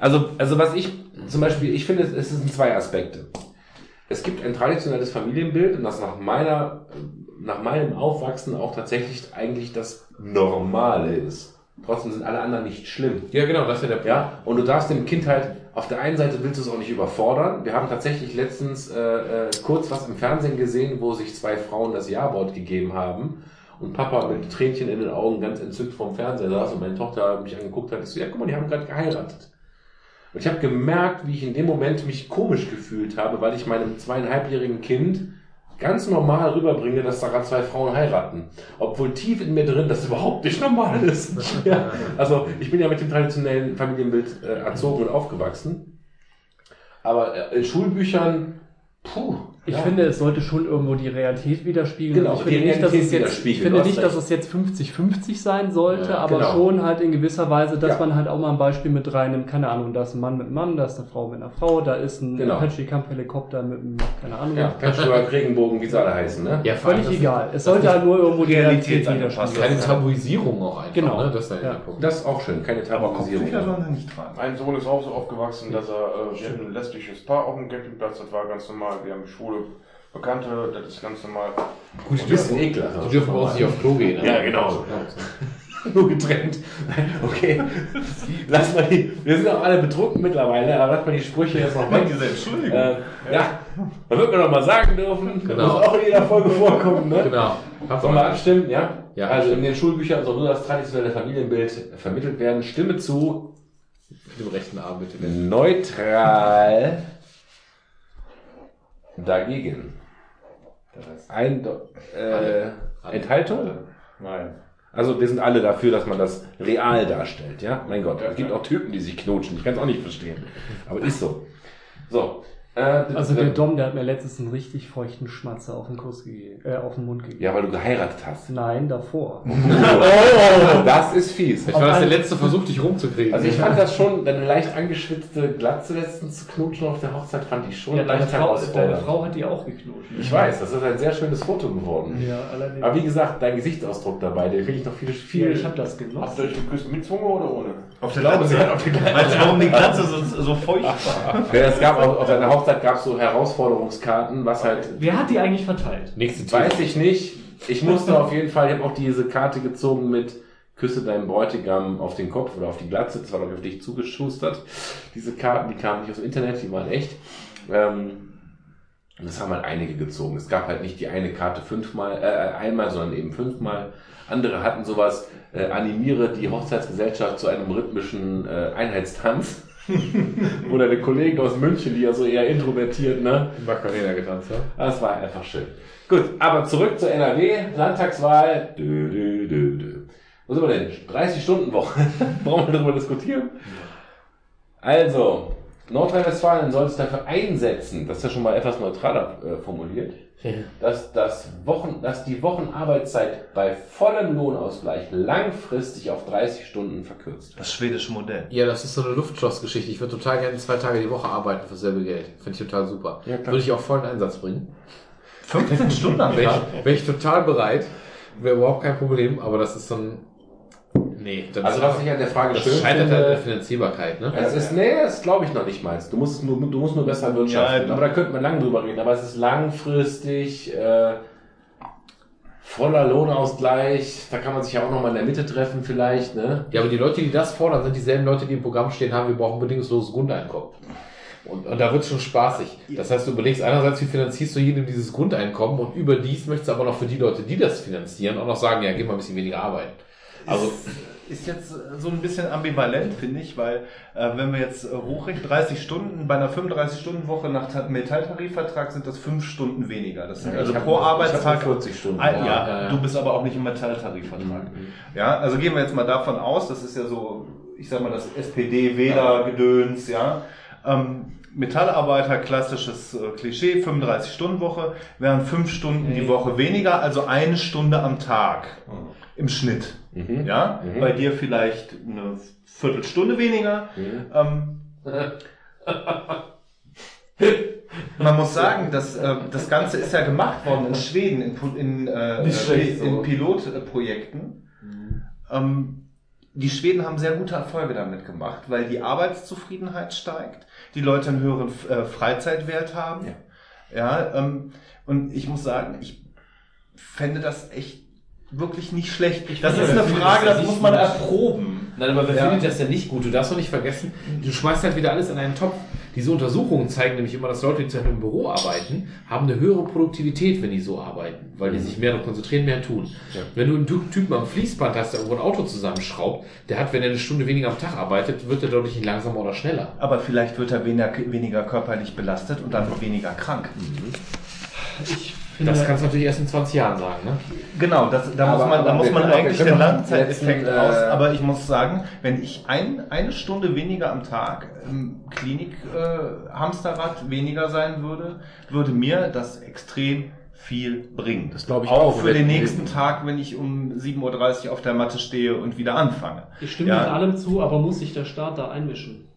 Also, also was ich zum Beispiel, ich finde, es sind zwei Aspekte. Es gibt ein traditionelles Familienbild und das nach meiner, nach meinem Aufwachsen auch tatsächlich eigentlich das Normale ist. Trotzdem sind alle anderen nicht schlimm. Ja, genau, das ist ja der Punkt. Ja, und du darfst dem Kind halt, auf der einen Seite willst du es auch nicht überfordern. Wir haben tatsächlich letztens äh, äh, kurz was im Fernsehen gesehen, wo sich zwei Frauen das Ja-Wort gegeben haben und Papa mit Tränchen in den Augen ganz entzückt vorm Fernseher saß und meine Tochter mich angeguckt hat. Ich so, ja, guck mal, die haben gerade geheiratet. Und ich habe gemerkt, wie ich in dem Moment mich komisch gefühlt habe, weil ich meinem zweieinhalbjährigen Kind ganz normal rüberbringe, dass da gerade zwei Frauen heiraten. Obwohl tief in mir drin das überhaupt nicht normal ist. ja. Also ich bin ja mit dem traditionellen Familienbild äh, erzogen und aufgewachsen. Aber äh, in Schulbüchern, puh, Ich Ja. finde, es sollte schon irgendwo die Realität widerspiegeln. Genau, ich finde nicht, dass Realität es jetzt, ich finde nicht, dass es jetzt 50-50 sein sollte, Ja, aber genau. schon halt in gewisser Weise, dass Ja. man halt auch mal ein Beispiel mit reinnimmt. Keine Ahnung, da ist ein Mann mit einem Mann, da ist eine Frau mit einer Frau, da ist ein Genau. Apache-Kampfhelikopter mit einem, keine Ahnung. Ja, Patchwork, Regenbogen, wie sie alle heißen, ne? Ja, Völlig egal. Es sollte halt nur irgendwo die Realität Realitätsangepasst widerspiegeln. Keine Tabuisierung auch einfach. Genau. Ne? Das ist. Das ist auch schön, keine Tabuisierung. Kopftücher sollen nicht tragen. Mein Sohn ist auch so aufgewachsen, dass er, äh, wir hatten ein lesbisches Paar auf dem Campingplatz, das war ganz normal. Wir haben schwule Bekannte, das ist ganz normal. Gut, ein bisschen ekelhaft. Die dürfen uns nicht auf Klo gehen. Ja, genau. Nur getrennt. Okay. Lass mal die. Wir sind auch alle betrunken mittlerweile, aber lass mal die Sprüche jetzt noch weg. Diese Entschuldigung. Äh, ja, man wird mir noch mal sagen dürfen. Genau. Muss auch in jeder Folge vorkommen, ne? Genau. Sollen wir mal. abstimmen? Ja? Ja, Also in den Schulbüchern soll nur das traditionelle Familienbild vermittelt werden. Stimme zu Mit dem rechten Arm bitte. neutral dagegen. Ein, äh, Enthaltung? Nein. Also wir sind alle dafür, dass man das real darstellt, ja? Mein Gott, es gibt auch Typen, die sich knutschen. Ich kann es auch nicht verstehen. Aber ist so. So. Äh, Also der Dom, der hat mir letztens einen richtig feuchten Schmatzer auf den Kuss gegeben, äh, auf den Mund gegeben. Ja, weil du geheiratet hast. Nein, davor. Oh, das ist fies. Vielleicht war das der letzte Versuch, dich rumzukriegen. Also ich fand das schon, deine leicht angeschwitzte Glatze letztens zu knutschen auf der Hochzeit, fand ich schon Ja, deine leicht Frau, deine. Frau hat die auch geknutscht. Ich weiß, das ist ein sehr schönes Foto geworden. Ja, allerdings. Aber wie gesagt, dein Gesichtsausdruck dabei, den finde ich noch viel, Ja, viel. ich habe das Habt ihr genossen. euch geküsst mit Zunge oder ohne? Auf der Glatze. Weißt du, warum die Glatze so, so feucht war? Ja, es gab auf, auf deiner Hochzeit gab es so Herausforderungskarten, was halt Wer hat die eigentlich verteilt? Nächste. Weiß ich nicht. Ich musste auf jeden Fall, ich habe auch diese Karte gezogen mit Küsse deinen Bräutigam auf den Kopf oder auf die Glatze. Das war ich auf dich zugeschustert. Diese Karten, die kamen nicht aus dem Internet, die waren echt. Ähm, und das haben halt einige gezogen. Es gab halt nicht die eine Karte fünfmal, äh, einmal, sondern eben fünfmal. Andere hatten sowas, äh, animiere die Hochzeitsgesellschaft zu einem rhythmischen äh, Einheitstanz. Oder der Kollegen aus München, die ja so eher introvertiert, ne? Macarena getanzt, ja? Das war einfach schön. Gut, aber zurück zur NRW, Landtagswahl. Dö, dö, dö, dö. Wo sind wir denn? 30-Stunden-Woche. Brauchen wir darüber diskutieren? Also, Nordrhein-Westfalen soll sich dafür einsetzen, das ist ja schon mal etwas neutraler äh, formuliert, dass, das Wochen, dass die Wochenarbeitszeit bei vollem Lohnausgleich langfristig auf 30 Stunden verkürzt wird. Das schwedische Modell. Ja, das ist so eine Luftschlossgeschichte. Ich würde total gerne zwei Tage die Woche arbeiten für dasselbe Geld. Finde ich total super. Ja, würde ich auch vollen Einsatz bringen. 15 Stunden am Wäre Tag. ich, wär ich total bereit. Wäre überhaupt kein Problem, aber das ist so ein... Nee, Also was ich an der Frage das schön scheitert an der finde, Finanzierbarkeit, ne? Es ist, nee, das glaube ich noch nicht mal. Du musst nur, du musst nur besser wirtschaften. Ja, aber da könnte man lange drüber reden. Aber es ist langfristig, äh, voller Lohnausgleich. Da kann man sich ja auch nochmal in der Mitte treffen vielleicht, ne? Ja, aber die Leute, die das fordern, sind dieselben Leute, die im Programm stehen haben, wir brauchen bedingungsloses Grundeinkommen. Und, und da wird schon spaßig. Das heißt, du überlegst einerseits, wie finanzierst du jedem dieses Grundeinkommen und überdies möchtest du aber noch für die Leute, die das finanzieren, auch noch sagen, ja, geh mal ein bisschen weniger arbeiten. Also, ist jetzt so ein bisschen ambivalent, finde ich, weil äh, wenn wir jetzt äh, hochrechnen, 30 Stunden, bei einer 35-Stunden-Woche nach Ta- Metalltarifvertrag sind das 5 Stunden weniger. Das sind also Ich hab- pro hab Arbeitstag 40 Stunden. Ah, ja, Ja, ja, ja. du bist aber auch nicht im Metalltarifvertrag. Ja, also gehen wir jetzt mal davon aus, das ist ja so, ich sag mal, das SPD-Wähler-Gedöns, ja. Ähm, Metallarbeiter, klassisches äh, Klischee, 35-Stunden-Woche, wären 5 Stunden die Woche weniger, also eine Stunde am Tag im Schnitt. Mhm. Ja, Mhm. bei dir vielleicht eine Viertelstunde weniger. Mhm. Ähm, man muss sagen, dass, äh, das Ganze ist ja gemacht worden in Schweden in, in, äh, schlecht, in, so. Pilotprojekten. Ähm, die Schweden haben sehr gute Erfolge damit gemacht, weil die Arbeitszufriedenheit steigt, die Leute einen höheren äh, Freizeitwert haben. Ja, ähm, und ich muss sagen, ich fände das echt wirklich nicht schlecht. das finde, ist eine Frage, das das muss man erproben. Nein, aber wer Ja. findet das denn nicht gut? Du darfst doch nicht vergessen, du schmeißt halt wieder alles in einen Topf. Diese Untersuchungen zeigen nämlich immer, dass Leute, die Beispiel im Büro arbeiten, haben eine höhere Produktivität, wenn die so arbeiten, weil die sich mehr noch konzentrieren, mehr tun. Wenn du einen Ty- Typen am Fließband hast, der irgendwo ein Auto zusammenschraubt, der hat, wenn er eine Stunde weniger am Tag arbeitet, wird er dadurch nicht langsamer oder schneller. Aber vielleicht wird er weniger, weniger körperlich belastet und dann weniger krank. Ich finde, Das kannst du natürlich erst in 20 Jahren sagen, ne? Genau, das, da Aber- muss man, da muss man eigentlich den Langzeiteffekt letzten, aus. äh, Aber ich muss sagen, wenn ich ein, eine Stunde weniger am Tag im Klinik äh, Hamsterrad weniger sein würde, würde mir das extrem viel bringen. Das glaube ich auch. auch. für den nächsten Tag, wenn ich um 7.30 Uhr auf der Matte stehe und wieder anfange. ich stimme Ja. mit allem zu, aber muss sich der Staat da einmischen?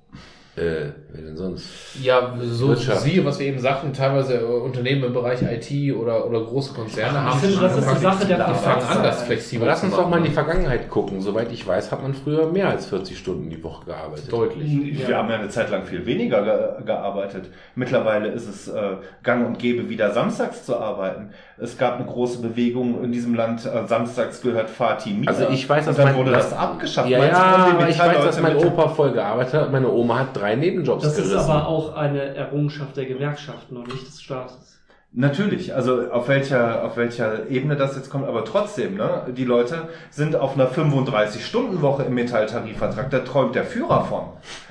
Äh, wer denn sonst? Ja, so Wirtschaft. siehe, was wir eben sagten, teilweise äh, Unternehmen im Bereich IT oder, oder große Konzerne Ich haben finde, das ist die Sache der die fangen an, das flexibel lass uns doch mal in die. Vergangenheit gucken. Soweit ich weiß, hat man früher mehr als 40 Stunden die Woche gearbeitet. Deutlich. Wir haben ja eine Zeit lang viel weniger ge gearbeitet. Mittlerweile ist es äh, gang und gäbe, wieder samstags zu arbeiten. Es gab eine große Bewegung in diesem Land. Äh, samstags gehört Fatih Mia. Also ich weiß, dass und dann mein- wurde das das- abgeschafft. Ja, ja, aber ich weiß, dass mein Opa voll gearbeitet hat. Meine Oma hat drei Nebenjobs Das ist gerissen. aber auch eine Errungenschaft der Gewerkschaften und nicht des Staates. Natürlich, also auf welcher, auf welcher Ebene das jetzt kommt, aber trotzdem, ne, die Leute sind auf einer 35-Stunden-Woche im Metalltarifvertrag, da träumt der Führer von.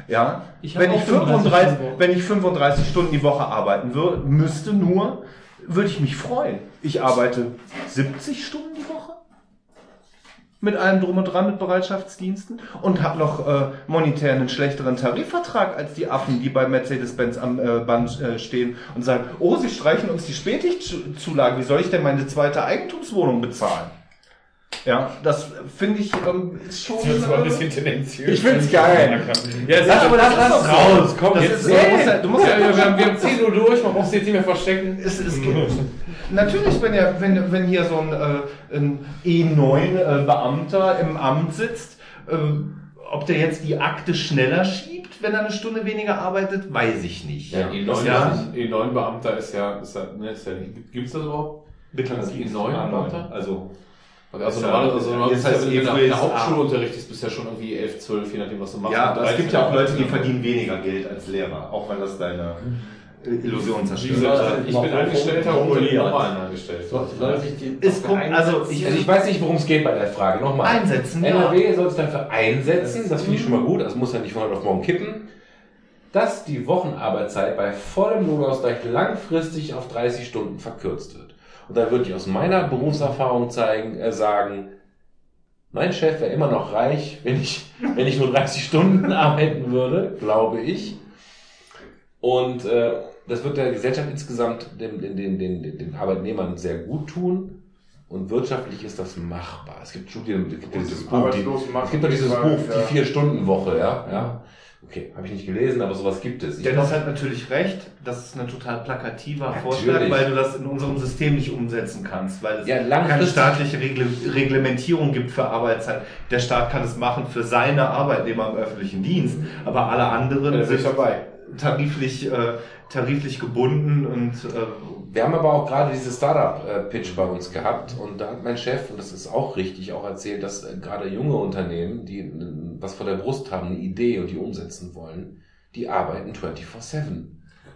Ja, Ich wenn ich 35 35, Stunden Woche. wenn ich 35 Stunden die Woche arbeiten würde, müsste nur, würde ich mich freuen. Ich arbeite 70 Stunden die Woche mit allem drum und dran mit Bereitschaftsdiensten und habe noch äh, monetär einen schlechteren Tarifvertrag als die Affen, die bei Mercedes-Benz am äh, Band äh, stehen und sagen, oh, sie streichen uns die Spätschichtzulage, wie soll ich denn meine zweite Eigentumswohnung bezahlen? Ja, das finde ich ähm, ist schon. äh, tendenziös. ich find's geil. Ja, Ja, aber das ist doch raus. Komm, Das jetzt. ist- du musst ja- du musst ja- ja, wir, haben, wir haben 10 Uhr durch, man braucht sich jetzt nicht mehr verstecken. Es, es gibt, natürlich, wenn, ja, wenn, wenn hier so ein, äh, ein E9-Beamter im Amt sitzt, äh, ob der jetzt die Akte schneller schiebt, wenn er eine Stunde weniger arbeitet, weiß ich nicht. Ja, E9, Ja. E9-Beamter ist ja, ist ja, ne, ist ja gibt es das überhaupt? Bitte, Also E9-Beamter? Also, Also Ist ja- normalerweise, also normalerweise jetzt heißt wenn du in der. Hauptschule unterrichtest, bist du ja schon irgendwie 11, 12, je nachdem, was du machst. ja, es gibt ja auch 13 Leute, die verdienen weniger Geld als Lehrer, auch wenn das deine äh, Illusion zerstört. gesagt, ich bin Angestellter und formuliert. normalen angestellt. Soll sich die Es kommt, also ich, Also ich weiß nicht, worum es geht bei der Frage. Nochmal. Einsetzen, NRW soll es dafür einsetzen, das finde ich schon mal gut, das muss ja nicht von heute auf morgen kippen, dass die Wochenarbeitszeit bei vollem Lohnausgleich langfristig auf 30 Stunden verkürzt wird. Und da würde ich aus meiner Berufserfahrung zeigen, äh, sagen, mein Chef wäre immer noch reich, wenn ich, wenn ich nur 30 Stunden arbeiten würde, glaube ich. Und äh, das wird der Gesellschaft insgesamt, den, den, den, den, den Arbeitnehmern sehr gut tun. Und wirtschaftlich ist das machbar. Es gibt Studien, es gibt dieses Buch, die, es gibt doch dieses ja. Buch, die Vier-Stunden-Woche, ja, ja. Okay, habe ich nicht gelesen, aber sowas gibt es. Ich Dennis hat natürlich recht, das ist ein total plakativer Natürlich. Vorschlag, weil du das in unserem System nicht umsetzen kannst, weil es Ja, keine staatliche Regle Reglementierung gibt für Arbeitszeit. Der Staat kann es machen für seine Arbeitnehmer im öffentlichen Dienst, aber alle anderen Ja, ich sind dabei. Tariflich, äh, tariflich gebunden und äh, Wir haben aber auch gerade diese Startup-Pitch bei uns gehabt und da hat mein Chef, und das ist auch richtig, auch erzählt, dass äh, gerade junge Unternehmen, die äh, was vor der Brust haben, eine Idee und die umsetzen wollen, die arbeiten 24-7.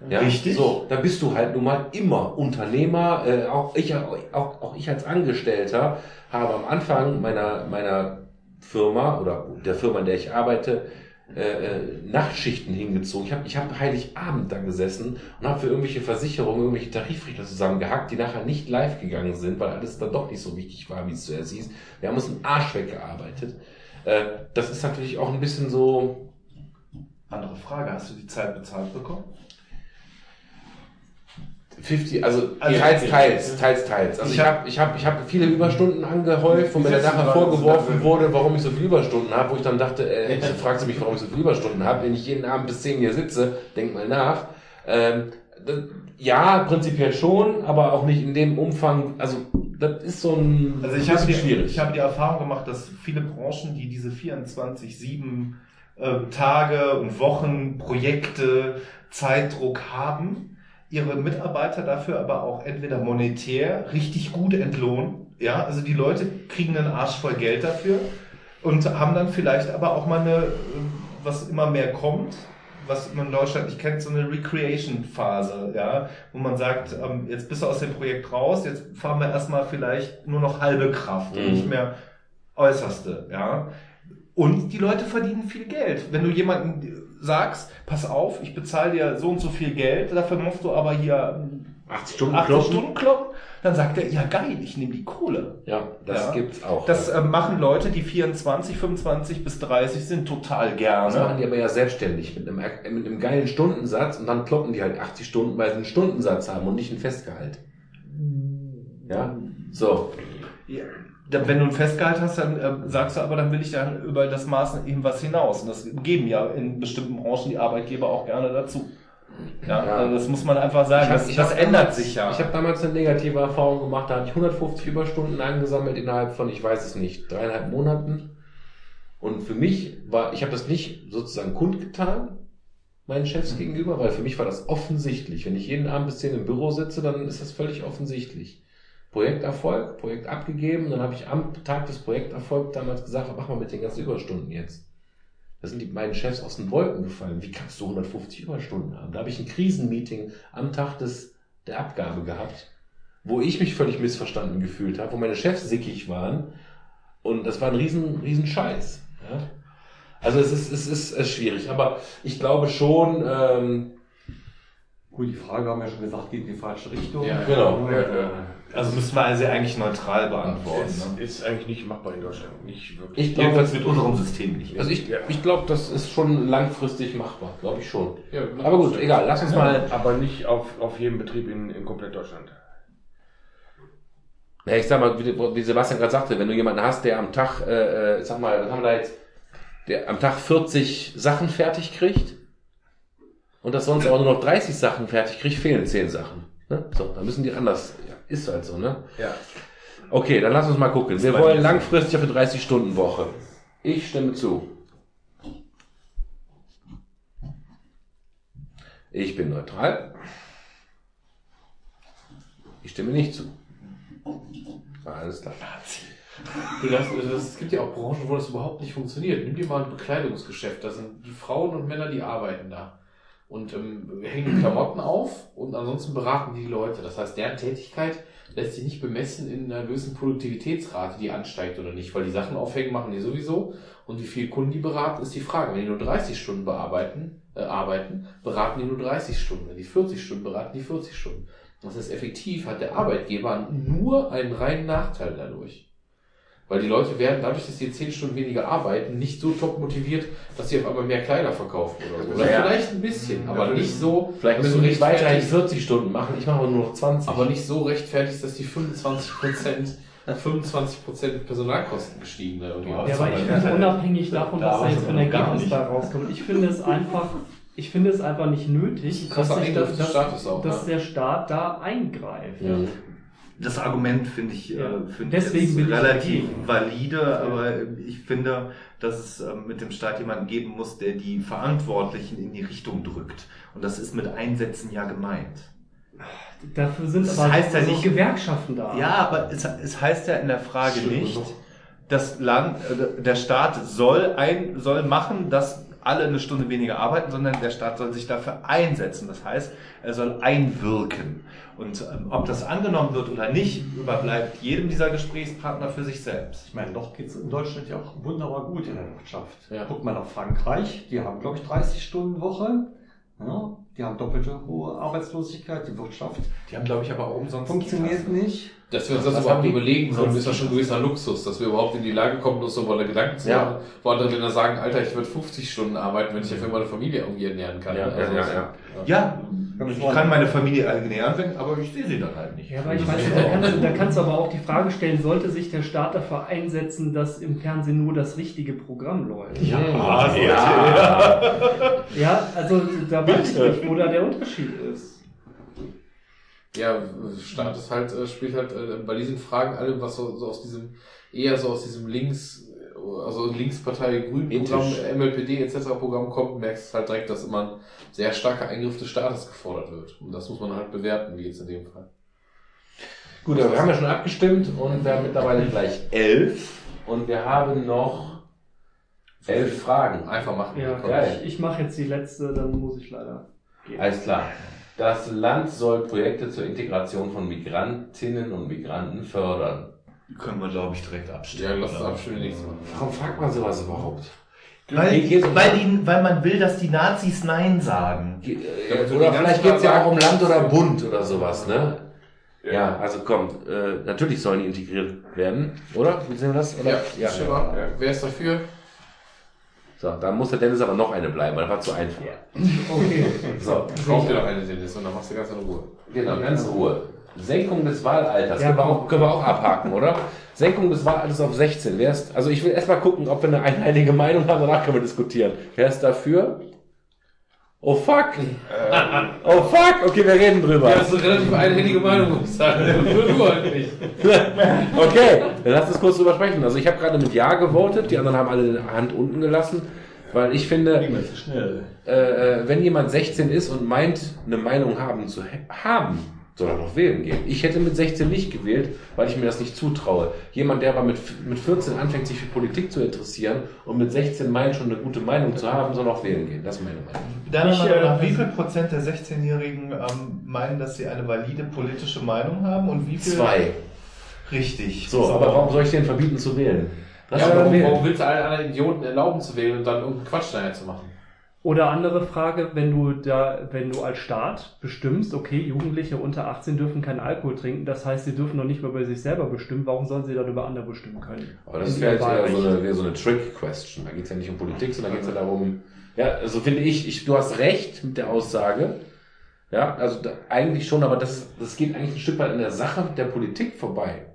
Ja, Richtig. So, da bist du halt nun mal immer Unternehmer, äh, auch ich, auch, auch ich als Angestellter habe am Anfang meiner, meiner Firma oder der Firma, in der ich arbeite, äh, äh, Nachtschichten hingezogen. Ich habe ich hab Heiligabend da gesessen und habe für irgendwelche Versicherungen irgendwelche Tarifrichter zusammengehackt, die nachher nicht live gegangen sind, weil alles dann doch nicht so wichtig war, wie es zuerst hieß. Wir haben uns einen Arsch weggearbeitet. Äh, das ist natürlich auch ein bisschen so, andere Frage, hast du die Zeit bezahlt bekommen? 50, also, Also- teils, teils, teils, teils. Also Ich ich hab- habe ich hab, ich hab viele Überstunden angehäuft, wo mir dann nachher vorgeworfen wurde, warum ich so viele Überstunden habe, wo ich dann dachte, äh, ich fragte mich, warum ich so viele Überstunden habe, wenn ich jeden Abend bis 10 hier sitze, denk mal nach. Ähm, das, ja, prinzipiell schon, aber auch nicht in dem Umfang, also das ist so ein Also ich bisschen die, schwierig. ich habe die Erfahrung gemacht, dass viele Branchen, die diese 24-7 äh, Tage und Wochen, Projekte, Zeitdruck haben, ihre Mitarbeiter dafür aber auch entweder monetär richtig gut entlohnen. Ja, also die Leute kriegen einen Arsch voll Geld dafür und haben dann vielleicht aber auch mal eine, äh, was immer mehr kommt, was man in Deutschland nicht kennt, so eine Recreation-Phase, ja, wo man sagt, ähm, jetzt bist du aus dem Projekt raus, jetzt fahren wir erstmal vielleicht nur noch halbe Kraft und Mhm. nicht mehr äußerste, ja. Und die Leute verdienen viel Geld. Wenn du jemanden sagst, pass auf, ich bezahle dir so und so viel Geld, dafür musst du aber hier 80 Stunden 80 kloppen. Stunden kloppen, dann sagt er, ja geil, ich nehme die Kohle. Ja, das Ja. gibt's auch. Das äh, machen Leute, die 24, 25 bis 30 sind, total Das gerne. machen die aber ja selbstständig mit einem, mit einem geilen Stundensatz und dann kloppen die halt 80 Stunden, weil sie einen Stundensatz haben und nicht ein Festgehalt. Ja, so. Ja, wenn du ein Festgehalt hast, dann äh, sagst du aber, dann will ich dann über das Maß eben was hinaus. Und das geben ja in bestimmten Branchen die Arbeitgeber auch gerne dazu. Ja, Ja. Also das muss man einfach sagen. das das hab ändert damals- sich ja. Ich habe damals eine negative Erfahrung gemacht, da habe ich 150 Überstunden angesammelt innerhalb von, ich weiß es nicht, dreieinhalb Monaten. Und für mich war, ich habe das nicht sozusagen kundgetan, meinen Chefs gegenüber, weil für mich war das offensichtlich. Wenn ich jeden Abend bis 10 im Büro sitze, dann ist das völlig offensichtlich. Projekterfolg, Projekt abgegeben, dann habe ich am Tag des Projekterfolgs damals gesagt, mach mal mit den ganzen Überstunden jetzt. Da sind die beiden Chefs aus den Wolken gefallen. Wie kannst du 150 Überstunden haben? Da habe ich ein Krisenmeeting am Tag des, der Abgabe gehabt, wo ich mich völlig missverstanden gefühlt habe, wo meine Chefs sickig waren. Und das war ein riesen, riesen Scheiß. Ja? Also es ist, es ist äh, schwierig. Aber ich glaube schon, ähm, Gut, die Frage haben wir schon gesagt, geht in die falsche Richtung. Ja, genau. Ja, Also müssen wir also eigentlich neutral beantworten. Ist, Ne? ist eigentlich nicht machbar in Deutschland. Nicht wirklich. ich glaube, Jedenfalls mit unserem System nicht. also ich, ich glaube, das ist schon langfristig machbar. Glaube ich schon. Ja, Aber gut, egal. Lass uns mal Aber nicht auf, auf jedem Betrieb in, in komplett Deutschland. Ja, ich sag mal, wie, wie Sebastian gerade sagte, wenn du jemanden hast, der am Tag, äh, äh, sag mal, was haben wir da jetzt, der am Tag 40 Sachen fertig kriegt und das sonst aber nur noch 30 Sachen fertig kriegt, fehlen 10 Sachen. Ne? So, dann müssen die anders. Ist halt so, ne? Ja. Okay, dann lass uns mal gucken. Wir wollen langfristig auf eine 30-Stunden-Woche. Ich stimme zu. Ich bin neutral. Ich stimme nicht zu. Alles klar. Du, das, es gibt ja auch Branchen, wo das überhaupt nicht funktioniert. Nimm dir mal ein Bekleidungsgeschäft. Da sind die Frauen und Männer, die arbeiten da. Und ähm, hängen Klamotten auf und ansonsten beraten die Leute. Das heißt, deren Tätigkeit lässt sich nicht bemessen in einer gewissen Produktivitätsrate, die ansteigt oder nicht. Weil die Sachen aufhängen machen die sowieso. Und wie viel Kunden die beraten, ist die Frage. Wenn die nur 30 Stunden bearbeiten, äh, arbeiten, beraten die nur 30 Stunden. Wenn die 40 Stunden beraten, die 40 Stunden. Das heißt, effektiv hat der Arbeitgeber nur einen reinen Nachteil dadurch. Weil die Leute werden dadurch, dass sie 10 Stunden weniger arbeiten, nicht so top motiviert, dass sie auf einmal mehr Kleider verkaufen oder so. Oder Naja. vielleicht ein bisschen, aber nicht so, Vielleicht müssen wir nicht weiterhin rechtfertigst- 40 Stunden machen. Ich mache aber nur noch 20. aber nicht so rechtfertigt, dass die 25 Prozent, 25 Prozent Personalkosten gestiegen da irgendwie Ja, aber ich finde unabhängig davon, Da was da jetzt für ein Ergebnis bei rauskommt, ich finde es einfach, ich finde es einfach nicht nötig, dass, sich dass, auch, dass ne? der Staat da eingreift. Ja. Das Argument finde ich, Ja. äh, finde Deswegen ich ich relativ dagegen. valide, aber ich finde, dass es ähm, mit dem Staat jemanden geben muss, der die Verantwortlichen in die Richtung drückt. Und das ist mit Einsätzen ja gemeint. Dafür sind Das aber heißt ja nicht- Gewerkschaften da. Ja, aber es, es heißt ja in der Frage Stimmt, nicht, das Land, äh, der Staat soll ein, soll machen, dass alle eine Stunde weniger arbeiten, sondern der Staat soll sich dafür einsetzen. Das heißt, er soll einwirken. Und ähm, ob das angenommen wird oder nicht, überbleibt jedem dieser Gesprächspartner für sich selbst. Ich meine, doch geht es in Deutschland ja auch wunderbar gut in der Wirtschaft. Ja. Guckt mal nach Frankreich, die haben, glaube ich, 30 Stunden Woche. Ja, die haben doppelte hohe Arbeitslosigkeit, die Wirtschaft Die haben, glaube ich, aber auch umsonst. funktioniert nicht. Dass wir uns das Was überhaupt überlegen sollen, ist ja schon ein gewisser Luxus, dass wir überhaupt in die Lage kommen, uns so mal Gedanken zu Ja. machen, wo andere Länder sagen, Alter, ich würde 50 Stunden arbeiten, wenn ich ja für meine Familie irgendwie ernähren kann. Ja, Also, ja, ja, ja. Ja, ich kann meine Familie ernähren, aber ich sehe sie dann halt nicht. Ja, aber ich meine, da kannst, du, da kannst du aber auch die Frage stellen, sollte sich der Staat dafür einsetzen, dass im Fernsehen nur das richtige Programm läuft? Ja, Ja, also da weiß ich nicht, wo da der Unterschied ist. Ja, Staat ist halt, äh, spielt halt äh, bei diesen Fragen alle, was so, so aus diesem, eher so aus diesem Links, also Linkspartei, Grünprogramm, Ethisch. MLPD etc. Programm kommt, merkst du halt direkt, dass immer ein sehr starker Eingriff des Staates gefordert wird. Und das muss man halt bewerten, wie jetzt in dem Fall. Gut, aber wir haben ja schon abgestimmt und wir haben mittlerweile gleich elf und wir haben noch elf Fragen. Einfach machen. Ja, geil. ich, ich mache jetzt die letzte, dann muss ich leider gehen. Alles klar. Das Land soll Projekte zur Integration von Migrantinnen und Migranten fördern. können wir, glaube ich, direkt Ja, abstimmen. lass uns abstimmen Mal. Warum fragt man sowas überhaupt? Weil, Geht- weil, die, weil man will, dass die Nazis Nein sagen. Ge- Ja, äh, oder vielleicht ganzen geht's ja auch um Land oder Bund oder sowas, ne? Ja, also komm, äh, natürlich sollen die integriert werden, oder? Wie sehen wir das? Oder? Ja, Schimmer. Wer ist dafür? So, dann muss der Dennis aber noch eine bleiben, weil das war zu einfach. Okay. So, Kauf dir doch eine, Dennis, und dann machst du ganz in Ruhe. Genau, ganz in Ruhe. Senkung des Wahlalters. Ja, können, wir auch, können wir auch abhaken, oder? Senkung des Wahlalters auf 16. Wer ist, also ich will erstmal gucken, ob wir eine einheilige Meinung haben, danach können wir diskutieren. Wer ist dafür? Oh fuck! oh fuck! Okay, wir reden drüber. Ja, das ist eine relativ einhellige Meinung, muss ich sagen. Nur du halt nicht. okay, dann lass uns kurz drüber sprechen. Also ich habe gerade mit Ja gewotet, die anderen haben alle die Hand unten gelassen, weil ich finde, äh, äh, wenn jemand 16 ist und meint, eine Meinung haben zu ha- haben, soll er doch wählen gehen. Ich hätte mit 16 nicht gewählt, weil ich mir das nicht zutraue. Jemand, der aber mit, mit 14 anfängt, sich für Politik zu interessieren und mit 16 meint, schon eine gute Meinung zu haben, soll auch wählen gehen. Das ist meine Meinung. Deiner Ich, äh, wie viel Prozent der 16-Jährigen ähm, meinen, dass sie eine valide politische Meinung haben und wie viel? Zwei. Richtig. So, aber warum soll ich denen verbieten zu wählen? Ja, warum, warum willst du allen anderen Idioten erlauben zu wählen und dann irgendeinen Quatsch daher zu machen? Oder andere Frage, wenn du da, wenn du als Staat bestimmst, okay, Jugendliche unter 18 dürfen keinen Alkohol trinken, das heißt, sie dürfen noch nicht mal bei sich selber bestimmen, warum sollen sie dann über andere bestimmen können? Aber das wäre jetzt eher so eine, so eine Trick-Question. Da geht es ja nicht um Politik, sondern da geht es ja darum, ja, also finde ich, ich, du hast recht mit der Aussage. Ja, also da, eigentlich schon, aber das, das geht eigentlich ein Stück weit an der Sache der Politik vorbei.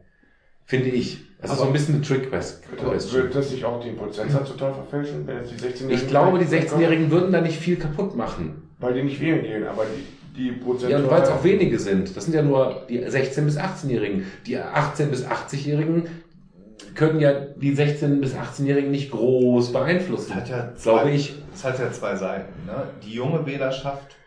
Finde ich. Das ist so ein bisschen eine Trick-Question. Wird das sich auch den Prozentsatz total verfälschen, wenn jetzt die 16-Jährigen... Ich glaube, die 16-Jährigen würden da nicht viel kaputt machen. Weil die nicht wählen gehen, aber die, die Prozent... Ja, und weil es auch wenige sind. Das sind ja nur die 16- bis 18-Jährigen. Die 18- bis 80-Jährigen können ja die 16- bis 18-Jährigen nicht groß beeinflussen. Das hat ja glaube zwei, ich. Das hat ja zwei Seiten. Ne? Die junge Wählerschaft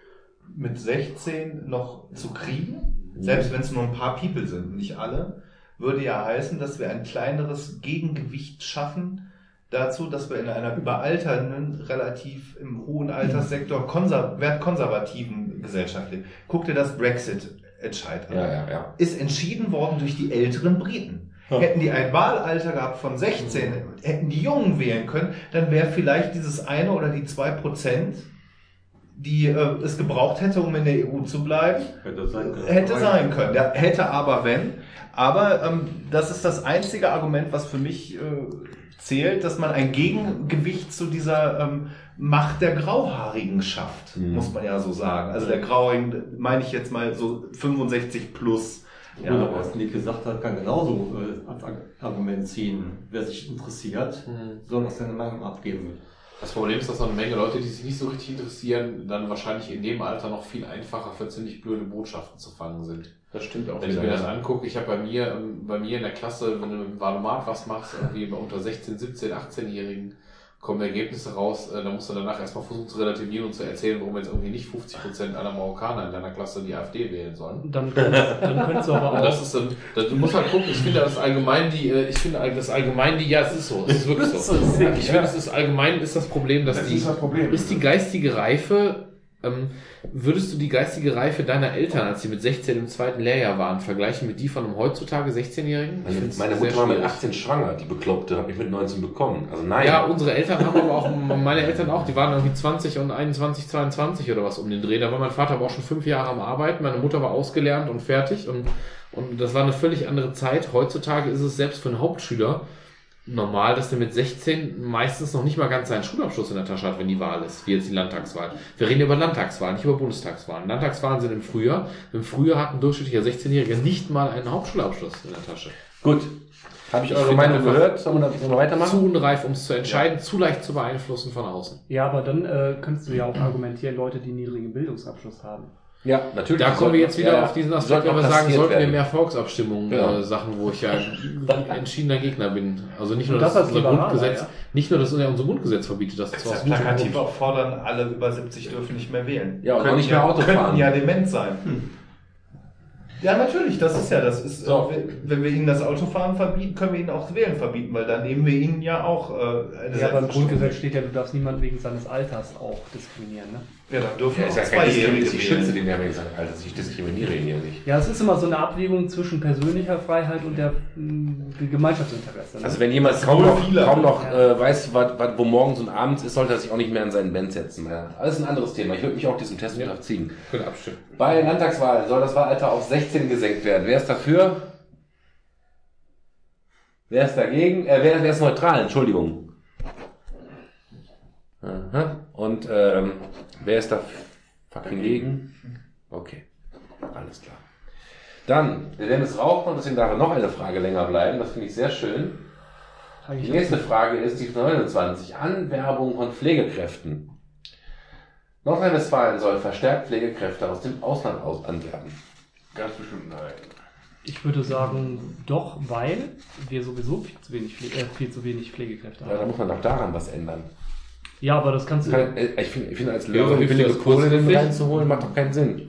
mit 16 noch zu kriegen, selbst wenn es nur ein paar People sind, nicht alle, würde ja heißen, dass wir ein kleineres Gegengewicht schaffen dazu, dass wir in einer überalternden, relativ im hohen Alterssektor konser wertkonservativen Gesellschaft leben. Guck dir das Brexit-Entscheid an. Ja, ja, ja. Ist entschieden worden durch die älteren Briten. Hätten die ein Wahlalter gehabt von 16, hätten die Jungen wählen können, dann wäre vielleicht dieses eine oder die zwei Prozent, die äh, es gebraucht hätte, um in der EU zu bleiben, Hätte sein können. hätte sein können. Hätte aber wenn. Aber ähm, das ist das einzige Argument, was für mich äh, zählt, dass man ein Gegengewicht zu dieser ähm, Macht der Grauhaarigen schafft, Mhm. muss man ja so sagen. Also der Grauhaarigen meine ich jetzt mal so 65 plus. Ja, aber was Nick gesagt hat, kann genauso äh, als Argument ziehen. Wer sich interessiert, soll noch seine Meinung abgeben. Das Problem ist, dass noch eine Menge Leute, die sich nicht so richtig interessieren, dann wahrscheinlich in dem Alter noch viel einfacher für ziemlich blöde Botschaften zu fangen sind. Das stimmt auch Wenn ich mir das angucke, ich habe bei mir, ähm, bei mir in der Klasse, wenn du dem Valomat was machst, irgendwie unter 16, 17, 18-Jährigen kommen Ergebnisse raus, äh, da musst du danach erstmal versuchen zu relativieren und zu erzählen, warum jetzt irgendwie nicht 50% aller Marokkaner in deiner Klasse die AfD wählen sollen. Dann, dann könntest du aber auch. das ist, ähm, da, du musst halt gucken, ich finde das allgemein die, äh, ich finde das allgemein die, ja, es ist so, es ist wirklich so. Ich finde, es ist allgemein ist das Problem, dass Das die, ist das Problem. ist die geistige Reife, ähm, würdest du die geistige Reife deiner Eltern, als sie mit 16 im zweiten Lehrjahr waren, vergleichen mit die von einem heutzutage 16-Jährigen? Ich Meine, meine Mutter war mit schwierig. 18 schwanger, die Bekloppte, habe ich mit 19 bekommen. Also nein. Ja, unsere Eltern haben aber auch, meine Eltern auch, die waren irgendwie 20 und 21, 22 oder was um den Dreh. Da war mein Vater aber auch schon fünf Jahre am Arbeiten, meine Mutter war ausgelernt und fertig und, und das war eine völlig andere Zeit. Heutzutage ist es selbst für einen Hauptschüler normal, dass der mit 16 meistens noch nicht mal ganz seinen Schulabschluss in der Tasche hat, wenn die Wahl ist, wie jetzt die Landtagswahl. Wir reden über Landtagswahlen, nicht über Bundestagswahlen. Landtagswahlen sind im Frühjahr. Im Frühjahr hat ein durchschnittlicher 16-Jähriger nicht mal einen Hauptschulabschluss in der Tasche. Gut. Habe ich Ich eure Meinung gehört? Sollen wir, da- sollen wir weitermachen? Zu unreif, um es zu entscheiden, zu leicht zu beeinflussen von außen. Ja, aber dann äh, könntest du ja auch argumentieren, Leute, die niedrigen Bildungsabschluss haben. Ja, natürlich. Da kommen wir jetzt wieder ja, auf diesen die Aspekt, wenn wir sagen, sollten wir werden. mehr Volksabstimmungen, Genau. äh, Sachen, wo ich ja entschiedener Gegner bin. Also nicht nur, das dass als unser Liberaler, Grundgesetz, ja. nicht nur, dass unser Grundgesetz verbietet, das Das zwar ist gutem plakativ auch fordern, alle über 70 dürfen nicht mehr wählen. Ja, und Könnten nicht mehr Auto könnten fahren. ja dement sein. Ja, natürlich, das ist ja, das ist, So. äh, wenn wir ihnen das Autofahren verbieten, können wir ihnen auch das Wählen verbieten, weil dann nehmen wir ihnen ja auch äh, eine Ja, aber im. Grundgesetz steht ja, du darfst niemanden wegen seines Alters auch diskriminieren. Ne? Ja, dann dürfen Ja, auch ist ja kein Zweijährige. Ich schütze den ja, wenn ich sage, Alter, ich diskriminiere ihn ja nicht. Ja, es ist immer so eine Abwägung zwischen persönlicher Freiheit und der mh, Gemeinschaftsinteresse. Ne? Also wenn jemand kaum noch, viele. kaum noch Ja. äh, weiß, was, was, wo morgens und abends ist, sollte er sich auch nicht mehr in seinen Band setzen. Ja. Alles ein anderes Thema. Ich würde mich auch diesem Test Ja. unterziehen. Können abstimmen. Bei den Landtagswahlen soll das Wahlalter auf 16 gesenkt werden. Wer ist dafür? Wer ist dagegen? Äh, wer, wer ist neutral? Entschuldigung. Aha. Und ähm, wer ist da fucking gegen? Okay, alles klar. Dann, der Dennis raucht noch, deswegen darf er noch eine Frage länger bleiben. Das finde ich sehr schön. Die nächste Frage ist die 29. Anwerbung von Pflegekräften. Nordrhein-Westfalen soll verstärkt Pflegekräfte aus dem Ausland aus anwerben. Ganz bestimmt nein. Ich würde sagen, doch, weil wir sowieso viel zu wenig, Pfle äh, viel zu wenig Pflegekräfte Ja, da haben. muss man doch daran was ändern. Ja, aber das kannst du. Kann, äh, ich finde, ich finde als Ja, Lösung hilft billige das Kohle kurzfristig? reinzuholen, macht doch keinen Sinn.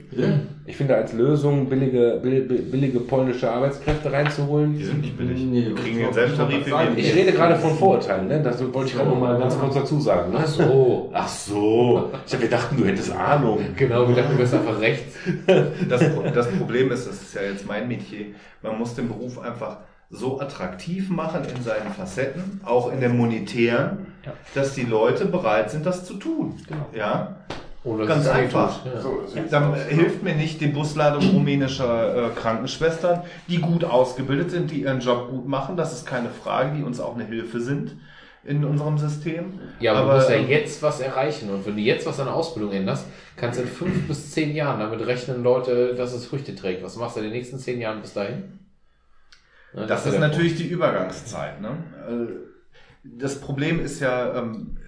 Ich finde als Lösung billige, bill- bill- billige polnische Arbeitskräfte reinzuholen. Die sind nicht billig. Nee, Die kriegen den Selbsttarif wir. Ich rede gerade von Vorurteilen, ne? Das wollte ich gerade noch mal ganz kurz dazu sagen. Ne? Ach so. Ach so. Ich habe gedacht, du hättest Ahnung. Genau, wir dachten, du bist einfach rechts. Das, das Problem ist, das ist ja jetzt mein Metier, man muss den Beruf einfach so attraktiv machen in seinen Facetten, auch in der monetären, Ja. dass die Leute bereit sind, das zu tun. Genau. Ja, Oder Ganz einfach. Ja. So, das dann hilft mir nicht die Busladung rumänischer äh, Krankenschwestern, die gut ausgebildet sind, die ihren Job gut machen, das ist keine Frage, die uns auch eine Hilfe sind in unserem System. Ja, aber, du musst ja ähm, jetzt was erreichen. Und wenn du jetzt was an der Ausbildung änderst, kannst du in fünf bis zehn Jahren damit rechnen, Leute, dass es Früchte trägt. Was machst du in den nächsten zehn Jahren bis dahin? Ja, Das ja ist natürlich die Übergangszeit. Ne? Das Problem ist ja, ähm,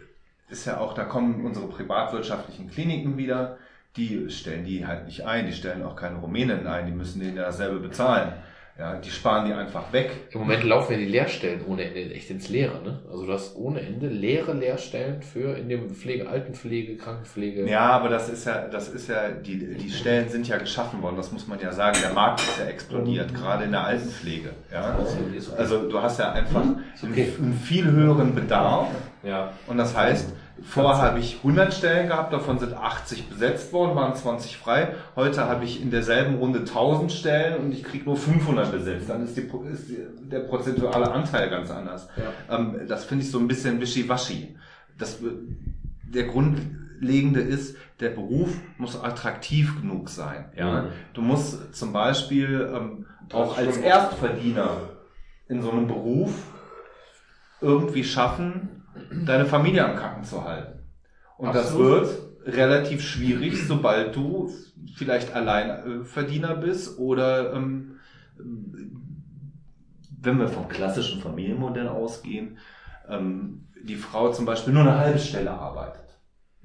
ist ja auch, da kommen unsere privatwirtschaftlichen Kliniken wieder. Die stellen die halt nicht ein, die stellen auch keine Rumänen ein, die müssen denen ja dasselbe bezahlen. Ja, die sparen die einfach weg. Im Moment laufen ja die Lehrstellen ohne Ende echt ins Leere. Ne? Also du hast ohne Ende leere Lehrstellen für in dem Pflege, Altenpflege, Krankenpflege. Ja, aber das ist ja, das ist ja, die, die Stellen sind ja geschaffen worden, das muss man ja sagen. Der Markt ist ja explodiert, gerade in der Altenpflege. Ja? Also du hast ja einfach einen, einen viel höheren Bedarf. Ja. Und das heißt, vorher habe ich 100 Stellen gehabt, davon sind 80 besetzt worden, waren 20 frei. Heute habe ich in derselben Runde 1000 Stellen und ich kriege nur 500 besetzt. Dann ist, die, ist der prozentuale Anteil ganz anders. Ähm, das finde ich so ein bisschen wischiwaschi. Das, der Grundlegende ist, der Beruf muss attraktiv genug sein. Ja? Mhm. Du musst zum Beispiel ähm, auch als Erstverdiener in so einem Beruf irgendwie schaffen, deine Familie am Kacken zu halten. Und das Absolut. wird relativ schwierig, sobald du vielleicht Alleinverdiener bist oder ähm, wenn wir vom klassischen Familienmodell ausgehen, ähm, die Frau zum Beispiel nur eine halbe Stelle arbeitet.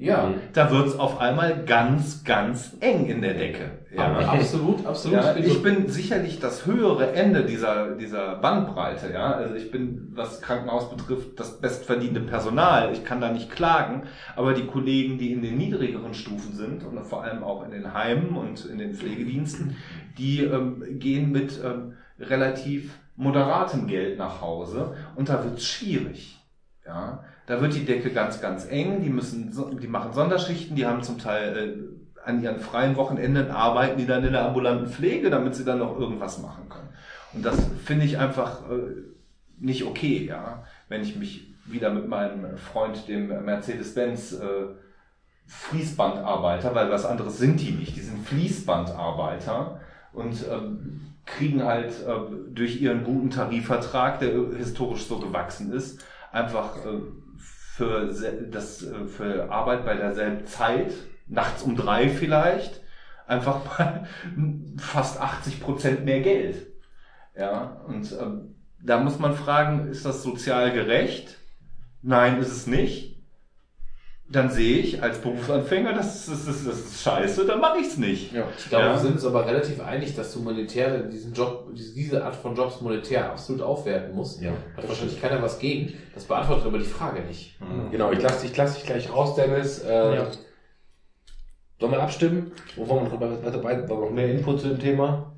Ja, da wird's auf einmal ganz, ganz eng in der Decke. Ja. Absolut, absolut. Ja, bin so- ich bin sicherlich das höhere Ende dieser, dieser Bandbreite, ja. Also ich bin, was Krankenhaus betrifft, das bestverdienende Personal. Ich kann da nicht klagen. Aber die Kollegen, die in den niedrigeren Stufen sind und vor allem auch in den Heimen und in den Pflegediensten, die ähm, gehen mit ähm, relativ moderatem Geld nach Hause und da wird's schwierig. Ja, da wird die Decke ganz, ganz eng. Die müssen, die machen Sonderschichten. Die haben zum Teil äh, an ihren freien Wochenenden arbeiten die dann in der ambulanten Pflege, damit sie dann noch irgendwas machen können. Und das finde ich einfach äh, nicht okay, ja. Wenn ich mich wieder mit meinem Freund, dem Mercedes-Benz äh, Fließbandarbeiter, weil was anderes sind die nicht. Die sind Fließbandarbeiter und ähm, kriegen halt äh, durch ihren guten Tarifvertrag, der historisch so gewachsen ist, einfach äh, für, das, äh, für Arbeit bei derselben Zeit, nachts um drei vielleicht, einfach mal fast 80 Prozent mehr Geld. Ja, und ähm, da muss man fragen, ist das sozial gerecht? Nein, ist es nicht. Dann sehe ich als Berufsanfänger, das ist, das ist, das ist scheiße, dann mache ich es nicht. Ja, ich glaube, Ja. wir sind uns aber relativ einig, dass du monetär diesen Job, diese Art von Jobs monetär absolut aufwerten musst. Ja. Hat wahrscheinlich keiner was gegen. Das beantwortet aber die Frage nicht. Genau, ich lasse dich, lass dich gleich raus, Dennis. Äh, Ja. Sollen wir abstimmen? Wo wollen wir drüber weiter wir noch mehr Input zu dem Thema?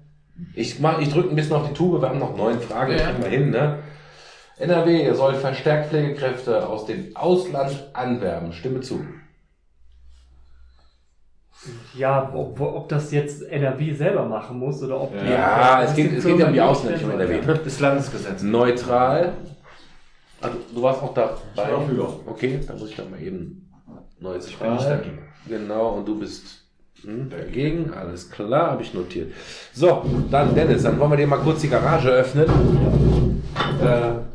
Ich, mach, ich drücke ein bisschen auf die Tube, wir haben noch neun Fragen, Ja. kriegen wir hin. Ne? NRW soll verstärkt Pflegekräfte aus dem Ausland anwerben. Stimme zu. Ja, ob, ob das jetzt NRW selber machen muss oder ob die- Ja, es geht, es geht ja um die Ausländer, um NRW. Ne? Das Landesgesetz. Neutral. Also, du warst auch dabei. dafür. Okay, dann muss ich doch mal eben neues Ich bin nicht dagegen. Genau, und du bist hm, dagegen. Alles klar, habe ich notiert. So, dann Dennis, dann wollen wir dir mal kurz die Garage öffnen. Äh,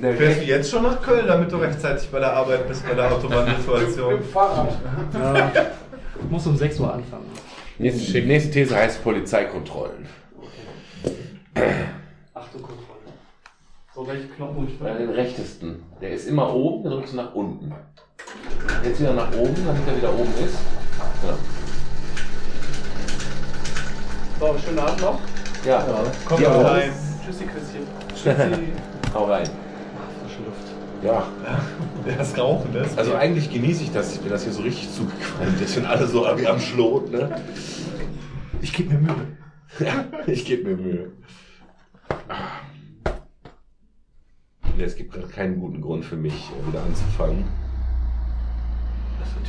der Fährst du jetzt schon nach Köln, damit du rechtzeitig bei der Arbeit bist, bei der Autobahnsituation? Fahrrad. Ja, muss um 6 Uhr anfangen. Nächste, nächste These heißt Polizeikontrollen. Achtung, Kontrolle. So, welchen Knopf muss ich Bei den rechtesten. Der ist immer oben, dann drückst du nach unten. Jetzt wieder nach oben, damit er wieder oben ist. Genau. So, schönen Abend noch. Ja, Komm Ja, mal aber- rein. Tschüssi, Küsschen. hau rein. Frische Luft. Ja, Das Rauchen, das. also eigentlich genieße ich das, wenn das hier so richtig zugequalmt ist, wenn alle so wie am Schlot, ne? ich gebe mir Mühe. Ja, ich gebe mir Mühe. Nee, es gibt gerade keinen guten Grund für mich, äh, wieder anzufangen.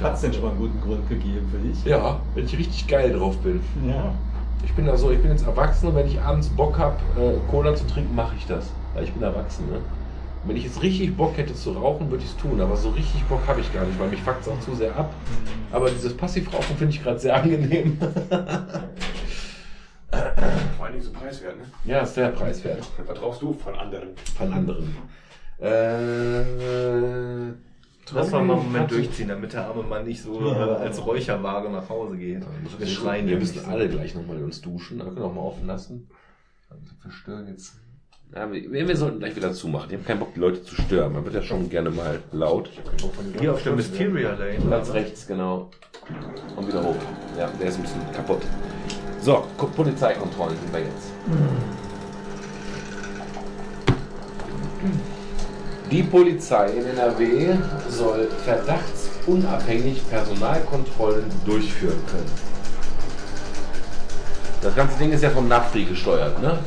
Hat es denn schon mal einen guten Grund gegeben für dich? Ja, wenn ich richtig geil drauf bin. Ja. Ich bin da so, ich bin jetzt erwachsen und wenn ich abends Bock habe, äh, Cola zu trinken, mache ich das. Weil ich bin erwachsen, ne? Und wenn ich jetzt richtig Bock hätte zu rauchen, würde ich es tun. Aber so richtig Bock habe ich gar nicht, weil mich fuckt es auch zu sehr ab. Aber dieses Passivrauchen finde ich gerade sehr angenehm. Vor allen Dingen so preiswert, ne? ja, ist sehr preiswert. Was rauchst du von anderen? Von anderen. Äh, Lass mal mal einen Moment durchziehen, damit der arme Mann nicht so äh, als Räucherware nach Hause geht. Wir schreien wir ja müssen alle gleich nochmal uns duschen. Wir können auch mal offen lassen. Also verstören jetzt. Wir, sollten gleich wieder zumachen. Ich habe keinen Bock, die Leute zu stören. Man wird ja schon gerne mal laut. Hier auf der Mysteria Lane. Ganz rechts, genau. Und wieder hoch. Ja, der ist ein bisschen kaputt. So, Ko- Polizeikontrollen sind wir jetzt. Die Polizei in NRW soll verdachtsunabhängig Personalkontrollen durchführen können. Das ganze Ding ist ja vom NAFRI gesteuert, ne?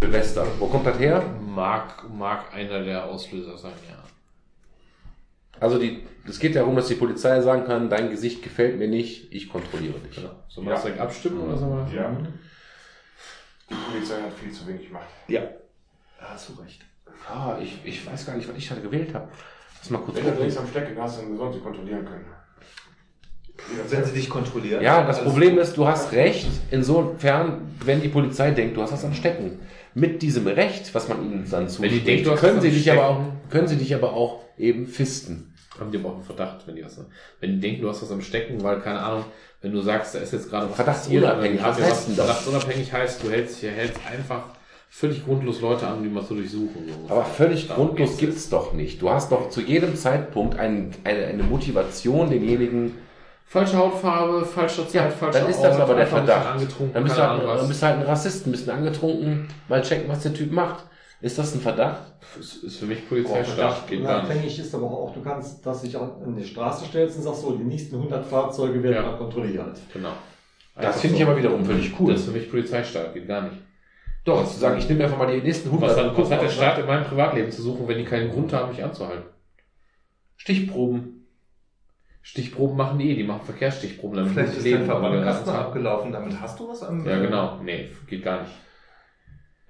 Silvester. Wo kommt das her? Mag, mag einer der Auslöser sein, ja. Also die, es geht darum, dass die Polizei sagen kann, dein Gesicht gefällt mir nicht, ich kontrolliere dich. Genau. Sollen wir das direkt abstimmen oder sollen wir Ja. Die Polizei hat viel zu wenig Macht. Ja. Da hast du recht. Ah, ich, ich weiß gar nicht, was ich da gewählt habe. Lass mal kurz Wenn du links am Stecken hast, dann sollen sie kontrollieren können. Wenn sie dich kontrollieren. Ja, das alles Problem gut. ist, du hast recht, insofern, wenn die Polizei denkt, du hast was am Stecken. Mit diesem Recht, was man ihnen dann zuspricht, denkt, können sie dich aber auch, können sie dich aber auch eben fisten. Haben die aber auch einen Verdacht, wenn die was Wenn die denken, du hast was am Stecken, weil, keine Ahnung, wenn du sagst, da ist jetzt gerade was Verdachtsunabhängig, was heißt denn das? Verdachtsunabhängig heißt, du hältst, hier hältst einfach völlig grundlos Leute an, die mal zu durchsuchen. So. Aber völlig Darum grundlos geht's gibt's doch nicht. Du hast doch zu jedem Zeitpunkt ein, eine, eine Motivation, denjenigen Falsche Hautfarbe, falscher Zeit, Ja, falscher dann ist das Ort, aber der Verdacht. Angetrunken, Dann bist, halt, dann bist du halt ein Rassist, ein bisschen angetrunken, mal checken, was der Typ macht. Ist das ein Verdacht? Ist, ist für mich Polizeistaat, geht gar nicht. Unabhängig ist aber auch, du kannst, dass du dich auch an die Straße stellst und sagst so, die nächsten 100 Fahrzeuge werden Ja. kontrolliert. Genau. Das Einfach finde ich so. aber wiederum völlig cool. Das ist für mich Polizeistaat, geht gar nicht. Doch, zu sagen, ich nehme einfach mal die nächsten 100. Was was hat der Staat in meinem Privatleben zu suchen, wenn die keinen Grund haben, mich anzuhalten? Stichproben. Stichproben machen die eh, die machen Verkehrsstichproben, damit Vielleicht sie ist leben, dein aber Verbandkasten abgelaufen, damit hast du was am... Ja, genau. Nee, geht gar nicht.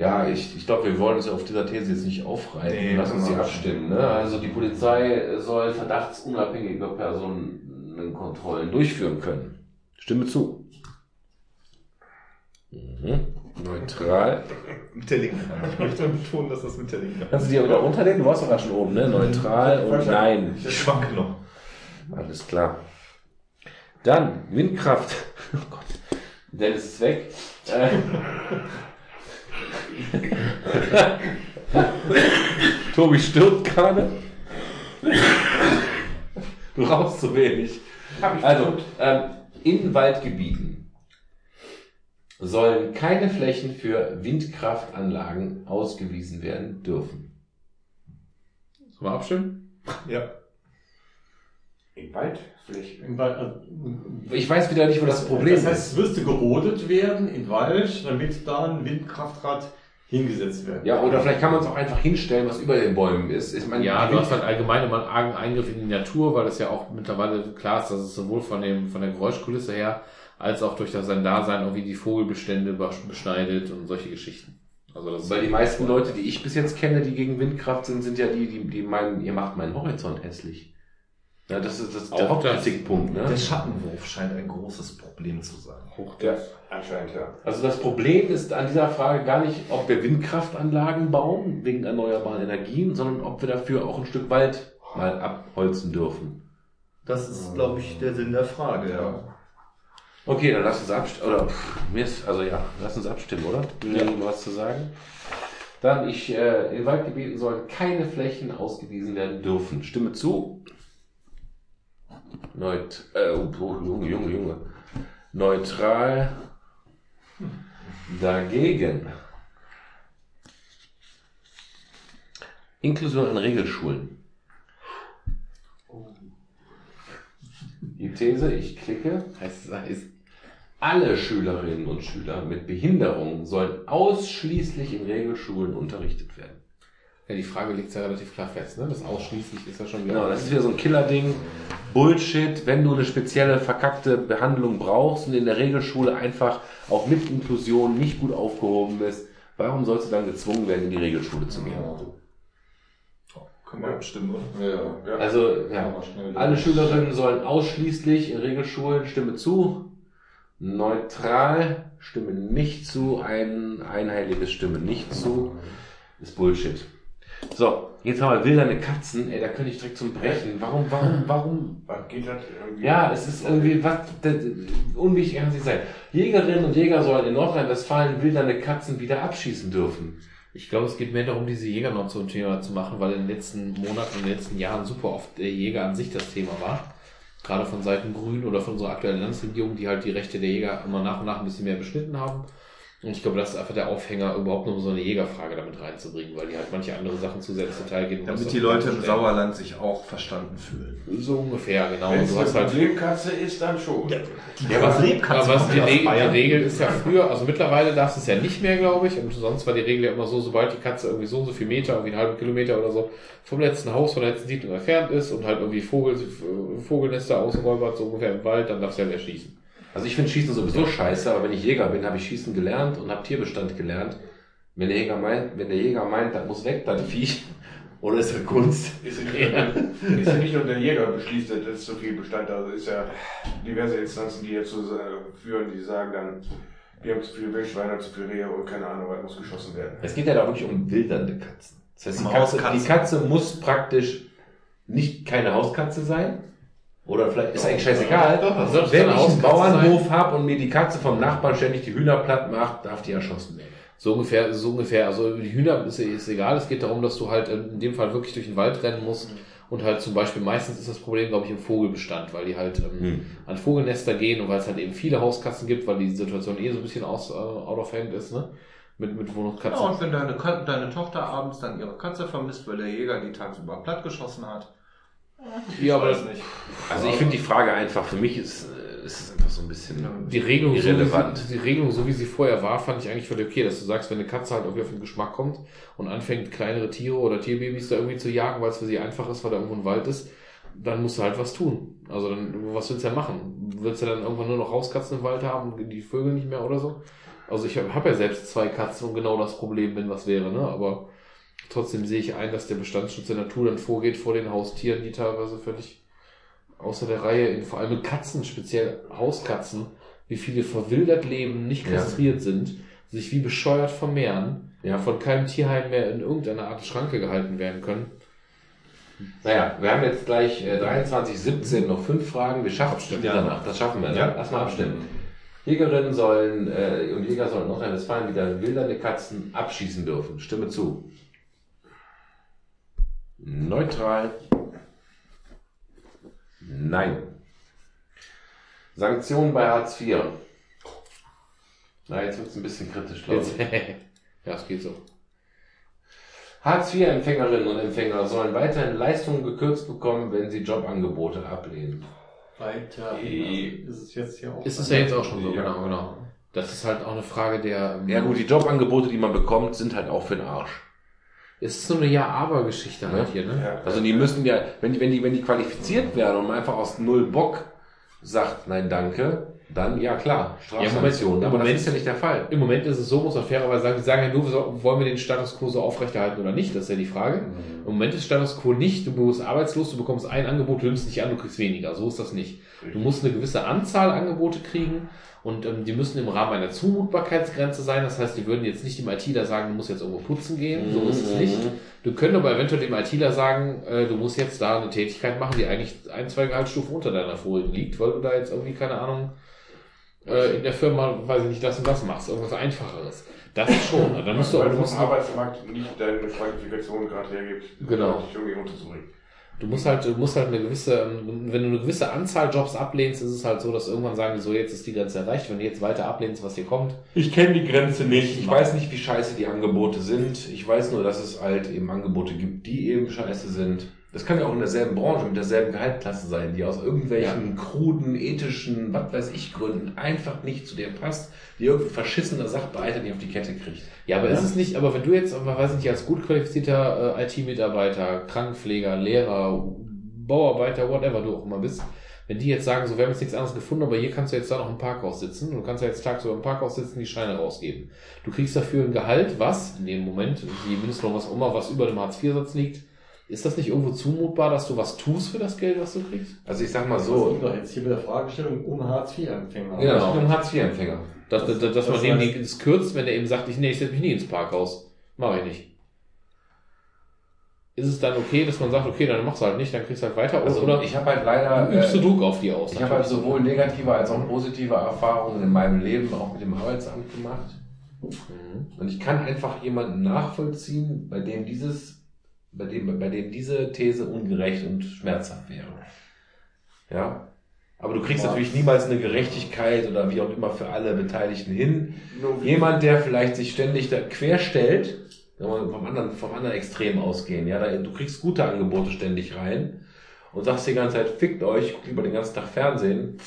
Ja, ich, ich glaube, wir wollen uns auf dieser These jetzt nicht aufreiten. Nee, Lass uns sie abstimmen. Ne? Also die Polizei soll verdachtsunabhängige Personenkontrollen durchführen können. Stimme zu. Mhm. Neutral. Mit der linken Hand. Ich möchte betonen, dass das mit der linken Hand Kannst du die aber wieder runterlegen? Du warst doch gerade schon oben, ne? Neutral und nein. Ich schwanke noch. Alles klar. Dann Windkraft. Oh Gott. Dennis ist weg. Äh. Tobi stirbt gerade. Du rauchst zu wenig. Also, ähm, in Waldgebieten sollen keine Flächen für Windkraftanlagen ausgewiesen werden dürfen. Sollen wir abstimmen? Ja. In Waldflächen. Im Wald, also, Ich weiß wieder nicht, wo das Problem das heißt, ist. es müsste gerodet werden in Wald, damit da ein Windkraftrad hingesetzt wird. Ja, oder vielleicht kann man es auch einfach hinstellen, was über den Bäumen ist. Ich meine, Ja, du hast halt allgemein immer einen argen Eingriff in die Natur, weil es ja auch mittlerweile klar ist, dass es sowohl von dem, von der Geräuschkulisse her, als auch durch das sein Dasein irgendwie die Vogelbestände beschneidet und solche Geschichten. Also das ist Weil die meisten Leute, die ich bis jetzt kenne, die gegen Windkraft sind, sind ja die, die, die meinen, ihr macht meinen Horizont hässlich. Ja, das ist, das der. Hauptkritikpunkt, ne? Der Schattenwurf scheint ein großes Problem zu sein. Ja, anscheinend, ja. Also das Problem ist an dieser Frage gar nicht, ob wir Windkraftanlagen bauen, wegen erneuerbaren Energien, sondern ob wir dafür auch ein Stück Wald mal abholzen dürfen. Das ist, glaube ich, der Sinn der Frage, ja. Okay, dann lass uns abstimmen. Oder pff, mir ist, also ja, lass uns abstimmen, oder? Ja. was zu sagen. Dann, ich, äh, in Waldgebieten sollen keine Flächen ausgewiesen werden dürfen. Stimme zu. Neut, äh, oh, Junge, Junge, Junge. Neutral. Dagegen. Inklusion an Regelschulen. Die These, ich klicke, heißt, heißt, alle Schülerinnen und Schüler mit Behinderung sollen ausschließlich in Regelschulen unterrichtet werden. Ja, die Frage liegt ja relativ klar fest, ne? Das ausschließlich ist ja schon wieder. Genau, das ist wieder so ein Killerding. Bullshit, wenn du eine spezielle verkackte Behandlung brauchst und in der Regelschule einfach auch mit Inklusion nicht gut aufgehoben bist, warum sollst du dann gezwungen werden, in die Regelschule zu gehen? Können wir abstimmen, oder? Ja, ja. Also, ja, alle Schülerinnen sollen ausschließlich in Regelschulen Stimme zu, neutral, Stimme nicht zu, ein einheitliches Stimme nicht zu, ist Bullshit. So, jetzt haben wir wilderne Katzen, ey, da könnte ich direkt zum Brechen. Warum, warum, warum Was geht das irgendwie? Ja, es ist irgendwie, was, das, unwichtig kann es nicht sein. Jägerinnen und Jäger sollen in Nordrhein-Westfalen wildernde Katzen wieder abschießen dürfen. Ich glaube, es geht mehr darum, diese Jäger noch zum Thema zu machen, weil in den letzten Monaten, in den letzten Jahren super oft der Jäger an sich das Thema war. Gerade von Seiten Grün oder von unserer aktuellen Landesregierung, die halt die Rechte der Jäger immer nach und nach ein bisschen mehr beschnitten haben. Und ich glaube, das ist einfach der Aufhänger, überhaupt nur so eine Jägerfrage damit reinzubringen, weil die halt manche andere Sachen zu sehr ins Detail gehen. Damit die Leute im. Sauerland sich auch verstanden fühlen. So ungefähr, genau. Wenn Und es eine halt Problemkatze ist, dann schon. Ja, was, aber was die, Regel, die Regel ist ja früher, also mittlerweile darfst du es ja nicht mehr, glaube ich. Und sonst war die Regel ja immer so, sobald die Katze irgendwie so und so viel Meter, irgendwie einen halben Kilometer oder so vom letzten Haus, von der letzten Siedlung entfernt ist und halt irgendwie Vogel, Vogelnester ausgeräubert, so ungefähr im Wald, dann darfst du ja erschießen. Also ich finde Schießen sowieso scheiße, aber wenn ich Jäger bin, habe ich Schießen gelernt und habe Tierbestand gelernt. Wenn der Jäger meint, wenn der Jäger meint, das muss weg, dann Viech. Oder ist das Kunst? Ist ja nicht, ist ja nicht nur der Jäger beschließt, das ist zu viel Bestand. Also ist ja diverse Instanzen, die dazu führen, die sagen dann, wir haben zu viele Wildschweine, zu viel Rehe und keine Ahnung, was muss geschossen werden. Es geht ja da wirklich um wildernde Katzen. Das heißt, die Katze, die Katze muss praktisch nicht keine Hauskatze sein. Oder vielleicht ist eigentlich scheißegal. Doch, doch, Wenn ich einen Bauernhof habe und mir die Katze vom Nachbarn ständig die Hühner platt macht, darf die erschossen werden. So ungefähr, so ungefähr. Also die Hühner ist, ist egal. Es geht darum, dass du halt in dem Fall wirklich durch den Wald rennen musst. Und halt zum Beispiel meistens ist das Problem, glaube ich, im Vogelbestand, weil die halt ähm, Hm. an Vogelnester gehen und weil es halt eben viele Hauskatzen gibt, weil die Situation eh so ein bisschen aus, äh, out of hand ist, ne? Mit, mit Ja, Wohnungskatzen. und wenn deine, deine Tochter abends dann ihre Katze vermisst, weil der Jäger die tagsüber platt geschossen hat. Ja, aber weiß nicht. Also ich finde die Frage einfach, für mich ist, äh, ist es einfach so ein bisschen die Regelung, so wie irrelevant. sie, die Regelung, so wie sie vorher war, fand ich eigentlich völlig okay, dass du sagst, wenn eine Katze halt irgendwie auf den Geschmack kommt und anfängt, kleinere Tiere oder Tierbabys da irgendwie zu jagen, weil es für sie einfach ist, weil da irgendwo ein Wald ist, dann musst du halt was tun. Also dann, was willst du ja machen? Willst du dann irgendwann nur noch Hauskatzen im Wald haben und die Vögel nicht mehr oder so? Also ich habe hab ja selbst zwei Katzen und genau das Problem, wenn was wäre, ne? Aber trotzdem sehe ich ein, dass der Bestandsschutz der Natur dann vorgeht vor den Haustieren, die teilweise völlig außer der Reihe, in, vor allem mit Katzen, speziell Hauskatzen, wie viele verwildert leben, nicht Ja. kastriert sind, sich wie bescheuert vermehren, Ja. von keinem Tierheim mehr in irgendeiner Art Schranke gehalten werden können. Naja, wir haben jetzt gleich äh, 23.17 noch fünf Fragen. Wir schaffen es Ja. danach. Das schaffen wir. Ne? Ja. Lass mal abstimmen. Jägerinnen sollen äh, und Jäger sollen in Nordrhein-Westfalen wieder wildernde Katzen abschießen dürfen. Stimme zu. Neutral. Nein. Sanktionen bei Hartz IV. Na, jetzt wird es ein bisschen kritisch, glaube ich. ja, es geht so. Hartz-IV-Empfängerinnen und Empfänger sollen weiterhin Leistungen gekürzt bekommen, wenn sie Jobangebote ablehnen. Weiter. Ist es jetzt hier auch? Ist es ja jetzt auch schon so, genau, genau. Das ist halt auch eine Frage der. Ja gut, die Jobangebote, die man bekommt, sind halt auch für den Arsch. Es ist so eine Ja-Aber-Geschichte halt hier, ne? Ja. Also die müssen ja, wenn die, wenn die, wenn die qualifiziert werden und man einfach aus null Bock sagt, nein, danke, dann ja klar, Strafsanktionen. Im aber Moment- das ist ja nicht der Fall. Im Moment ist es so, muss man fairerweise sagen, die sagen ja nur, wollen wir den Status quo so aufrechterhalten oder nicht, das ist ja die Frage. Im Moment ist Status quo nicht, du bist arbeitslos, du bekommst ein Angebot, du nimmst nicht an, du kriegst weniger. So ist das nicht. Du musst eine gewisse Anzahl Angebote kriegen und ähm, die müssen im Rahmen einer Zumutbarkeitsgrenze sein. Das heißt, die würden jetzt nicht dem ITler sagen, du musst jetzt irgendwo putzen gehen, so ist es nicht. Du können aber eventuell dem ITler sagen, äh, du musst jetzt da eine Tätigkeit machen, die eigentlich ein, zwei Gehaltsstufen unter deiner vorigen liegt, weil du da jetzt irgendwie, keine Ahnung, äh, in der Firma, weiß ich nicht, das und das machst, irgendwas Einfacheres. Das schon. Dann musst du, Weil du musst, Arbeitsmarkt nicht deine Qualifikation gerade hergibt, Genau. dich irgendwie unterzubringen. du musst halt, du musst halt eine gewisse, ähm, wenn du eine gewisse Anzahl Jobs ablehnst, ist es halt so, dass irgendwann sagen die so, jetzt ist die Grenze erreicht, wenn du jetzt weiter ablehnst, was hier kommt. Ich kenne die Grenze nicht. Ich weiß nicht, wie scheiße die Angebote sind. Ich weiß nur, dass es halt eben Angebote gibt, die eben scheiße sind. Das kann ja auch in derselben Branche, mit derselben Gehaltsklasse sein, die aus irgendwelchen kruden, ethischen, was weiß ich, Gründen einfach nicht zu dir passt, die irgendein verschissener Sachbearbeiter nicht auf die Kette kriegt. Ja, aber ist es nicht, aber wenn du jetzt, aber weiß ich nicht, als gut qualifizierter äh, IT-Mitarbeiter, Krankenpfleger, Lehrer, Bauarbeiter, whatever du auch immer bist, wenn die jetzt sagen, so, wir haben jetzt nichts anderes gefunden, aber hier kannst du jetzt da noch im Parkhaus sitzen, du kannst ja jetzt tagsüber im Parkhaus sitzen, die Scheine rausgeben. Du kriegst dafür ein Gehalt, was in dem Moment, die Mindestlohn, was auch immer, was über dem Hartz-IV-Satz liegt. Ist das nicht irgendwo zumutbar, dass du was tust für das Geld, was du kriegst? Also ich sag mal So. Das doch jetzt hier mit der Fragestellung um Hartz-IV-Empfänger. ja, das ist ein Hartz-IV-Empfänger. Dass, dass, dass Das man dem heißt- das kürzt, wenn er eben sagt, ich, nee, ich setze mich nie ins Parkhaus. Mache ich nicht. Ist es dann okay, dass man sagt, okay, dann mach's halt nicht, dann kriegst du halt weiter? Also oder ich habe halt leider... übst du äh, Druck auf die aus? Ich habe halt sowohl negative als auch positive Erfahrungen in meinem Leben, auch mit dem Arbeitsamt gemacht. Mhm. Und ich kann einfach jemanden nachvollziehen, bei dem dieses, bei dem, bei dem diese These ungerecht und schmerzhaft wäre. Ja. Aber du kriegst Ja. natürlich niemals eine Gerechtigkeit oder wie auch immer für alle Beteiligten hin. Jemand, der vielleicht sich ständig da querstellt, wenn wir vom anderen, vom anderen Extrem ausgehen, ja, da, du kriegst gute Angebote ständig rein und sagst die ganze Zeit, fickt euch, guckt lieber den ganzen Tag Fernsehen.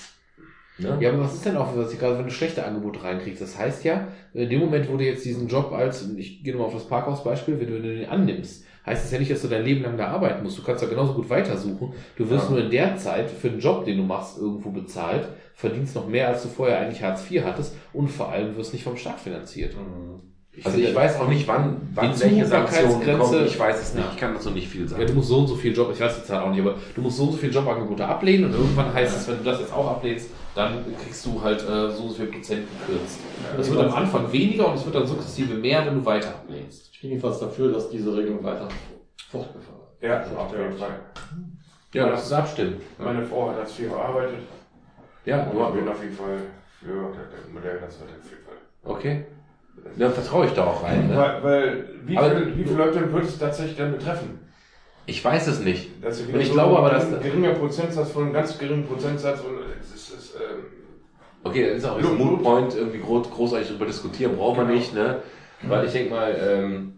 Ne? Ja, aber was ist denn auch, was ich gerade, wenn du schlechte Angebote reinkriegst? Das heißt ja, in dem Moment, wo du jetzt diesen Job als, ich gehe nochmal auf das Parkhaus-Beispiel, wenn du den annimmst, heißt es ja nicht, dass du dein Leben lang da arbeiten musst. Du kannst ja genauso gut weitersuchen. Du wirst Ja. nur in der Zeit für den Job, den du machst, irgendwo bezahlt, verdienst noch mehr, als du vorher eigentlich Hartz IV hattest und vor allem wirst nicht vom Staat finanziert. Also ich weiß auch nicht, wann, wann welche Sanktionen kommen. Ich weiß es nicht. Ja. Ich kann dazu nicht viel Ja, sagen. du musst so und so viel Job, ich weiß die Zahl auch nicht, aber du musst so und so viel Jobangebote ablehnen und irgendwann heißt es, wenn du das jetzt auch ablehnst, dann kriegst du halt äh, so und so viel Prozent gekürzt. Das wird am Anfang weniger und es wird dann sukzessive mehr, wenn du weiter ablehnst. Ich bin jedenfalls dafür, dass diese Regelung weiter fortgefahren wird. Ja, auf jeden Fall. Ja, das ist abstimmen. Meine Frau hat als viel gearbeitet. Ja, Und nur, ich bin auf jeden Fall für das Modell, das wird auf jeden Fall. okay. Dann vertraue ich da auch rein. Ne? Weil, weil wie, Aber- viele, wie viele Leute wird es tatsächlich dann betreffen? Ich weiß es nicht. Das ist Und ich glaube aber, dass- ein geringer Prozentsatz von einem ganz geringen Prozentsatz und es ist, es ist ähm, Okay, das ist auch ein Blut, Mood Point, irgendwie groß, großartig darüber diskutieren, braucht man Genau. nicht, ne? Weil ich denke mal, ähm,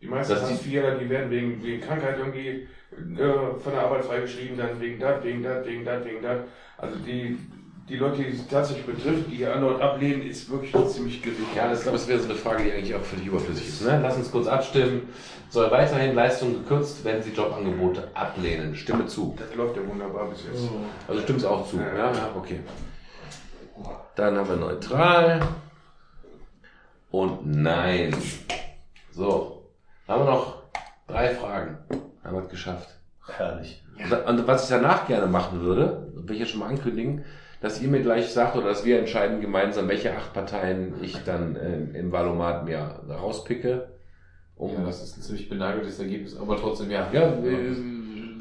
die meisten Das hartz IVler, die werden wegen, wegen Krankheit irgendwie äh, von der Arbeit freigeschrieben, dann wegen das, wegen das, wegen das, wegen das. Also die, die Leute, die es tatsächlich betrifft, die ihr Antwort ablehnen, ist wirklich ziemlich gering. ja, das, glaube ich, wäre so eine Frage, die eigentlich auch völlig überflüssig ist. Ne? Lass uns kurz abstimmen. Soll weiterhin Leistung gekürzt, wenn Sie Jobangebote ablehnen? Stimme zu. Das läuft ja wunderbar bis jetzt. Also stimmt's auch zu. Ja, ja, okay. Dann haben wir neutral. Und nein. So. Haben wir noch drei Fragen. Haben wir es geschafft. Herrlich. Und, und was ich danach gerne machen würde, will ich jetzt schon mal ankündigen, dass ihr mir gleich sagt oder dass wir entscheiden gemeinsam, welche acht Parteien ich dann äh, im Valomat mir rauspicke. Um, Ja, das ist ein ziemlich benageltes Ergebnis, aber trotzdem, ja. ja, äh,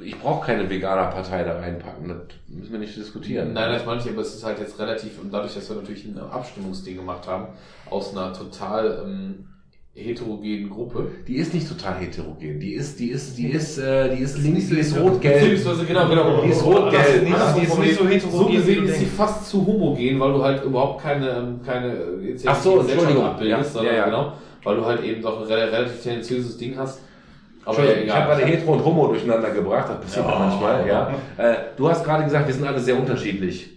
ich brauche keine Veganer-Partei da reinpacken. Das müssen wir nicht diskutieren. Nein, das meine ich, aber es ist halt jetzt relativ, und dadurch, dass wir natürlich ein Abstimmungsding gemacht haben, aus einer total ähm, heterogenen Gruppe. Die ist nicht total heterogen. Die ist, die ist, die ist, äh, die ist links, die ist rot-gelb. Beziehungsweise, genau, genau. Die ist rot-gelb. Nicht, Die ist nicht so heterogen, So gesehen ist sie fast zu homogen, weil du halt überhaupt keine, ähm, keine jetzt Ach so, Entschuldigung. abbildest, Ja, sondern ja, ja. genau, weil du halt eben doch ein rel- relativ tendenziöses Ding hast. Aber ja, ich habe gerade hetero und homo durcheinander gebracht, das passiert ja manchmal, ja. Äh, du hast gerade gesagt, wir sind alle sehr unterschiedlich.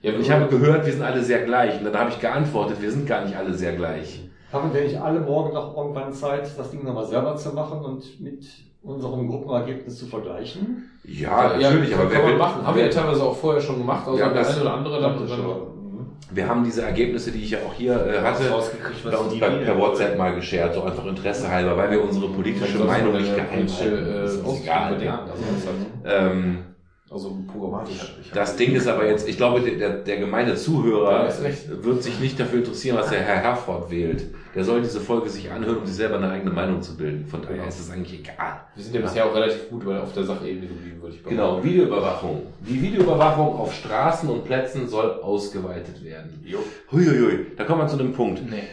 Ja, Und ich habe gehört, wir sind alle sehr gleich. Und dann habe ich geantwortet, wir sind gar nicht alle sehr gleich. Haben wir nicht alle morgen noch irgendwann Zeit, das Ding nochmal selber zu machen und mit unserem Gruppenergebnis zu vergleichen? Ja, natürlich, aber kann wer will, machen. Haben wir ja teilweise auch vorher schon gemacht, also Ja, das- eine oder andere dann. Wir haben diese Ergebnisse, die ich ja auch hier äh, hatte, bei uns die per, WhatsApp wollen. mal geshared, so einfach Interesse halber, weil wir unsere politische Meinung nicht geheim halten. äh, Das ist egal. Ja. Also, das halt, Ähm, also programmatisch. das Ding ist aber jetzt, ich glaube, der, der gemeine Zuhörer wird sich nicht dafür interessieren, was der Herr Herford wählt. Der soll diese Folge sich anhören, um sich selber eine eigene Meinung zu bilden. Von daher Genau. ist es eigentlich egal. Wir sind ja bisher auch relativ gut auf der Sachebene geblieben, würde ich behaupten. Genau, Videoüberwachung. Die Videoüberwachung auf Straßen und Plätzen soll ausgeweitet werden. Huiuiui, da kommen wir zu einem Punkt. Nee.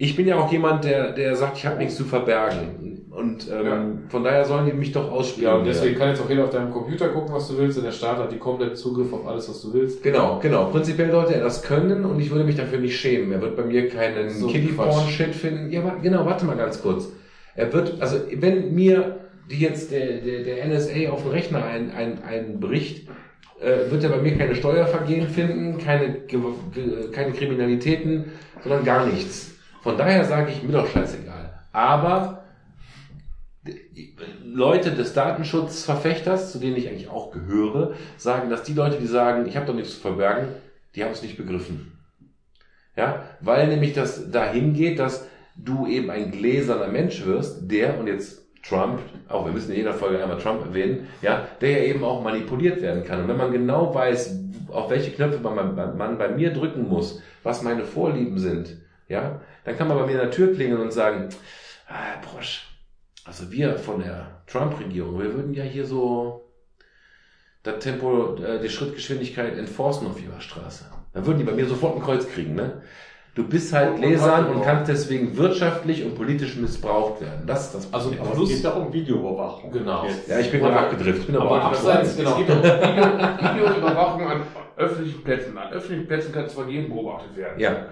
Ich bin ja auch jemand, der, der sagt, ich habe nichts zu verbergen. Und ähm, von daher sollen die mich doch ausspielen. Ja, und deswegen kann jetzt auch jeder auf deinem Computer gucken, was du willst, und der Staat hat die kompletten Zugriff auf alles, was du willst. Genau, genau. Prinzipiell sollte er das können und ich würde mich dafür nicht schämen. Er wird bei mir keinen So Kiddie-Porn-Shit finden. Ja, genau, warte mal ganz kurz. Er wird, also wenn mir die jetzt der, der, der NSA auf den Rechner ein, ein, einbricht, äh, wird er bei mir keine Steuervergehen finden, keine, keine Kriminalitäten, sondern gar nichts. Von daher sage ich, mir doch scheißegal. Aber Leute des Datenschutzverfechters, zu denen ich eigentlich auch gehöre, sagen, dass die Leute, die sagen, ich habe doch nichts zu verbergen, die haben es nicht begriffen. Ja, weil nämlich das dahin geht, dass du eben ein gläserner Mensch wirst, der, und jetzt Trump, auch wir müssen in jeder Folge einmal Trump erwähnen, ja, der ja eben auch manipuliert werden kann. Und wenn man genau weiß, auf welche Knöpfe man, man, man bei mir drücken muss, was meine Vorlieben sind, ja, dann kann man bei mir an der Tür klingeln und sagen, ah, Herr Brosch, also wir von der Trump-Regierung, wir würden ja hier so das Tempo, äh, die Schrittgeschwindigkeit enforcen auf ihrer Straße. Dann würden die bei mir sofort ein Kreuz kriegen, ne? Du bist halt gläsern und- kannst deswegen wirtschaftlich und politisch missbraucht werden. Das ist das Also, Problem. Plus- es geht doch um Videoüberwachung. Genau. Jetzt. Ja, ich bin gerade abgedriftet. Ich bin aber, heißt, genau. Es gibt auch Video, Videoüberwachung an öffentlichen Plätzen. An öffentlichen Plätzen kann zwar jeden beobachtet werden. Ja.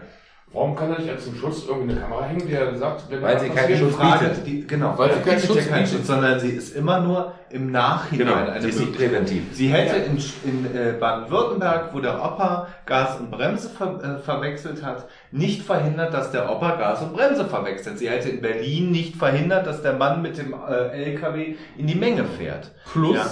Warum kann da nicht als zum Schutz irgendwie eine Kamera hängen, der sagt, wenn Weil sie keinen Schutz Frage, bietet. die, genau, Weil sie die keinen bietet Schutz ja keinen bietet. Schutz, sondern sie ist immer nur im Nachhinein Genau, eine sie ist nicht präventiv. Sie hätte in, in äh, Baden-Württemberg, wo der Opa Gas und Bremse ver, äh, verwechselt hat, nicht verhindert, dass der Opa Gas und Bremse verwechselt. Sie hätte in Berlin nicht verhindert, dass der Mann mit dem äh, LKW in die Menge fährt. Plus, Ja.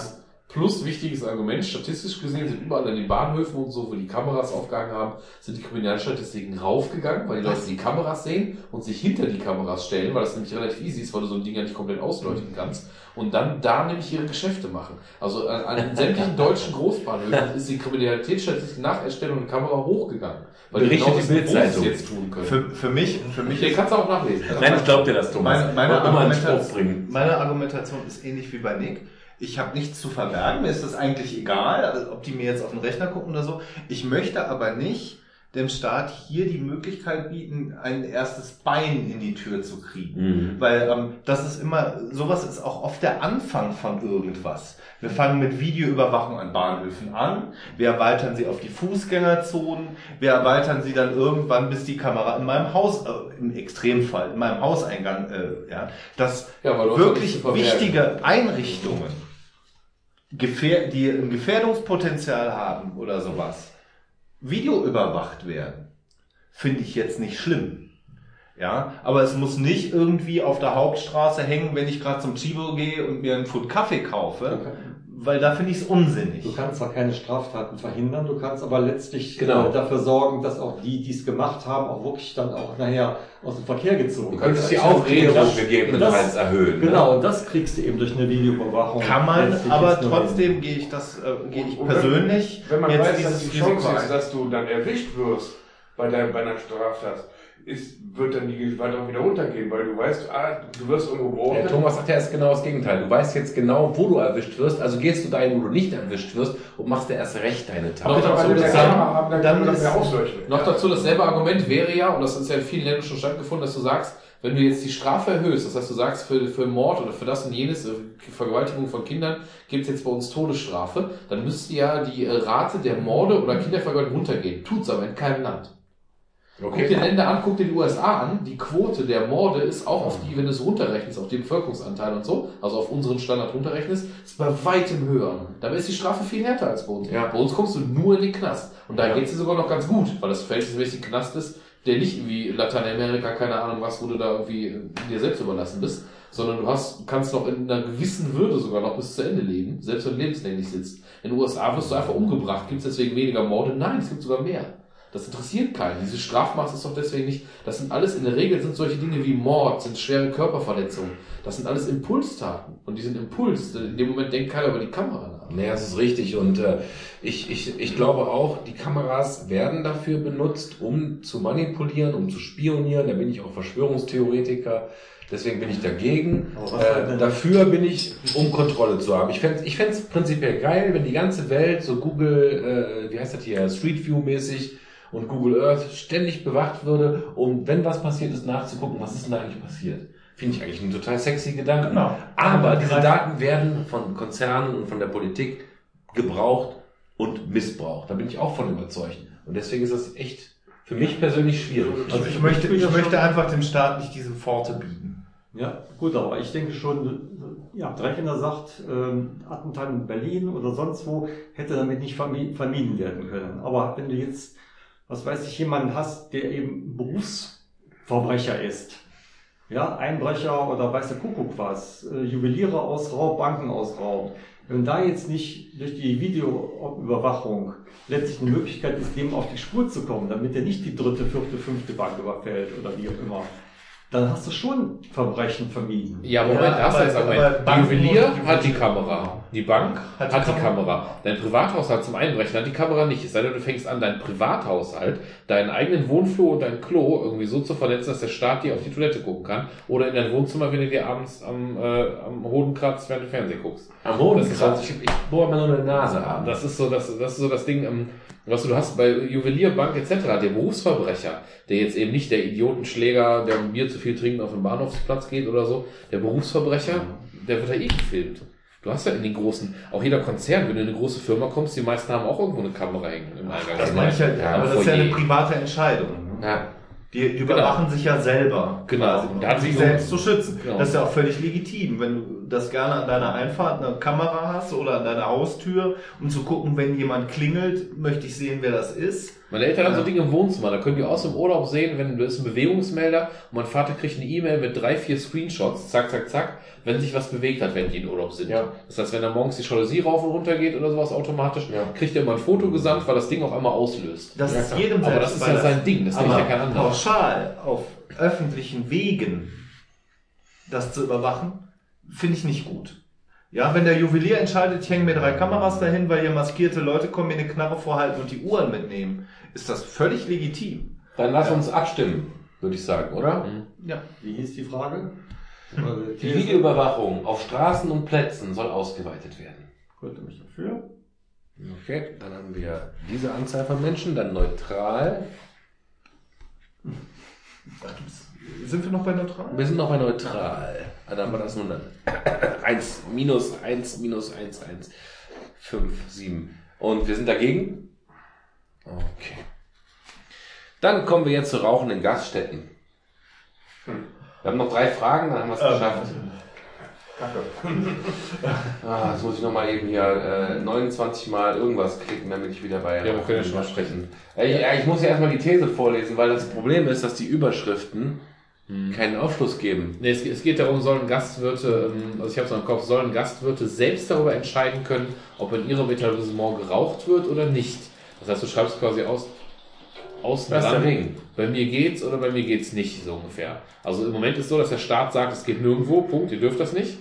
Plus wichtiges Argument, statistisch gesehen sind überall an den Bahnhöfen und so, wo die Kameras aufgehangen haben, sind die Kriminalstatistiken raufgegangen, weil die Leute die Kameras sehen und sich hinter die Kameras stellen, weil das nämlich relativ easy ist, weil du so ein Ding ja nicht komplett ausleuchten kannst und dann da nämlich ihre Geschäfte machen. Also an, an sämtlichen deutschen Großbahnhöfen ist die Kriminalitätsstatistik nach Erstellung der Kamera hochgegangen. Weil die Berichtet genau die sie es Bildzeitung. jetzt tun können. Für, für mich, für mich Den kannst du auch nachlesen. Nein, ich glaub dir das, Thomas. Meine, meine, Argumentation, meine Argumentation ist ähnlich wie bei Nick. Ich habe nichts zu verbergen, mir ist das eigentlich egal, also ob die mir jetzt auf den Rechner gucken oder so. Ich möchte aber nicht dem Staat hier die Möglichkeit bieten, ein erstes Bein in die Tür zu kriegen. Mhm. Weil ähm, das ist immer, sowas ist auch oft der Anfang von irgendwas. Wir fangen mit Videoüberwachung an Bahnhöfen an, wir erweitern sie auf die Fußgängerzonen, wir erweitern sie dann irgendwann, bis die Kamera in meinem Haus, äh, im Extremfall, in meinem Hauseingang, äh, ja, dass Ja, wirklich wichtige Einrichtungen, gefähr die ein Gefährdungspotenzial haben oder sowas, videoüberwacht werden, finde ich jetzt nicht schlimm. Ja, aber es muss nicht irgendwie auf der Hauptstraße hängen, wenn ich gerade zum Chibo gehe und mir einen Pfund Kaffee kaufe, weil da finde ich es unsinnig. Du kannst zwar keine Straftaten verhindern, du kannst aber letztlich Genau. äh, dafür sorgen, dass auch die, die es gemacht haben, auch wirklich dann auch nachher aus dem Verkehr gezogen Du könntest die werden. Aufklärung Das- gegebenenfalls das- erhöhen. ne? Genau, und das kriegst du eben durch eine Videoüberwachung. Kann man, letztlich aber trotzdem gehe ich das, äh, gehe ich wenn- persönlich Wenn man jetzt weiß, dass dieses die Risiko Chance ist, dass du dann erwischt wirst bei, deiner, bei einer Straftat, ist, wird dann die Gewalt auch wieder runtergehen, weil du weißt, ah, du wirst irgendwo Der beobachtet. Thomas sagt ja erst genau das Gegenteil. Du weißt jetzt genau, wo du erwischt wirst, also gehst du dahin, wo du nicht erwischt wirst und machst dir erst recht deine Noch Tat. dazu, das dann dann das ist-. Noch dazu, dasselbe Argument wäre ja, und das ist ja in vielen Ländern schon stattgefunden, dass du sagst, wenn du jetzt die Strafe erhöhst, das heißt, du sagst, für, für Mord oder für das und jenes, äh, Vergewaltigung von Kindern, gibt es jetzt bei uns Todesstrafe, dann müsste ja die äh, Rate der Morde oder Kindervergewaltigung runtergehen. Tut's aber in keinem Land. Guck dir Länder an, guck dir die USA an, die Quote der Morde ist auch auf die, wenn du es runterrechnest, auf den Bevölkerungsanteil und so, also auf unseren Standard runterrechnest, ist bei weitem höher. Dabei ist die Strafe viel härter als bei uns. Ja. Bei uns kommst du nur in den Knast. Und da Ja. geht's dir sogar noch ganz gut, weil das verhältnismäßig ein Knast ist, der nicht irgendwie Lateinamerika, keine Ahnung was, wo du da irgendwie äh, dir selbst überlassen bist, sondern du hast, kannst noch in einer gewissen Würde sogar noch bis zu Ende leben, selbst wenn du lebenslänglich sitzt. In den USA wirst du einfach umgebracht. Gibt es deswegen weniger Morde? Nein, es gibt sogar mehr. Das interessiert keinen. Diese Strafmaß ist doch deswegen nicht. Das sind alles in der Regel sind solche Dinge wie Mord, sind schwere Körperverletzungen. Das sind alles Impulstaten. Und die sind Impuls. In dem Moment denkt keiner über die Kamera nach. Nee, das ist richtig. Und äh, ich, ich, ich glaube auch, die Kameras werden dafür benutzt, um zu manipulieren, um zu spionieren. Da bin ich auch Verschwörungstheoretiker. Deswegen bin ich dagegen. Äh, dafür bin ich, um Kontrolle zu haben. Ich fände es ich fänd's prinzipiell geil, wenn die ganze Welt so Google, äh, wie heißt das hier, Street View mäßig und Google Earth ständig bewacht würde, um, wenn was passiert ist, nachzugucken, was ist denn eigentlich passiert. Finde ich eigentlich einen total sexy Gedanken. Genau. Aber diese Daten werden von Konzernen und von der Politik gebraucht und missbraucht. Da bin ich auch von überzeugt. Und deswegen ist das echt für mich persönlich schwierig. Also ich möchte, ich möchte einfach dem Staat nicht diese Pforte bieten. Ja, gut, aber ich denke schon, ja, Dreckener sagt, ähm, Attentat in Berlin oder sonst wo hätte damit nicht vermi- vermieden werden können. Aber wenn du jetzt, was weiß ich, jemanden hast, der eben Berufsverbrecher ist, ja, Einbrecher oder weiß der Kuckuck was, äh, Juweliere ausraubt, Banken ausraubt, wenn da jetzt nicht durch die Videoüberwachung letztlich eine Möglichkeit ist, dem auf die Spur zu kommen, damit er nicht die dritte, vierte, fünfte Bank überfällt oder wie auch immer, dann hast du schon Verbrechen vermieden. Ja, Moment, Ja, da hast du aber- jetzt aber Argument. Die Banken Juwelier hat die Kamera. Die Bank Hat hat, die die Kamera. Dein Privathaushalt zum Einbrechen hat die Kamera nicht. Es sei denn, du fängst an, deinen Privathaushalt, deinen eigenen Wohnflur und dein Klo irgendwie so zu verletzen, dass der Staat dir auf die Toilette gucken kann. Oder in dein Wohnzimmer, wenn du dir abends am, äh, am Hoden kratzt, während du Fernsehen guckst. Am Hoden Das ist kratzt. so- Ich, ich bohre mir nur eine Nase ab. Das ist so das, das ist so das Ding, ähm, was du hast bei Juwelierbank etc. Der Berufsverbrecher, der jetzt eben nicht der Idiotenschläger, der Bier zu viel trinken auf den Bahnhofsplatz geht oder so, der Berufsverbrecher, der wird ja eh gefilmt. Du hast ja in den großen, auch jeder Konzern, wenn du in eine große Firma kommst, die meisten haben auch irgendwo eine Kamera hängen im Eingang. Das meine ich halt, Ja, aber das ist ja eine private Entscheidung. ne? Ja. Die, die überwachen sich ja selber. Genau. quasi, um sich so- selbst zu schützen. Genau. Das ist ja auch völlig legitim, wenn du das gerne an deiner Einfahrt eine Kamera hast oder an deiner Haustür, um zu gucken, wenn jemand klingelt, möchte ich sehen, wer das ist. Meine Eltern haben so Ja. Dinge im Wohnzimmer, da können die aus dem Urlaub sehen, wenn du ist ein Bewegungsmelder und mein Vater kriegt eine E-Mail mit drei, vier Screenshots, zack, zack, zack, wenn sich was bewegt hat, wenn die in Urlaub sind. Ja. Das heißt, wenn da morgens die Jalousie rauf und runter geht oder sowas automatisch, Ja. kriegt er immer ein Foto gesandt, weil das Ding auf einmal auslöst. Das Ja, ist klar. jedem Aber das ist ja sein Ding, das Aber ja kein anderer. pauschal auf öffentlichen Wegen das zu überwachen, finde ich nicht gut. Ja, wenn der Juwelier entscheidet, ich hänge mir drei Kameras dahin, weil hier maskierte Leute kommen, mir eine Knarre vorhalten und die Uhren mitnehmen, ist das völlig legitim. Dann lass uns abstimmen, würde ich sagen, oder? Ja. Wie hieß die Frage? Die Videoüberwachung auf Straßen und Plätzen soll ausgeweitet werden. Gut, mich dafür. Okay, dann haben wir diese Anzahl von Menschen, dann neutral. Sind wir noch bei neutral? Wir sind noch bei neutral. Ah, Dann haben wir das nun dann. 1, minus 1, minus 1, 1, 5, 7. Und wir sind dagegen? Okay. Dann kommen wir jetzt zu rauchenden Gaststätten. Wir haben noch drei Fragen, dann haben wir es geschafft. Ah, jetzt muss ich nochmal eben hier äh, 29 Mal irgendwas klicken, damit ich wieder bei Ja, wir können ja schon mal sprechen. Äh, ja, ich muss ja erstmal die These vorlesen, weil das Problem ist, dass die Überschriften keinen Aufschluss geben. Nee, es, es geht darum, sollen Gastwirte, ähm, also ich habe es noch im Kopf, sollen Gastwirte selbst darüber entscheiden können, ob in ihrem Etablissement geraucht wird oder nicht. Das heißt, du schreibst quasi aus, außen Das ist dran, der Ring. bei mir geht's oder bei mir geht's nicht, so ungefähr. Also im Moment ist so, dass der Staat sagt, es geht nirgendwo, Punkt, ihr dürft das nicht.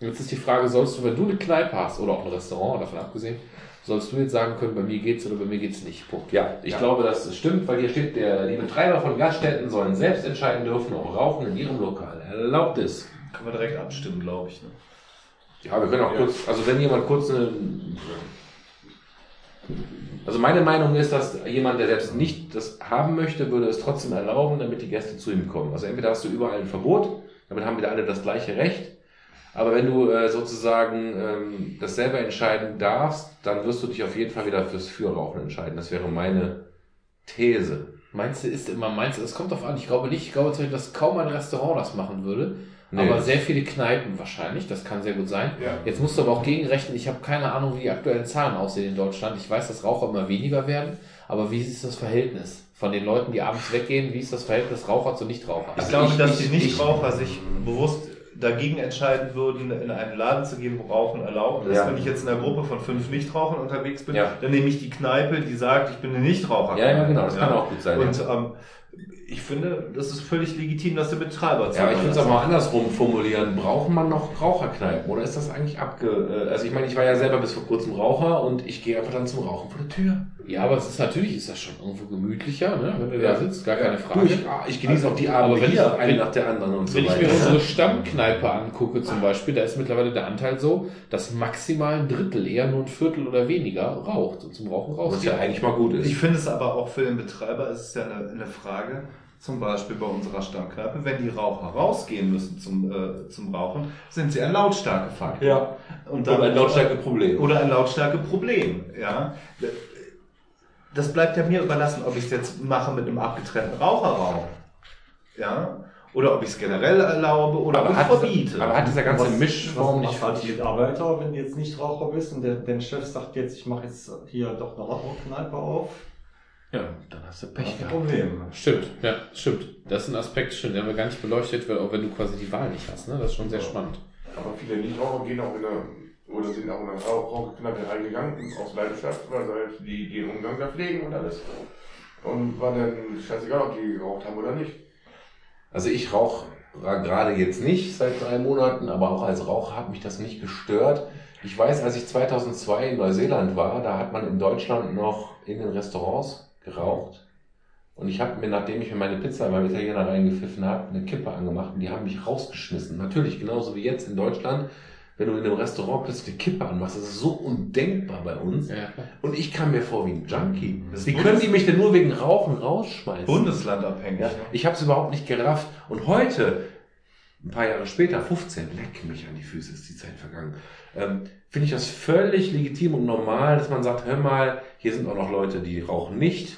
Und jetzt ist die Frage, sollst du, wenn du eine Kneipe hast oder auch ein Restaurant, davon abgesehen, sollst du jetzt sagen können, bei mir geht's oder bei mir geht's nicht, Punkt. Ja, ich Ja. glaube, das stimmt, weil hier steht, der, die Betreiber von Gaststätten sollen selbst entscheiden dürfen, ob Rauchen in ihrem Lokal erlaubt ist. Kann man direkt abstimmen, glaube ich. Ne? Ja, wir können auch kurz, also wenn jemand kurz eine, Also meine Meinung ist, dass jemand, der selbst nicht das haben möchte, würde es trotzdem erlauben, damit die Gäste zu ihm kommen. Also entweder hast du überall ein Verbot, damit haben wieder alle das gleiche Recht. Aber wenn du äh, sozusagen ähm, das selber entscheiden darfst, dann wirst du dich auf jeden Fall wieder fürs Fürrauchen entscheiden. Das wäre meine These. Meinst du, ist immer, meinst du, es kommt drauf an. Ich glaube nicht, ich glaube zum Beispiel, dass kaum ein Restaurant das machen würde. Nee. Aber sehr viele Kneipen wahrscheinlich, das kann sehr gut sein. Ja. Jetzt musst du aber auch gegenrechnen, ich habe keine Ahnung, wie die aktuellen Zahlen aussehen in Deutschland. Ich weiß, dass Raucher immer weniger werden, aber wie ist das Verhältnis? Von den Leuten, die abends weggehen, wie ist das Verhältnis Raucher zu Nichtraucher? Ich glaube, ich- dass ich- die Nichtraucher sich bewusst dagegen entscheiden würden, in einen Laden zu gehen, wo Rauchen erlaubt ist. Ja. Wenn ich jetzt in einer Gruppe von fünf Nichtrauchern unterwegs bin, Ja. dann nehme ich die Kneipe, die sagt, ich bin eine Nichtraucher. Ja, ja, genau, das kann auch gut sein, Und ja. ähm, ich finde, das ist völlig legitim, dass der Betreiber Ja, aber ich würde es auch mal andersrum formulieren. Braucht man noch Raucherkneipen oder ist das eigentlich abge... äh, Also ich meine, ich war ja selber bis vor kurzem Raucher und ich gehe einfach dann zum Rauchen vor der Tür. Ja, aber es ist natürlich, ist das schon irgendwo gemütlicher, ne? wenn du Ja. da sitzt, gar keine Du, Frage. ich, ah, ich genieße auch die Abende Aber wenn hier, ich- eine nach der anderen und so Wenn ich weiter. mir unsere Stammkneipe angucke zum Beispiel, da ist mittlerweile der Anteil so, dass maximal ein Drittel, eher nur ein Viertel oder weniger raucht und zum Rauchen Was rausgeht. ja eigentlich mal gut ist. Ich finde es aber auch für den Betreiber ist es ja eine, eine Frage, zum Beispiel bei unserer Stammkneipe, wenn die Raucher rausgehen müssen zum, äh, zum Rauchen, sind sie ein Lautstärkefaktor. Ja. Und Oder ein Lautstärkeproblem. Oder ein Lautstärkeproblem, ja. Das bleibt ja mir überlassen, ob ich es jetzt mache mit einem abgetrennten Raucherraum, ja, oder ob ich es generell erlaube oder ob ich hat, verbiete. aber hat dieser ganze Was- Mischform was, nicht halt mit Arbeiter, wenn du jetzt nicht Raucher bist und der, der Chef sagt jetzt, ich mache jetzt hier doch eine Raucherkneipe auf, Ja, dann hast du das Pech ist ein gehabt. Problem. Stimmt, ja, stimmt. Das ist ein Aspekt, stimmt, den haben wir gar nicht beleuchtet, weil auch wenn du quasi die Wahl nicht hast, ne? Das ist schon sehr spannend. Aber viele Nichtraucher gehen auch in eine, oder sind auch in eine Rauch- Raucherkneipe reingegangen, aus Leidenschaft, weil sie halt die, den Umgang da pflegen und alles. Und war dann scheißegal, ob die geraucht haben oder nicht. Also ich rauche gerade jetzt nicht seit drei Monaten, aber auch als Raucher hat mich das nicht gestört. Ich weiß, als ich 2002 in Neuseeland war, da hat man in Deutschland noch in den Restaurants geraucht. Und ich habe mir, nachdem ich mir meine Pizza beim Italiener reingepfiffen habe, eine Kippe angemacht und die haben mich rausgeschmissen. Natürlich, genauso wie jetzt in Deutschland. Wenn du in einem Restaurant plötzlich eine Kippe anmachst, das ist so undenkbar bei uns. Ja. Und ich kam mir vor wie ein Junkie. Das Wie Bundes- können die mich denn nur wegen Rauchen rausschmeißen? Bundeslandabhängig. Ja, ich habe es überhaupt nicht gerafft. Und heute, ein paar Jahre später, 15, leck mich an die Füße, ist die Zeit vergangen, ähm, finde ich das völlig legitim und normal, dass man sagt, hör mal, hier sind auch noch Leute, die rauchen nicht.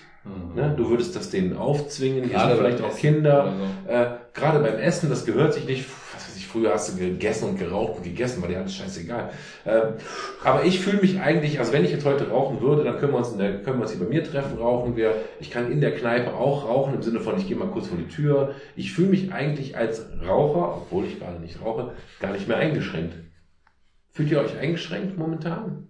Ne? Du würdest das denen aufzwingen, hier Gerade sind vielleicht auch Essen Kinder. so. Äh, gerade beim Essen, das gehört sich nicht. Früher hast du gegessen und geraucht und gegessen, war dir alles scheißegal. Ähm, aber ich fühle mich eigentlich, also wenn ich jetzt heute rauchen würde, dann können wir uns, der, können wir uns hier bei mir treffen, rauchen wir. Ich kann in der Kneipe auch rauchen, im Sinne von, ich gehe mal kurz vor die Tür. Ich fühle mich eigentlich als Raucher, obwohl ich gerade nicht rauche, gar nicht mehr eingeschränkt. Fühlt ihr euch eingeschränkt momentan?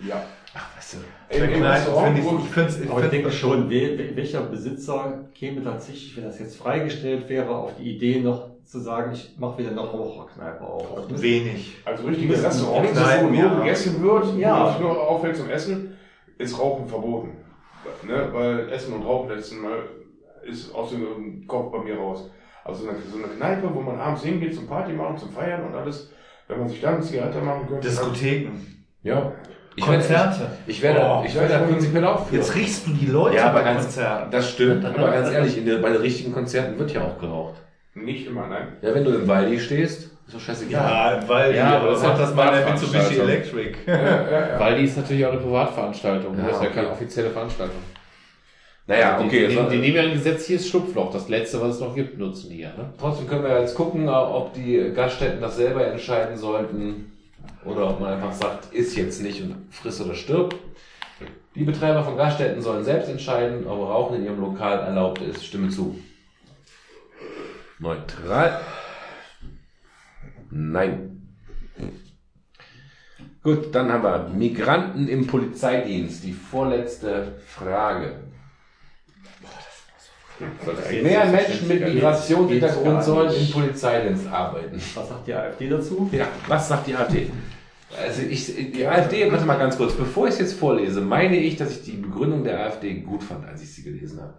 Ja. Ach, weißt du. Im, im Restaurant, ich, ich finde es, ich Aber ich denke find's- schon, we- we- welcher Besitzer käme tatsächlich, wenn das jetzt freigestellt wäre, auf die Idee noch zu sagen, ich mache wieder eine Raucherkneipe auf. wenig. Also richtige Müssen Restaurants, Kneipen, wo nur ja. gegessen wird, Ja. nur auffällt zum Essen, ist Rauchen verboten. Ne? Weil Essen und Rauchen letzten Mal ist aus dem Kopf bei mir raus. Also so eine, so eine Kneipe, wo man abends hingeht zum Party machen, zum Feiern und alles, wenn man sich dann eine Zigarette machen könnte. Diskotheken. Ja. Ich Konzerte. Werde, ich werde, Oh, ich werde da prinzipiell auch für. Jetzt riechst du die Leute Ja, aber bei ganz, Konzerten. das stimmt. Aber ganz ehrlich, in der, bei den richtigen Konzerten wird ja auch geraucht. Nicht immer, nein. Ja, wenn du im Waldi stehst, ist doch scheißegal. Ja, weil Ja, aber das macht ist das bei der Privatveranstaltung. Mitsubishi Electric. Ja, ja, ja. Weil die ist natürlich auch eine Privatveranstaltung. Ja, das ist ja okay. keine offizielle Veranstaltung. Naja, Also okay. Die, die, die nehmen ja ein Gesetz, hier ist Schlupfloch. Das letzte, was es noch gibt, nutzen die ja. Ne? Trotzdem können wir jetzt gucken, ob die Gaststätten das selber entscheiden sollten oder ob man einfach sagt, ist jetzt nicht und friss oder stirb. Die Betreiber von Gaststätten sollen selbst entscheiden, ob Rauchen in ihrem Lokal erlaubt ist. Stimme zu. Neutral. Nein. Gut, dann haben wir Migranten im Polizeidienst. Die vorletzte Frage. Mehr Menschen mit Migrationshintergrund sollen im Polizeidienst arbeiten. Was sagt die AfD dazu? Ja, was sagt die AfD? Also ich, die AfD, warte mal ganz kurz, bevor ich es jetzt vorlese, meine ich, dass ich die Begründung der AfD gut fand, als ich sie gelesen habe.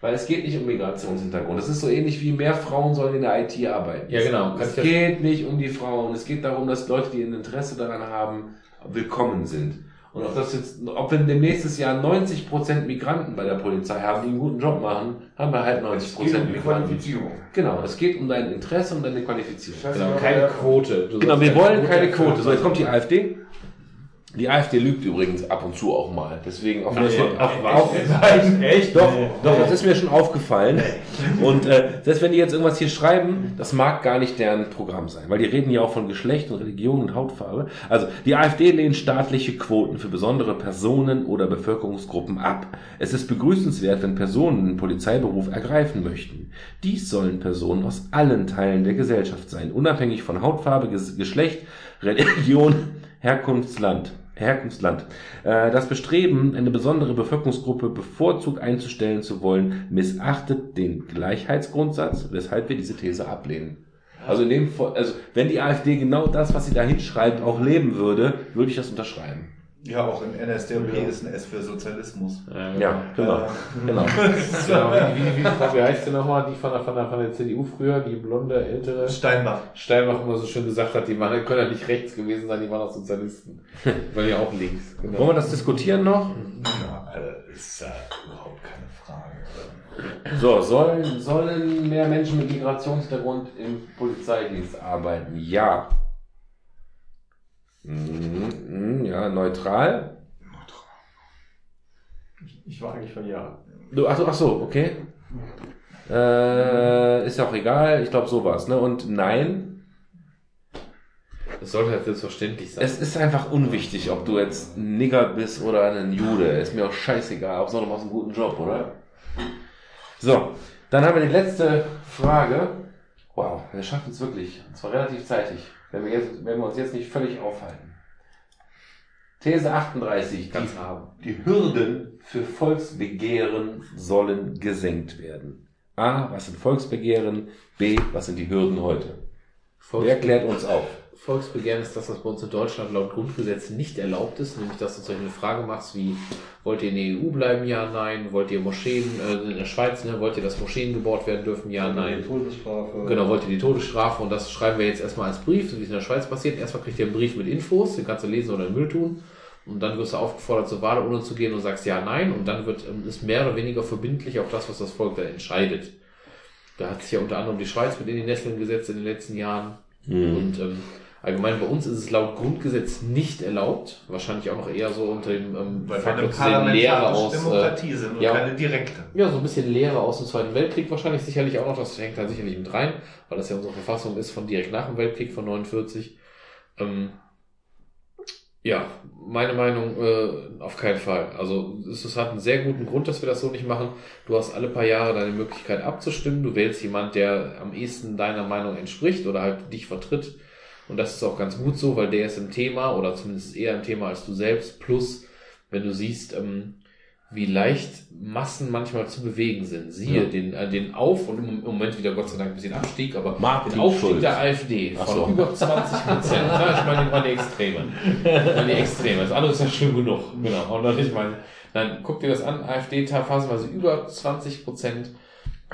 Weil es geht nicht um Migrationshintergrund. Das ist so ähnlich wie mehr Frauen sollen in der IT arbeiten. Ja, genau. Es geht nicht um die Frauen. Es geht darum, dass Leute, die ein Interesse daran haben, willkommen sind. Und ob das jetzt, ob wir demnächst Jahr 90% Migranten bei der Polizei haben, die einen guten Job machen, haben wir halt 90% Es geht um die Migranten. Qualifizierung. Genau, es geht um dein Interesse und deine Qualifizierung. Genau, keine Quote. Du Genau, wir wollen keine. Quote. So, jetzt kommt die AfD. Die AfD lügt übrigens ab und zu auch mal. Deswegen auch, Nee, auch, nee, auch, Echt? doch, doch, das ist mir schon aufgefallen. Und äh, selbst wenn die jetzt irgendwas hier schreiben, das mag gar nicht deren Programm sein, weil die reden ja auch von Geschlecht und Religion und Hautfarbe. Also die AfD lehnt staatliche Quoten für besondere Personen oder Bevölkerungsgruppen ab. Es ist begrüßenswert, wenn Personen den Polizeiberuf ergreifen möchten. Dies sollen Personen aus allen Teilen der Gesellschaft sein, unabhängig von Hautfarbe, Ges- Geschlecht, Religion, Herkunftsland. Herkunftsland. Äh, Das Bestreben, eine besondere Bevölkerungsgruppe bevorzugt einzustellen zu wollen, missachtet den Gleichheitsgrundsatz, weshalb wir diese These ablehnen. Also in dem, also wenn die AfD genau das, was sie da hinschreibt, auch leben würde, würde ich das unterschreiben. Ja, auch im NSDAP ist ein S für Sozialismus. Ja, genau. genau. Genau, wie, wie, wie, wie heißt die nochmal, die von der, von, der, von der CDU früher, die blonde, ältere Steinbach. Steinbach immer so schön gesagt hat, die waren, können ja nicht rechts gewesen sein, die waren auch Sozialisten. Die waren ja auch links. Genau. Wollen wir das diskutieren noch? Ja, also, ist ja überhaupt keine Frage. So, sollen, sollen mehr Menschen mit Migrationshintergrund im Polizeidienst arbeiten? Ja. Mhm, mhm, ja, neutral. Ich war eigentlich von ja. Du, ach, so, ach so, okay. Äh, ist ja auch egal, ich glaube sowas, ne? Und nein, Das sollte halt selbstverständlich sein. es ist einfach unwichtig, ob du jetzt ein Nigger bist oder ein Jude. Ist mir auch scheißegal, Hauptsache du machst einen guten Job, oder? So, dann haben wir die letzte Frage. Wow, wir schaffen es wirklich. Und zwar relativ zeitig, wenn wir, jetzt, wenn wir uns jetzt nicht völlig aufhalten. These 38. Ganz die, haben. die Hürden für Volksbegehren sollen gesenkt werden. A, was sind Volksbegehren? B, was sind die Hürden heute? Wer klärt uns auf? Volksbegehren ist das, was bei uns in Deutschland laut Grundgesetz nicht erlaubt ist, nämlich dass du solche eine Frage machst wie, wollt ihr in der EU bleiben, ja, nein, wollt ihr Moscheen, äh, in der Schweiz, ne, wollt ihr, dass Moscheen gebaut werden dürfen, ja, nein. Todesstrafe. Genau, wollt ihr die Todesstrafe und das schreiben wir jetzt erstmal als Brief, so wie es in der Schweiz passiert. Erstmal kriegt ihr einen Brief mit Infos, den kannst du lesen oder in den Müll tun. Und dann wirst du aufgefordert, zur Wahlurne zu gehen und sagst ja, nein. Und dann wird, ähm, ist mehr oder weniger verbindlich auch das, was das Volk da entscheidet. Da hat sich ja unter anderem die Schweiz mit in die Nesseln gesetzt in den letzten Jahren. Und ähm, allgemein bei uns ist es laut Grundgesetz nicht erlaubt. Wahrscheinlich auch noch eher so unter dem ähm, Weil wir eine zu sehen, Lehre aus. Äh, Demokratie sind und ja. keine direkte. ja, so ein bisschen Lehre aus dem Zweiten Weltkrieg wahrscheinlich sicherlich auch noch. Das hängt da sicherlich mit rein, weil das ja unsere Verfassung ist von direkt nach dem Weltkrieg von 49. Ähm, ja, meine Meinung äh, auf keinen Fall. Also es, es hat einen sehr guten Grund, dass wir das so nicht machen. Du hast alle paar Jahre deine Möglichkeit abzustimmen. Du wählst jemand, der am ehesten deiner Meinung entspricht oder halt dich vertritt. Und das ist auch ganz gut so, weil der ist im Thema oder zumindest eher im Thema als du selbst. Plus, wenn du siehst, ähm, wie leicht Massen manchmal zu bewegen sind. Siehe Ja. den, äh, den Auf- und im Moment wieder Gott sei Dank ein bisschen Abstieg, aber Martin den Aufstieg Schulz. der AfD Ach von so. über 20 Prozent. ich meine, die waren die Extreme. Ich meine, die Extreme. Das andere ist ja schlimm genug. Genau. Und dann, ich meine, dann guck dir das an, AfD phasenweise über 20 Prozent,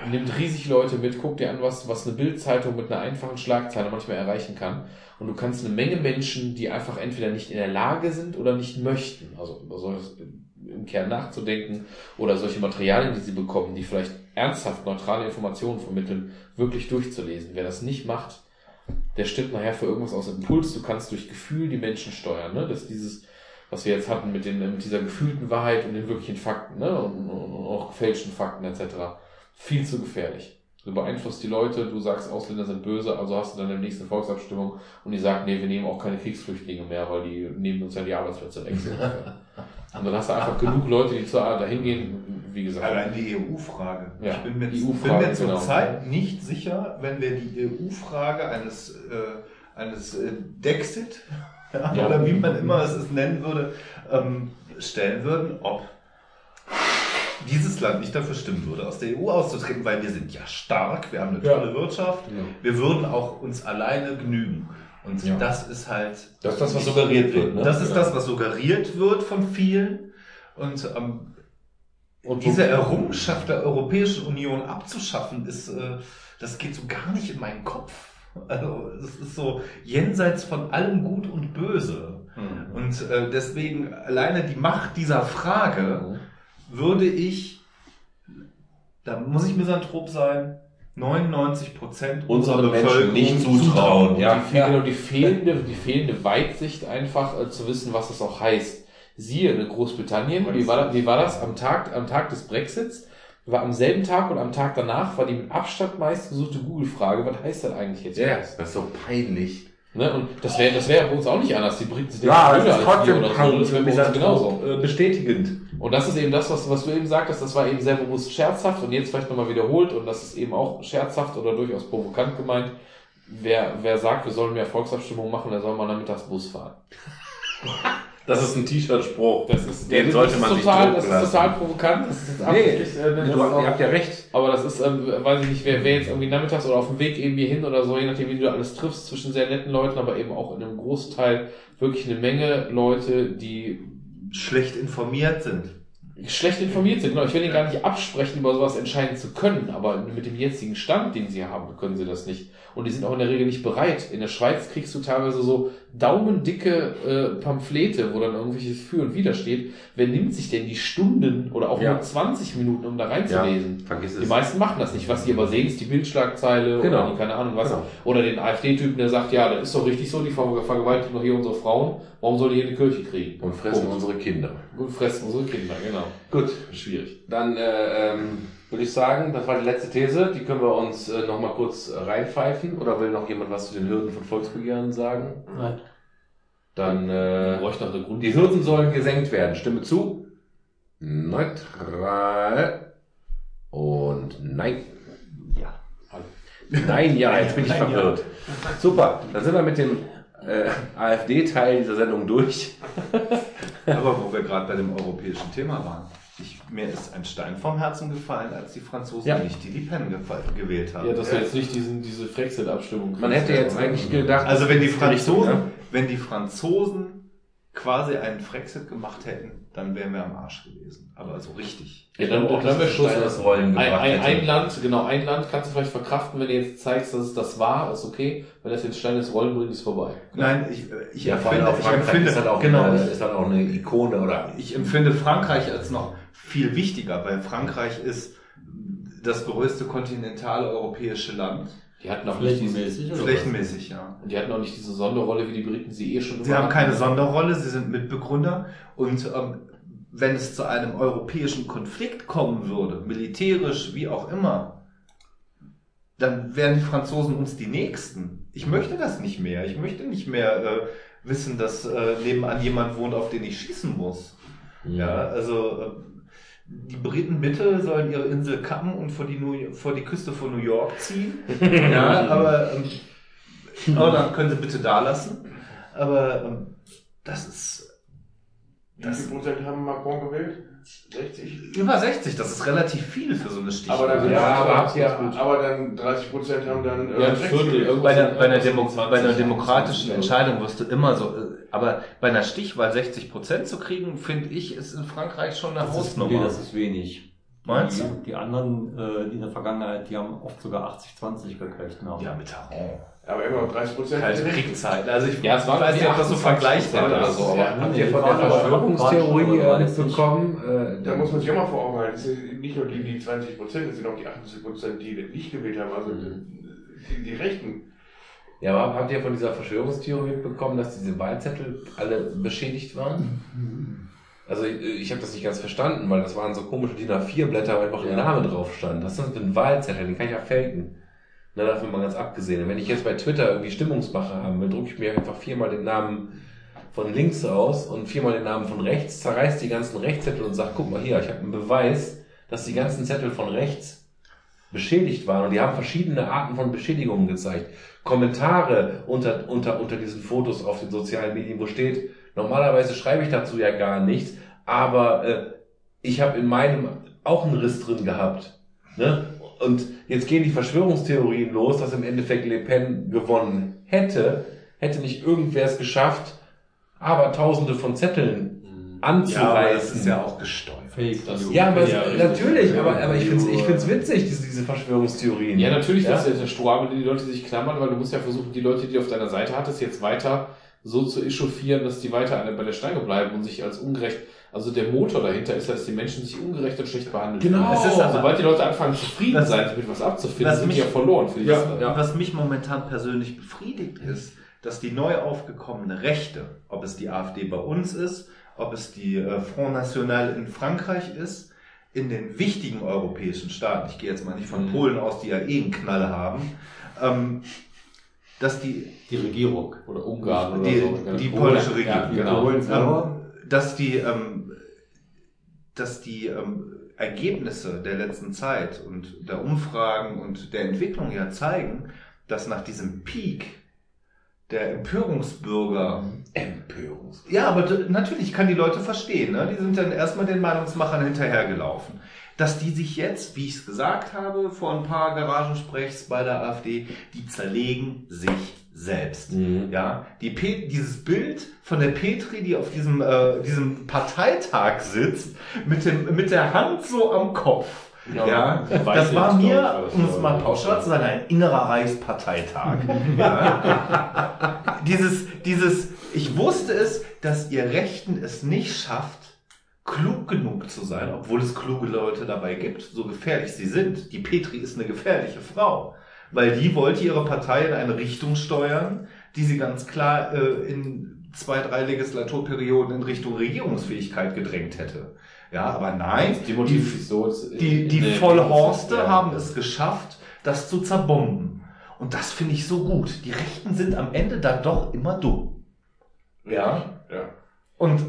nimmt riesig Leute mit, guck dir an, was, was eine Bildzeitung mit einer einfachen Schlagzeile manchmal erreichen kann. Und du kannst eine Menge Menschen, die einfach entweder nicht in der Lage sind oder nicht möchten, also über solches im Kern nachzudenken oder solche Materialien, die sie bekommen, die vielleicht ernsthaft neutrale Informationen vermitteln, wirklich durchzulesen. Wer das nicht macht, der stimmt nachher für irgendwas aus Impuls. Du kannst durch Gefühl die Menschen steuern. Ne? Das ist dieses, was wir jetzt hatten mit, den, mit dieser gefühlten Wahrheit und den wirklichen Fakten ne? und, und auch gefälschten Fakten etc. Viel zu gefährlich. Du beeinflusst die Leute, du sagst, Ausländer sind böse, also hast du dann in der nächsten Volksabstimmung und die sagen, nee, wir nehmen auch keine Kriegsflüchtlinge mehr, weil die nehmen uns ja die Arbeitsplätze weg. und dann hast du einfach genug Leute, die zur dahin gehen, wie gesagt. Allein die EU-Frage. Ja, ich bin mir, die bin EU-Frage, mir genau. zurzeit nicht sicher, wenn wir die EU-Frage eines, äh, eines äh, Dexit, ja, oder wie man immer es es nennen würde, ähm, stellen würden, ob dieses Land nicht dafür stimmen würde, aus der EU auszutreten, weil wir sind ja stark, wir haben eine Ja. tolle Wirtschaft, Ja. wir würden auch uns alleine genügen. Und Ja. das ist halt. Das ist das, was suggeriert wird, ne? Das ist Ja. das, was suggeriert wird von vielen. Und ähm, Und diese Errungenschaft der Europäischen Union abzuschaffen, ist, äh, das geht so gar nicht in meinen Kopf. Also es ist so jenseits von allem Gut und Böse. Mhm. Und äh, deswegen alleine die Macht dieser Frage würde ich, da muss ich misanthrop sein, 99 Prozent Unsere Menschen nicht zutrauen. Ja, Ja. die, fehl- genau, die fehlende, die fehlende Weitsicht einfach äh, zu wissen, was das auch heißt. Siehe in Großbritannien, wie war, das, wie war das am Tag, am Tag des Brexits? War am selben Tag und am Tag danach war die mit Abstand meistgesuchte Google-Frage, was heißt das eigentlich jetzt? Ja, das ist so peinlich. Ne? Und das wäre das wäre bei uns auch nicht anders. Die Briten sind Ja, das ist wir trotzdem oder so. Das wäre bei uns genauso. äh, bestätigend. Und das ist eben das, was, was du eben sagtest, das war eben sehr bewusst scherzhaft und jetzt vielleicht nochmal wiederholt und das ist eben auch scherzhaft oder durchaus provokant gemeint. Wer, wer sagt, wir sollen mehr Volksabstimmung machen, der soll mal nachmittags Bus fahren. Das ist ein T-Shirt-Spruch. Das ist, Den das sollte ist man total, drucken Das ist total provokant. Das ist jetzt Nee, absichtlich, äh, das du, auch- ihr habt ja recht. aber das ist, ähm, weiß ich nicht, wer, wer jetzt irgendwie nachmittags oder auf dem Weg irgendwie hin oder so, je nachdem, wie du alles triffst, zwischen sehr netten Leuten, aber eben auch in einem Großteil wirklich eine Menge Leute, die schlecht informiert sind. schlecht informiert sind. Genau, ich will Ihnen gar nicht absprechen, über sowas entscheiden zu können, aber mit dem jetzigen Stand, den Sie haben, können Sie das nicht. Und die sind auch in der Regel nicht bereit. In der Schweiz kriegst du teilweise so daumendicke äh, Pamphlete, wo dann irgendwelches Für und Wider steht. Wer nimmt sich denn die Stunden oder auch Ja. nur 20 Minuten, um da reinzulesen? vergiss Die es. meisten machen das nicht. Was sie aber sehen, ist die Bildschlagzeile Genau. oder die, keine Ahnung was. Genau. Oder den AfD-Typen, der sagt, ja, das ist doch richtig so, die ver vergewaltigen doch hier unsere Frauen. Warum soll die hier eine Kirche kriegen? Und fressen Punkt. unsere Kinder. Gut, fressen unsere Kinder, genau. Gut, Schwierig. dann äh, ähm, würde ich sagen, das war die letzte These. Die können wir uns äh, noch mal kurz äh, reinpfeifen. Oder will noch jemand was zu den Hürden von Volksbegehren sagen? Nein. Dann äh, die Hürden sollen gesenkt werden. Stimme zu. Neutral. Und nein. Ja. Nein, ja, jetzt bin ich verwirrt. Super, dann sind wir mit dem äh, AfD-Teil dieser Sendung durch. Aber wo wir gerade bei dem europäischen Thema waren. Mir ist ein Stein vom Herzen gefallen, als die Franzosen Ja. nicht die Le Pen gewählt haben. Ja, dass wir jetzt nicht diesen, diese Frexit-Abstimmung Man hätte jetzt eigentlich gedacht, also wenn die das Richtung, Franzosen, ne? wenn die Franzosen quasi einen Frexit gemacht hätten, dann wären wir am Arsch gewesen. Aber so richtig. Ja, dann, dann wäre Schluss. Stein ins Rollen Ein, gebracht ein, ein Land, genau, ein Land kannst du vielleicht verkraften, wenn du jetzt zeigst, dass es das war, ist okay. Wenn das jetzt Stein ins Rollen bringt, ist vorbei. Nein, ich, ich Ja, empfinde, auch ich empfinde, ist halt auch, genau, eine, ist halt auch eine Ikone oder ich empfinde Frankreich als noch viel wichtiger, weil Frankreich ist das größte kontinentale europäische Land. Die hatten auch nicht diese, Flächenmäßig oder Flächenmäßig, ja. und die hatten auch nicht diese Sonderrolle, wie die Briten sie eh schon Sie haben keine. Sonderrolle, sie sind Mitbegründer und ähm, wenn es zu einem europäischen Konflikt kommen würde, militärisch wie auch immer, dann wären die Franzosen uns die Nächsten. Ich möchte das nicht mehr. Ich möchte nicht mehr äh, wissen, dass äh, nebenan jemand wohnt, auf den ich schießen muss. Ja, also äh, die Briten bitte sollen ihre Insel kappen und vor die, New vor die Küste von New York ziehen. ja, aber, ähm, aber dann können sie bitte da lassen. Aber ähm, das ist Wie viel Prozent haben Macron gewählt? 60? über 60, das ist relativ viel für so eine Stichwahl. Aber dann, Ja, aber habt ihr- aber dann 30 Prozent haben dann äh, Ja, ein 60 Viertel, bei einer, bei, einer Demo 20, bei einer 20, demokratischen 20. Entscheidung wirst du immer so, äh, aber bei einer Stichwahl 60 Prozent zu kriegen, finde ich, ist in Frankreich schon eine Das ist, nee, Hausnummer. das ist wenig. Meinst die, du? Die anderen, äh, die in der Vergangenheit, die haben oft sogar 80-20 gekriegt. Ne? Ja, Mitterrand. Aber immer noch 30 Prozent. Kalte Kriegszeit. Also ich Ja, es weiß nicht, ob das so 28% vergleichbar oder ist. so, aber Ja, Habt ihr von der Verschwörungstheorie äh, mitbekommen? Äh, Da muss man sich auch mal vor Augen halten. Es sind nicht nur die, die 20 Prozent, es sind auch die 80 Prozent, die nicht gewählt haben. Also die, die Rechten. Ja, aber habt ihr von dieser Verschwörungstheorie mitbekommen, dass diese Wahlzettel alle beschädigt waren? Also ich, ich habe das nicht ganz verstanden, weil das waren so komische DIN A4-Blätter, wo einfach ein Name drauf stand. Das für ein Wahlzettel? Den kann ich ja faken. Na, davon mal ganz abgesehen. Wenn ich jetzt bei Twitter irgendwie Stimmungsmache haben will, drucke ich mir einfach viermal den Namen von links aus und viermal den Namen von rechts, zerreiß die ganzen Rechtszettel und sag, guck mal hier, ich habe einen Beweis, dass die ganzen Zettel von rechts beschädigt waren und die haben verschiedene Arten von Beschädigungen gezeigt. Kommentare unter, unter, unter diesen Fotos auf den sozialen Medien, wo steht, normalerweise schreibe ich dazu ja gar nichts, aber äh, ich habe in meinem auch einen Riss drin gehabt. Ne? Und jetzt gehen die Verschwörungstheorien los, dass im Endeffekt Le Pen gewonnen hätte, hätte nicht irgendwer es geschafft, aber tausende von Zetteln anzureißen. Ja, aber das ist ja auch gesteuert. Fake. Das- Ja, aber Ja, natürlich, aber, aber ich finde es ich find's witzig, diese, diese Verschwörungstheorien. Ja, natürlich, Ja? das ist der Strohhalm, den die Leute sich klammern, weil du musst ja versuchen, die Leute, die du auf deiner Seite hattest, jetzt weiter so zu echauffieren, dass die weiter an- bei der Stange bleiben und sich als ungerecht, also der Motor dahinter ist ja, dass die Menschen sich ungerecht und schlecht behandelt Genau. Es ist aber- Sobald die Leute anfangen zufrieden sein, sich mit was abzufinden, was sind mich- die ja verloren für die Ja, ja. Was mich momentan persönlich befriedigt ist, dass die neu aufgekommene Rechte, ob es die AfD bei uns ist, ob es die äh, Front National in Frankreich ist, in den wichtigen europäischen Staaten, ich gehe jetzt mal nicht von Mhm. Polen aus, die ja eh einen Knall haben, ähm, dass die, Die Regierung oder Ungarn die, oder so. die Polen. polnische Regierung, Ja, genau. Polen selber. ähm, dass die, ähm, dass die ähm, Ergebnisse der letzten Zeit und der Umfragen und der Entwicklung ja zeigen, dass nach diesem Peak der Empörungsbürger Empörungs. ja, aber natürlich ich kann die Leute verstehen. Ne? Die sind dann erstmal den Meinungsmachern hinterhergelaufen. Dass die sich jetzt, wie ich es gesagt habe, vor ein paar Garagensprechs bei der AfD, die zerlegen sich selbst. Mhm. Ja, die Pe dieses Bild von der Petri, die auf diesem, äh, diesem Parteitag sitzt, mit, dem, mit der Hand so am Kopf. Ja, Ja, das war mir, um es mal pauschal zu sagen, ein innerer Reichsparteitag. ja. Dieses, dieses, ich wusste es, dass ihr Rechten es nicht schafft, klug genug zu sein, obwohl es kluge Leute dabei gibt, so gefährlich sie sind. Die Petri ist eine gefährliche Frau, weil die wollte ihre Partei in eine Richtung steuern, die sie ganz klar äh, in zwei, drei Legislaturperioden in Richtung Regierungsfähigkeit gedrängt hätte. Ja, aber nein, Die die, die in- Vollhorste haben es geschafft, das zu zerbomben. Und das finde ich so gut. Die Rechten sind am Ende dann doch immer dumm. Ja. Ja. Und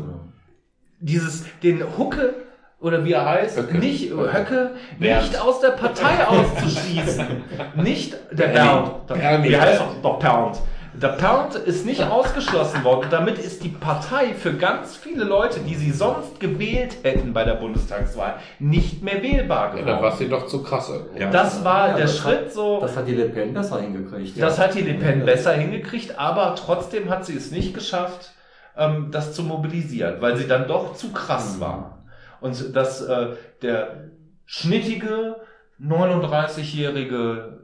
dieses, den Hucke, oder wie er heißt, Höcke. nicht, Höcke, Bernd. nicht aus der Partei auszuschließen. nicht, der Bernd. Bernd. Wie heißt er? Doch, Bernd. Der Bernd ist nicht ausgeschlossen worden. Damit ist die Partei für ganz viele Leute, die sie sonst gewählt hätten bei der Bundestagswahl, nicht mehr wählbar Ja, dann war es geworden. dir doch zu krass. irgendwie. Das war Ja, der das Schritt so. Das hat die Le Pen besser hingekriegt. Das ja. hat die Le Pen besser hingekriegt, aber trotzdem hat sie es nicht geschafft, ähm, das zu mobilisieren, weil sie dann doch zu krass war. Und dass äh, der schnittige 39-jährige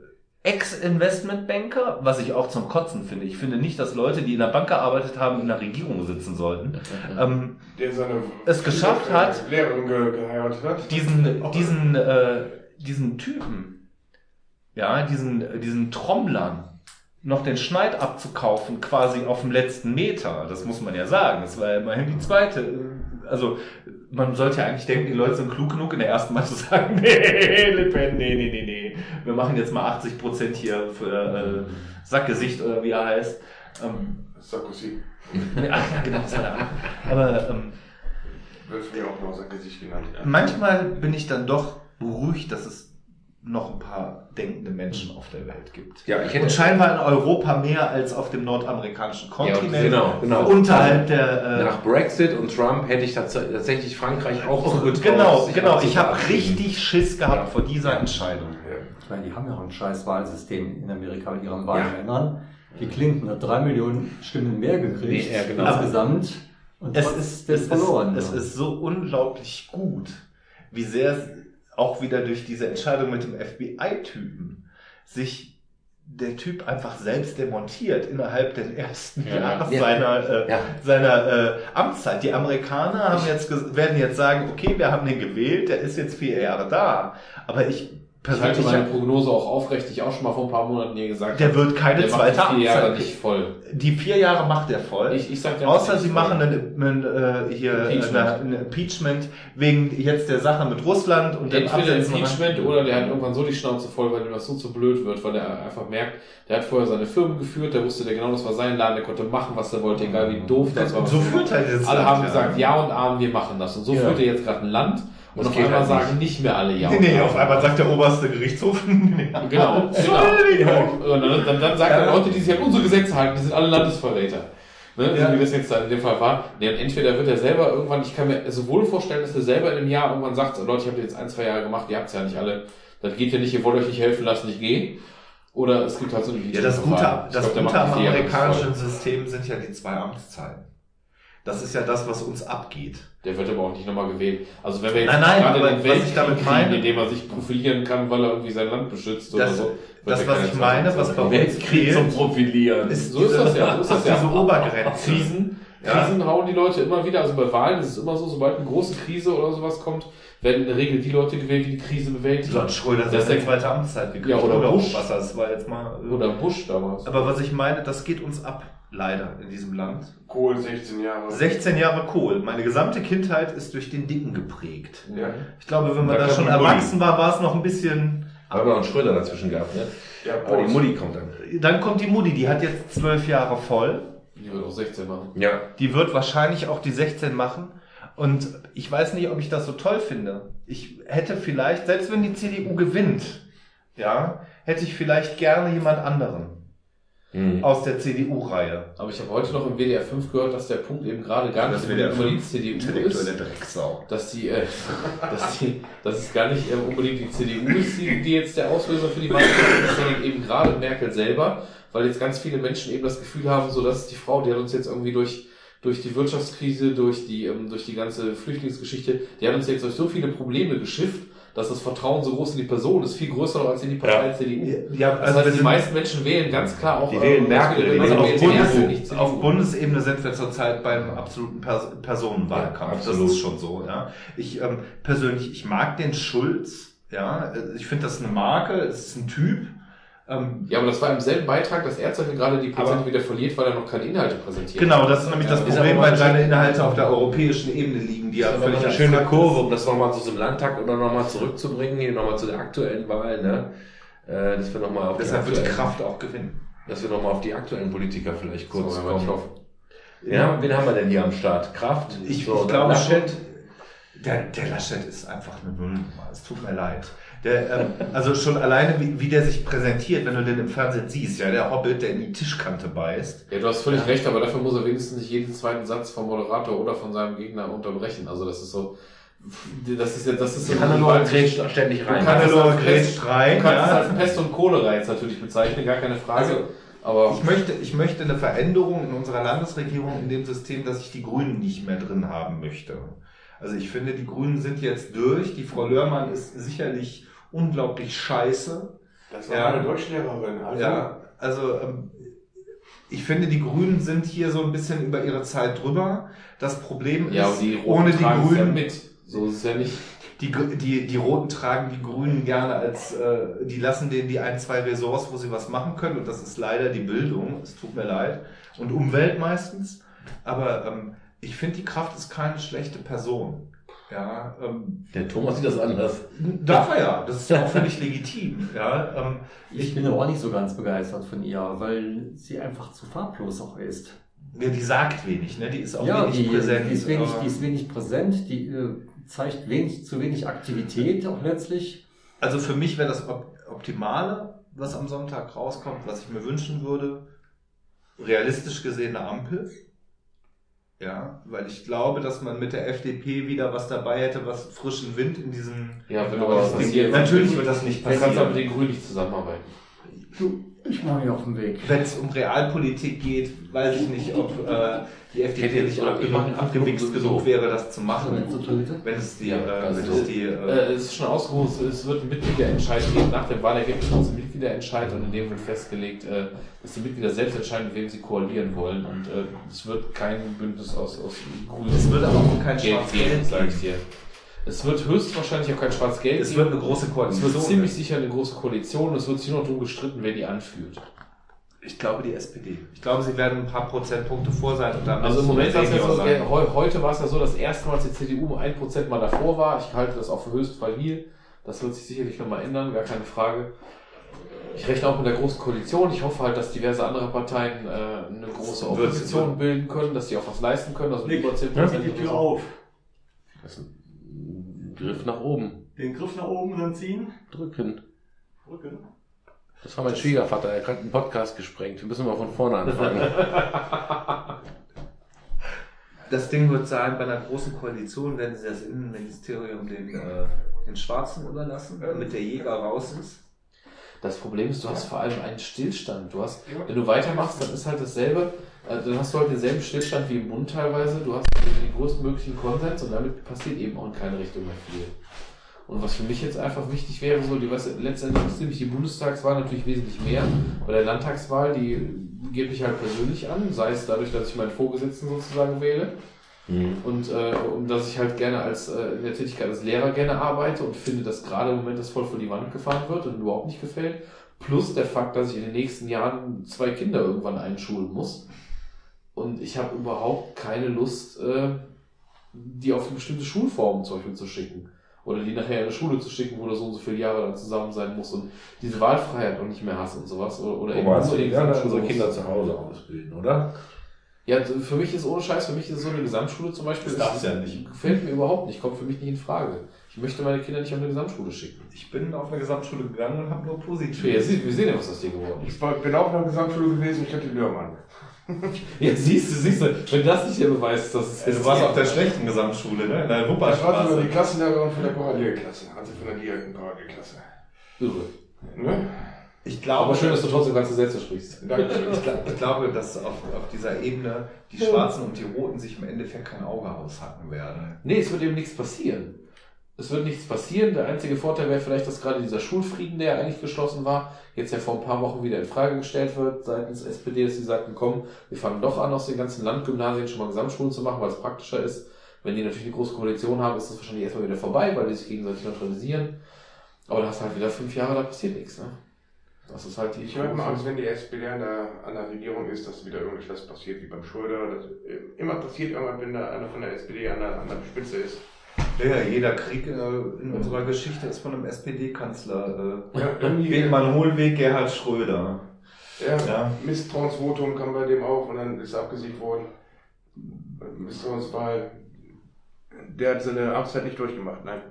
Ex-Investmentbanker, was ich auch zum Kotzen finde. Ich finde nicht, dass Leute, die in der Bank gearbeitet haben, in der Regierung sitzen sollten. Ähm, Der seine Es geschafft hat, Lehrerin ge geheiratet hat. diesen, diesen, äh, diesen Typen, ja, diesen, diesen Trommlern noch den Schneid abzukaufen, quasi auf dem letzten Meter. Das muss man ja sagen. Das war ja immerhin die zweite. Also, man sollte ja eigentlich denken, die Leute sind klug genug, in der ersten Mal zu sagen, nee, Le Pen, nee, nee, nee, nee. Wir machen jetzt mal 80 Prozent hier für äh, Sackgesicht oder wie er heißt. Ähm, Sarkozy. ja, ja, genau, andere. Aber ähm, Wird mir auch noch sein Gesicht genannt. Ja. Manchmal bin ich dann doch beruhigt, dass es noch ein paar denkende Menschen auf der Welt gibt. Ja, ich hätte- und scheinbar in Europa mehr als auf dem nordamerikanischen Kontinent. genau, genau. Unterhalb der. Äh, Nach Brexit und Trump hätte ich tats tatsächlich Frankreich auch genau, sich genau. zu Ich habe richtig Schiss gehabt Ja. vor dieser Entscheidung. Ich meine, die haben ja auch ein scheiß Wahlsystem in Amerika mit ihren Wahlmännern. Die Clinton hat drei Millionen Stimmen mehr gekriegt Nee, ja, genau. insgesamt. Und Es ist, es, verloren. ist, es ist so unglaublich gut, wie sehr auch wieder durch diese Entscheidung mit dem FBI-Typen sich der Typ einfach selbst demontiert innerhalb der ersten Ja, Jahre ja. seiner, äh, Ja. seiner äh, Amtszeit. Die Amerikaner haben jetzt, werden jetzt sagen, okay, wir haben den gewählt, der ist jetzt vier Jahre da. Aber ich Ich halte meine Prognose auch aufrecht, die ich auch schon mal vor ein paar Monaten hier gesagt der wird keine Der macht zweite die vier Jahre Amtszeit. nicht voll. Die vier Jahre macht er voll. Ich, ich sag, der Außer macht sie machen ein, äh, hier Impeachment. eine, ein Impeachment wegen jetzt der Sache mit Russland und dem Entweder Absetzen- Impeachment oder der hat irgendwann so die Schnauze voll, weil ihm das so zu blöd wird, weil er einfach merkt, der hat vorher seine Firmen geführt, der wusste der genau, das war sein Laden, der konnte machen, was er wollte, egal wie doof das war. was So führt er jetzt. Alle Land, haben gesagt, ja und Amen, wir machen das. Und so Ja. führt er jetzt gerade ein Land und Das auf einmal halt sagen nicht mehr alle ja. Nee, nee, auf einmal sagt der oberste Gerichtshof. Genau, genau. Und dann, dann, dann sagt Ja. er Leute, die sich an unsere Gesetze halten, die sind alle Landesverräter. Ne? Ja. Wie das jetzt da in dem Fall war. Nee, und entweder wird er selber irgendwann, ich kann mir sowohl vorstellen, dass er selber in einem Jahr irgendwann sagt, so, Leute, ich habe jetzt ein, zwei Jahre gemacht, ihr habt's ja nicht alle, das geht ja nicht, ihr wollt euch nicht helfen lassen, ich gehe. Oder es gibt halt so eine Ja, das Gute, das glaub, am amerikanischen. System sind ja die zwei Amtszeiten. Das ist ja das, was uns abgeht. Der wird aber auch nicht nochmal gewählt. Also wenn wir jetzt Nein, nein, gerade den Weltkrieg damit kriegen, meine- in dem er sich profilieren kann, weil er irgendwie sein Land beschützt oder Das, so. Das, ja was ich meine, was bei uns Weltkrieg zum Profilieren. ist So ist das ja, so ist das ja. diese Obergrenze. Krisen, Ja. Krisen hauen die Leute immer wieder. Also bei Wahlen ist es immer so, sobald eine große Krise oder sowas kommt, werden in der Regel die Leute gewählt, die die Krise bewältigen. George Schröder hat Das ist seine der- zweite Amtszeit gekriegt. Ja, oder Bush. Hochwasser, das war jetzt mal... äh, Oder Bush damals. Aber was ich meine, das geht uns ab, leider, in diesem Land. Kohl 16 Jahre. 16 Jahre Kohl. Meine gesamte Kindheit ist durch den Dicken geprägt. Ja. Ich glaube, wenn man Da da schon erwachsen war, war es noch ein bisschen... Haben wir noch einen Schröder dazwischen gehabt, ne? Ja, Aber die. Mutti kommt dann. Dann kommt die Mutti, die hat jetzt zwölf Jahre voll. Die wird auch 16 machen. Ja. Die wird wahrscheinlich auch die 16 machen. Und ich weiß nicht, ob ich das so toll finde. Ich hätte vielleicht, selbst wenn die CDU gewinnt, ja, hätte ich vielleicht gerne jemand anderen Mhm. aus der CDU-Reihe. Aber ich habe heute noch im WDR 5 gehört, dass der Punkt eben gerade gar nicht unbedingt die 5, CDU ist. Drecksau. Dass die, äh, dass die, dass es gar nicht äh, unbedingt die CDU ist, die, die jetzt der Auslöser für die Wahl ist, sondern eben gerade Merkel selber, weil jetzt ganz viele Menschen eben das Gefühl haben, so dass die Frau, die hat uns jetzt irgendwie durch durch die Wirtschaftskrise, durch die ähm, durch die ganze Flüchtlingsgeschichte, die hat uns jetzt durch so viele Probleme geschifft, dass das Vertrauen so groß in die Person ist, viel größer noch als in die Partei Ja. CDU. Ja, Das also heißt, wir die sind- meisten Menschen wählen ganz klar auch Die wählen äh, Merkel, also die auf, Merkel, Bundes nicht CDU. auf Bundesebene sind wir zurzeit beim absoluten Pers Personenwahlkampf. Ja, das absolut. ist schon so, ja. Ich ähm, persönlich, ich mag den Schulz, ja. Ich finde das eine Marke, es ist ein Typ. Ähm, Ja, aber das war im selben Beitrag, dass er Beispiel gerade die Prozente wieder verliert, weil er noch keine Inhalte präsentiert. genau, das ist nämlich das ist Problem, weil seine Inhalte auf der europäischen Ebene liegen, die ja Das ist völlig eine schöne Kurve, um das nochmal zu so einem Landtag oder nochmal zurückzubringen, hier nochmal zu der aktuellen Wahl, ne? Äh, Dass wir nochmal auf Deshalb wird Kraft auch gewinnen. dass wir nochmal auf die aktuellen Politiker vielleicht kurz So, kommen. hoffe. Ja, wen haben wir denn hier am Start? Kraft? Ich, So, ich glaube Laschet? schon, der, der Laschet ist einfach eine Nullnummer. Es tut mir leid. Der, ähm, also schon alleine, wie, wie der sich präsentiert, wenn du den im Fernsehen siehst, ja, der Hobbit, der in die Tischkante beißt. Ja, du hast völlig recht, aber dafür muss er wenigstens nicht jeden zweiten Satz vom Moderator oder von seinem Gegner unterbrechen. Also das ist so, das ist ja, das ist so Hannelore grätscht ständig rein. Hannelore grätscht Pest- rein, Du kannst ja. es als Pest- und Cholera natürlich bezeichnen, gar keine Frage. Also, aber Ich möchte, ich möchte eine Veränderung in unserer Landesregierung in dem System, dass ich die Grünen nicht mehr drin haben möchte. Also ich finde, die Grünen sind jetzt durch. Die Frau Lörmann ist sicherlich unglaublich scheiße. Das war Ja. meine Deutschlehrerin. Also, Ja, also ähm, ich finde, die Grünen sind hier so ein bisschen über ihre Zeit drüber. Das Problem ja, ist, die ohne die es ja Grünen, mit. So ist es ja nicht. die, die, die Roten tragen die Grünen gerne als, äh, die lassen denen die ein, zwei Ressorts, wo sie was machen können. Und das ist leider die Bildung. Es tut mir leid. Und Umwelt meistens. Aber ähm, ich finde, die Kraft ist keine schlechte Person. Ja, ähm, Der Thomas sieht das anders. darf er ja. Das ist auch völlig legitim. Ja, ähm, Ich bin aber auch nicht so ganz begeistert von ihr, weil sie einfach zu farblos auch ist. ja, die sagt wenig, ne? Die ist auch ja, wenig die, präsent. die, ist wenig, aber- die ist wenig präsent, die äh, zeigt wenig, zu wenig Aktivität auch letztlich. Also für mich wäre das Op Optimale, was am Sonntag rauskommt, was ich mir wünschen würde, realistisch gesehen eine Ampel. Ja, weil ich glaube, dass man mit der FDP wieder was dabei hätte, was frischen Wind in diesem. Ja, wenn Aber das passiert. Natürlich wird das nicht Dann kannst du aber passieren. mit den Grünen nicht zusammenarbeiten. Du, ich mache mich auf den Weg. Wenn es um Realpolitik geht, weiß ich nicht, ob äh, die Hätte FDP jetzt nicht auch jemand abgewichst genug wäre, das zu machen. Wenn es die, Ja, äh, also wenn es die äh, Äh, es ist schon ausgerufen, es wird einen Mitgliederentscheid geben. Nach dem Wahlergebnis wird es einen Mitgliederentscheid und in dem wird festgelegt, äh, dass die Mitglieder selbst entscheiden, mit wem sie koalieren wollen. Und äh, es wird kein Bündnis aus, aus Grünen es wird aber auch kein Schwarz-Gelb sage ich dir. Es wird höchstwahrscheinlich auch kein Schwarz-Gelb Es wird eine große es Koalition. wird ziemlich sicher eine große Koalition. Es wird sich nur noch darum gestritten, wer die anführt. Ich glaube die SPD. Ich glaube, sie werden ein paar Prozentpunkte vor sein und dann Also im Moment war es ja so, heute war es ja so, das erste Mal, dass die CDU um ein Prozent mal davor war. Ich halte das auch für höchst fragil. Das wird sich sicherlich nochmal ändern, gar keine Frage. Ich rechne auch mit der großen Koalition. Ich hoffe halt, dass diverse andere Parteien äh, eine große Opposition bilden können, dass die auch was leisten können. Also Nick, über 10 mach die Tür auf. Das ist ein Griff nach oben. Den Griff nach oben dann ziehen. Drücken. Drücken. Das war mein Schwiegervater, er hat gerade einen Podcast gesprengt. Wir müssen mal von vorne anfangen. Das Ding wird sein, bei einer großen Koalition werden sie das Innenministerium den, äh, den Schwarzen überlassen, damit der Jäger raus ist. Das Problem ist, du hast vor allem einen Stillstand. Du hast, wenn du weitermachst, dann ist halt dasselbe. äh, Dann hast du halt denselben Stillstand wie im Bund teilweise. Du hast den größtmöglichen Konsens und damit passiert eben auch in keine Richtung mehr viel. Und was für mich jetzt einfach wichtig wäre, so, die, was letztendlich ist nämlich die Bundestagswahl natürlich wesentlich mehr. Bei der Landtagswahl, die geht mich halt persönlich an, sei es dadurch, dass ich meinen Vorgesetzten sozusagen wähle. Und äh, um dass ich halt gerne als äh, in der Tätigkeit als Lehrer gerne arbeite und finde, dass gerade im Moment das voll vor die Wand gefahren wird und überhaupt nicht gefällt. Plus der Fakt, dass ich in den nächsten Jahren zwei Kinder irgendwann einschulen muss. Und ich habe überhaupt keine Lust, äh, die auf eine bestimmte Schulform zum Beispiel zu schicken. Oder die nachher in eine Schule zu schicken, wo du so und so viele Jahre dann zusammen sein musst und diese Wahlfreiheit noch nicht mehr hast und sowas. Oder, oder Thomas, unbedingt wir werden unsere. Kinder zu Hause ausbilden, oder? Ja, für mich ist ohne Scheiß, für mich ist so eine Gesamtschule zum Beispiel. Das darf's ja nicht. Gefällt mir überhaupt nicht, kommt für mich nicht in Frage. Ich möchte meine Kinder nicht auf eine Gesamtschule schicken. Ich bin auf eine Gesamtschule gegangen und habe nur positiv. Ja, wir sehen ja, was aus dir geworden ist. Ich bin auch in der Gesamtschule gewesen, ich hatte Lörmann. Ja, siehst du, siehst du, wenn das nicht der Beweis ist, dass es Also, du warst auf der schlechten Gesamtschule, ne? In der Ich war sogar die Wupperstraße. Klassenlehrerin von der Parallelklasse, also von der direkten Parallelklasse. Irre. Ne? Ich glaube, Aber schön, dass du trotzdem ganze Sätze sprichst. Danke. Ich, gla- ich glaube, dass auf, auf dieser Ebene die Schwarzen und die Roten sich im Endeffekt kein Auge aushacken werden. Nee, es wird eben nichts passieren. Es wird nichts passieren. Der einzige Vorteil wäre vielleicht, dass gerade dieser Schulfrieden, der ja eigentlich geschlossen war, jetzt ja vor ein paar Wochen wieder in Frage gestellt wird seitens SPD, dass sie sagten, komm, wir fangen doch an, aus den ganzen Landgymnasien schon mal Gesamtschulen zu machen, weil es praktischer ist. Wenn die natürlich eine große Koalition haben, ist das wahrscheinlich erstmal wieder vorbei, weil die sich gegenseitig neutralisieren. Aber da hast du halt wieder fünf Jahre, da passiert nichts. Ne? Das ist halt die Ich habe immer Angst, wenn die SPD an der, an der Regierung ist, dass wieder irgendetwas passiert, wie beim Schröder. Das, äh, immer passiert irgendwann, wenn da einer von der SPD an der, an der Spitze ist. Ja, jeder Krieg äh, in unserer Geschichte ist von einem SPD-Kanzler. Äh, Ja, man Hohlweg Gerhard Schröder. Ja, Ja. Misstrauensvotum kam bei dem auch und dann ist er abgesiegt worden. Misstrauenswahl. Der hat seine Amtszeit nicht durchgemacht, nein.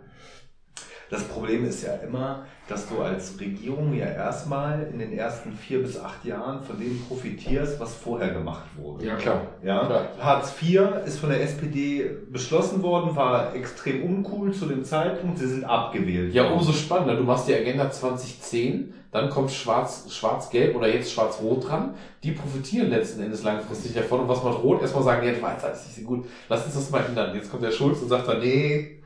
Das Problem ist ja immer, dass du als Regierung ja erstmal in den ersten vier bis acht Jahren von dem profitierst, was vorher gemacht wurde. Ja, klar. Ja? Klar. Hartz IV ist von der SPD beschlossen worden, war extrem uncool zu dem Zeitpunkt, sie sind abgewählt. Ja, umso spannender. Du machst die Agenda 2010, dann kommt Schwarz, Schwarz-Gelb oder jetzt Schwarz-Rot dran. Die profitieren letzten Endes langfristig davon. Und was macht Rot? Erstmal sagen, ja, die war jetzt alles nicht so gut. Lass uns das mal ändern. Jetzt kommt der Schulz und sagt dann, nee,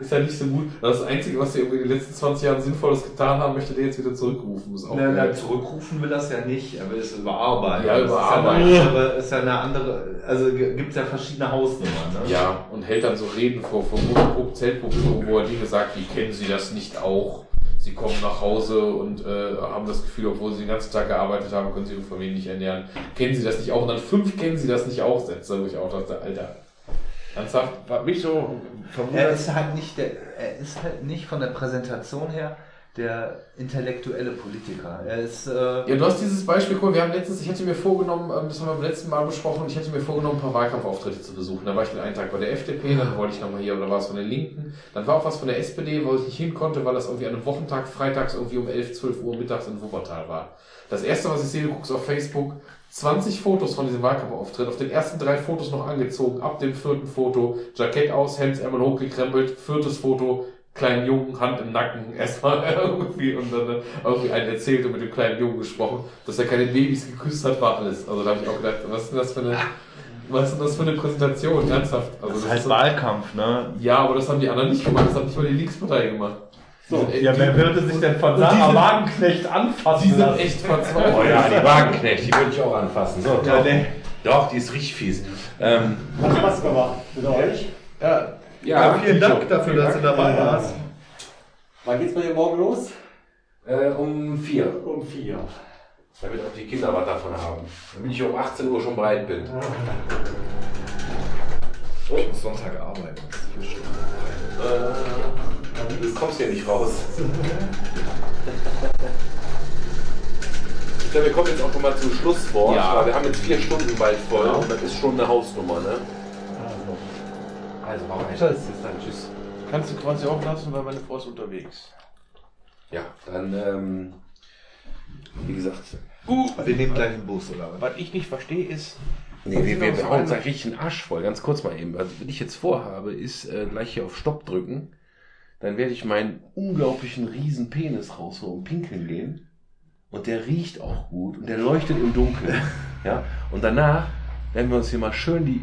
ist ja nicht so gut. Das Einzige, was die irgendwie in den letzten 20 Jahren Sinnvolles getan haben, möchte der jetzt wieder zurückrufen. Ist auch Na, na, zurückrufen will das ja nicht, er will es überarbeiten. Ja, Das überarbeiten. Ist ja, eine andere, ist ja eine andere, also gibt es ja verschiedene Hausnummern. Ne? Ja, und hält dann so Reden vor, vor Motorbruch, Zeltpublikum, wo er Dinge sagt, wie kennen Sie das nicht auch? Sie kommen nach Hause und äh, haben das Gefühl, obwohl sie den ganzen Tag gearbeitet haben, können sie ihre Familie nicht ernähren. Kennen Sie das nicht auch? Und dann fünf kennen Sie das nicht auch, Sätze, wo ich auch dachte, Alter. Ernsthaft? Mich so Er ist halt nicht der, er ist halt nicht von der Präsentation her der intellektuelle Politiker. Er ist, äh, Ja, du hast dieses Beispiel, mal, wir haben letztens, ich hatte mir vorgenommen, ähm, das haben wir beim letzten Mal besprochen, ich hatte mir vorgenommen, ein paar Wahlkampfauftritte zu besuchen. Da war ich den einen Tag bei der FDP, dann wollte ich nochmal hier, oder war es von der Linken. Dann war auch was von der SPD, wo ich nicht hin konnte, weil das irgendwie an einem Wochentag, freitags irgendwie um 11, 12 Uhr mittags in Wuppertal war. Das erste, was ich sehe, du guckst auf Facebook, 20 Fotos von diesem Wahlkampfauftritt, auf den ersten drei Fotos noch angezogen, ab dem vierten Foto, Jackett aus, Hemdsärmel hochgekrempelt, viertes Foto, kleinen Jungen, Hand im Nacken, erstmal irgendwie und dann äh, irgendwie einen erzählt und mit dem kleinen Jungen gesprochen, dass er keine Babys geküsst hat, war alles. Also da habe ich auch gedacht, was ist denn das für eine, was ist denn das für eine Präsentation, ernsthaft? Also das ist halt so- Wahlkampf, ne? ja, aber das haben die anderen nicht gemacht, das hat nicht mal die Linkspartei gemacht. Sind, Ja, die- wer würde sich denn von Sarah sind- Wagenknecht anfassen die sind lassen? echt verzweifelt. Oh ja, die Wagenknecht, die würde ich auch anfassen. So, Ja, doch. nee. doch, die ist richtig fies. Ähm, Hat Spaß gemacht mit euch. ja, ja, vielen Dank dafür, dass du dabei warst. Wann geht's bei dir morgen los? Äh, um vier, Um vier. damit auch die Kinder was davon haben. Damit ich um 18 Uhr schon bereit bin. Oh, ich muss Sonntag arbeiten. Äh, du kommst hier nicht raus. Ich glaube, wir kommen jetzt auch nochmal zum Schlusswort, Ja. weil wir haben jetzt vier Stunden bald voll und das ist schon eine Hausnummer, ne? Also, warum nicht? Bis dann, tschüss. kannst du quasi auch lassen, weil meine Frau ist unterwegs. Ja, dann, ähm, wie gesagt, Wir nehmen gleich den Bus, oder was? Was ich nicht verstehe ist, Nee, wir, wir, wir hauen uns eigentlich den Arsch voll. Ganz kurz mal eben. Also, was ich jetzt vorhabe, ist äh, gleich hier auf Stopp drücken. Dann werde ich meinen unglaublichen riesen Penis rausholen und pinkeln gehen. Und der riecht auch gut und der leuchtet im Dunkeln. ja? Und danach werden wir uns hier mal schön die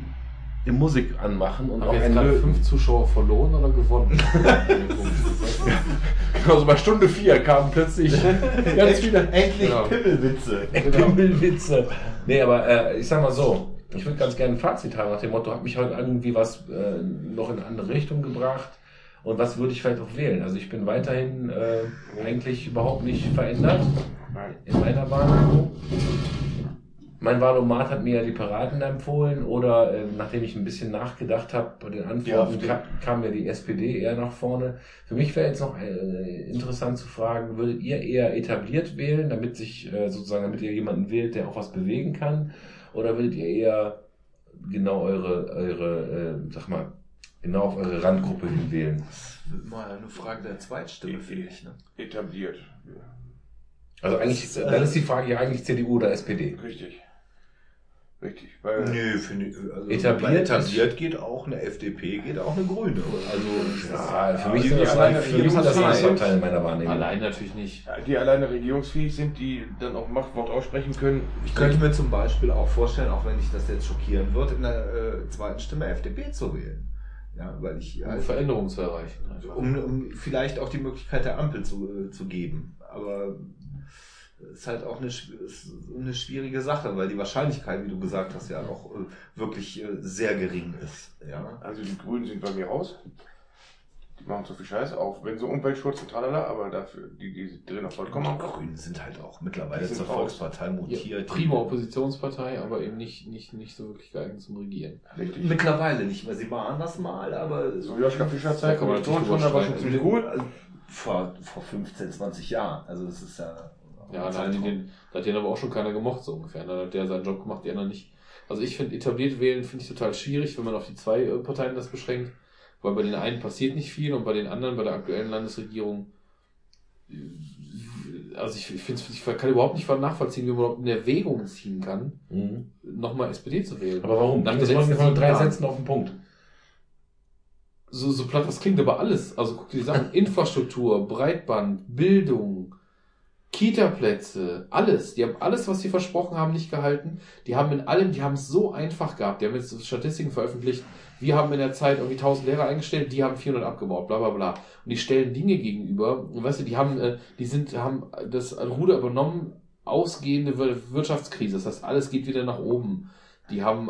die Musik anmachen und Haben auch wir jetzt gerade fünf Zuschauer verloren oder gewonnen? Genau, so bei Stunde vier kamen plötzlich ganz viele Endlich Genau. Pimmelwitze. Pimmelwitze. Nee, aber äh, ich sag mal so, ich würde ganz gerne ein Fazit haben nach dem Motto, hat mich heute irgendwie was äh, noch in eine andere Richtung gebracht und was würde ich vielleicht auch wählen? Also ich bin weiterhin äh, eigentlich überhaupt nicht verändert in meiner Wahrnehmung. Mein Wahlomat hat mir ja die Piraten empfohlen oder äh, nachdem ich ein bisschen nachgedacht habe bei den Antworten, AfD. kam, kam ja die SPD eher nach vorne. Für mich wäre jetzt noch äh, interessant zu fragen, würdet ihr eher etabliert wählen, damit sich äh, sozusagen, damit ihr jemanden wählt, der auch was bewegen kann? Oder würdet ihr eher genau eure, eure äh, sag mal, genau auf eure Randgruppe hin wählen? Mal eine Frage der Zweitstimme, finde ich. Ne? Etabliert. Also eigentlich, dann ist die Frage ja eigentlich CDU oder SPD. Richtig. Richtig. Weil Nö, finde ich. Also Etabliert etabliert geht auch eine FDP, geht auch eine Grüne. Also, Ja, für mich sind das, alleine in meiner Wahrnehmung. Allein natürlich nicht. die alleine regierungsfähig sind, die dann auch Machtwort aussprechen können. ich könnte mir zum Beispiel auch vorstellen, auch wenn ich das jetzt schockieren wird, in der äh, zweiten Stimme FDP zu wählen. Ja, weil ich Um halt, Veränderungen zu erreichen. um, um vielleicht auch die Möglichkeit der Ampel zu, äh, zu geben. Aber ist halt auch eine, eine schwierige Sache, weil die Wahrscheinlichkeit, wie du gesagt hast, ja auch äh, wirklich äh, sehr gering ist. Ja. Also die Grünen sind bei mir raus. Die machen so viel Scheiße, auch wenn so Umweltschutz und tralala, aber dafür, die, die drehen auch vollkommen Die. Grünen sind halt auch mittlerweile zur raus. Volkspartei Ja, mutiert. prima Oppositionspartei, aber eben nicht, nicht, nicht so wirklich geeignet zum Regieren. Richtig. Mittlerweile nicht mehr. Sie waren das mal, aber So Joschka Fischer Da Zeit, kann man Koalition natürlich schon, da war schon ziemlich gut. Also vor, vor 15, 20 Jahren. Also das ist ja. Ja, da hat, den, da hat den aber auch schon keiner gemocht, so ungefähr. Dann hat der seinen Job gemacht, die anderen nicht. Also ich finde, etabliert wählen finde ich total schwierig, wenn man auf die zwei äh, Parteien das beschränkt. Weil bei den einen passiert nicht viel und bei den anderen, bei der aktuellen Landesregierung, äh, also ich, ich, find's, ich kann überhaupt nicht nachvollziehen, wie man überhaupt in Erwägung ziehen kann, Mhm. nochmal SPD zu wählen. Aber warum? Nach Das den letzten von drei Jahren. Sätzen auf den Punkt. so, so platt das klingt, aber alles. Also guck dir die Sachen, Infrastruktur, Breitband, Bildung, Kita-Plätze, alles. Die haben alles, was sie versprochen haben, nicht gehalten. Die haben in allem, die haben es so einfach gehabt. Die haben jetzt Statistiken veröffentlicht. Wir haben in der Zeit irgendwie 1000 Lehrer eingestellt, die haben 400 abgebaut, bla bla bla. Und die stellen Dinge gegenüber. Und weißt du, die haben, äh, die sind, haben das Ruder übernommen, ausgehende Wir- Wirtschaftskrise. Das heißt, alles geht wieder nach oben. Die haben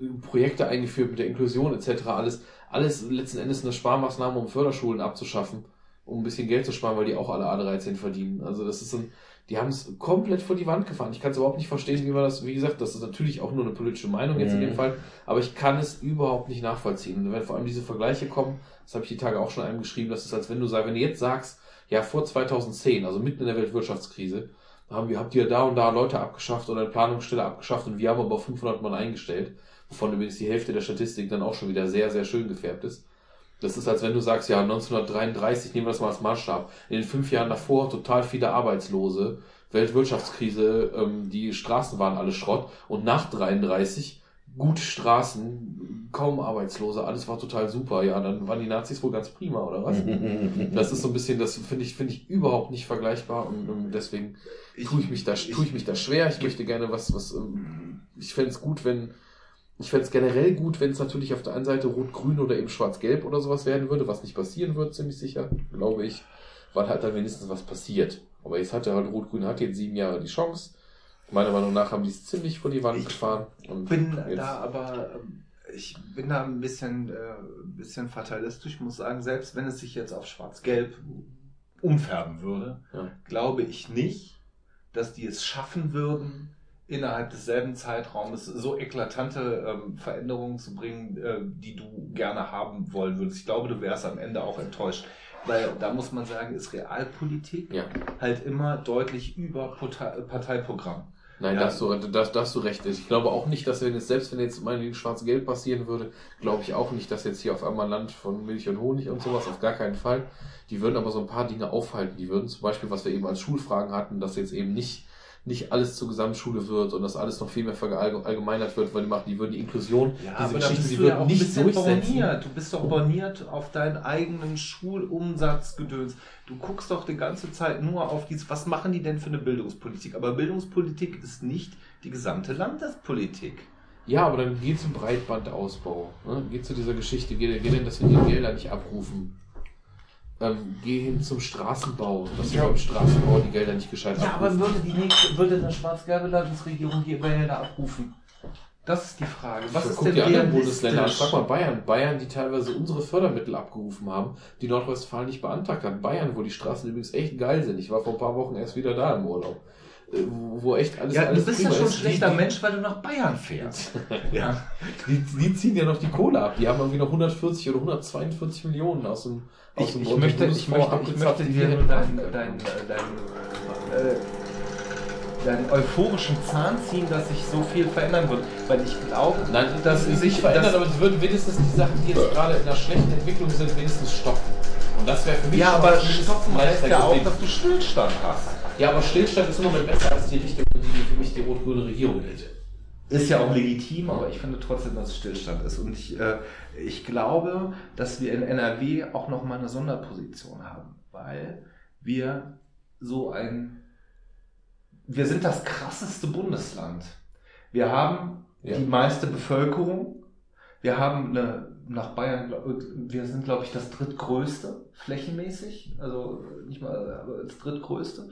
ähm, Projekte eingeführt mit der Inklusion etc. Alles, alles letzten Endes eine Sparmaßnahme, um Förderschulen abzuschaffen, um ein bisschen Geld zu sparen, weil die auch alle A13 verdienen. Also das ist ein, die haben es komplett vor die Wand gefahren. Ich kann es überhaupt nicht verstehen, wie man das, wie gesagt, das ist natürlich auch nur eine politische Meinung jetzt in Mhm. dem Fall, aber ich kann es überhaupt nicht nachvollziehen. Und wenn vor allem diese Vergleiche kommen, das habe ich die Tage auch schon einem geschrieben, das ist, als wenn du sagst, wenn du jetzt sagst, ja, vor 2010, also mitten in der Weltwirtschaftskrise, haben wir, habt ihr da und da Leute abgeschafft oder eine Planungsstelle abgeschafft und wir haben aber 500 Mann eingestellt, wovon übrigens die Hälfte der Statistik dann auch schon wieder sehr, sehr schön gefärbt ist. Das ist, als wenn du sagst, ja, 1933, nehmen wir das mal als Maßstab. In den fünf Jahren davor total viele Arbeitslose, Weltwirtschaftskrise, ähm, die Straßen waren alle Schrott und nach 33 gute Straßen, kaum Arbeitslose, alles war total super. Ja, dann waren die Nazis wohl ganz prima, oder was? Das ist so ein bisschen, das finde ich, finde ich überhaupt nicht vergleichbar und, und deswegen tue ich mich da, tue ich mich da schwer. Ich möchte gerne was, was, ähm, ich fände es gut, wenn, ich fände es generell gut, wenn es natürlich auf der einen Seite rot-grün oder eben schwarz-gelb oder sowas werden würde, was nicht passieren wird, ziemlich sicher, glaube ich, weil halt dann wenigstens was passiert. Aber jetzt hat er halt rot-grün, hat jetzt sieben Jahre die Chance. Meiner Meinung nach haben die es ziemlich vor die Wand Ich gefahren. Und bin da aber, ähm, ich bin da ein bisschen, äh, bisschen fatalistisch, muss sagen, selbst wenn es sich jetzt auf schwarz-gelb umfärben würde, Ja. glaube ich nicht, dass die es schaffen würden, innerhalb desselben Zeitraumes so eklatante ähm, Veränderungen zu bringen, äh, die du gerne haben wollen würdest. Ich glaube, du wärst am Ende auch enttäuscht. Weil da muss man sagen, ist Realpolitik Ja. halt immer deutlich über Partei- Parteiprogramm. Nein, Ja. da, hast du, da, da hast du recht. Ich glaube auch nicht, dass wenn jetzt, selbst wenn jetzt meinetwegen Schwarz-Gelb passieren würde, glaube ich auch nicht, dass jetzt hier auf einmal Land von Milch und Honig und sowas, auf gar keinen Fall. Die würden aber so ein paar Dinge aufhalten. Die würden zum Beispiel, was wir eben als Schulfragen hatten, dass jetzt eben nicht, nicht alles zur Gesamtschule wird und dass alles noch viel mehr verallgemeinert wird, weil die machen, die würden die Inklusion, diese Geschichten, die würden nicht durchsetzen. borniert. Du bist doch borniert auf deinen eigenen Schulumsatzgedöns. Du guckst doch die ganze Zeit nur auf dieses, was machen die denn für eine Bildungspolitik? Aber Bildungspolitik ist nicht die gesamte Landespolitik. Ja, aber dann geh zum Breitbandausbau. Ne? Geh zu dieser Geschichte, geh, geh denn, dass wir die Gelder nicht abrufen. Ähm, geh hin zum Straßenbau, dass wir beim Straßenbau die Gelder nicht gescheit Ja, aber abrufen. würde die nächste, würde eine schwarz-gelbe Landesregierung die Gelder abrufen? Das ist die Frage. Was ist Guck denn die anderen? Bundesländer an. Frag mal Bayern. Bayern, die teilweise unsere Fördermittel abgerufen haben, die Nordrhein-Westfalen nicht beantragt haben. Bayern, wo die Straßen übrigens echt geil sind. Ich war vor ein paar Wochen erst wieder da im Urlaub. Äh, Wo echt alles, Ja, du alles bist ja schon ein ist. schlechter Die- Mensch, weil du nach Bayern fährst. Ja, die, die ziehen ja noch die Kohle ab. Die haben irgendwie noch 140 oder 142 Millionen aus dem Ich, ich, möchte, ich, möchte, ich möchte dir deinen dein, dein, äh, deinen euphorischen Zahn ziehen, dass sich so viel verändern wird. Weil ich glaube, Nein, dass das ist sich dass- aber es würden wenigstens die Sachen, die jetzt gerade in einer schlechten Entwicklung sind, wenigstens stoppen. Und das wäre für mich Ja, aber stoppen heißt ja auch, dass du Stillstand hast. Ja, aber Stillstand ist im Moment besser als die Richtung, die für mich die rot-grüne Regierung hält. Ist ja auch legitim, aber ich finde trotzdem, dass es Stillstand ist. Und ich, äh, ich glaube, dass wir in NRW auch nochmal eine Sonderposition haben, weil wir so ein, wir sind das krasseste Bundesland. Wir haben Ja. die meiste Bevölkerung. Wir haben eine, nach Bayern, wir sind, glaube ich, das drittgrößte flächenmäßig, also nicht mal, aber das drittgrößte.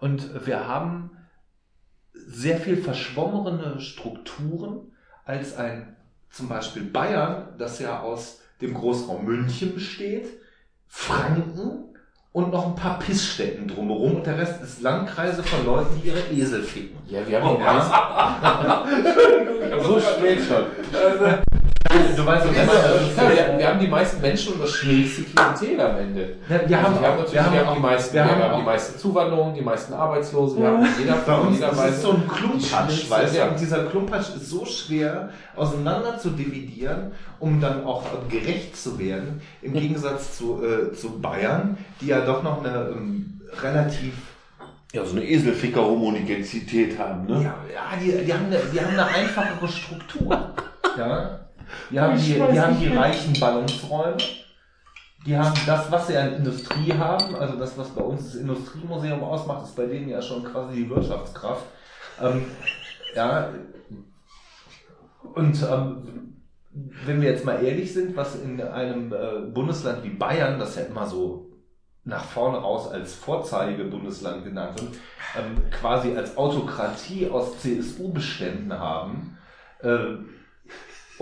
Und wir haben sehr viel verschwommene Strukturen als ein zum Beispiel Bayern, das ja aus dem Großraum München besteht, Franken und noch ein paar Pissstätten drumherum und der Rest ist Landkreise von Leuten, die ihre Esel ficken. Ja, wir haben die meisten. so spät schon. Du weißt, was ich meine. wir, wir haben die meisten Menschen und das schwierigste Klientel am Ende. Ja, wir haben Also wir haben auch- natürlich wir haben wir haben auch- die meisten, wir wir haben haben auch- die meisten Zuwanderungen, die meisten Arbeitslosen, wir haben jeder uns jeder ist Weise. es so ein Klumpatsch, weißt du? ja. Und dieser Klumpatsch ist so schwer auseinander zu dividieren, um dann auch gerecht zu werden. Im Gegensatz zu, äh, zu Bayern, die ja doch noch eine ähm, relativ Ja, so eine Eselficker-Homogenizität haben, ne? ja, ja die, die, haben eine, die haben eine einfachere Struktur. Ja? Die haben die, die, haben die reichen Ballungsräume. Die haben das, was sie an Industrie haben, also das, was bei uns das Industriemuseum ausmacht, ist bei denen ja schon quasi die Wirtschaftskraft. Ähm, ja. Und ähm, wenn wir jetzt mal ehrlich sind, was in einem äh, Bundesland wie Bayern, das ja immer so nach vorne raus als Vorzeigebundesland genannt wird, ähm, quasi als Autokratie aus CSU-Beständen haben. Äh,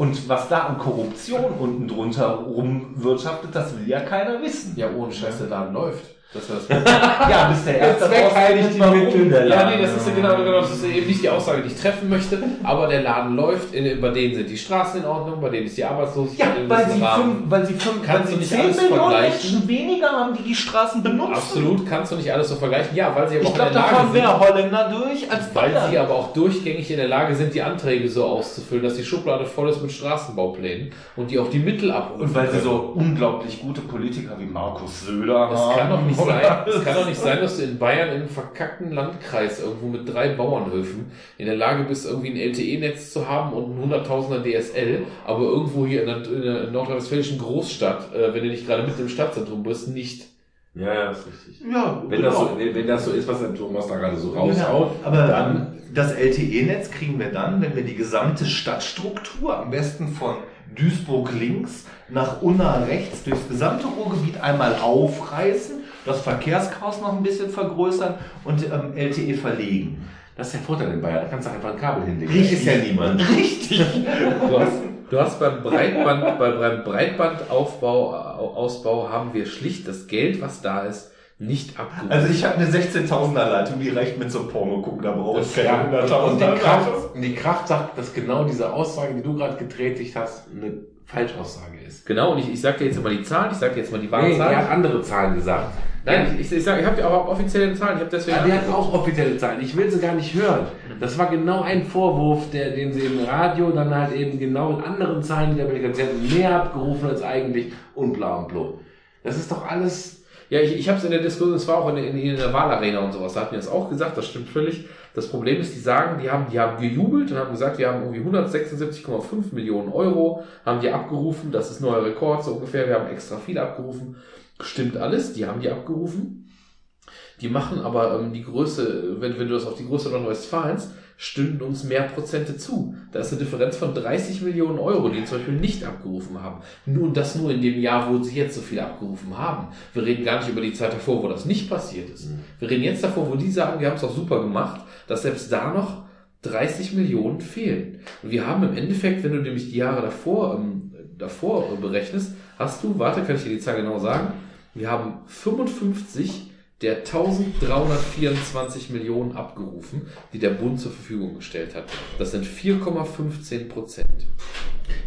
und was da an Korruption unten drunter rumwirtschaftet, das will ja keiner wissen. Ja, ohne Scheiß, der Laden läuft. Das das Ja, bis der erste Zweckheilig rausfindet, die warum Mittel. der Ja, Laden- nee, das ist ja genau, genau, das ist eben nicht die Aussage, die ich treffen möchte, aber der Laden läuft, in, bei denen sind die Straßen in Ordnung, bei denen ist die Ja, Arbeitslosigkeit in weil sie, Rahmen. fünf, weil sie, fünf, weil Kannst du sie nicht 10 alles Millionen? Menschen weniger haben, die die Straßen benutzen. Absolut, kannst du nicht alles so vergleichen. Ja, weil sie aber Ich auch in glaube, der da Lage sind. mehr Holländer durch als Weil Bayern. sie aber auch durchgängig in der Lage sind, die Anträge so auszufüllen, dass die Schublade voll ist mit Straßenbauplänen und die auch die Mittel abrufen. Und weil sie so unglaublich gute Politiker wie Markus Söder Es haben. kann doch nicht sein, es kann doch nicht sein, dass du in Bayern in einem verkackten Landkreis irgendwo mit drei Bauernhöfen in der Lage bist, irgendwie ein LTE-Netz zu haben und ein Hunderttausender DSL, aber irgendwo hier in der, in der nordrhein-westfälischen Großstadt, äh, wenn du nicht gerade mitten im Stadtzentrum bist, nicht. Ja, ja, ist richtig. Ja, Wenn das, genau. so, wenn das so ist, was der Thomas da gerade so Ja, raushaut, aber dann das LTE-Netz kriegen wir dann, wenn wir die gesamte Stadtstruktur, am besten von Duisburg links nach Unna rechts, durchs gesamte Ruhrgebiet einmal aufreißen, das Verkehrschaos noch ein bisschen vergrößern und ähm, LTE verlegen. das ist der Vorteil in Bayern. Da kannst du einfach ein Kabel hinlegen. Richtig. Da ist ja niemand. Richtig. Du hast, du hast beim Breitband, bei, beim Breitbandaufbau, Au- Ausbau haben wir schlicht das Geld, was da ist, nicht abgerufen. Also ich habe eine 16.000er Leitung, die reicht mit so Porno gucken, da brauche ich keine und, und, 100.000er die Kraft, Leitung. und die Kraft sagt, dass genau diese Aussage, die du gerade getätigt hast, eine Falschaussage ist. Genau, und ich, ich sag dir jetzt mal die Zahlen, ich sag dir jetzt mal die wahren Nee, Zahlen. der hat andere Zahlen gesagt. Nein, ich, ich, sag, ich habe dir auch offizielle Zahlen, ich habe deswegen. Ja, der hat auch offizielle Zahlen. Ich will sie gar nicht hören. Das war genau ein Vorwurf, der, den sie im Radio dann halt eben genau in anderen Zahlen niedergelegt hat. Sie hatten mehr abgerufen als eigentlich und bla und bla. Das ist doch alles. Ja, ich, ich habe es in der Diskussion, es war auch in, in, in der Wahlarena und sowas, da hat mir das auch gesagt, das stimmt völlig. Das Problem ist, die sagen, die haben, die haben gejubelt und haben gesagt, wir haben irgendwie 176,5 Millionen Euro, haben die abgerufen, das ist neuer Rekord so ungefähr, wir haben extra viel abgerufen. Stimmt alles, die haben die abgerufen. Die machen aber ähm, die Größe, wenn, wenn du das auf die Größe Nordrhein-Westfalens, stünden uns mehr Prozente zu. Da ist eine Differenz von 30 Millionen Euro, die zum Beispiel nicht abgerufen haben. Nun das nur in dem Jahr, wo sie jetzt so viel abgerufen haben. Wir reden gar nicht über die Zeit davor, wo das nicht passiert ist. Wir reden jetzt davor, wo die sagen, wir haben es auch super gemacht, dass selbst da noch 30 Millionen fehlen. Und wir haben im Endeffekt, wenn du nämlich die Jahre davor, ähm, davor berechnest, hast du, warte, kann ich dir die Zahl genau sagen, wir haben 55 der 1324 Millionen abgerufen, die der Bund zur Verfügung gestellt hat. Das sind 4,15 Prozent.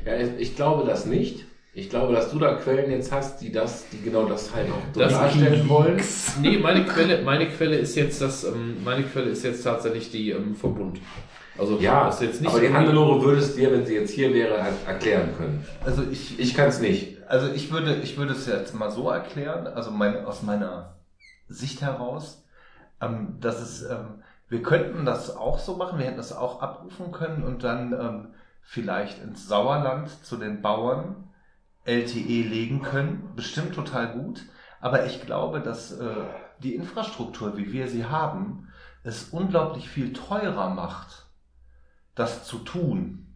Ja, ich glaube das nicht. Ich glaube, dass du da Quellen jetzt hast, die das, die genau das halt auch so Das darstellen wollen. Nee, meine Quelle, meine Quelle ist jetzt das, ähm, meine Quelle ist jetzt tatsächlich die ähm, vom Bund. Also Ja, das ist jetzt nicht aber die so- Hannelore würde es dir, wenn sie jetzt hier wäre, er- erklären können. Also ich, Ich kann es nicht. Also ich würde, ich würde es jetzt mal so erklären, also mein, aus meiner Sicht heraus, ähm, dass es, ähm, wir könnten das auch so machen, wir hätten das auch abrufen können und dann ähm, vielleicht ins Sauerland zu den Bauern LTE legen können. Bestimmt total gut. Aber ich glaube, dass äh, die Infrastruktur, wie wir sie haben, es unglaublich viel teurer macht, das zu tun.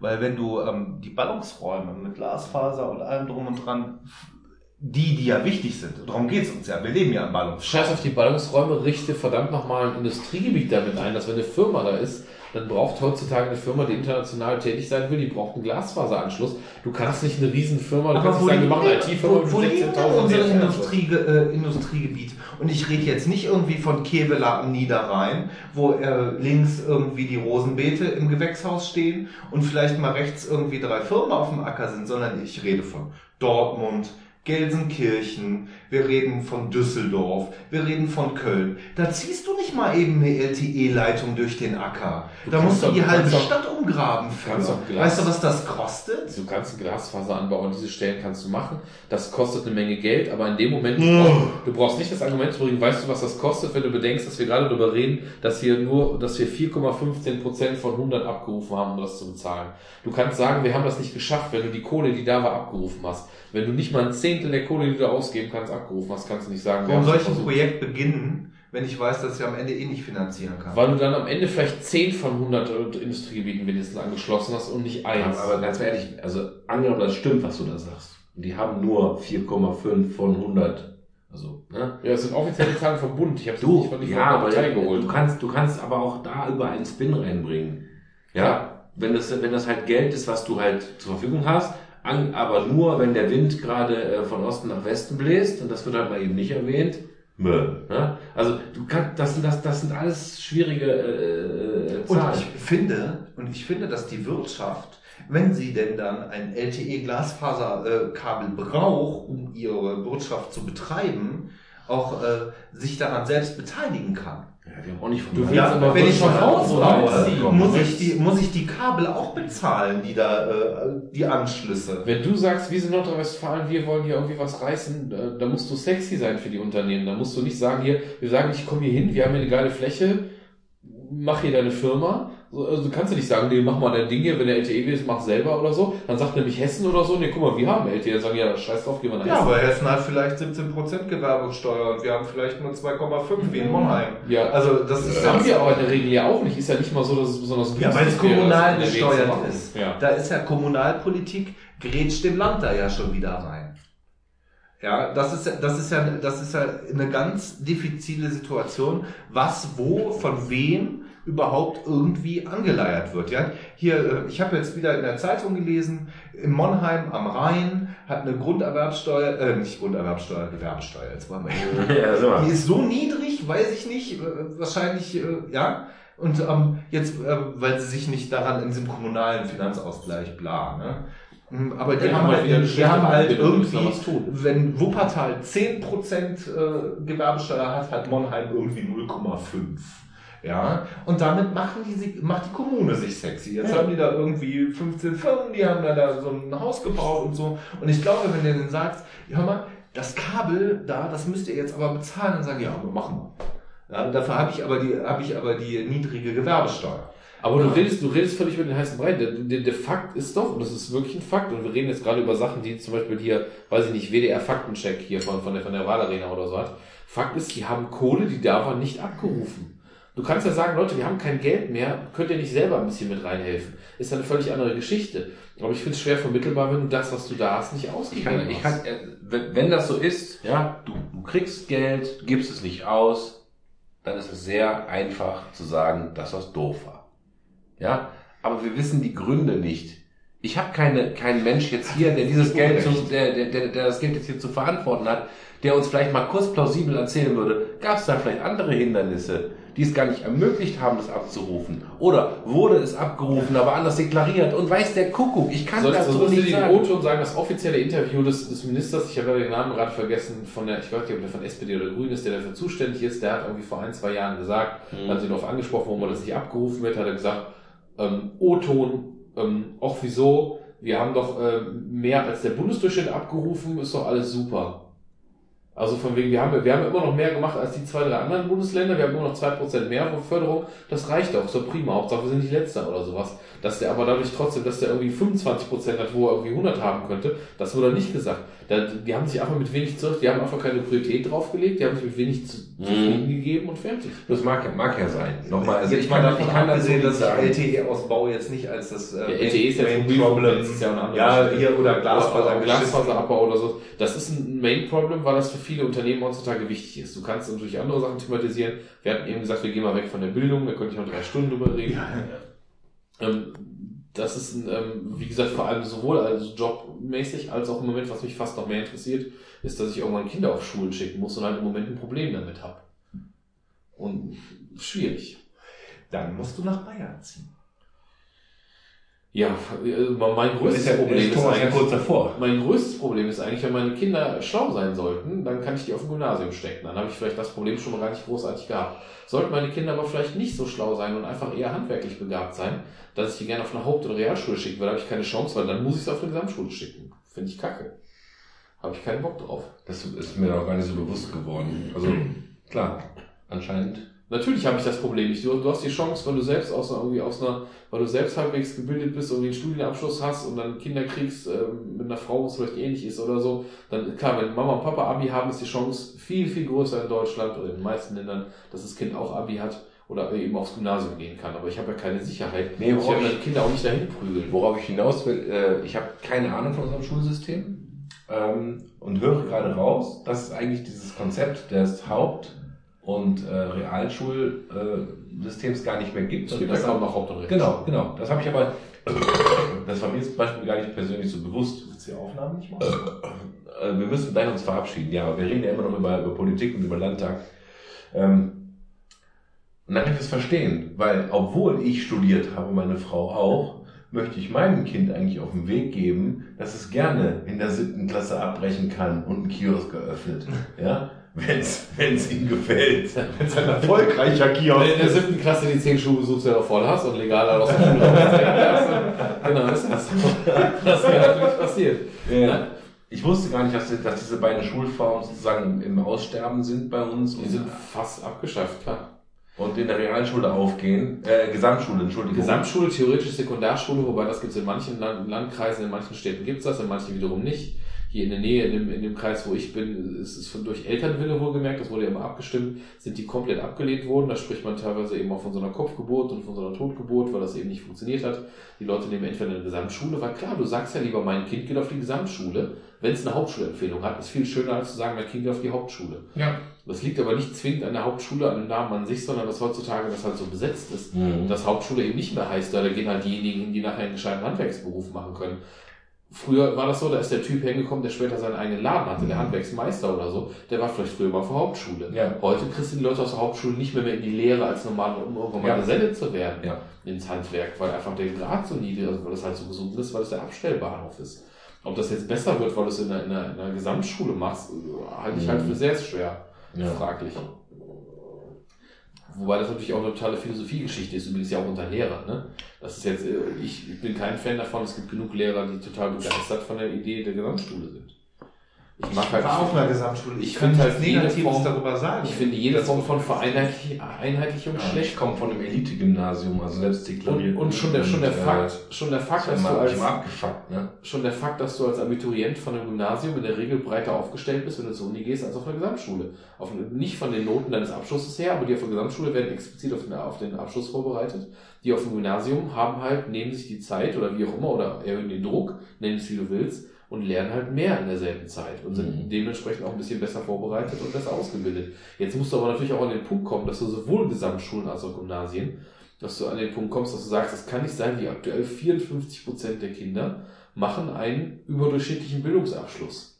Weil wenn du ähm, die Ballungsräume mit Glasfaser und allem drum und dran, die, die ja wichtig sind, darum geht's uns ja, wir leben ja im Ballungsraum. Scheiß auf die Ballungsräume, richte verdammt nochmal ein Industriegebiet damit ein, dass wenn eine Firma da ist, dann braucht heutzutage eine Firma, die international tätig sein will, die braucht einen Glasfaseranschluss. Du kannst nicht eine riesen Firma, du kannst nicht sagen, wir machen eine IT-Firma mit liegen denn 16.000 unsere Netzwerken. Industrie, äh, Industriegebiet? Und ich rede jetzt nicht irgendwie von Kevelaer am Niederrhein, wo äh, links irgendwie die Rosenbeete im Gewächshaus stehen und vielleicht mal rechts irgendwie drei Firmen auf dem Acker sind, sondern ich rede von Dortmund, Gelsenkirchen, wir reden von Düsseldorf, wir reden von Köln. Da ziehst du nicht mal eben eine LTE-Leitung durch den Acker. Du da musst du die halbe Stadt umgraben du kannst für. Weißt du, was das kostet? Du kannst einen Glasfaseranbau an diese Stellen kannst du machen. Das kostet eine Menge Geld, aber in dem Moment, du Oh. brauchst, du brauchst nicht das Argument zu bringen, weißt du, was das kostet, wenn du bedenkst, dass wir gerade darüber reden, dass wir nur, dass wir 4,15 Prozent von 100 abgerufen haben, um das zu bezahlen. Du kannst sagen, wir haben das nicht geschafft, wenn du die Kohle, die da war, abgerufen hast. Wenn du nicht mal ein Zehntel der Kohle, die du ausgeben kannst, abgerufen hast, kannst du nicht sagen, Warum soll ich ein. Projekt beginnen, wenn ich weiß, dass ich am Ende eh nicht finanzieren kann? Weil du dann am Ende vielleicht 10 von 100 Industriegebieten wenigstens angeschlossen hast und nicht eins. Aber ganz ehrlich, also angenommen, das stimmt, was du da sagst. Und die haben nur 4,5 von 100. Also, ne? ja, das sind offizielle Zahlen vom Bund. Ich habe Du, nicht von die ja, aber Partei geholt. du kannst, du kannst aber auch da über einen Spin reinbringen. Ja, wenn das, wenn das halt Geld ist, was du halt zur Verfügung hast, an, aber nur, wenn der Wind gerade äh, von Osten nach Westen bläst, und das wird halt mal eben nicht erwähnt, Mö. Ne? Also, du kannst, das sind, das, das sind alles schwierige äh, äh, Und Zahlen. ich finde, und ich finde, dass die Wirtschaft, wenn sie denn dann ein LTE-Glasfaserkabel braucht, um ihre Wirtschaft zu betreiben, auch äh, sich daran selbst beteiligen kann. Ja, wir haben auch nicht von Du willst Ja, aber wenn ich ein Wirtschaft Haus so baue, reinziehen. muss ich, die, muss ich die Kabel auch bezahlen, die da, äh, die Anschlüsse. Wenn du sagst, wir sind Nordrhein-Westfalen, wir wollen hier irgendwie was reißen, da, da musst du sexy sein für die Unternehmen. Da musst du nicht sagen, hier, wir sagen, ich komme hier hin, wir haben hier eine geile Fläche, mach hier deine Firma. So, Also du kannst ja nicht sagen, nee, mach mal dein Ding hier, wenn der LTE will, mach selber oder so. Dann sagt nämlich Hessen oder so, nee, guck mal, wir haben LTE. Dann sagen, ja, scheiß drauf, geh mal nach Ja, Hessen. aber Hessen hat vielleicht 17% Gewerbesteuer und wir haben vielleicht nur 2,5 wie in Monheim. Ja, Also das ist das haben wir aber in der Regel ja auch nicht. Ist ja nicht mal so, dass es besonders Ja, weil es kommunal gesteuert ist. Ja. Da ist ja Kommunalpolitik, grätscht dem Land da ja schon wieder rein. Ja, das ist, ja- das ist ja, das ist ja eine ganz diffizile Situation, was wo von wem überhaupt irgendwie angeleiert wird. Ja, hier, äh, ich habe jetzt wieder in der Zeitung gelesen, in Monheim am Rhein hat eine Grunderwerbsteuer, äh, nicht Grunderwerbsteuer, Gewerbesteuer, jetzt waren wir ja, mal. Die ist so niedrig, weiß ich nicht, äh, wahrscheinlich, äh, ja. Und ähm, jetzt, äh, weil sie sich nicht daran in diesem kommunalen Finanzausgleich bla, ne? Mm, Aber die Ja, haben halt, die schlechte haben halt da irgendwie, wenn Wuppertal 10% äh, Gewerbesteuer hat, hat Monheim irgendwie 0,5. Ja, und damit machen die, sich- macht die Kommune sich sexy. Jetzt haben die da irgendwie 15 Firmen, die haben da, da so ein Haus gebaut und so. Und ich glaube, wenn du denen sagst, ja, hör mal, das Kabel da, das müsst ihr jetzt aber bezahlen, dann sagen, ja, aber machen wir. Ja, dafür habe ich aber die, habe ich aber die niedrige Gewerbesteuer. Aber du redest, du redest völlig über den heißen Brei. Der, der, der Fakt ist doch, und das ist wirklich ein Fakt, und wir reden jetzt gerade über Sachen, die zum Beispiel hier, weiß ich nicht, WDR Faktencheck hier von, von der, von der Wahlarena oder so hat. Fakt ist, die haben Kohle, die da war, nicht abgerufen. Du kannst ja sagen, Leute, wir haben kein Geld mehr, könnt ihr nicht selber ein bisschen mit reinhelfen? Ist eine völlig andere Geschichte. Aber ich finde es schwer vermittelbar, wenn du das, was du da hast, nicht Ich ausgegeben kann, ich kann, äh, wenn wenn das so ist, ja, du, du kriegst Geld, gibst es nicht aus, dann ist es sehr einfach zu sagen, dass das doof war. Ja, aber wir wissen die Gründe nicht. Ich habe keine, keinen Mensch jetzt hier, der dieses Geld zu, der, der, der, der das Geld jetzt hier zu verantworten hat, der uns vielleicht mal kurz plausibel erzählen würde, gab es da vielleicht andere Hindernisse, die es gar nicht ermöglicht haben, das abzurufen? Oder wurde es abgerufen, aber anders deklariert und weiß der Kuckuck, ich kann Soll, das so so sollst du nicht sagen. O-Ton sagen, das offizielle Interview des, des Ministers, ich habe ja den Namen gerade vergessen, von der, ich weiß nicht, ob der von SPD oder Grün ist, der dafür zuständig ist, der hat irgendwie vor ein, zwei Jahren gesagt, Mhm. haben sie darauf angesprochen, warum man das nicht abgerufen wird, hat er gesagt, ähm, O-Ton, ähm, auch wieso, wir haben doch ähm, mehr als der Bundesdurchschnitt abgerufen, ist doch alles super. Also von wegen, wir haben, wir haben immer noch mehr gemacht als die zwei, drei anderen Bundesländer, wir haben immer noch zwei Prozent mehr Förderung, das reicht doch, ist doch prima, Hauptsache wir sind nicht letzter oder sowas. Dass der aber dadurch trotzdem, dass der irgendwie 25% hat, wo er irgendwie 100 haben könnte, das wurde nicht gesagt. Da, die haben sich einfach mit wenig zurück, die haben einfach keine Priorität draufgelegt, die haben sich mit wenig Mhm. zufrieden gegeben und fertig. Das mag, ja- mag ja sein. Nochmal, also ich mal kann, davon ich kann abgesehen, nicht dass ich LTE-Ausbau jetzt nicht als das äh, Der LTE ist Main Mobilfunk, Problem. das ist ja eine andere Ja, hier oder Glasfaser. Glasfaserabbau oder so. Das ist ein Main-Problem, weil das für viele Unternehmen heutzutage wichtig ist. Du kannst natürlich andere Sachen thematisieren. Wir hatten eben gesagt, wir gehen mal weg von der Bildung, da könnte ich noch drei Stunden drüber reden. Ähm, das ist, ähm, wie gesagt, vor allem sowohl also jobmäßig als auch im Moment, was mich fast noch mehr interessiert, ist, dass ich irgendwann Kinder auf Schulen schicken muss und halt im Moment ein Problem damit habe. Und schwierig. Dann musst du nach Bayern ziehen. Ja, äh, mein größtes Ist ja- Problem ist ist ja eigentlich, kurz davor. mein größtes Problem ist eigentlich, wenn meine Kinder schlau sein sollten, dann kann ich die auf dem Gymnasium stecken. Dann habe ich vielleicht das Problem schon mal gar nicht großartig gehabt. Sollten meine Kinder aber vielleicht nicht so schlau sein und einfach eher handwerklich begabt sein, dass ich die gerne auf eine Haupt- oder Realschule schicken will, habe ich keine Chance, weil dann muss ich sie auf eine Gesamtschule schicken. Finde ich kacke. Habe ich keinen Bock drauf. Das ist mir noch gar nicht so bewusst geworden. Also, klar, anscheinend. Natürlich habe ich das Problem nicht. Du, du hast die Chance, wenn du selbst aus einer, irgendwie aus einer, weil du selbst halbwegs gebildet bist, irgendwie einen Studienabschluss hast und dann Kinder kriegst ähm, mit einer Frau, was vielleicht ähnlich ist oder so, dann klar, wenn Mama und Papa Abi haben, ist die Chance viel, viel größer in Deutschland oder in den meisten Ländern, dass das Kind auch Abi hat oder eben aufs Gymnasium gehen kann. Aber ich habe ja keine Sicherheit. Nee, ich werde Kinder auch nicht dahin prügeln. Worauf ich hinaus will, äh, ich habe keine Ahnung von unserem Schulsystem ähm, und höre gerade raus, dass es eigentlich dieses Konzept des Haupt- und äh, Realschulsystems gar nicht mehr gibt. Es gibt das auch noch Haupt- und Genau, genau. Das habe ich aber, das war mir zum Beispiel gar nicht persönlich so bewusst. Willst du die Aufnahmen nicht machen? Äh, wir müssen gleich uns verabschieden. Ja, wir reden ja immer noch über, über Politik und über Landtag. Ähm, und dann kann ich das verstehen, weil obwohl ich studiert habe, meine Frau auch, möchte ich meinem Kind eigentlich auf den Weg geben, dass es gerne in der siebten Klasse abbrechen kann und einen Kiosk geöffnet. Ja, wenn es ihm gefällt. Wenn es ein erfolgreicher Wenn du Kiosk in der ist. siebten Klasse die zehn Schuhe besuchst, die du voll hast und legal aus der Schule rausgehst. Genau, ist das. Das wäre natürlich passiert. Ja. Ich wusste gar nicht, dass, dass diese beiden Schulformen sozusagen im Aussterben sind bei uns. Die sind fast abgeschafft, klar. und in der Realschule aufgehen, äh, Gesamtschule, Entschuldigung. Gesamtschule, theoretisch Sekundarschule, wobei das gibt es in manchen Land Landkreisen, in manchen Städten gibt es das, in manchen wiederum nicht. Hier in der Nähe, in dem, in dem Kreis, wo ich bin, ist es von durch Elternwille wohlgemerkt, das wurde ja immer abgestimmt, sind die komplett abgelehnt worden. Da spricht man teilweise eben auch von so einer Kopfgeburt und von so einer Totgeburt, weil das eben nicht funktioniert hat. Die Leute nehmen entweder eine Gesamtschule, weil klar, du sagst ja lieber, mein Kind geht auf die Gesamtschule, wenn es eine Hauptschulempfehlung hat, ist viel schöner als zu sagen, mein Kind geht auf die Hauptschule. Ja. Das liegt aber nicht zwingend an der Hauptschule, an dem Namen an sich, sondern dass heutzutage das halt so besetzt ist, Mhm. dass Hauptschule eben nicht mehr heißt, da gehen halt diejenigen hin, die nachher einen gescheiten Handwerksberuf machen können. Früher war das so, da ist der Typ hingekommen, der später seinen eigenen Laden hatte, der Handwerksmeister oder so, der war vielleicht früher mal vor Hauptschule. Ja. Heute kriegst du die Leute aus der Hauptschule nicht mehr, mehr in die Lehre als normal, um irgendwann mal Ja. gesendet zu werden Ja. ins Handwerk, weil einfach der Grad so niedrig ist, weil es halt so gesund ist, weil es der Abstellbahnhof ist. Ob das jetzt besser wird, weil du es in einer, in einer, in einer Gesamtschule machst, äh, halte ich halt für sehr schwer Ja. fraglich. Wobei das natürlich auch eine totale Philosophiegeschichte ist, übrigens ja auch unter Lehrern. Ne? Das ist jetzt, äh, ich bin kein Fan davon, es gibt genug Lehrer, die total begeistert von der Idee der Gesamtschule sind. Ich mag halt, war auf einer Gesamtschule. ich kann finde nichts halt jede Negatives Form- darüber sagen. ich finde jede Form von sagen. Vereinheitlich- Ich schlecht. komme von einem Elite-Gymnasium, also selbst die Und, und schon der, schon der Fakt, schon der Fakt, dass du als, abgefuckt, ne? schon der Fakt, dass du als Abiturient von einem Gymnasium in der Regel breiter aufgestellt bist, wenn du zur Uni gehst, als auf einer Gesamtschule. Auf, nicht von den Noten deines Abschlusses her, aber die auf der Gesamtschule werden explizit auf den, auf den Abschluss vorbereitet. Die auf dem Gymnasium haben halt, nehmen sich die Zeit oder wie auch immer oder erhöhen den Druck, nenn es wie du willst, und lernen halt mehr in derselben Zeit und sind Mhm. dementsprechend auch ein bisschen besser vorbereitet und besser ausgebildet. Jetzt musst du aber natürlich auch an den Punkt kommen, dass du sowohl Gesamtschulen als auch Gymnasien, dass du an den Punkt kommst, dass du sagst, es kann nicht sein, wie aktuell 54 Prozent der Kinder machen einen überdurchschnittlichen Bildungsabschluss.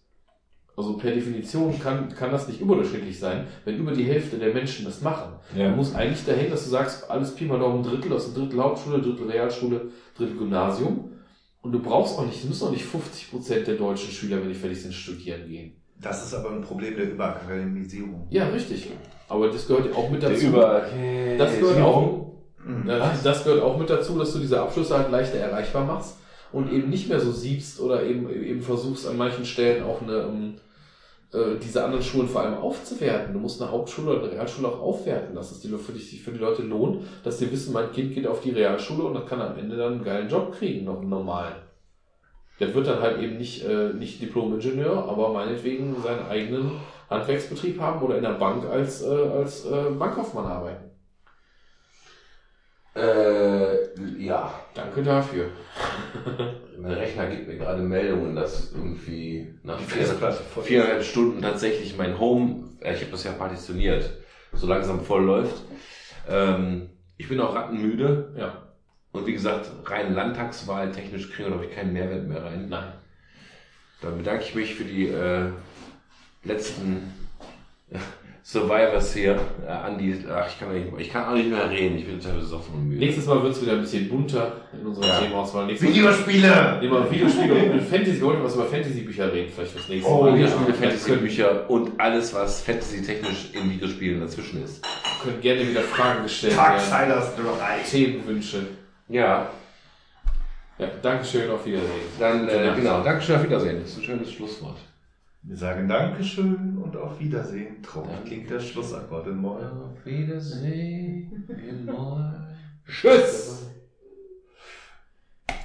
Also per Definition kann, kann das nicht überdurchschnittlich sein, wenn über die Hälfte der Menschen das machen. Ja. Du musst eigentlich dahin, dass du sagst, alles Pi mal Daumen Drittel, aus dem Drittel Hauptschule, Drittel Realschule, Drittel Gymnasium. Und du brauchst auch nicht, es müssen auch nicht 50 Prozent der deutschen Schüler, wenn die fertig sind, studieren gehen. Das ist aber ein Problem der Überakademisierung. Ja, richtig. Aber das gehört auch mit Der dazu. über das gehört auch, Mhm. Ja, das gehört auch mit dazu, dass du diese Abschlüsse halt leichter erreichbar machst und eben nicht mehr so siebst oder eben, eben versuchst an manchen Stellen auch eine, ähm, äh, diese anderen Schulen vor allem aufzuwerten. Du musst eine Hauptschule oder eine Realschule auch aufwerten, dass es die, für, dich, für die Leute lohnt, dass die wissen, mein Kind geht auf die Realschule und das kann am Ende dann einen geilen Job kriegen, noch einen normalen. Der wird dann halt eben nicht, äh, nicht Diplom-Ingenieur, aber meinetwegen seinen eigenen Handwerksbetrieb haben oder in der Bank als, äh, als äh, Bankkaufmann arbeiten. Äh, ja. Danke dafür. Mein Rechner gibt mir gerade Meldungen, dass irgendwie nach vier, viereinhalb Stunden tatsächlich mein Home, äh, ich habe das ja partitioniert, so langsam voll läuft. Ähm, ich bin auch rattenmüde. Ja. Und wie gesagt, rein Landtagswahl technisch kriegen wir, glaube ich, keinen Mehrwert mehr rein. Nein. Dann bedanke ich mich für die äh, letzten Survivors hier. Äh, Andi, ach, ich kann, nicht, ich kann auch nicht mehr reden. Ich bin total besoffen und müde. Nächstes Mal wird es wieder ein bisschen bunter in unserer Ja. Nächstes Mal Videospiele! immer Videospiele und Fantasy. Wir wollten was über Fantasy-Bücher reden, vielleicht fürs nächste Oh, Mal. Videospiele, Ja, Fantasy-Bücher und alles, was Fantasy-technisch in Videospielen dazwischen ist. Können gerne wieder Fragen gestellt. Darksiders 3. Themenwünsche. Ja, Ja, Dankeschön, auf Wiedersehen. dann, äh, Genau. genau. Dankeschön, auf Wiedersehen. Das ist ein schönes Schlusswort. Wir sagen Dankeschön und auf Wiedersehen. Traurig klingt der Schlussakkord in Moll. Auf Wiedersehen. Tschüss!